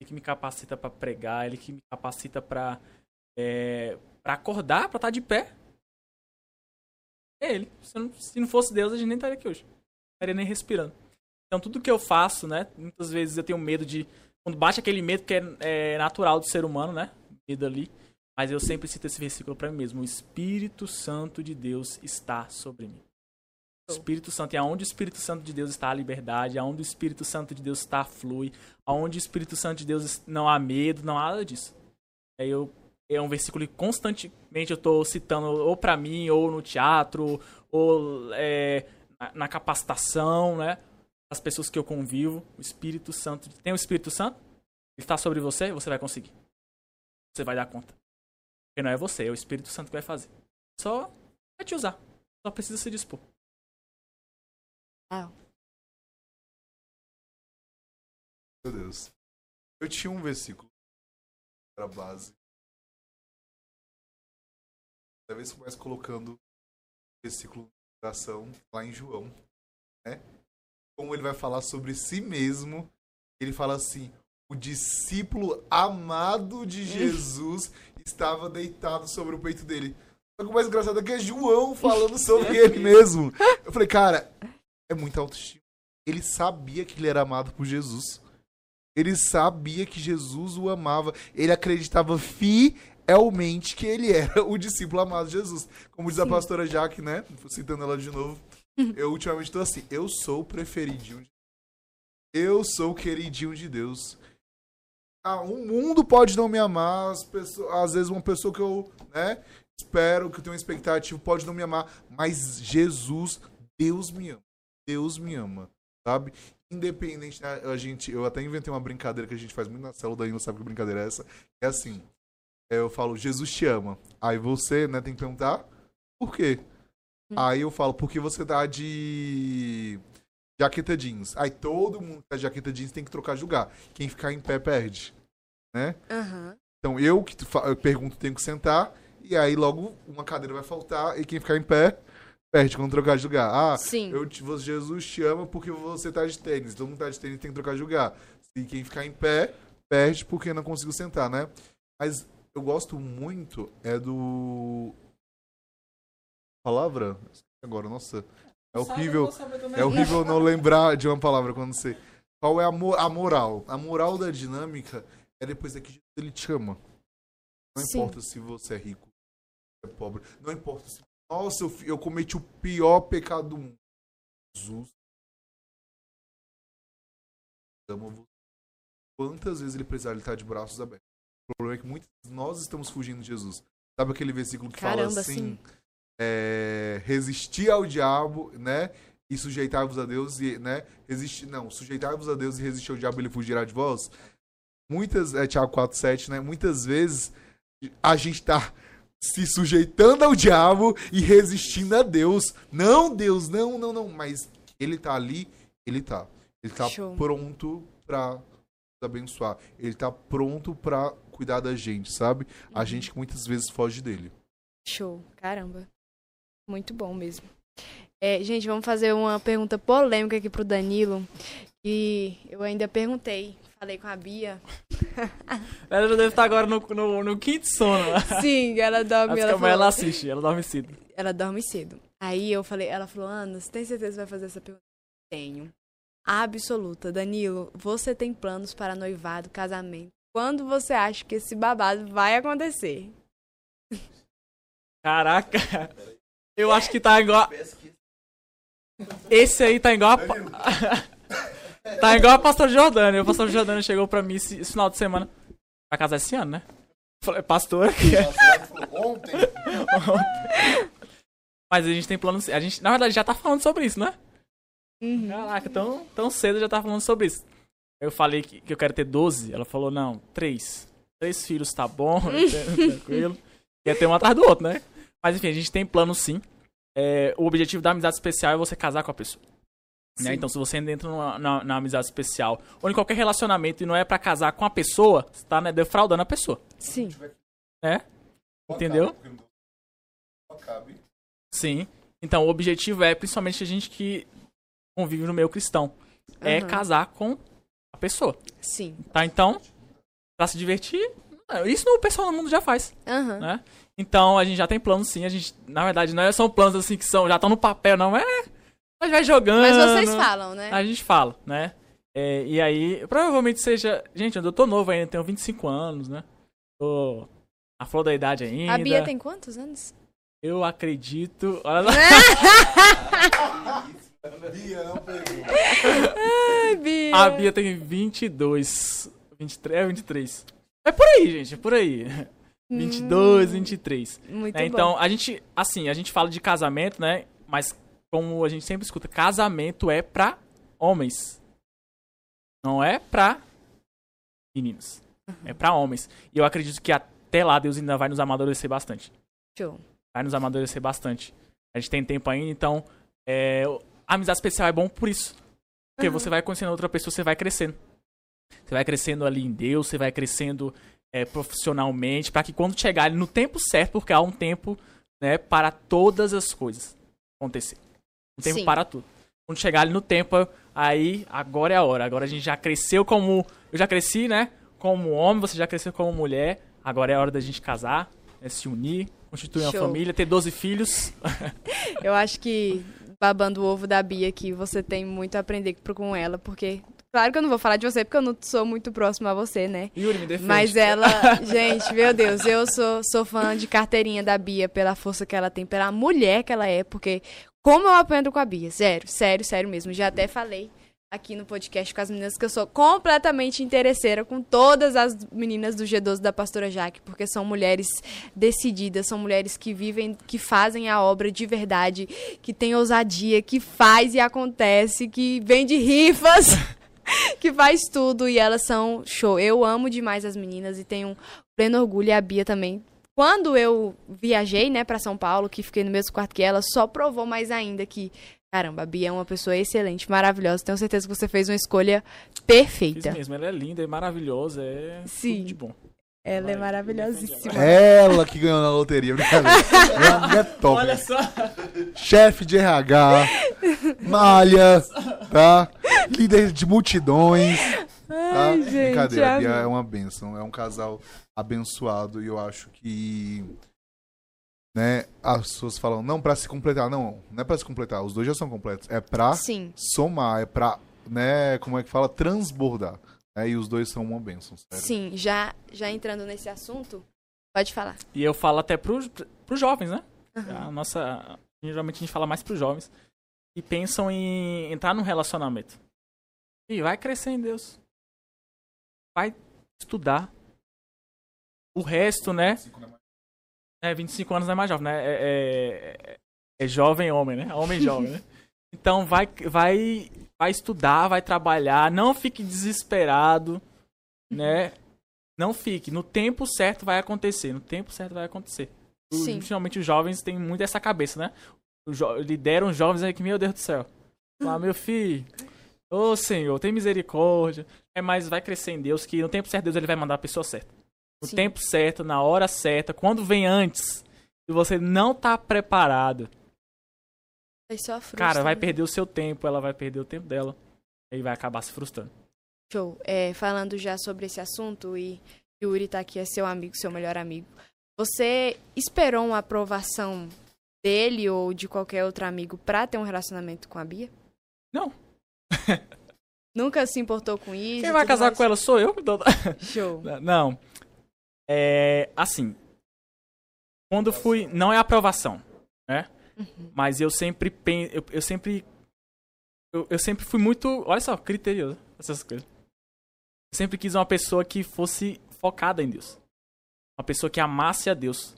[SPEAKER 3] Ele que me capacita para pregar, ele que me capacita para é, para acordar, para estar de pé. É ele. Se não, se não fosse Deus, a gente nem estaria aqui hoje. Estaria nem respirando. Então tudo que eu faço, né? Muitas vezes eu tenho medo de. Quando bate aquele medo que é, é natural do ser humano, né? Medo ali. Mas eu sempre cito esse versículo para mim mesmo. O Espírito Santo de Deus está sobre mim. O Espírito Santo, e aonde o Espírito Santo de Deus está a liberdade, aonde o Espírito Santo de Deus está flui, aonde o Espírito Santo de Deus não há medo, não há nada disso. É, eu, é um versículo que constantemente eu estou citando ou para mim, ou no teatro, ou é, na, na capacitação, né? As pessoas que eu convivo. O Espírito Santo. Tem o Espírito Santo? Ele está sobre você, você vai conseguir. Você vai dar conta. Porque não é você, é o Espírito Santo que vai fazer. Só vai te usar. Só precisa se dispor.
[SPEAKER 2] Ah,
[SPEAKER 4] Meu Deus. Eu tinha um versículo pra base. Da vez que começa colocando versículo de oração lá em João, né? Como ele vai falar sobre si mesmo, ele fala assim: o discípulo amado de Jesus estava deitado sobre o peito dele. Só que o mais engraçado é que é João falando sobre ele mesmo. Eu falei, cara, é muita autoestima. Ele sabia que ele era amado por Jesus. Ele sabia que Jesus o amava. Ele acreditava fielmente que ele era o discípulo amado de Jesus. Como diz a pastora Jaque, né? Citando ela de novo. Eu ultimamente tô assim, eu sou o preferidinho. de- Eu sou o queridinho de Deus. Ah, o mundo pode não me amar, as pessoas, às vezes uma pessoa que eu, né, espero, que eu tenho uma expectativa, pode não me amar, mas Jesus, Deus me ama. Deus me ama, sabe? Independente, né, a gente, eu até inventei uma brincadeira que a gente faz muito na célula, daí não sabe que brincadeira é essa. É assim, é, eu falo, Jesus te ama. Aí você, né, tem que perguntar, por quê? Aí eu falo, porque você dá de jaqueta jeans. Aí todo mundo que tá de jaqueta jeans tem que trocar de lugar. Quem ficar em pé perde, né?
[SPEAKER 2] aham.
[SPEAKER 4] Então eu que eu pergunto tenho que sentar, e aí logo uma cadeira vai faltar, e quem ficar em pé perde quando trocar de lugar. Ah,
[SPEAKER 2] Sim.
[SPEAKER 4] eu te, Jesus te ama porque você tá de tênis. Todo mundo tá de tênis tem que trocar de lugar. E quem ficar em pé perde porque não conseguiu sentar, né? Mas eu gosto muito é do. Palavra? Agora, nossa. É horrível. É horrível não lembrar de uma palavra quando você. Qual é a, mo- a moral? A moral da dinâmica é depois daqui Jesus ele te ama. Não
[SPEAKER 2] Sim.
[SPEAKER 4] importa se você é rico, se é pobre. Não importa se. Nossa, eu, eu cometi o pior pecado do mundo. Jesus ama você. Quantas vezes ele precisar, ele tá de braços abertos. O problema é que muitos nós estamos fugindo de Jesus. Sabe aquele versículo que
[SPEAKER 2] Caramba,
[SPEAKER 4] fala assim?
[SPEAKER 2] sim.
[SPEAKER 4] É, resistir ao diabo, né? E sujeitar-vos a Deus e, né? Resistir, não, sujeitar-vos a Deus e resistir ao diabo, ele fugirá de vós. Muitas, é Tiago 4:7, né? Muitas vezes a gente tá se sujeitando ao diabo e resistindo a Deus. Não, Deus, não, não, não, mas ele tá ali, ele tá. Ele tá
[SPEAKER 2] Show.
[SPEAKER 4] pronto pra nos abençoar. Ele tá pronto pra cuidar da gente, sabe? A
[SPEAKER 2] Uhum.
[SPEAKER 4] gente que muitas vezes foge dele.
[SPEAKER 2] Show. Caramba. Muito bom mesmo. É, gente, vamos fazer uma pergunta polêmica aqui pro Danilo. Que eu ainda perguntei. Falei com a Bia. [LAUGHS]
[SPEAKER 3] Ela já deve estar agora no, no, no quinto sono.
[SPEAKER 2] Sim, ela [LAUGHS] dorme. Ela,
[SPEAKER 3] ela,
[SPEAKER 2] falou-
[SPEAKER 3] ela assiste, ela dorme cedo.
[SPEAKER 2] ela dorme cedo. Aí eu falei, ela falou, Ana, você tem certeza que vai fazer essa pergunta? Tenho. Absoluta. Danilo, você tem planos para noivado, casamento? Quando você acha que esse babado vai acontecer?
[SPEAKER 3] Caraca. Eu acho que tá igual. Esse aí tá igual a. [LAUGHS] tá igual a pastor Jordânia. O pastor Jordânia chegou pra mim esse, esse final de semana. Vai casar esse ano, né? Falei, pastor, que é.
[SPEAKER 4] Ontem. [LAUGHS]
[SPEAKER 3] Mas a gente tem planos. A gente, na verdade, já tá falando sobre isso, né?
[SPEAKER 2] Uhum.
[SPEAKER 3] Caraca, tão, tão cedo já tá falando sobre isso. Eu falei que, que eu quero ter 12. Ela falou, não, três. Três filhos tá bom, [LAUGHS] tranquilo. Ia ter um atrás do outro, né? Mas enfim, a gente tem plano sim. É, o objetivo da amizade especial é você casar com a pessoa. Né? Então, se você entra numa, na, na amizade especial ou em qualquer relacionamento e não é pra casar com a pessoa, você tá né, defraudando a pessoa.
[SPEAKER 2] Sim.
[SPEAKER 3] Né? Entendeu? Sim. Então, o objetivo é, principalmente a gente que convive no meio cristão, é
[SPEAKER 2] Aham.
[SPEAKER 3] casar com a pessoa.
[SPEAKER 2] Sim.
[SPEAKER 3] Tá? Então, pra se divertir, isso o pessoal no mundo já faz,
[SPEAKER 2] Aham.
[SPEAKER 3] né? Então, a gente já tem planos sim, a gente, na verdade, não é- são planos assim que são, já estão no papel, não é Mas vai jogando.
[SPEAKER 2] Mas vocês falam, né?
[SPEAKER 3] A gente fala, né? É, e aí, provavelmente seja. Gente, eu tô novo ainda, tenho 25 anos, né? Tô a flor da idade ainda.
[SPEAKER 2] A Bia tem quantos anos?
[SPEAKER 3] Eu acredito. Olha lá. [LAUGHS]
[SPEAKER 4] Bia, não pegou.
[SPEAKER 2] Ai, Bia.
[SPEAKER 3] A Bia tem 22. 23, é 23. É por aí, gente, é por aí. 22, 23.
[SPEAKER 2] Muito
[SPEAKER 3] É,
[SPEAKER 2] bom.
[SPEAKER 3] então, a gente, assim, a gente fala de casamento, né? Mas como a gente sempre escuta, casamento é pra homens. Não é pra meninos. É pra homens. E eu acredito que até lá Deus ainda vai nos amadurecer bastante.
[SPEAKER 2] Show.
[SPEAKER 3] Vai nos amadurecer bastante. A gente tem tempo ainda, então. É, a amizade especial é bom por isso. Porque você vai conhecendo outra pessoa, você vai crescendo. Você vai crescendo ali em Deus, você vai crescendo é, profissionalmente, para que quando chegar ali no tempo certo, porque há um tempo né, para todas as coisas acontecer. Um tempo
[SPEAKER 2] Sim.
[SPEAKER 3] para tudo. Quando chegar ali no tempo, aí agora é a hora. Agora a gente já cresceu como. Eu já cresci, né? Como homem, você já cresceu como mulher. Agora é a hora da gente casar, né, se unir, constituir uma
[SPEAKER 2] Show.
[SPEAKER 3] família, ter 12 filhos.
[SPEAKER 2] Eu acho que, babando o ovo da Bia aqui, você tem muito a aprender com ela, porque. Claro que eu não vou falar de você, porque eu não sou muito próxima a você, né?
[SPEAKER 3] Yuri, me defende.
[SPEAKER 2] Mas ela, [LAUGHS] gente, meu Deus, eu sou, sou fã de carteirinha da Bia pela força que ela tem, pela mulher que ela é, porque como eu aprendo com a Bia, sério, sério, sério mesmo. Já até falei aqui no podcast com as meninas que eu sou completamente interesseira com todas as meninas do G12 da Pastora Jaque, porque são mulheres decididas, são mulheres que vivem, que fazem a obra de verdade, que tem ousadia, que faz e acontece, que vende rifas. [LAUGHS] [LAUGHS] que faz tudo e elas são show. Eu amo demais as meninas e tenho pleno orgulho e a Bia também. Quando eu viajei, né, para São Paulo, que fiquei no mesmo quarto que ela, só provou mais ainda que caramba, a Bia é uma pessoa excelente, maravilhosa. Tenho certeza que você fez uma escolha perfeita.
[SPEAKER 3] mesmo, ela é linda, é maravilhosa, é
[SPEAKER 2] Sim.
[SPEAKER 3] tudo de bom.
[SPEAKER 2] Ela é maravilhosíssima.
[SPEAKER 4] Ela que ganhou na loteria, brincadeira. Ela é top. [LAUGHS]
[SPEAKER 3] Olha só.
[SPEAKER 4] Chefe de RH, malha, tá? Líder de multidões. Tá?
[SPEAKER 2] Ai, gente,
[SPEAKER 4] Brincadeira, a Bia é uma bênção, é um casal abençoado e eu acho que né, as pessoas falam, não, pra se completar, não, não é pra se completar, os dois já são completos, é pra
[SPEAKER 2] Sim.
[SPEAKER 4] somar, é pra, né, como é que fala, transbordar. Né, e os dois são uma bênção, sério.
[SPEAKER 2] Sim, já já entrando nesse assunto, pode falar.
[SPEAKER 3] E eu falo até pros, pros jovens, né? A nossa. Geralmente a gente fala mais pros jovens. E pensam em entrar num relacionamento. E vai crescer em Deus. Vai estudar. O resto, né? É, 25 anos não é mais jovem, né? É, é, é jovem homem, né? Homem jovem, né? [LAUGHS] Então vai, vai, vai estudar, vai trabalhar, não fique desesperado, né? Não fique. No tempo certo vai acontecer. No tempo certo vai acontecer.
[SPEAKER 2] Sim.
[SPEAKER 3] Principalmente os jovens têm muito essa cabeça, né? Jo- lideram os jovens aí que, meu Deus do céu. Fala, meu filho, ô Senhor, tem misericórdia. É, mas vai crescer em Deus, que no tempo certo Deus ele vai mandar a pessoa certa. No
[SPEAKER 2] Sim.
[SPEAKER 3] tempo certo, na hora certa, quando vem antes, se você não tá preparado,
[SPEAKER 2] Aí só frustra,
[SPEAKER 3] cara, vai
[SPEAKER 2] né?
[SPEAKER 3] perder o seu tempo, ela vai perder o tempo dela. E vai acabar se frustrando.
[SPEAKER 2] Show. É, falando já sobre esse assunto e Yuri tá aqui, é seu amigo, seu melhor amigo. Você esperou uma aprovação dele ou de qualquer outro amigo pra ter um relacionamento com a Bia?
[SPEAKER 3] Não. [LAUGHS]
[SPEAKER 2] Nunca se importou com isso?
[SPEAKER 3] Quem vai casar
[SPEAKER 2] mais?
[SPEAKER 3] com ela sou eu.
[SPEAKER 2] Show. [LAUGHS]
[SPEAKER 3] Não. É. Assim. Quando fui. Não é aprovação, né?
[SPEAKER 2] Uhum.
[SPEAKER 3] Mas eu sempre pen... eu, eu sempre. Eu, eu sempre fui muito. Olha só, criterioso. Essas coisas. Eu sempre quis uma pessoa que fosse focada em Deus. Uma pessoa que amasse a Deus.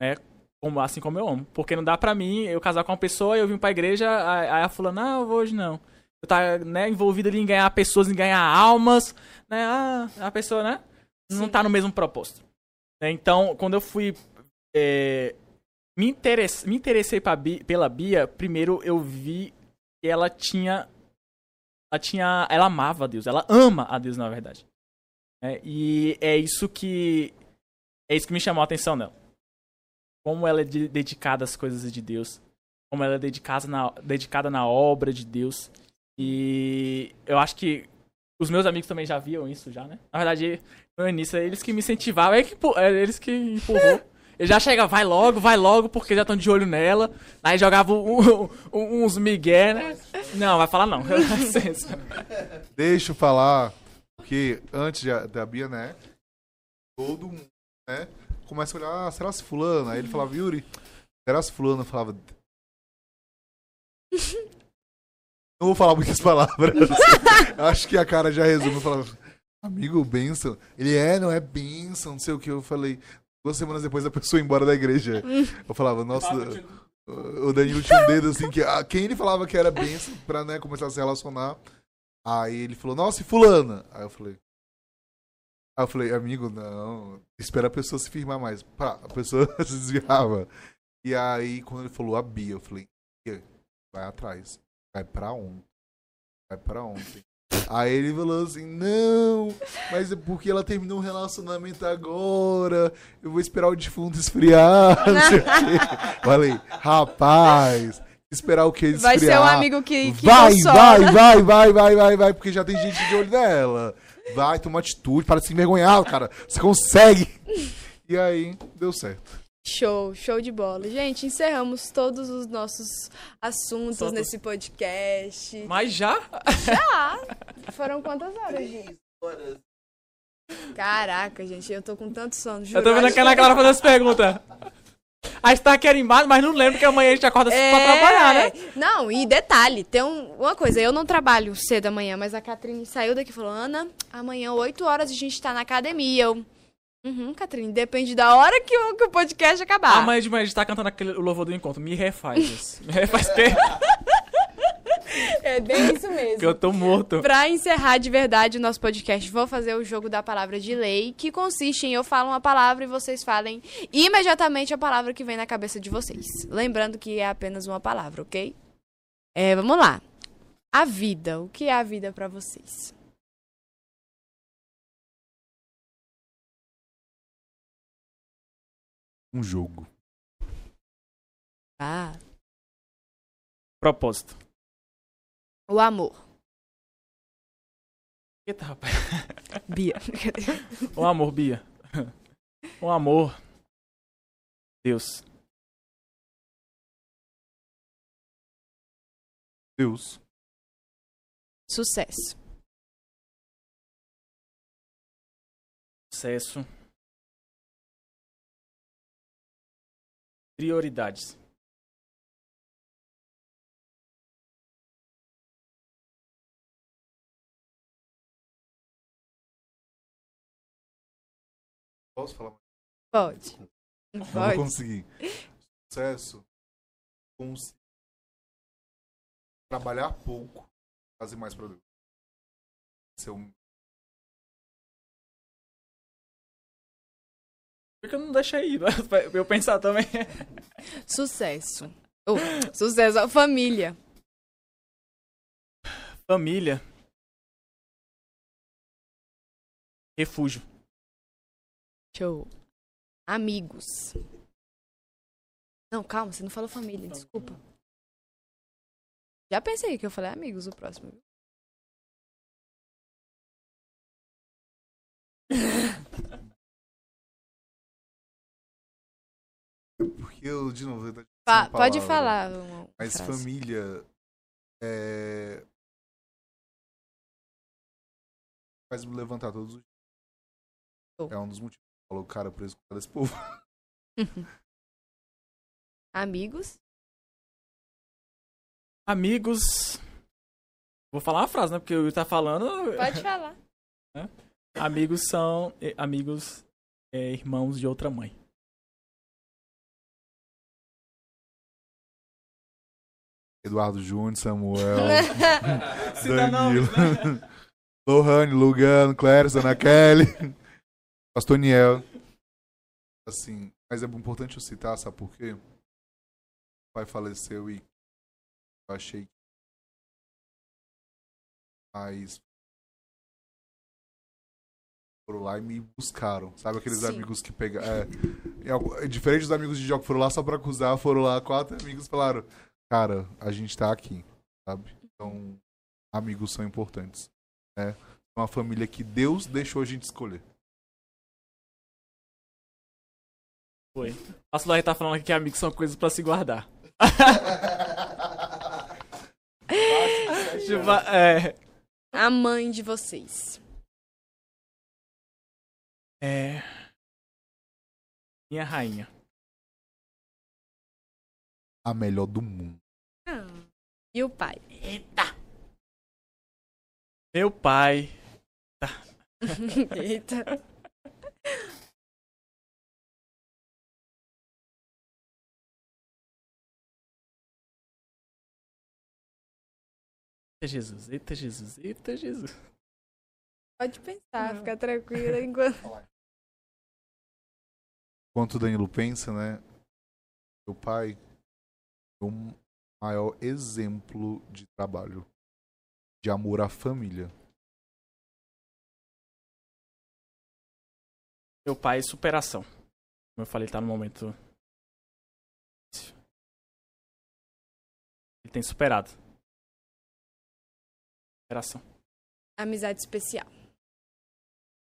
[SPEAKER 3] Né? Como, assim como eu amo. Porque não dá pra mim eu casar com uma pessoa, eu vim pra igreja, aí aí a fulana, não, vou hoje não. Eu tá né, envolvido ali em ganhar pessoas, em ganhar almas, né? Ah, a pessoa, né? Não
[SPEAKER 2] Sim.
[SPEAKER 3] tá no mesmo propósito. Então, quando eu fui. é, me, interesse, me interessei pela Bia, primeiro eu vi que ela tinha. Ela tinha. Ela amava a Deus, ela ama a Deus, na verdade. né, e é isso que. É isso que me chamou a atenção nela. Como ela é de- dedicada às coisas de Deus. Como ela é dedicada na, dedicada na obra de Deus. E eu acho que os meus amigos também já viam isso já, né? Na verdade, no início, é eles que me incentivavam, é que, é eles que empurrou. [LAUGHS] Ele já chega, vai logo, vai logo, porque já estão de olho nela. Aí jogava [LAUGHS] um- um- uns migué, né? Não, vai falar não. [LAUGHS]
[SPEAKER 4] Deixa eu falar, porque antes da, da Bia, né? Todo mundo, né? Começa a olhar, ah, será se? Aí ele falava, Yuri, será se? Eu falava. [LAUGHS] Não vou falar muitas palavras. Acho que a cara já resume. Eu falava, amigo, benção. Ele é, não é benção, não sei o que. Eu falei, duas semanas depois a pessoa ia embora da igreja. [LAUGHS] Eu falava, nossa. O Danilo tinha um dedo assim que. ah, Quem ele falava que era benção pra né, começar a se relacionar. Aí ele falou, nossa, e fulana? Aí eu falei. Aí eu falei, amigo, não. Espera a pessoa se firmar mais. Pá, a pessoa [LAUGHS] se desviava. E aí, quando ele falou a Bia, eu falei, "Bia, vai atrás. Vai pra ontem. Vai pra ontem. Aí ele falou assim, não, mas é porque ela terminou um relacionamento agora. Eu vou esperar o defunto esfriar. [LAUGHS] Não sei o quê. Falei, rapaz, esperar o que esfriar?
[SPEAKER 2] Vai ser um amigo que, que
[SPEAKER 4] vai, vai, vai, vai, vai, vai, vai, porque já tem gente de olho nela. Vai, toma atitude, para de se envergonhar, cara. Você consegue. E aí, deu certo.
[SPEAKER 2] Show, show de bola. Gente, encerramos todos os nossos assuntos
[SPEAKER 3] Todos.
[SPEAKER 2] nesse podcast.
[SPEAKER 3] Mas já?
[SPEAKER 2] Já! [LAUGHS] Foram quantas horas, gente? Caraca, gente, eu tô com tanto sono. Juro,
[SPEAKER 3] Eu tô vendo aquela
[SPEAKER 2] que-
[SPEAKER 3] cara fazer essa pergunta. A gente tá querimbado, mas não lembro que amanhã a gente acorda
[SPEAKER 2] É,
[SPEAKER 3] pra trabalhar, né?
[SPEAKER 2] Não, e detalhe, tem um- uma coisa, eu não trabalho cedo amanhã, mas a Catrine saiu daqui e falou, Ana, amanhã, 8 horas, a gente tá na academia. Eu, uhum, Catrine, depende da hora que o, que o podcast acabar.
[SPEAKER 3] Amanhã de manhã a gente tá cantando aquele o louvor do encontro. Me refaz isso. Me refaz [LAUGHS] que
[SPEAKER 2] É bem isso mesmo.
[SPEAKER 3] que eu tô morto.
[SPEAKER 2] Pra encerrar de verdade o nosso podcast, vou fazer o jogo da palavra de lei, que consiste em eu falo uma palavra e vocês falem imediatamente a palavra que vem na cabeça de vocês. Lembrando que é apenas uma palavra, ok? É, vamos lá. A vida. O que é a vida pra vocês?
[SPEAKER 4] Um jogo.
[SPEAKER 2] Ah,
[SPEAKER 3] Propósito.
[SPEAKER 2] o amor.
[SPEAKER 3] Eita, rapaz. [LAUGHS]
[SPEAKER 2] Bia. [LAUGHS]
[SPEAKER 3] O amor, Bia. O amor. Deus.
[SPEAKER 4] Deus.
[SPEAKER 2] Sucesso.
[SPEAKER 3] Sucesso. Prioridades.
[SPEAKER 4] Posso falar?
[SPEAKER 2] Pode.
[SPEAKER 4] Não
[SPEAKER 2] Pode.
[SPEAKER 4] conseguir. Sucesso. Cons... Trabalhar pouco. Fazer mais pra Deus.
[SPEAKER 3] Por que eu não deixei aí? [LAUGHS] Pra eu pensar também.
[SPEAKER 2] Sucesso. Oh, sucesso. Família.
[SPEAKER 3] Família. Refúgio.
[SPEAKER 2] Show. Amigos. Não, calma, você não falou família, desculpa. Já pensei que eu falei amigos o próximo. [LAUGHS]
[SPEAKER 4] eu, de novo, eu tô
[SPEAKER 2] Pa-
[SPEAKER 4] sem
[SPEAKER 2] pode
[SPEAKER 4] palavra.
[SPEAKER 2] falar uma
[SPEAKER 4] Mas
[SPEAKER 2] frase.
[SPEAKER 4] família é... faz me levantar todos os dias.
[SPEAKER 2] Oh.
[SPEAKER 4] É um dos motivos. Falou, cara, eu preciso cuidar desse povo. [LAUGHS]
[SPEAKER 2] Amigos.
[SPEAKER 3] Amigos. Vou falar uma frase, né? Porque o Will tá falando.
[SPEAKER 2] Pode falar. [LAUGHS]
[SPEAKER 3] Amigos são. eh, Amigos é, irmãos de outra mãe.
[SPEAKER 4] Eduardo Júnior, Samuel, [LAUGHS]
[SPEAKER 3] Cita
[SPEAKER 4] Danilo,
[SPEAKER 3] né? [LAUGHS]
[SPEAKER 4] Lohane, Lugano, Clérison, Ana Kelly, [LAUGHS] Pastor Niel. Assim, mas é importante eu citar, sabe por quê? O pai faleceu e eu achei que mas foram lá e me buscaram. Sabe aqueles
[SPEAKER 2] Sim.
[SPEAKER 4] amigos que pegaram. É, é diferente dos amigos de jogo que foram lá só pra acusar, foram lá quatro amigos falaram: Cara, a gente tá aqui, sabe? Então, amigos são importantes. Né? Uma família que Deus deixou a gente escolher.
[SPEAKER 3] Foi. O pastor Larry tá falando aqui que amigos são coisas pra se guardar. [LAUGHS] Tipo, é,
[SPEAKER 2] A mãe de vocês.
[SPEAKER 3] é. Minha rainha.
[SPEAKER 4] A melhor do mundo.
[SPEAKER 2] Ah. E o pai?
[SPEAKER 3] Meu pai. [LAUGHS]
[SPEAKER 2] Eita.
[SPEAKER 3] Eita Jesus, eita Jesus, eita Jesus.
[SPEAKER 2] Pode pensar, fica tranquila enquanto. [LAUGHS]
[SPEAKER 4] Enquanto o Danilo pensa, né? Meu pai o maior exemplo de trabalho, de amor à família.
[SPEAKER 3] Meu pai, superação. Como eu falei, tá no momento. difícil. Ele tem superado. Superação.
[SPEAKER 2] Amizade especial.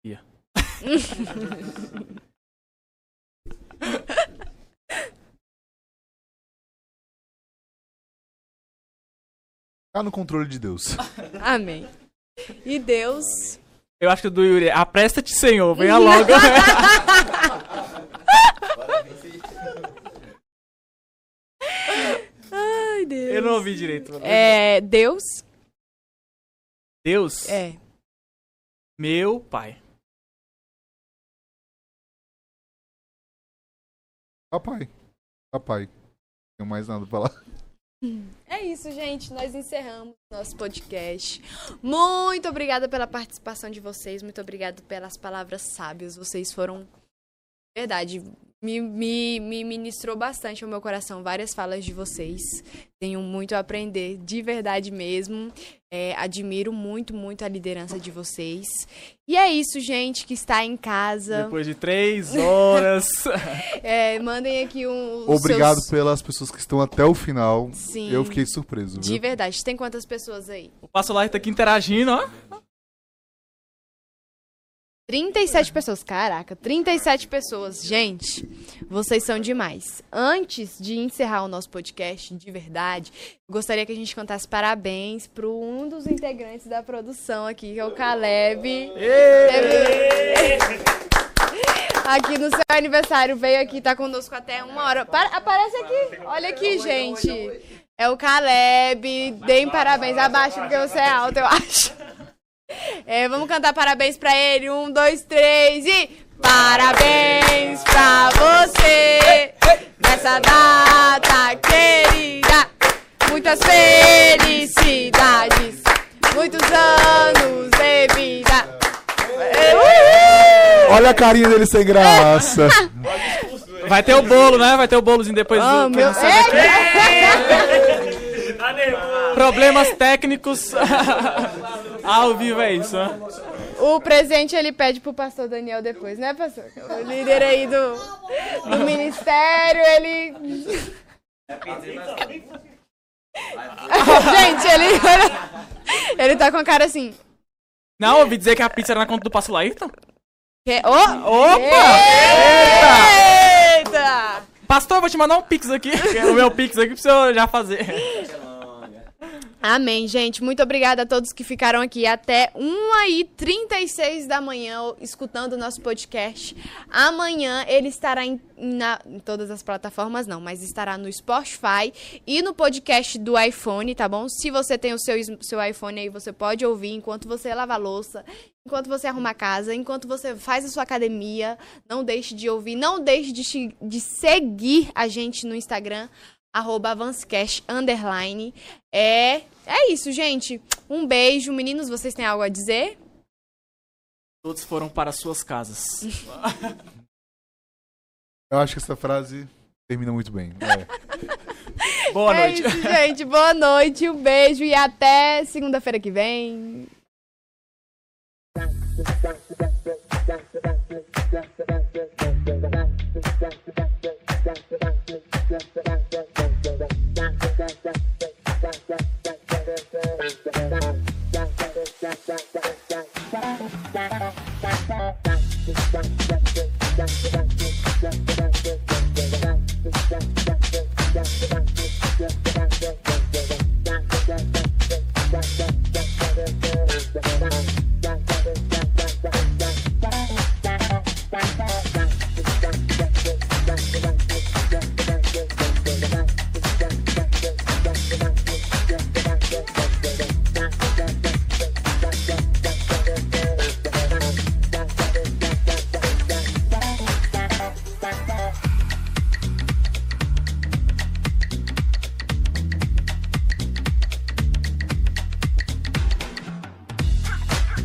[SPEAKER 3] Ia. [LAUGHS]
[SPEAKER 4] Tá no controle de Deus. [LAUGHS]
[SPEAKER 2] Amém. E Deus.
[SPEAKER 3] Eu acho que o do Yuri é apresta-te, Senhor, venha logo. [LAUGHS]
[SPEAKER 2] Ai, Deus.
[SPEAKER 3] eu não ouvi direito.
[SPEAKER 2] É. Deus?
[SPEAKER 3] Deus,
[SPEAKER 2] É.
[SPEAKER 3] meu pai.
[SPEAKER 4] Papai. Papai. Não tenho mais nada pra falar.
[SPEAKER 2] É isso, gente. Nós encerramos nosso podcast. Muito obrigada pela participação de vocês. Muito obrigada pelas palavras sábias. Vocês foram. Verdade. Me, me, me ministrou bastante ao meu coração várias falas de vocês. Tenho muito a aprender, de verdade mesmo. É, admiro muito, muito a liderança de vocês. E é isso, gente, que está em casa.
[SPEAKER 3] Depois de três horas. [LAUGHS]
[SPEAKER 2] É, mandem aqui um.
[SPEAKER 4] Obrigado
[SPEAKER 2] seus...
[SPEAKER 4] pelas pessoas que estão até o final.
[SPEAKER 2] Sim.
[SPEAKER 4] Eu fiquei surpreso,
[SPEAKER 2] De
[SPEAKER 4] viu?
[SPEAKER 2] verdade. Tem quantas pessoas aí?
[SPEAKER 3] o Passo Live tá aqui interagindo, ó.
[SPEAKER 2] 37 pessoas, caraca, 37 pessoas. Gente, vocês são demais. Antes de encerrar o nosso podcast, de verdade, gostaria que a gente cantasse parabéns para um dos integrantes da produção aqui, que é o Caleb. Aqui no seu aniversário, veio aqui, tá conosco até uma hora. Para- aparece aqui, olha aqui, gente. É o Caleb. Deem parabéns abaixo, porque você é alto, eu acho. É, vamos cantar parabéns pra ele. Um, dois, três e. Parabéns pra você nessa data querida. Muitas felicidades, muitos anos de vida. Uhul!
[SPEAKER 4] Olha a carinha dele sem graça. [LAUGHS]
[SPEAKER 3] Vai ter o bolo, né? Vai ter o bolozinho depois
[SPEAKER 2] Oh,
[SPEAKER 3] do.
[SPEAKER 2] meu... [LAUGHS]
[SPEAKER 3] Problemas técnicos. [LAUGHS] Ao vivo é isso, né?
[SPEAKER 2] O presente ele pede pro pastor Daniel depois, né, pastor? O líder aí do, do ministério, ele. [LAUGHS] Gente, ele. Ele tá com a cara assim.
[SPEAKER 3] Não, ouvi dizer que a pizza era na conta do Passo Laírton.
[SPEAKER 2] Que... Oh!
[SPEAKER 3] Opa!
[SPEAKER 2] Eita!
[SPEAKER 3] Pastor, eu vou te mandar um pix aqui. [LAUGHS] o meu pix aqui pra você já fazer.
[SPEAKER 2] Amém, gente. Muito obrigada a todos que ficaram aqui até 1h36 da manhã escutando o nosso podcast. Amanhã ele estará em, na- em todas as plataformas, não, mas estará no Spotify e no podcast do iPhone, tá bom? Se você tem o seu, seu iPhone aí, você pode ouvir enquanto você lava a louça, enquanto você arruma a casa, enquanto você faz a sua academia. Não deixe de ouvir, não deixe de, de seguir a gente no Instagram, arroba avancecast, underline. É, é isso, gente. Um beijo. Meninos, vocês têm algo a dizer?
[SPEAKER 3] Todos foram para suas casas. [LAUGHS]
[SPEAKER 4] Eu acho que essa frase termina muito bem. É. [LAUGHS]
[SPEAKER 3] Boa
[SPEAKER 2] é
[SPEAKER 3] noite.
[SPEAKER 2] Isso, gente. Boa noite. Um beijo e até segunda-feira que vem. [LAUGHS] Thank you.